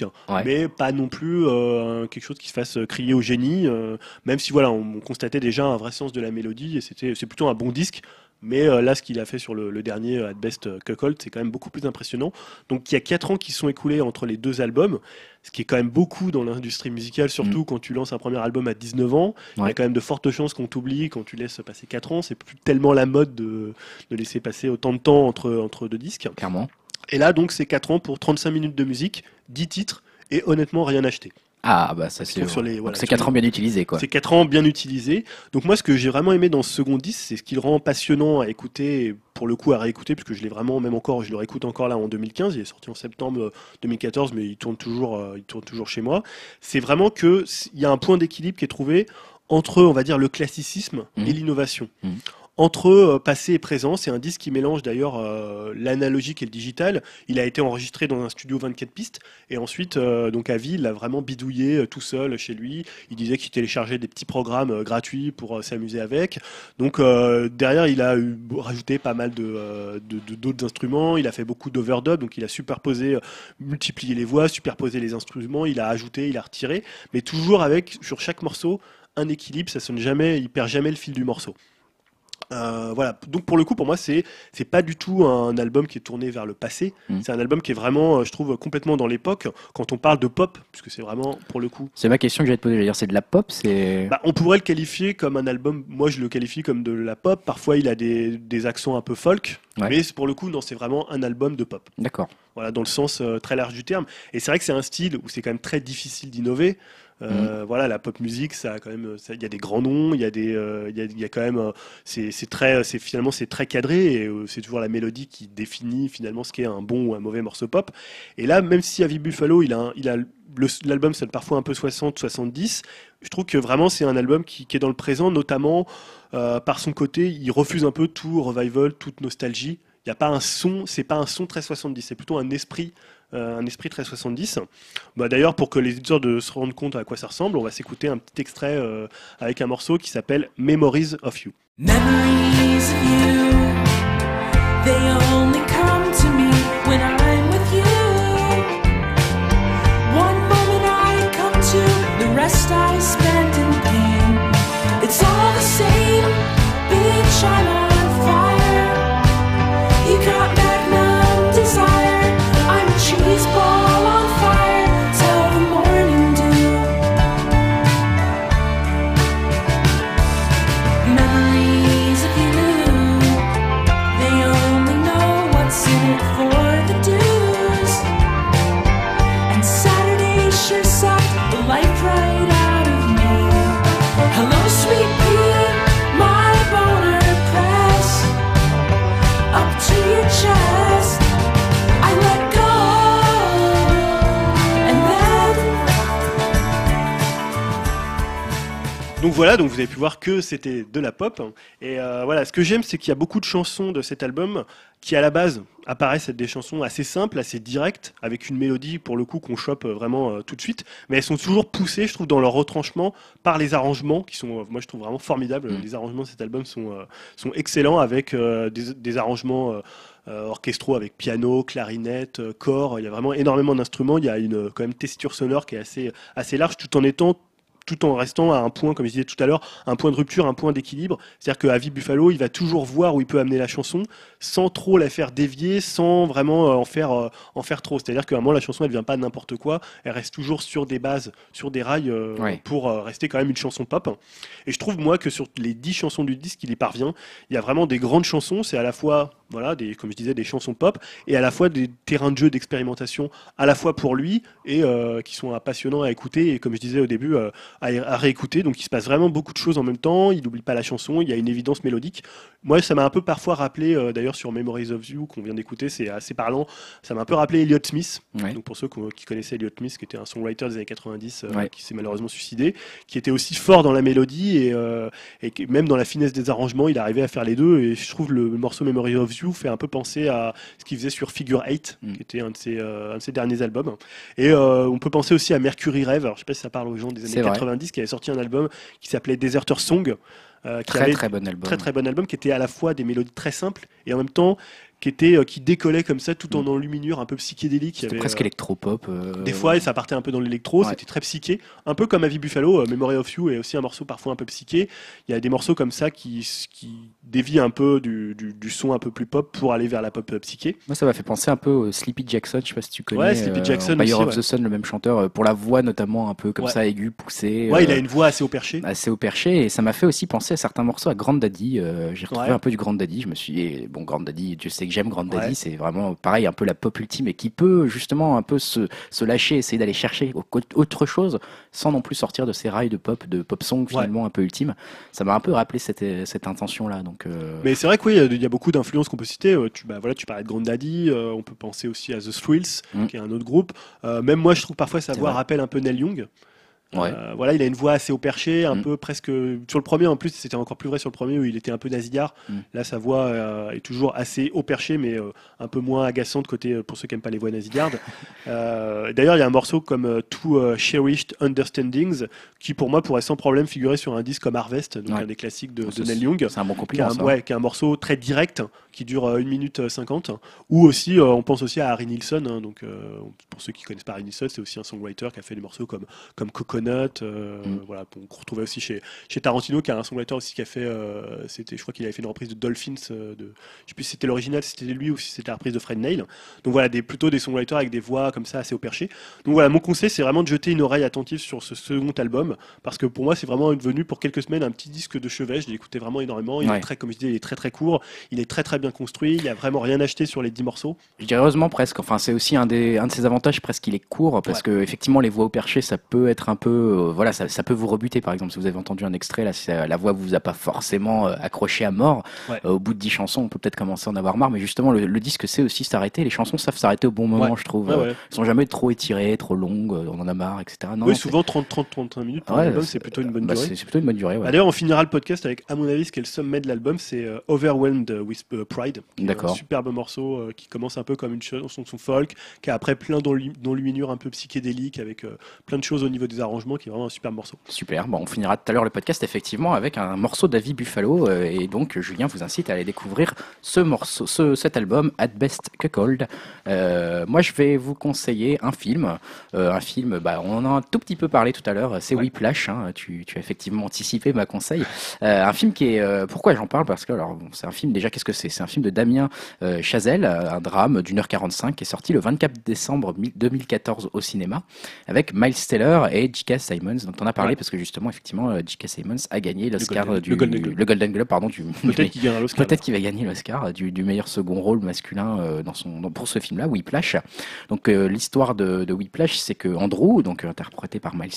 Speaker 2: mais pas non plus euh, quelque chose qui se fasse crier au génie, euh, même si voilà, on, constatait déjà un vrai sens de la mélodie et c'était c'est plutôt un bon disque. Mais euh, là, ce qu'il a fait sur le, dernier At Best Cuckold, c'est quand même beaucoup plus impressionnant. Donc il y a 4 ans qui sont écoulés entre les deux albums, ce qui est quand même beaucoup dans l'industrie musicale, surtout mm. quand tu lances un premier album à 19 ans. Il y a quand même de fortes chances qu'on t'oublie quand tu laisses passer 4 ans. C'est plus tellement la mode de, de, laisser passer autant de temps entre, entre deux disques.
Speaker 1: Clairement.
Speaker 2: Et là, donc, c'est 4 ans pour 35 minutes de musique, 10 titres et honnêtement rien acheté.
Speaker 1: Ah bah ça c'est sur les c'est 4 ans bien utilisés quoi.
Speaker 2: C'est 4 ans bien utilisés. Donc moi ce que j'ai vraiment aimé dans ce second disque, c'est ce qui le rend passionnant à écouter pour le coup à réécouter puisque je l'ai vraiment même encore je le réécoute encore là en 2015, il est sorti en septembre 2014 euh, mais il tourne toujours euh, il tourne toujours chez moi. C'est vraiment que il y a un point d'équilibre qui est trouvé entre on va dire le classicisme et mmh. l'innovation. Mmh entre euh, passé et présent. C'est un disque qui mélange d'ailleurs euh, l'analogique et le digital. Il a été enregistré dans un studio 24 pistes et ensuite, euh, donc à Ville, il a vraiment bidouillé tout seul chez lui. Il disait qu'il téléchargeait des petits programmes gratuits pour s'amuser avec. Donc derrière, il a rajouté pas mal de d'autres instruments. Il a fait beaucoup d'overdub, donc il a superposé, multiplié les voix, superposé les instruments. Il a ajouté, il a retiré, mais toujours avec sur chaque morceau un équilibre. Ça sonne jamais, il perd jamais le fil du morceau. Euh, voilà. Donc pour le coup, pour moi, c'est c'est pas du tout un album qui est tourné vers le passé. Mm. C'est un album qui est vraiment, euh, je trouve, complètement dans l'époque. Quand on parle de pop, puisque c'est vraiment pour le coup.
Speaker 1: C'est ma question que j'allais te poser. c'est de la pop, c'est.
Speaker 2: Bah, on pourrait le qualifier comme un album. Moi, je le qualifie comme de la pop. Parfois, il a des, des accents un peu folk, mais pour le coup, non, c'est vraiment un album de pop.
Speaker 1: D'accord.
Speaker 2: Voilà, dans le sens euh, très large du terme. Et c'est vrai que c'est un style où c'est quand même très difficile d'innover. Euh, Voilà, la pop musique, ça a quand même, il y a des grands noms, il y a des, euh, il y a, il y a quand même, euh, c'est très, c'est finalement c'est très cadré et c'est toujours la mélodie qui définit finalement ce qu'est un bon ou un mauvais morceau pop. Et là, même si Avi Buffalo, il a, il a l'album sonne parfois un peu 60, 70. Je trouve que vraiment c'est un album qui, qui est dans le présent, notamment euh, par son côté, il refuse un peu tout revival, toute nostalgie. Il n'y a pas un son, c'est pas un son très 70, c'est plutôt un esprit, un esprit très 70. Bah, D'ailleurs, pour que les éditeurs de se rendent compte à quoi ça ressemble, on va s'écouter un petit extrait euh, avec un morceau qui s'appelle Memories of You.
Speaker 3: Memories of you, they only come to me when I'm with you. One moment I come to, the rest I spend
Speaker 2: Donc voilà, donc vous avez pu voir que c'était de la pop. Et euh, voilà, ce que j'aime, c'est qu'il y a beaucoup de chansons de cet album qui, à la base, apparaissent être des chansons assez simples, assez directes, avec une mélodie, pour le coup, qu'on chope vraiment euh, tout de suite. Mais elles sont toujours poussées, je trouve, dans leur retranchement par les arrangements, qui sont, euh, moi, je trouve vraiment formidables.
Speaker 1: Mm.
Speaker 2: Les arrangements de cet album sont, sont excellents, avec des, des arrangements... orchestraux avec piano, clarinette, corps. Il y a vraiment énormément d'instruments. Il y a une quand même tessiture sonore qui est assez assez large, tout en étant tout en restant à un point, comme je disais tout à l'heure, un point de rupture, un point d'équilibre. C'est-à-dire que Avi Buffalo, il va toujours voir où il peut amener la chanson, sans trop la faire dévier, sans vraiment euh, en faire euh, en faire trop. C'est-à-dire qu'à un moment, la chanson, elle vient pas de n'importe quoi, elle reste toujours sur des bases, sur des rails, euh, pour euh, rester quand même une chanson pop. Et je trouve moi que sur les dix chansons du disque, il y parvient. Il y a vraiment des grandes chansons. C'est à la fois, voilà, des, comme je disais, des chansons pop, et à la fois des terrains de jeu d'expérimentation, à la fois pour lui et euh, qui sont passionnants à écouter. Et comme je disais au début, euh, à, à réécouter. Donc il se passe vraiment beaucoup de choses en même temps. Il n'oublie pas la chanson. Il y a une évidence mélodique. Moi, ça m'a un peu parfois rappelé, euh, d'ailleurs sur Memories of You qu'on vient d'écouter, c'est assez parlant. Ça m'a un peu rappelé Elliott Smith.
Speaker 1: Ouais.
Speaker 2: Donc pour ceux qui connaissaient Elliott Smith, qui était un songwriter des années 90, euh,
Speaker 1: Ouais.
Speaker 2: qui s'est malheureusement suicidé, qui était aussi fort dans la mélodie et, même dans la finesse des arrangements, il arrivait à faire les deux. Et je trouve le morceau Memories of Fait un peu penser à ce qu'il faisait sur Figure 8,
Speaker 1: Mm.
Speaker 2: qui était un de ses, euh, un de ses derniers albums. Et euh, on peut penser aussi à Mercury Rêve. Alors, je sais pas si ça parle aux gens des années
Speaker 1: vrai.
Speaker 2: 90, qui avait sorti un album qui s'appelait Deserter Song. euh, qui
Speaker 1: Très
Speaker 2: avait
Speaker 1: très bon album.
Speaker 2: très très bon album qui était à la fois des mélodies très simples et en même temps qui était euh, qui décollait comme ça tout en enluminure un peu psychédélique
Speaker 1: C'était presque
Speaker 2: euh,
Speaker 1: électropop. euh,
Speaker 2: des fois, et ça partait un peu dans l'électro,
Speaker 1: Ouais.
Speaker 2: c'était très psyché, un peu comme Avi Buffalo, euh, Memory of You est aussi un morceau parfois un peu psyché. Il y a des morceaux comme ça qui, qui dévient un peu du, du, du son un peu plus pop pour aller vers la pop psyché.
Speaker 1: Moi, ça m'a fait penser un peu au Sleepy Jackson. Je sais pas si tu connais.
Speaker 2: Ouais, Sleepy Jackson aussi,
Speaker 1: of
Speaker 2: ouais.
Speaker 1: the Sun, le même chanteur, pour la voix notamment un peu comme
Speaker 2: Ouais.
Speaker 1: ça aiguë, poussée.
Speaker 2: Ouais, il a une voix assez au perché.
Speaker 1: assez au perché et ça m'a fait aussi penser à certains morceaux à Grand Daddy. J'ai retrouvé un peu du Grand Daddy. Je me suis et bon Grand Daddy, tu sais que j'aime Grand Daddy,
Speaker 2: Ouais.
Speaker 1: c'est vraiment pareil un peu la pop ultime et qui peut justement un peu se, se lâcher, essayer d'aller chercher au- autre chose sans non plus sortir de ces rails de pop, de pop song finalement un peu ultime. Ça m'a un peu rappelé cette, cette intention là. Donc euh,
Speaker 2: Mais c'est vrai que oui, il y a- beaucoup d'influences qu'on peut citer. Euh, Tu, bah, voilà, tu parlais de Grand Daddy, euh, on peut penser aussi à The Thrills,
Speaker 1: Mm.
Speaker 2: qui est un autre groupe. Euh, même moi, je trouve parfois sa voix rappelle un peu Neil Young.
Speaker 1: Ouais.
Speaker 2: Euh, voilà, il a une voix assez au perché, un
Speaker 1: Mm.
Speaker 2: peu presque. Sur le premier, en plus, c'était encore plus vrai sur le premier où il était un peu nasillard.
Speaker 1: Mm.
Speaker 2: Là, sa voix euh, est toujours assez au perché, mais euh, un peu moins agaçante côté pour ceux qui n'aiment pas les voix nasillardes. D'ailleurs, il y a un morceau comme Two Cherished Understandings qui, pour moi, pourrait sans problème figurer sur un disque comme Harvest, donc
Speaker 1: Ouais.
Speaker 2: un des classiques de, de Neil Young.
Speaker 1: c'est un bon
Speaker 2: Qui est,
Speaker 1: compliment.
Speaker 2: un, ouais, qui est un morceau très direct qui dure euh, 1 minute euh, 50 ou aussi on pense aussi à Harry Nilsson hein, donc pour ceux qui connaissent pas Harry Nilsson c'est aussi un songwriter qui a fait des morceaux comme comme Coconut euh,
Speaker 1: Mm.
Speaker 2: voilà qu'on retrouvait aussi chez chez Tarantino qui a un songwriter aussi qui a fait euh, c'était je crois qu'il avait fait une reprise de Dolphins euh, de je sais plus si c'était l'original si c'était lui ou si c'était la reprise de Fred Neil donc voilà des plutôt des songwriters avec des voix comme ça assez au perché donc voilà mon conseil c'est vraiment de jeter une oreille attentive sur ce second album parce que pour moi c'est vraiment devenu pour quelques semaines un petit disque de chevet je l'ai écouté vraiment énormément il
Speaker 1: Ouais.
Speaker 2: est très comme je disais il est très très court il est très très bien construit il y a vraiment rien acheté sur les 10 morceaux
Speaker 1: Je dirais heureusement presque. Enfin, c'est aussi un, des, un de ses avantages presque. Il est court parce
Speaker 2: Ouais.
Speaker 1: que effectivement les voix au perché, ça peut être un peu, euh, voilà, ça, ça peut vous rebuter. Par exemple, si vous avez entendu un extrait, là, si euh, la voix vous a pas forcément euh, accroché à mort.
Speaker 2: Ouais.
Speaker 1: au bout de 10 chansons, on peut peut-être commencer à en avoir marre. Mais justement, le, le disque sait aussi s'arrêter. Les chansons savent s'arrêter au bon moment,
Speaker 2: Ouais.
Speaker 1: je trouve.
Speaker 2: Ouais, ouais.
Speaker 1: Elles sont jamais trop étirées, trop longues. On en a marre, etc. Non,
Speaker 2: oui, souvent 30, 30, 35 minutes pour
Speaker 1: Ouais,
Speaker 2: un album,
Speaker 1: c'est-
Speaker 2: c'est plutôt une bonne
Speaker 1: bah,
Speaker 2: durée.
Speaker 1: c'est c'est plutôt une bonne durée.
Speaker 2: Ah, D'ailleurs, on finira le podcast avec, à mon avis, ce qui est le sommet de l'album, c'est Overwhelmed with Pride.
Speaker 1: D'accord.
Speaker 2: Superbe morceau qui commence un peu comme une chanson folk, qui a après plein d'enlu- d'enluminures un peu psychédéliques avec plein de choses au niveau des arrangements, qui est vraiment un superbe morceau.
Speaker 1: Super. Bon, on finira tout à l'heure le podcast effectivement avec un morceau d'Avi Buffalo euh, et donc Julien vous incite à aller découvrir ce morceau, ce, cet album At Best Cuckold. Euh, moi, je vais vous conseiller un film, euh, un film. Bah, on en a un tout petit peu parlé tout à l'heure. C'est
Speaker 2: Ouais.
Speaker 1: Whiplash. Hein, tu, tu as effectivement anticipé ma conseil. Euh, un film qui est. euh, pourquoi j'en parle? Parce que alors, bon, c'est un film. Déjà, qu'est-ce que c'est? C'est un film de Damien euh, Chazelle, un drame d'une heure 45 qui est sorti le 24 décembre 2014 au cinéma avec Miles Teller et J.K. Simons, dont on a parlé
Speaker 2: Ouais.
Speaker 1: parce que justement, effectivement, euh, J.K. Simons a gagné l'Oscar
Speaker 2: Golden-
Speaker 1: du
Speaker 2: le Golden Globe.
Speaker 1: le Golden Globe, pardon, du
Speaker 2: Peut-être qu'il
Speaker 1: va gagner l'Oscar du, du meilleur second rôle masculin euh, dans son, dans- pour ce film-là, Whiplash. Donc euh, l'histoire de, de Whiplash, c'est que Andrew, donc euh, interprété par Miles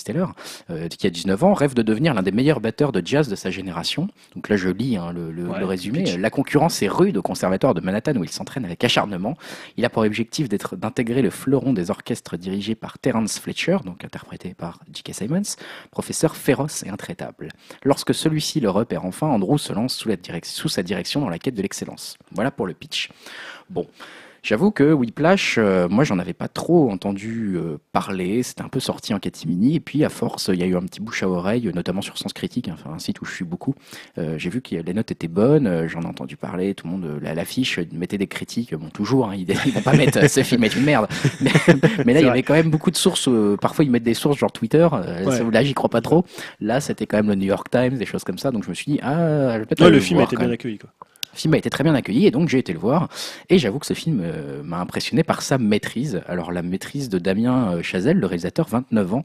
Speaker 1: euh, qui a 19 ans, rêve de devenir l'un des meilleurs batteurs de jazz de sa génération. Donc là, je lis hein, le, le-
Speaker 2: Ouais,
Speaker 1: le résumé.
Speaker 2: pitch.
Speaker 1: La concurrence est rude au conservatoire de Manhattan où il s'entraîne avec acharnement. Il a pour objectif d'être d'intégrer le fleuron des orchestres dirigés par Terence Fletcher, donc interprété par Simons, professeur féroce et intraitable. Lorsque celui-ci le repère enfin, Andrew se lance sous, sous sa direction dans la quête de l'excellence. Voilà pour le pitch. Bon. J'avoue que Whiplash, euh, moi j'en avais pas trop entendu euh, parler, c'était un peu sorti en catimini, et puis à force il y a eu un petit bouche à oreille, notamment sur Sens Critique, hein, enfin un site où je suis beaucoup. Euh, J'ai vu que les notes étaient bonnes, euh, j'en ai entendu parler, tout le monde, la- l'affiche mettait des critiques, bon toujours, hein, ils, ils vont pas mettre ce film est une merde, mais, mais là il y avait quand même beaucoup de sources, parfois ils mettent des sources genre Twitter,
Speaker 2: Ouais.
Speaker 1: là j'y crois pas trop, là c'était quand même le New York Times, des choses comme ça, donc je me suis dit, ah, je vais peut-être
Speaker 2: Ouais, le film a été bien accueilli. Quoi.
Speaker 1: Le film a été très bien accueilli et donc j'ai été le voir. Et j'avoue que ce film euh, m'a impressionné par sa maîtrise. Alors la maîtrise de Damien euh, Chazelle, le réalisateur, 29 ans.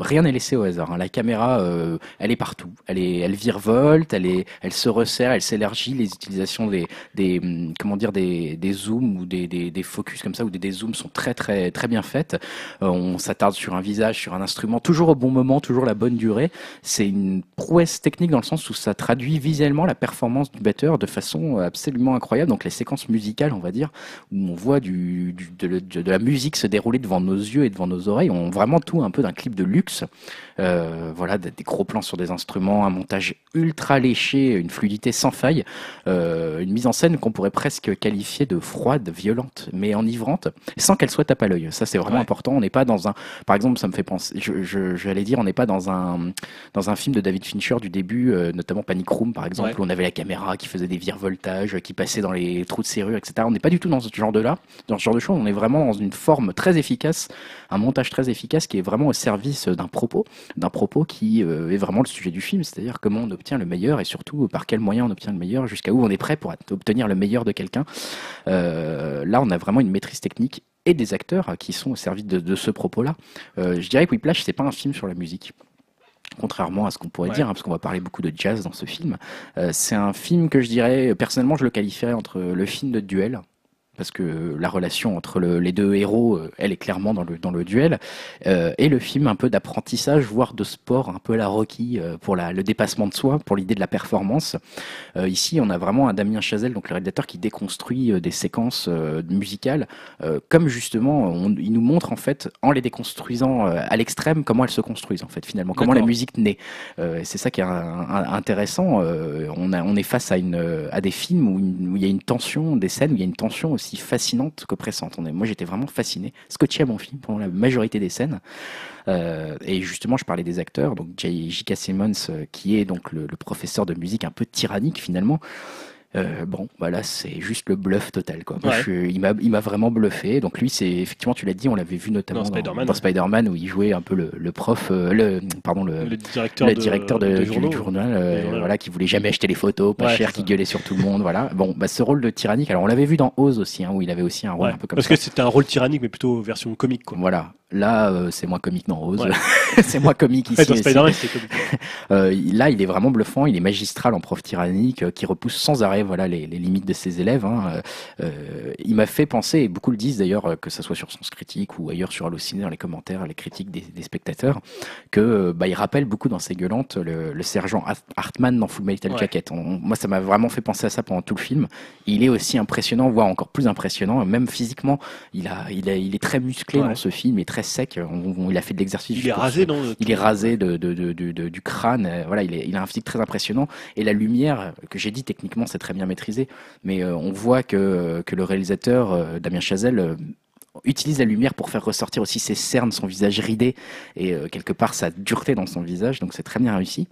Speaker 1: Rien n'est laissé au hasard. hein. La caméra, euh, elle est partout. Elle est, elle virevolte, elle est, elle se resserre, elle s'élargit. Les utilisations des, des, hum, comment dire, des, des zooms ou des, des, des focus comme ça ou des, des zooms sont très, très, très bien faites. Euh, on s'attarde sur un visage, sur un instrument, toujours au bon moment, toujours la bonne durée. C'est une prouesse technique dans le sens où ça traduit visuellement la performance du batteur de façon absolument incroyable. Donc les séquences musicales, on va dire, où on voit de, la musique se dérouler devant nos yeux et devant nos oreilles, on vraiment tout un peu d'un clip de luxe. Euh, voilà, des, des gros plans sur des instruments, un montage ultra léché, une fluidité sans faille, euh, une mise en scène qu'on pourrait presque qualifier de froide, violente, mais enivrante, sans qu'elle soit tape à l'œil. Ça, c'est vraiment
Speaker 2: Ouais.
Speaker 1: important. On n'est pas dans un, par exemple, ça me fait penser, je, je, j'allais dire, on n'est pas dans un, dans un film de David Fincher du début, euh, notamment Panic Room par exemple,
Speaker 2: Ouais.
Speaker 1: où on avait la caméra qui faisait des virevoltages, qui passait dans les trous de serrure, etc. On n'est pas du tout dans ce genre de là, dans ce genre de choses. On est vraiment dans une forme très efficace, un montage très efficace qui est vraiment au service d'un propos, d'un propos qui euh, est vraiment le sujet du film, c'est-à-dire comment on obtient le meilleur et surtout par quels moyens on obtient le meilleur, jusqu'à où on est prêt pour obtenir le meilleur de quelqu'un. Euh, là, on a vraiment une maîtrise technique et des acteurs qui sont au service de, de ce propos-là. Euh, je dirais que Whiplash, c'est pas un film sur la musique. Contrairement à ce qu'on pourrait
Speaker 2: Ouais.
Speaker 1: dire, hein, parce qu'on va parler beaucoup de jazz dans ce film, Euh, c'est un film que je dirais, personnellement, je le qualifierais entre le film de duel, parce que la relation entre le- les deux héros, euh, elle est clairement dans le, dans le duel, euh, et le film un peu d'apprentissage, voire de sport, un peu à la Rocky, euh, pour la, le dépassement de soi, pour l'idée de la performance. Euh, ici, on a vraiment un Damien Chazelle, donc le réalisateur, qui déconstruit euh, des séquences euh, musicales, euh, comme justement, on- il nous montre en fait, en les déconstruisant euh, à l'extrême, comment elles se construisent en fait finalement, comment la musique naît. Euh, c'est ça qui est un- un- intéressant. euh, on, a, on est face à, une, euh, à des films où, une- où il y a une tension, des scènes où il y a une tension aussi fascinante qu'oppressante. On est- Moi, j'étais vraiment fasciné, scotché à mon film pendant la majorité des scènes. Euh, et justement, je parlais des acteurs, donc J.K. Simmons, euh, qui est donc le professeur de musique un peu tyrannique finalement. Euh, bon, voilà, c'est juste le bluff total. Quoi. Moi,
Speaker 2: Ouais.
Speaker 1: je il m'a, vraiment bluffé. Donc lui, c'est effectivement, tu l'as dit, on l'avait vu notamment
Speaker 2: Dans
Speaker 1: dans,
Speaker 2: Spider-Man, ouais.
Speaker 1: Où il jouait un peu le, le prof, euh, le pardon, le,
Speaker 2: Le directeur,
Speaker 1: le
Speaker 2: de,
Speaker 1: directeur de,
Speaker 2: des
Speaker 1: du
Speaker 2: journaux.
Speaker 1: journal, euh, voilà, qui voulait jamais acheter les photos, pas
Speaker 2: Ouais,
Speaker 1: cher, qui gueulait sur tout le monde, voilà. Bon, bah ce rôle de tyrannique, alors on l'avait vu dans Oz aussi, hein, où il avait aussi un rôle un peu comme
Speaker 2: Parce
Speaker 1: ça.
Speaker 2: que c'était un rôle tyrannique, mais plutôt version comique. Quoi.
Speaker 1: Voilà. Là, euh, c'est moins comique dans Rose.
Speaker 2: Ouais.
Speaker 1: c'est moins comique ici.
Speaker 2: Ouais, dans comique.
Speaker 1: Euh, là, il est vraiment bluffant. Il est magistral en prof tyrannique euh, qui repousse sans arrêt voilà les, les limites de ses élèves. Hein. Euh, il m'a fait penser, et beaucoup le disent d'ailleurs, euh, que ça soit sur Sens Critique ou ailleurs sur Allociné dans les commentaires, les critiques des, des spectateurs, que euh, bah, il rappelle beaucoup dans ses gueulantes le, le sergent Hart- Hartman dans Full Metal
Speaker 2: Ouais.
Speaker 1: Jacket. On- moi, ça m'a vraiment fait penser à ça pendant tout le film. Il est aussi impressionnant, voire encore plus impressionnant, même physiquement. Il a, il a, il est très musclé
Speaker 2: Ouais.
Speaker 1: dans ce film, il est très sec. On- on- il a fait de l'exercice.
Speaker 2: Il est rasé
Speaker 1: se-
Speaker 2: dans le-
Speaker 1: il est rasé de, de, de, de- de- du crâne. euh, Voilà, il, est, il a un physique très impressionnant. Et la lumière, euh, que j'ai dit techniquement, c'est très bien maîtrisé. Mais euh, on voit que, que le réalisateur, euh, Damien Chazelle, euh, utilise la lumière pour faire ressortir aussi ses cernes, son visage ridé et euh, quelque part sa dureté dans son visage. Donc c'est très bien réussi.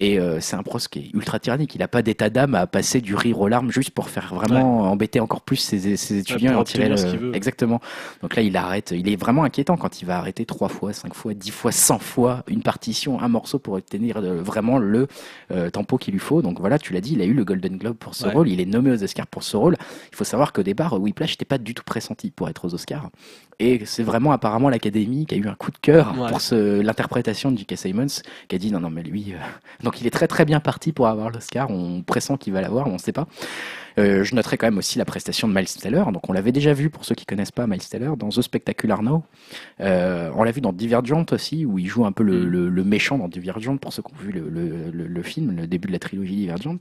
Speaker 1: Et euh, c'est un pros qui est ultra tyrannique. Il n'a pas d'état d'âme à passer du rire aux larmes juste pour faire vraiment embêter encore plus ses, ses étudiants et en le-. Exactement. Donc là, il arrête. Il est vraiment inquiétant quand il va arrêter trois fois, cinq fois, dix fois, cent fois une partition, un morceau pour obtenir euh, vraiment le euh, tempo qu'il lui faut. Donc voilà, tu l'as dit, il a eu le Golden Globe pour ce
Speaker 2: Ouais.
Speaker 1: rôle. Il est nommé aux Oscars pour ce rôle. Il faut savoir qu'au départ, Whiplash n'était pas du tout pressenti pour être aux Oscars. Et c'est vraiment apparemment l'Académie qui a eu un coup de cœur
Speaker 2: Ouais.
Speaker 1: pour l'interprétation de J.K. Simons, qui a dit non, non, mais lui. euh, Donc il est très très bien parti pour avoir l'Oscar. On pressent qu'il va l'avoir, on ne sait pas. Euh, je noterai quand même aussi la prestation de Miles Teller. Donc on l'avait déjà vu pour ceux qui connaissent pas Miles Teller dans The Spectacular Now. Euh, on l'a vu dans Divergent aussi, où il joue un peu le,
Speaker 2: Mm.
Speaker 1: le- le méchant dans Divergent pour ceux qui ont vu le- le film, le début de la trilogie Divergent.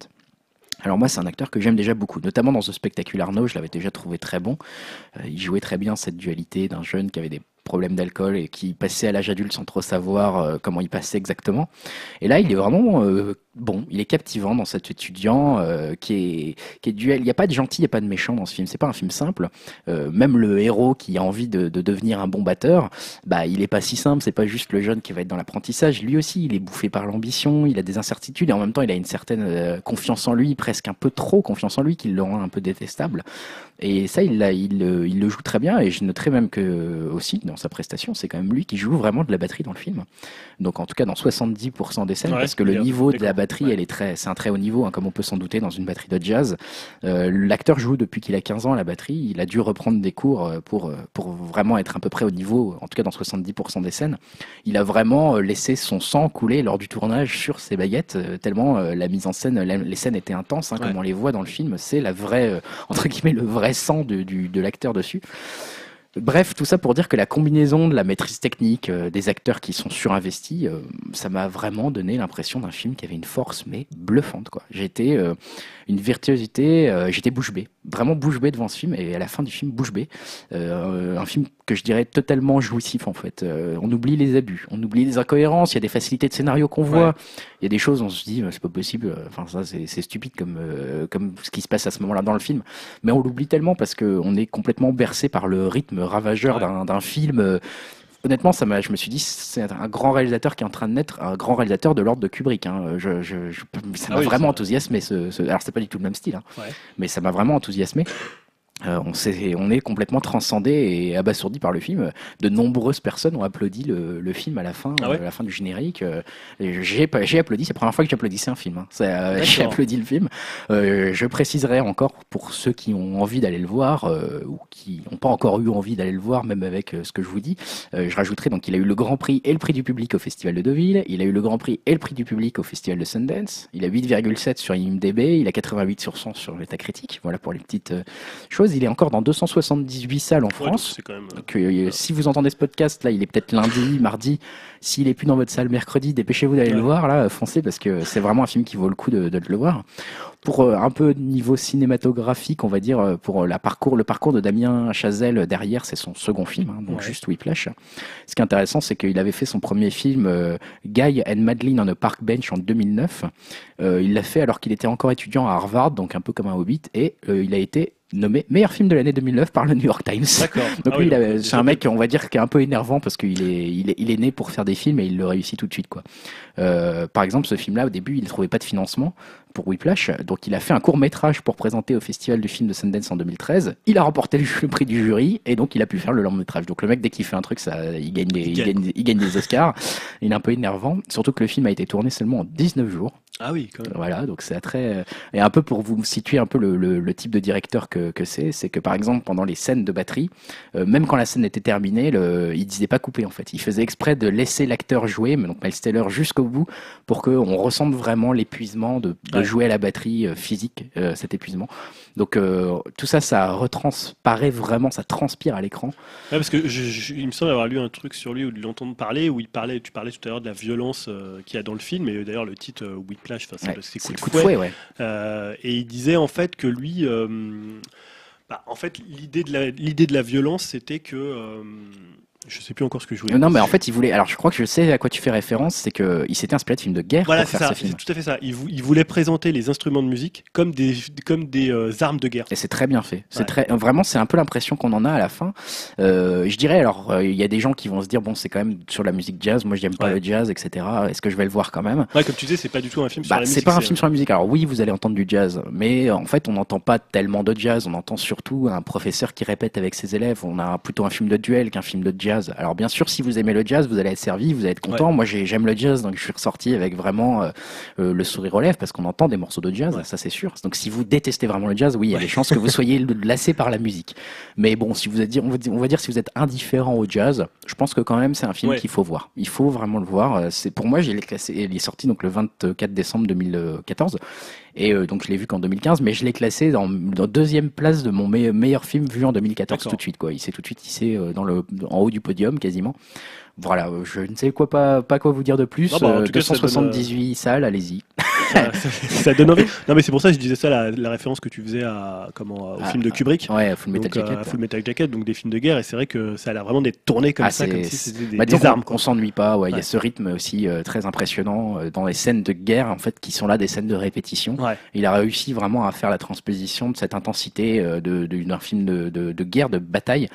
Speaker 1: Alors moi, c'est un acteur que j'aime déjà beaucoup, notamment dans The Spectacular No, je l'avais déjà trouvé très bon. Euh, il jouait très bien cette dualité d'un jeune qui avait des problèmes d'alcool et qui passait à l'âge adulte sans trop savoir euh, comment il passait exactement. Et là, il est vraiment euh, bon, il est captivant dans cet étudiant euh, qui est qui est duel. Il n'y a pas de gentil, il n'y a pas de méchant dans ce film. C'est pas un film simple. Euh, même le héros qui a envie de, de devenir un bon batteur, bah il est pas si simple. C'est pas juste le jeune qui va être dans l'apprentissage. Lui aussi, il est bouffé par l'ambition. Il a des incertitudes et en même temps, il a une certaine euh, confiance en lui, presque un peu trop confiance en lui, qui le rend un peu détestable. Et ça, il, l'a- il, le- il le joue très bien. Et je noterai même que aussi dans sa prestation, c'est quand même lui qui joue vraiment de la batterie dans le film. Donc en tout cas dans 70% des scènes,
Speaker 2: Ouais,
Speaker 1: parce que le
Speaker 2: bien,
Speaker 1: niveau de la
Speaker 2: d'accord,
Speaker 1: batterie,
Speaker 2: ouais.
Speaker 1: elle est très, c'est un très haut niveau, hein, comme on peut s'en douter dans une batterie de jazz. Euh, L'acteur joue depuis qu'il a 15 ans à la batterie. Il a dû reprendre des cours euh, pour, euh, pour vraiment être à peu près au niveau, en tout cas dans 70% des scènes. Il a vraiment laissé son sang couler lors du tournage sur ses baguettes, tellement la mise en scène, la- les scènes étaient intenses, hein, comme on les voit dans le film. C'est la vraie, entre guillemets, le vrai sang de, du, de l'acteur dessus. Bref, tout ça pour dire que la combinaison de la maîtrise technique, euh, des acteurs qui sont surinvestis, euh, ça m'a vraiment donné l'impression d'un film qui avait une force mais bluffante quoi. J'étais euh, une virtuosité, j'étais bouche bée, vraiment bouche bée devant ce film et à la fin du film bouche bée. Un film que je dirais totalement jouissif en fait. Euh, on oublie les abus, on oublie les incohérences, il y a des facilités de scénario qu'on voit, il y a des choses on se dit euh, c'est pas possible, euh, enfin ça c'est stupide comme euh, comme ce qui se passe à ce moment-là dans le film, mais on l'oublie tellement parce que on est complètement bercé par le rythme ravageur
Speaker 2: Ouais.
Speaker 1: d'un film. euh, Honnêtement, ça m'a, je me suis dit, c'est un grand réalisateur qui est en train de naître, un grand réalisateur de l'ordre de Kubrick. Hein. Je, je, je- ça
Speaker 2: Ah
Speaker 1: m'a
Speaker 2: oui,
Speaker 1: vraiment
Speaker 2: ça-
Speaker 1: enthousiasmé. Ce, ce- alors, c'est pas du tout le même style, hein,
Speaker 2: Ouais.
Speaker 1: mais ça m'a vraiment enthousiasmé. Euh, on, s'est- on est complètement transcendé et abasourdi par le film. De nombreuses personnes ont applaudi le, le film à la fin,
Speaker 2: Ah ouais
Speaker 1: euh, à la fin du générique. Euh, J'ai applaudi. C'est la première fois que j'applaudissais un film. hein. J'ai applaudi le film. Je préciserai encore pour ceux qui ont envie d'aller le voir ou qui n'ont pas encore eu envie d'aller le voir, même avec ce que je vous dis. je rajouterai donc il a eu le Grand Prix et le Prix du public au Festival de Deauville. Il a eu le Grand Prix et le Prix du public au Festival de Sundance. Il a 8,7 sur IMDb. Il a 88 sur 100 sur Metacritic. Voilà pour les petites euh, Il est encore dans 278 salles en
Speaker 2: donc
Speaker 1: France.
Speaker 2: quand même. euh,
Speaker 1: Donc, euh, si vous entendez ce podcast, là, il est peut-être lundi, mardi. S'il est plus dans votre salle mercredi, dépêchez-vous d'aller
Speaker 2: Ouais.
Speaker 1: le voir. Là, foncez parce que c'est vraiment un film qui vaut le coup de, de le voir. Pour euh, un peu niveau cinématographique, on va dire, euh, pour euh, la parcours, le parcours de Damien Chazelle derrière, c'est son second film, hein, donc
Speaker 2: Ouais.
Speaker 1: juste Whiplash. Ce qui est intéressant, c'est qu'il avait fait son premier film euh, Guy and Madeline on a Park Bench en 2009. Euh, il l'a fait alors qu'il était encore étudiant à Harvard, donc un peu comme un hobbit, et euh, il a été nommé meilleur film de l'année 2009 par le New York Times.
Speaker 2: D'accord.
Speaker 1: Donc
Speaker 2: Ah
Speaker 1: lui,
Speaker 2: oui,
Speaker 1: c'est un mec, on va dire, qui est un peu énervant parce qu'il est, il est, il est né pour faire des films et il le réussit tout de suite, quoi. Euh, par exemple, ce film-là, au début, il ne trouvait pas de financement pour Whiplash, donc il a fait un court métrage pour présenter au Festival du film de Sundance en 2013. Il a remporté le, prix du jury et donc il a pu faire le long métrage. Donc le mec, dès qu'il fait un truc, ça, il gagne des,
Speaker 2: Il
Speaker 1: il
Speaker 2: gagne.
Speaker 1: gagne, il gagne des Oscars. Il est un peu énervant, surtout que le film a été tourné seulement en 19 jours.
Speaker 2: Ah oui, quand même.
Speaker 1: Voilà, donc c'est très et un peu pour vous situer un peu le, le, le type de directeur que, que c'est, c'est que par exemple pendant les scènes de batterie, euh, même quand la scène était terminée, le, il disait pas couper en fait. Il faisait exprès de laisser l'acteur jouer, mais donc Miles Teller jusqu'au bout pour qu'on ressente vraiment l'épuisement de, de
Speaker 2: Ouais.
Speaker 1: jouer à la batterie euh, physique, euh, cet épuisement. Donc euh, tout ça, ça retransparaît vraiment, ça transpire à l'écran.
Speaker 2: Ouais, parce que je- je- il me semble avoir lu un truc sur lui ou de l'entendre parler où il parlait, tu parlais tout à l'heure de la violence euh, qu'il y a dans le film et d'ailleurs le titre Whiplash, c'est c'est
Speaker 1: c'est
Speaker 2: coup de fouet. et il disait en fait que lui, bah, en fait l'idée de la l'idée de la violence c'était que euh, je sais plus encore ce que je voulais.
Speaker 1: Non, mais en fait, il voulait. Alors, je crois que je sais à quoi tu fais référence. C'est que il s'était inspiré de films de guerre
Speaker 2: Voilà,
Speaker 1: pour
Speaker 2: c'est
Speaker 1: faire
Speaker 2: ça,
Speaker 1: ce film.
Speaker 2: c'est tout à fait ça. Il, vou- il voulait présenter les instruments de musique comme des, comme des euh, armes de guerre.
Speaker 1: Et c'est très bien fait. C'est
Speaker 2: Ouais.
Speaker 1: très vraiment, c'est un peu l'impression qu'on en a à la fin. Euh, je dirais alors, euh, il y a des gens qui vont se dire bon, c'est quand même sur la musique jazz. Moi, j'aime pas
Speaker 2: Ouais.
Speaker 1: le jazz, etc. Est-ce que je vais le voir quand même?
Speaker 2: Ouais, comme tu disais, c'est pas du tout un film sur
Speaker 1: Bah,
Speaker 2: la
Speaker 1: c'est
Speaker 2: musique.
Speaker 1: pas un film sur la musique. Alors oui, vous allez entendre du jazz, mais en fait, on n'entend pas tellement de jazz. On entend surtout un professeur qui répète avec ses élèves. On a plutôt un film de duel qu'un film de jazz. Alors bien sûr, si vous aimez le jazz, vous allez être servi, vous allez être content. Moi, j'ai- j'aime le jazz, donc je suis ressorti avec vraiment euh, euh, le sourire aux lèvres parce qu'on entend des morceaux de jazz,
Speaker 2: Ouais.
Speaker 1: ça c'est sûr. Donc si vous détestez vraiment le jazz, oui, il y a des chances que vous soyez lassé par la musique. Mais bon, si vous êtes, on va dire, on va dire si vous êtes indifférent au jazz, je pense que quand même c'est un film qu'il faut voir. Il faut vraiment le voir. Euh, C'est pour moi, j'ai l'ai classé. Il est sorti donc le 24 décembre 2014. Et euh, donc je l'ai vu qu'en 2015, mais je l'ai classé dans, dans deuxième place de mon me- meilleur film vu en 2014
Speaker 2: D'accord.
Speaker 1: tout de suite. Quoi. Il s'est tout de suite hissé euh, dans le, en haut du podium quasiment. Voilà, euh, je ne sais quoi pas, pas quoi vous dire de plus.
Speaker 2: Ah bah, en
Speaker 1: Euh,
Speaker 2: tout cas, ça donne,
Speaker 1: 278 salles, allez-y.
Speaker 2: ça, ça- ça donne envie. Non, mais c'est pour ça que je disais ça, la, la référence que tu faisais à, comment, au
Speaker 1: Ah,
Speaker 2: film de Kubrick.
Speaker 1: Ouais, Full Metal
Speaker 2: donc, euh,
Speaker 1: Jacket.
Speaker 2: Full Metal Jacket, donc des films de guerre, et c'est vrai que ça a l'air vraiment d'être tourné comme
Speaker 1: Ah,
Speaker 2: ça, comme si c'était des,
Speaker 1: Bah,
Speaker 2: des armes.
Speaker 1: qu'on-
Speaker 2: Quoi.
Speaker 1: on s'ennuie pas. Ouais, il y a ce rythme aussi euh, très impressionnant euh, dans les scènes de guerre en fait qui sont là des scènes de répétition.
Speaker 2: Ouais.
Speaker 1: Il a réussi vraiment à faire la transposition de cette intensité euh, de- de- d'un film de- de guerre, de bataille.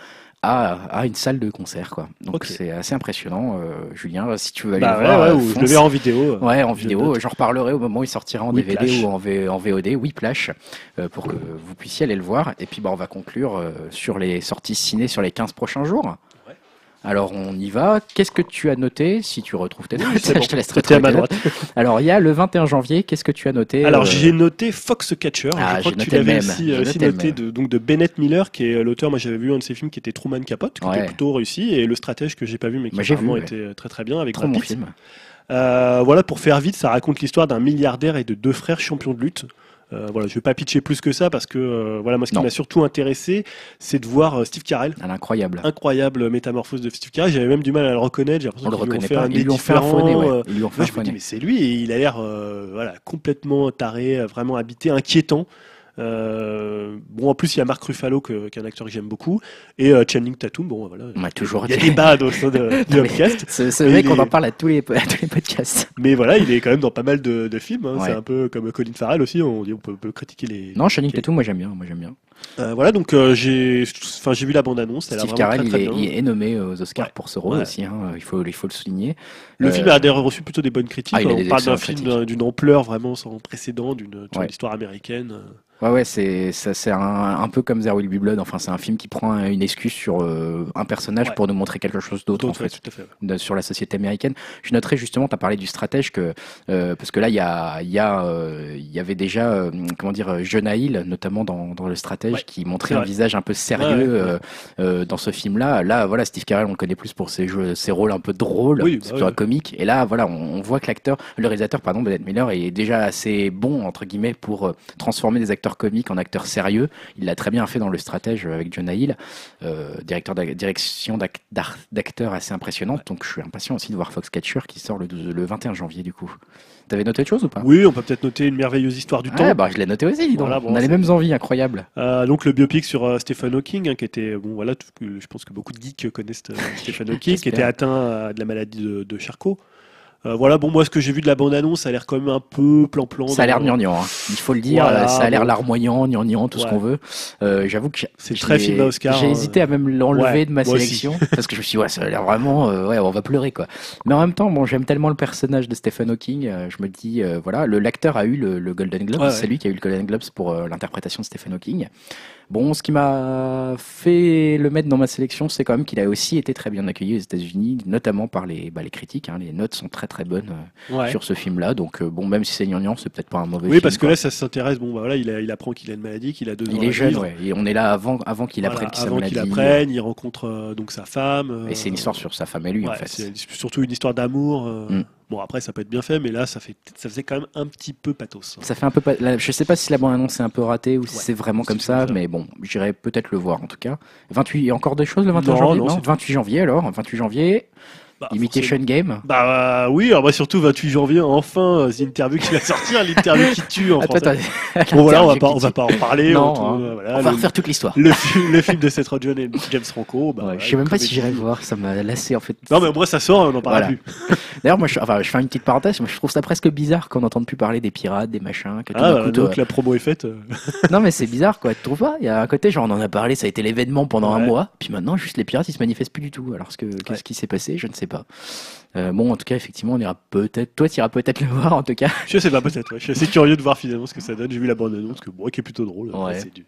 Speaker 1: À, à une salle de concert quoi. Donc c'est assez impressionnant euh, Julien si tu veux aller
Speaker 2: Bah
Speaker 1: le
Speaker 2: ouais,
Speaker 1: voir
Speaker 2: ouais,
Speaker 1: euh,
Speaker 2: ou je le verrai en vidéo.
Speaker 1: Ouais, en vidéo, j'en reparlerai au moment où il sortira en. DVD ou en, V- en VOD, Whiplash, euh, pour que vous puissiez aller le voir. Et puis bah, on va conclure euh, sur les sorties ciné sur les 15 prochains jours. Alors on y va. Qu'est-ce que tu as noté Si tu retrouves tes notes,
Speaker 2: bon.
Speaker 1: je te laisse
Speaker 2: à ma droite.
Speaker 1: Alors il y a le 21 janvier, qu'est-ce que tu as noté
Speaker 2: Alors
Speaker 1: euh,
Speaker 2: j'ai noté Foxcatcher.
Speaker 1: Ah,
Speaker 2: je crois que tu
Speaker 1: noté
Speaker 2: l'avais aussi,
Speaker 1: J'ai
Speaker 2: aussi
Speaker 1: noté
Speaker 2: de, donc de Bennett Miller, qui est euh, l'auteur. Moi j'avais vu un de ses films qui était Truman Capote, qui
Speaker 1: Ouais.
Speaker 2: était plutôt réussi, et Le Stratège que j'ai pas vu, mais qui
Speaker 1: vu, ouais.
Speaker 2: était euh, très très bien avec
Speaker 1: Trop
Speaker 2: Brad
Speaker 1: film.
Speaker 2: Euh, voilà, pour faire vite, ça raconte l'histoire d'un milliardaire et de deux frères champions de lutte. Euh, voilà, je vais pas pitcher plus que ça parce que euh, voilà, moi ce qui m'a surtout intéressé, c'est de voir euh, Steve Carell.
Speaker 1: Un incroyable.
Speaker 2: Incroyable métamorphose de Steve Carell. J'avais même du mal à le reconnaître. J'ai
Speaker 1: On
Speaker 2: l'impression qu'ils lui ont fait
Speaker 1: pas.
Speaker 2: un
Speaker 1: Ils lui ont fait nez, ouais.
Speaker 2: euh,
Speaker 1: Ils lui ont fait
Speaker 2: Moi,
Speaker 1: un
Speaker 2: je
Speaker 1: faux
Speaker 2: me dis,
Speaker 1: nez.
Speaker 2: mais c'est lui, et il a l'air euh, voilà, complètement taré, euh, vraiment habité, inquiétant. Euh, bon, en plus, il y a Marc Ruffalo, que- qui est un acteur que j'aime beaucoup, et euh, Channing Tatum. Bon, voilà.
Speaker 1: Ouais, toujours.
Speaker 2: Il y a des au sein de, du Homecast.
Speaker 1: Ce, ce mec, on en parle à tous les, à tous les podcasts.
Speaker 2: Mais voilà, il est quand même dans pas mal de, de films. hein.
Speaker 1: Ouais.
Speaker 2: C'est un peu comme Colin Farrell aussi. On, peut, peut critiquer les.
Speaker 1: Non, Channing
Speaker 2: Ok.
Speaker 1: Tatum, moi j'aime bien. Moi j'aime bien.
Speaker 2: Euh, voilà, donc j'ai, enfin, j'ai vu la bande annonce. Elle a
Speaker 1: Steve Carell, il est,
Speaker 2: bien.
Speaker 1: il est nommé aux Oscars
Speaker 2: Ouais.
Speaker 1: pour ce rôle
Speaker 2: Ouais.
Speaker 1: aussi. hein. Il faut, il faut le souligner.
Speaker 2: Le film a d'ailleurs reçu plutôt des bonnes critiques.
Speaker 1: Ah, a
Speaker 2: on parle d'un film d'une ampleur vraiment sans précédent, d'une histoire américaine.
Speaker 1: Ouais, ouais, c'est ça, c'est un, un peu comme There Will Be Blood. Enfin, c'est un film qui prend un- une excuse sur euh, un personnage
Speaker 2: Ouais.
Speaker 1: pour nous montrer quelque chose d'autre en fait de- sur la société américaine. Je noterais justement, tu as parlé du stratège que euh, parce que là, il y a, il y a, euh, il y avait déjà euh, comment dire Jonah Hill, notamment dans, dans le stratège,
Speaker 2: Ouais,
Speaker 1: qui montrait un visage un peu sérieux euh, euh, dans ce film-là. Là, voilà, Steve Carell, on le connaît plus pour ses jeux, ses rôles un peu drôles,
Speaker 2: Oui, bah
Speaker 1: c'est
Speaker 2: ouais.
Speaker 1: comique. Et là, voilà, on, on voit que l'acteur, le réalisateur, pardon, Bennett Miller, est déjà assez bon entre guillemets pour transformer des acteurs comiques en acteurs sérieux. Il l'a très bien fait dans le stratège avec Jonah Hill, euh, directeur direction d'ac- d'ar- d'acteurs assez impressionnante. Donc je suis impatient aussi de voir Foxcatcher qui sort le, 12 le 21 janvier du coup. T'avais noté autre chose ou pas?
Speaker 2: Oui, on peut peut-être noter une merveilleuse histoire du
Speaker 1: Ouais,
Speaker 2: temps.
Speaker 1: bah, je l'ai noté aussi, dis donc.
Speaker 2: Voilà, bon,
Speaker 1: on a les mêmes envies incroyables.
Speaker 2: Euh, donc le biopic sur euh, Stephen Hawking, hein, qui était bon voilà, je pense que beaucoup de geeks connaissent Stephen Hawking, qui était atteint de la maladie de, de Charcot. Euh, voilà, bon moi ce que j'ai vu de la bande annonce, ça a l'air quand même un peu plan-plan.
Speaker 1: Ça a l'air gnangnan, hein. il faut le dire.
Speaker 2: Voilà,
Speaker 1: euh, ça a l'air
Speaker 2: bon.
Speaker 1: larmoyant, gnangnan, tout ce qu'on veut. Euh, J'avoue que
Speaker 2: C'est très film à Oscar,
Speaker 1: J'ai
Speaker 2: hein.
Speaker 1: hésité à même l'enlever
Speaker 2: Ouais,
Speaker 1: de ma sélection parce que je me suis dit ouais, ça a l'air vraiment, euh, ouais, on va pleurer quoi. Mais en même temps, bon, j'aime tellement le personnage de Stephen Hawking, euh, je me dis euh, voilà, le l'acteur a eu le, le Golden Globe,
Speaker 2: Ouais,
Speaker 1: c'est lui qui a eu le Golden Globe pour euh, l'interprétation de Stephen Hawking. Bon, ce qui m'a fait le mettre dans ma sélection, c'est quand même qu'il a aussi été très bien accueilli aux États-Unis, notamment par les, bah, les critiques. hein. Les notes sont très très bonnes euh,
Speaker 2: Ouais.
Speaker 1: sur ce film-là. Donc, euh, bon, même si c'est gnangnan, c'est peut-être pas un mauvais
Speaker 2: Oui,
Speaker 1: film.
Speaker 2: parce que
Speaker 1: quoi.
Speaker 2: là ça s'intéresse. Bon bah voilà, il, a- il apprend qu'il a une maladie, qu'il a deux ans
Speaker 1: il est jeune, ouais. Et on est là avant, avant qu'il
Speaker 2: Voilà,
Speaker 1: apprenne qu'il
Speaker 2: avant qu'il
Speaker 1: maladie.
Speaker 2: apprenne, il rencontre euh, donc sa femme.
Speaker 1: Et c'est une
Speaker 2: euh,
Speaker 1: histoire sur sa femme et lui, en fait.
Speaker 2: C'est surtout une histoire d'amour. euh,
Speaker 1: Mm.
Speaker 2: Bon, après, ça peut être bien fait, mais là, ça, fait, ça faisait quand même un petit peu pathos.
Speaker 1: Ça fait un peu. là, je sais pas si la bande-annonce est un peu ratée ou si
Speaker 2: Ouais,
Speaker 1: c'est vraiment comme ça,
Speaker 2: ça.
Speaker 1: mais bon, j'irai peut-être le voir en tout cas. 28, il y a encore des choses le 28
Speaker 2: Non,
Speaker 1: janvier?
Speaker 2: non, c'est-
Speaker 1: 28 janvier alors. 28 janvier,
Speaker 2: Bah,
Speaker 1: Imitation Game.
Speaker 2: Bah oui, alors bah, surtout 28 janvier, enfin, euh, c'est l'interview qui va sortir, l'interview qui tue en
Speaker 1: Attends,
Speaker 2: français.
Speaker 1: attends.
Speaker 2: Bon voilà, on va pas, on va pas en parler.
Speaker 1: Non,
Speaker 2: on trouve,
Speaker 1: hein.
Speaker 2: euh, voilà,
Speaker 1: On va
Speaker 2: le,
Speaker 1: refaire toute l'histoire.
Speaker 2: le, fi- le film de Seth Rogen et James Franco. Bah,
Speaker 1: Ouais, je sais même pas si j'irai le voir, ça m'a lassé en fait.
Speaker 2: Non mais moi ça sort, on parlera
Speaker 1: Voilà.
Speaker 2: plus.
Speaker 1: D'ailleurs, moi, je, enfin, je fais une petite parenthèse, moi, je trouve ça presque bizarre qu'on n'entende plus parler des pirates, des machins, que
Speaker 2: Ah, bah,
Speaker 1: coup,
Speaker 2: donc la promo est faite. euh,
Speaker 1: Non, mais c'est bizarre, quoi. Tu trouves pas? Il y a un côté, genre, on en a parlé, ça a été l'événement pendant un mois, puis maintenant, juste les pirates, ils se manifestent plus du tout. Alors, ce que, qu'est-ce qui s'est passé? Je ne sais pas. Euh, bon, en tout cas, effectivement, on ira peut-être. Toi, tu iras peut-être le voir, en tout cas.
Speaker 2: Je sais pas peut-être. ouais. Je suis assez curieux de voir finalement ce que ça donne. J'ai vu la bande annonce que bon, qui est plutôt drôle.
Speaker 1: Ouais.
Speaker 2: c'est du-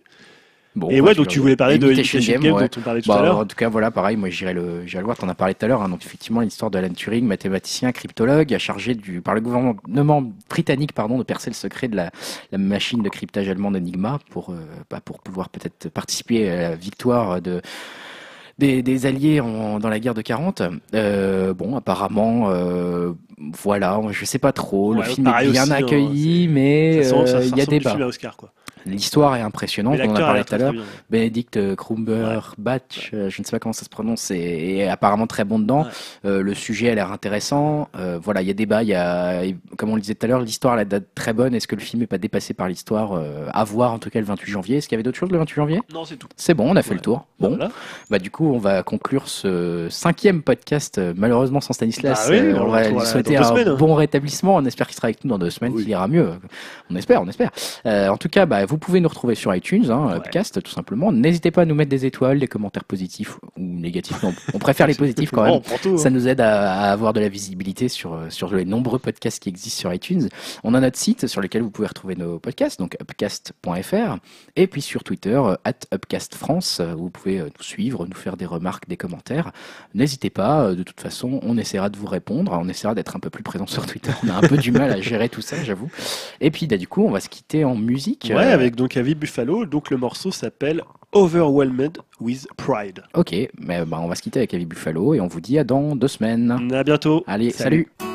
Speaker 1: Bon,
Speaker 2: Et
Speaker 1: bah,
Speaker 2: ouais, donc tu voulais parler de
Speaker 1: Imitation
Speaker 2: Game,
Speaker 1: Game, ouais.
Speaker 2: dont on parlait tout
Speaker 1: Bah,
Speaker 2: à l'heure.
Speaker 1: en tout cas, voilà, pareil, moi j'irai le, le voir, t'en as parlé tout à l'heure. hein. donc, effectivement, l'histoire de Alan Turing, mathématicien, cryptologue, chargé du, par le gouvernement britannique pardon, de percer le secret de la, la machine de cryptage allemande Enigma pour, euh, bah, pour pouvoir peut-être participer à la victoire de. Des, des alliés en- dans la guerre de 40. Euh, bon, apparemment, euh, voilà, je sais pas trop. Le
Speaker 2: Ouais,
Speaker 1: film est bien
Speaker 2: aussi, hein,
Speaker 1: accueil,
Speaker 2: c'est-
Speaker 1: mais euh, il y a débat.
Speaker 2: film à Oscar quoi.
Speaker 1: L'histoire est impressionnante, on en a parlé tout à l'heure.
Speaker 2: très bien.
Speaker 1: Bénédicte Krumberg-Batch, euh, je ne sais pas comment ça se prononce, et apparemment très bon dedans.
Speaker 2: Ouais.
Speaker 1: Euh, le sujet a l'air intéressant. Euh, voilà, il y a débat, il y a, comme on le disait tout à l'heure, l'histoire a la date très bonne. Est-ce que le film n'est pas dépassé par l'histoire Euh, À voir en tout cas le 28 janvier? Est-ce qu'il y avait d'autres choses le 28 janvier?
Speaker 2: Non, c'est tout.
Speaker 1: C'est bon, on a fait
Speaker 2: Ouais.
Speaker 1: le tour. Bon,
Speaker 2: Voilà.
Speaker 1: bah du coup, on va conclure ce cinquième podcast, euh, malheureusement sans Stanislas.
Speaker 2: Bah oui,
Speaker 1: Euh,
Speaker 2: on
Speaker 1: va lui souhaiter un
Speaker 2: semaines.
Speaker 1: bon rétablissement. On espère qu'il sera avec nous dans deux semaines,
Speaker 2: Oui.
Speaker 1: qu'il ira mieux. On espère, on espère. Euh, en tout cas, bah, vous pouvez nous retrouver sur iTunes, hein,
Speaker 2: Ouais.
Speaker 1: Upcast, tout simplement. N'hésitez pas à nous mettre des étoiles, des commentaires positifs ou négatifs. Non, on préfère les positifs quand même.
Speaker 2: on
Speaker 1: Ça
Speaker 2: hein.
Speaker 1: nous aide à, à avoir de la visibilité sur, euh, sur les nombreux podcasts qui existent sur iTunes. On a notre site sur lequel vous pouvez retrouver nos podcasts, donc upcast.fr, et puis sur Twitter, euh, at upcastfrance, euh, où vous pouvez euh, nous suivre, nous faire des remarques, des commentaires. N'hésitez pas, euh, de toute façon, on essaiera de vous répondre, on essaiera d'être un peu plus présent sur Twitter. On a un peu du mal à gérer tout ça, j'avoue. Et puis, bah, du coup, on va se quitter en musique.
Speaker 2: Ouais,
Speaker 1: Euh,
Speaker 2: avec donc Avi Buffalo. Donc le morceau s'appelle Overwhelmed with Pride.
Speaker 1: Ok, mais bah, on va se quitter avec Avi Buffalo et on vous dit à dans deux semaines.
Speaker 2: À bientôt.
Speaker 1: Allez,
Speaker 2: Salut.
Speaker 1: salut.